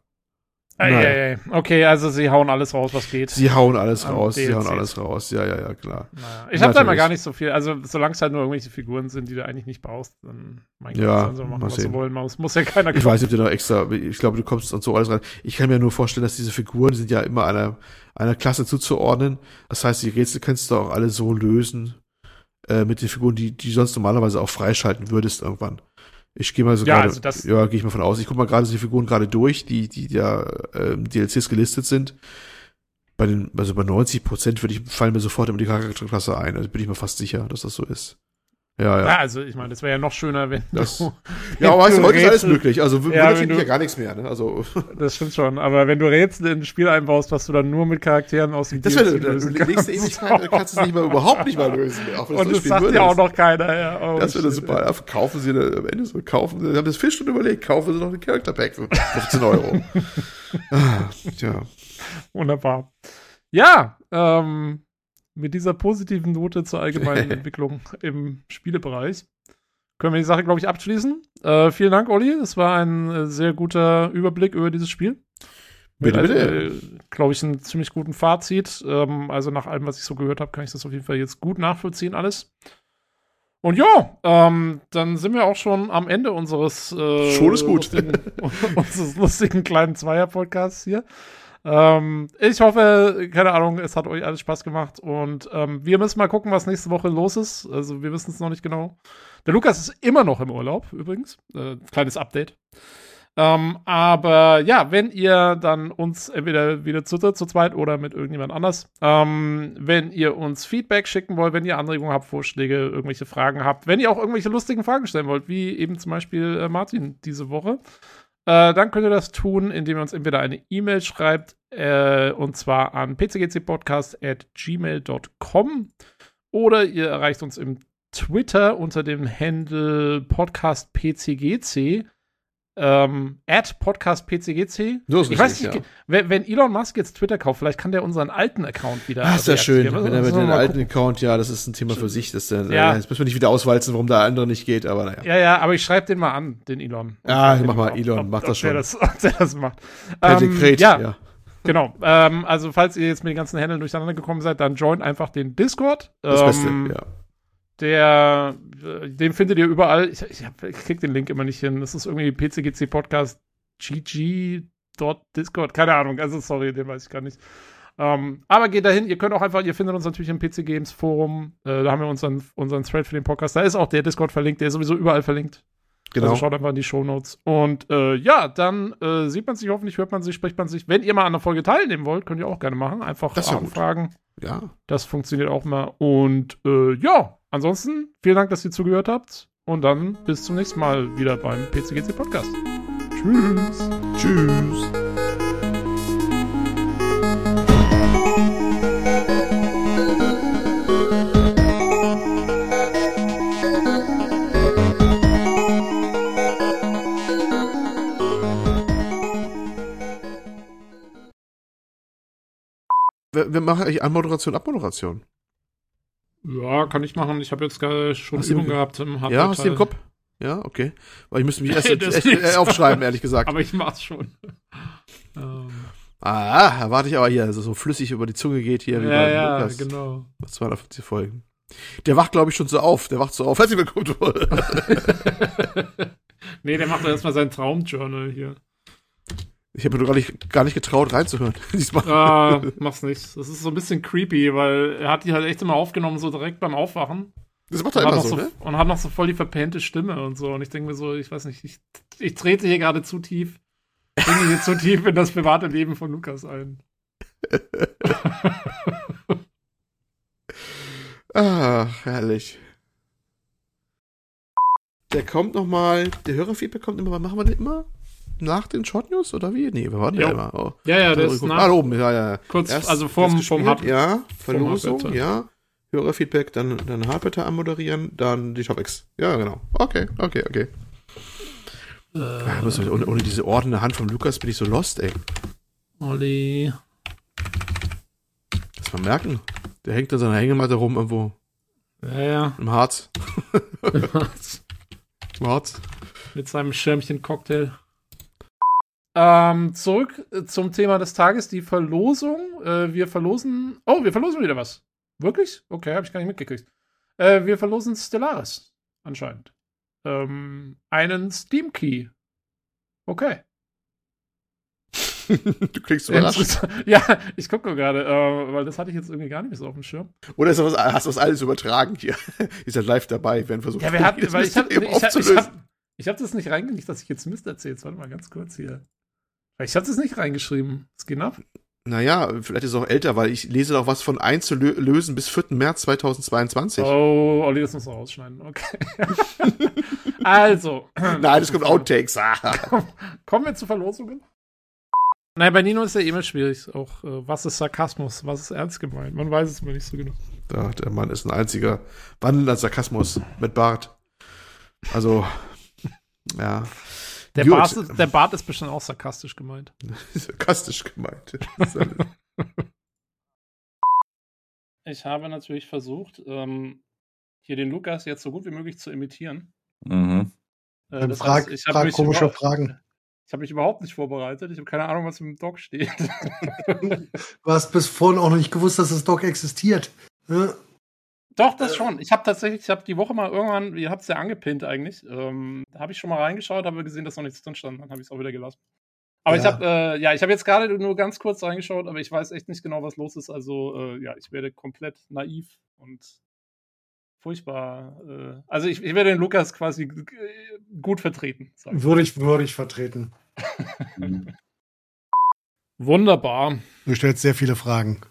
Ei. Okay, also sie hauen alles raus, was geht. Sie hauen alles raus, sie hauen alles raus. Ja, ja, ja, klar. Naja. Ich habe da mal gar nicht so viel. Also, solange es halt nur irgendwelche Figuren sind, die du eigentlich nicht brauchst, dann mein Gott, ja, so machen, was sie wollen. Muss, muss ja keiner Ich weiß nicht, ob du noch extra, ich glaube, du kommst und so alles rein. Ich kann mir nur vorstellen, dass diese Figuren, sind ja immer einer, einer Klasse zuzuordnen. Das heißt, die Rätsel kannst du auch alle so lösen, äh, mit den Figuren, die, die sonst normalerweise auch freischalten würdest irgendwann. Ich gehe mal so ja, gerade, also ja, gehe ich mal von aus. Ich gucke mal gerade die Figuren gerade durch, die, die ja ähm, DLCs gelistet sind. Bei den, also bei 90 Prozent würde ich, fallen mir sofort immer die Charakterklasse ein. Also bin ich mir fast sicher, dass das so ist. Ja, ja. ja also ich meine, das wäre ja noch schöner, wenn das, du, Ja, aber weißt du, heute ist alles möglich. Also ja, ich ja gar nichts mehr. Ne? Also das stimmt schon. Aber wenn du Rätsel in ein Spiel einbaust, was du dann nur mit Charakteren aus dem das DLC lösen legst Ewigkeit, dann kannst du es nicht mal überhaupt nicht mal lösen. Auch Und das, das sagt ja auch noch keiner. Ja. Oh, das wäre super. Ja, kaufen sie am Ende so kaufen. Sie haben das Fisch schon überlegt. Kaufen sie noch ein Character Pack für 15 Euro. ah, tja. Wunderbar. Ja, ähm, mit dieser positiven Note zur allgemeinen Entwicklung im Spielebereich können wir die Sache, glaube ich, abschließen. Äh, vielen Dank, Olli. Es war ein äh, sehr guter Überblick über dieses Spiel. Bitte, bitte. Äh, glaube ich, einen ziemlich guten Fazit. Ähm, also nach allem, was ich so gehört habe, kann ich das auf jeden Fall jetzt gut nachvollziehen, alles. Und ja, ähm, dann sind wir auch schon am Ende unseres, äh, schon ist gut. Lustigen, unseres lustigen kleinen Zweier-Podcasts hier. Ähm, ich hoffe, keine Ahnung, es hat euch alles Spaß gemacht und ähm, wir müssen mal gucken, was nächste Woche los ist. Also wir wissen es noch nicht genau. Der Lukas ist immer noch im Urlaub übrigens. Äh, kleines Update. Ähm, aber ja, wenn ihr dann uns entweder wieder zu zu zweit oder mit irgendjemand anders, ähm, wenn ihr uns Feedback schicken wollt, wenn ihr Anregungen habt, Vorschläge, irgendwelche Fragen habt, wenn ihr auch irgendwelche lustigen Fragen stellen wollt, wie eben zum Beispiel äh, Martin diese Woche, äh, dann könnt ihr das tun, indem ihr uns entweder eine E-Mail schreibt, äh, und zwar an pcgcpodcast.gmail.com oder ihr erreicht uns im Twitter unter dem Handle podcastpcgc ähm, podcastpcgc. So ist ich weiß nicht, ja. wenn, wenn, Elon Musk jetzt Twitter kauft, vielleicht kann der unseren alten Account wieder. Ah, ist ja schön. Wenn er mit dem alten gucken. Account, ja, das ist ein Thema für sich. Das, der, ja. Jetzt müssen wir nicht wieder auswalzen, warum der andere nicht geht, aber naja. Ja, ja, aber ich schreibe den mal an, den Elon. Ja, mach mal, Elon, ob, mach das schon. Der das, ob der das macht. Per ähm, Dekret, ja. ja. Genau. Ähm, also, falls ihr jetzt mit den ganzen Händen durcheinander gekommen seid, dann joint einfach den Discord. Das ähm, Beste, ja. Der, den findet ihr überall. Ich, ich, hab, ich krieg den Link immer nicht hin. Das ist irgendwie PCGC Podcast gg.discord. Keine Ahnung. Also, sorry, den weiß ich gar nicht. Ähm, aber geht dahin. Ihr könnt auch einfach, ihr findet uns natürlich im PC Games Forum. Äh, da haben wir unseren, unseren Thread für den Podcast. Da ist auch der Discord verlinkt. Der ist sowieso überall verlinkt. Genau. Also schaut einfach in die Show Notes. Und äh, ja, dann äh, sieht man sich hoffentlich, hört man sich, spricht man sich. Wenn ihr mal an der Folge teilnehmen wollt, könnt ihr auch gerne machen. Einfach das anfragen. Ja. Das funktioniert auch mal. Und äh, ja, ansonsten vielen Dank, dass ihr zugehört habt. Und dann bis zum nächsten Mal wieder beim PCGC Podcast. Tschüss. Tschüss. wir, wir machen eigentlich Anmoderation, Abmoderation. Ja, kann ich machen. Ich habe jetzt schon Übung gehabt im Hardware. Ja, hast du im Kopf? Ja, okay. Weil ich müsste mich erst, erst äh, aufschreiben, ehrlich gesagt. Aber ich mach's schon. ähm. Ah, erwarte ich aber hier, also so flüssig über die Zunge geht hier. Ja, ja, Lukas. genau. 250 Folgen. Der wacht, glaube ich, schon so auf. Der wacht so auf. Herzlich willkommen. nee, der macht doch erstmal sein Traumjournal hier. Ich habe mir gar nicht, gar nicht getraut, reinzuhören. Diesmal. Ah, mach's nicht. Das ist so ein bisschen creepy, weil er hat die halt echt immer aufgenommen, so direkt beim Aufwachen. Das macht er immer so, so, ne? Und hat noch so voll die verpennte Stimme und so. Und ich denke mir so, ich weiß nicht, ich, ich trete hier gerade zu tief. Ich bringe hier zu tief in das private Leben von Lukas ein. Ach, herrlich. Der kommt noch mal, der Hörerfeedback kommt immer, machen wir den immer? Nach den Short News oder wie? Nee, wir warten ja immer. Oh. Ja, ja, der ist nach, ah, oben, ja, ja. Kurz, Erst, also vorm, vom Hard Ja, Verlosung, ja. Hörerfeedback, dann, dann Harpeter anmoderieren, dann die Topics. Ja, genau. Okay, okay, okay. Äh, ja, ohne, ohne, diese ordnende Hand von Lukas bin ich so lost, ey. Olli. Lass mal merken. Der hängt an seiner Hängematte rum irgendwo. Ja, ja. Im Harz. Im Harz. Im Harz. Mit seinem Schirmchen-Cocktail. Ähm, zurück äh, zum Thema des Tages, die Verlosung. Äh, wir verlosen. Oh, wir verlosen wieder was. Wirklich? Okay, habe ich gar nicht mitgekriegt. Äh, wir verlosen Stellaris. Anscheinend. Ähm, einen Steam Key. Okay. du kriegst überrascht. Ja, ich gucke gerade, äh, weil das hatte ich jetzt irgendwie gar nicht so auf dem Schirm. Oder ist das, hast du das alles übertragen hier? ist ja live dabei, wenn versucht, ja, wir hatten, weil ich habe ich, hab, ich, hab, ich hab das nicht reingelegt, dass ich jetzt Mist erzähle. Warte mal ganz kurz hier. Ich habe das nicht reingeschrieben. Es geht ab. Naja, vielleicht ist es auch älter, weil ich lese doch was von einzulösen bis 4. März 2022. Oh, Olli, das muss noch rausschneiden. Okay. also. Nein, es kommt Outtakes. Ah. Kommen wir zu Verlosungen? Nein, bei Nino ist ja immer schwierig. Auch, äh, was ist Sarkasmus? Was ist ernst gemeint? Man weiß es mir nicht so genau. Ja, der Mann ist ein einziger wandelnder Sarkasmus mit Bart. Also, ja. Der Bart, ist, der Bart ist bestimmt auch sarkastisch gemeint. sarkastisch gemeint. ich habe natürlich versucht, ähm, hier den Lukas jetzt so gut wie möglich zu imitieren. Mhm. Äh, das frag, heißt, ich frag komische Fragen. Ich habe mich überhaupt nicht vorbereitet. Ich habe keine Ahnung, was im Doc steht. du hast bis vorhin auch noch nicht gewusst, dass das Doc existiert. Ja? Doch, das äh, schon. Ich habe tatsächlich, ich habe die Woche mal irgendwann, ihr habt es ja angepinnt eigentlich, ähm, da habe ich schon mal reingeschaut, habe gesehen, dass noch nichts drin stand, dann habe ich es auch wieder gelassen. Aber ja. ich habe, äh, ja, ich habe jetzt gerade nur ganz kurz reingeschaut, aber ich weiß echt nicht genau, was los ist. Also, äh, ja, ich werde komplett naiv und furchtbar. Äh, also, ich, ich, werde den Lukas quasi gut vertreten. Würde ich, würde ich vertreten. Wunderbar. Du stellst sehr viele Fragen.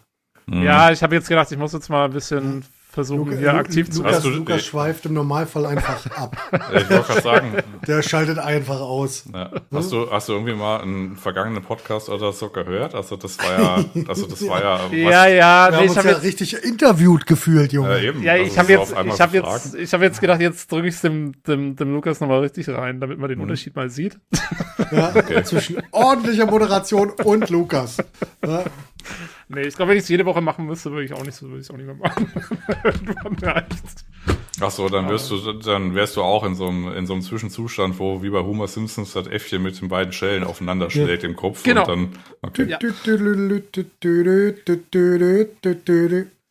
Ja, ich habe jetzt gedacht, ich muss jetzt mal ein bisschen versuchen, Luca, hier aktiv zu Lukas, Lukas schweift im Normalfall einfach ab. ich wollte gerade sagen. Der schaltet einfach aus. Ja. Hast, du, hast du irgendwie mal einen vergangenen Podcast oder so gehört? Also das war ja, also das war ja. Ja, ja. Wir nee, haben uns ja jetzt, richtig interviewt gefühlt, Junge. Ja, eben. ja ich habe jetzt, ich habe jetzt, ich habe jetzt gedacht, jetzt drücke ich es dem, dem, dem Lukas nochmal richtig rein, damit man den mhm. Unterschied mal sieht. Ja, okay. zwischen ordentlicher Moderation und Lukas. Ja. Nee, ich glaube, wenn ich es jede Woche machen müsste, würde ich auch nicht so, würde ich auch nicht mehr machen. Ach so, dann wirst du, dann wärst du auch in so einem, in so einem Zwischenzustand, wo wie bei Homer Simpsons das Äffchen mit den beiden Schellen aufeinander schlägt ja. im Kopf genau. und dann, okay. Ja.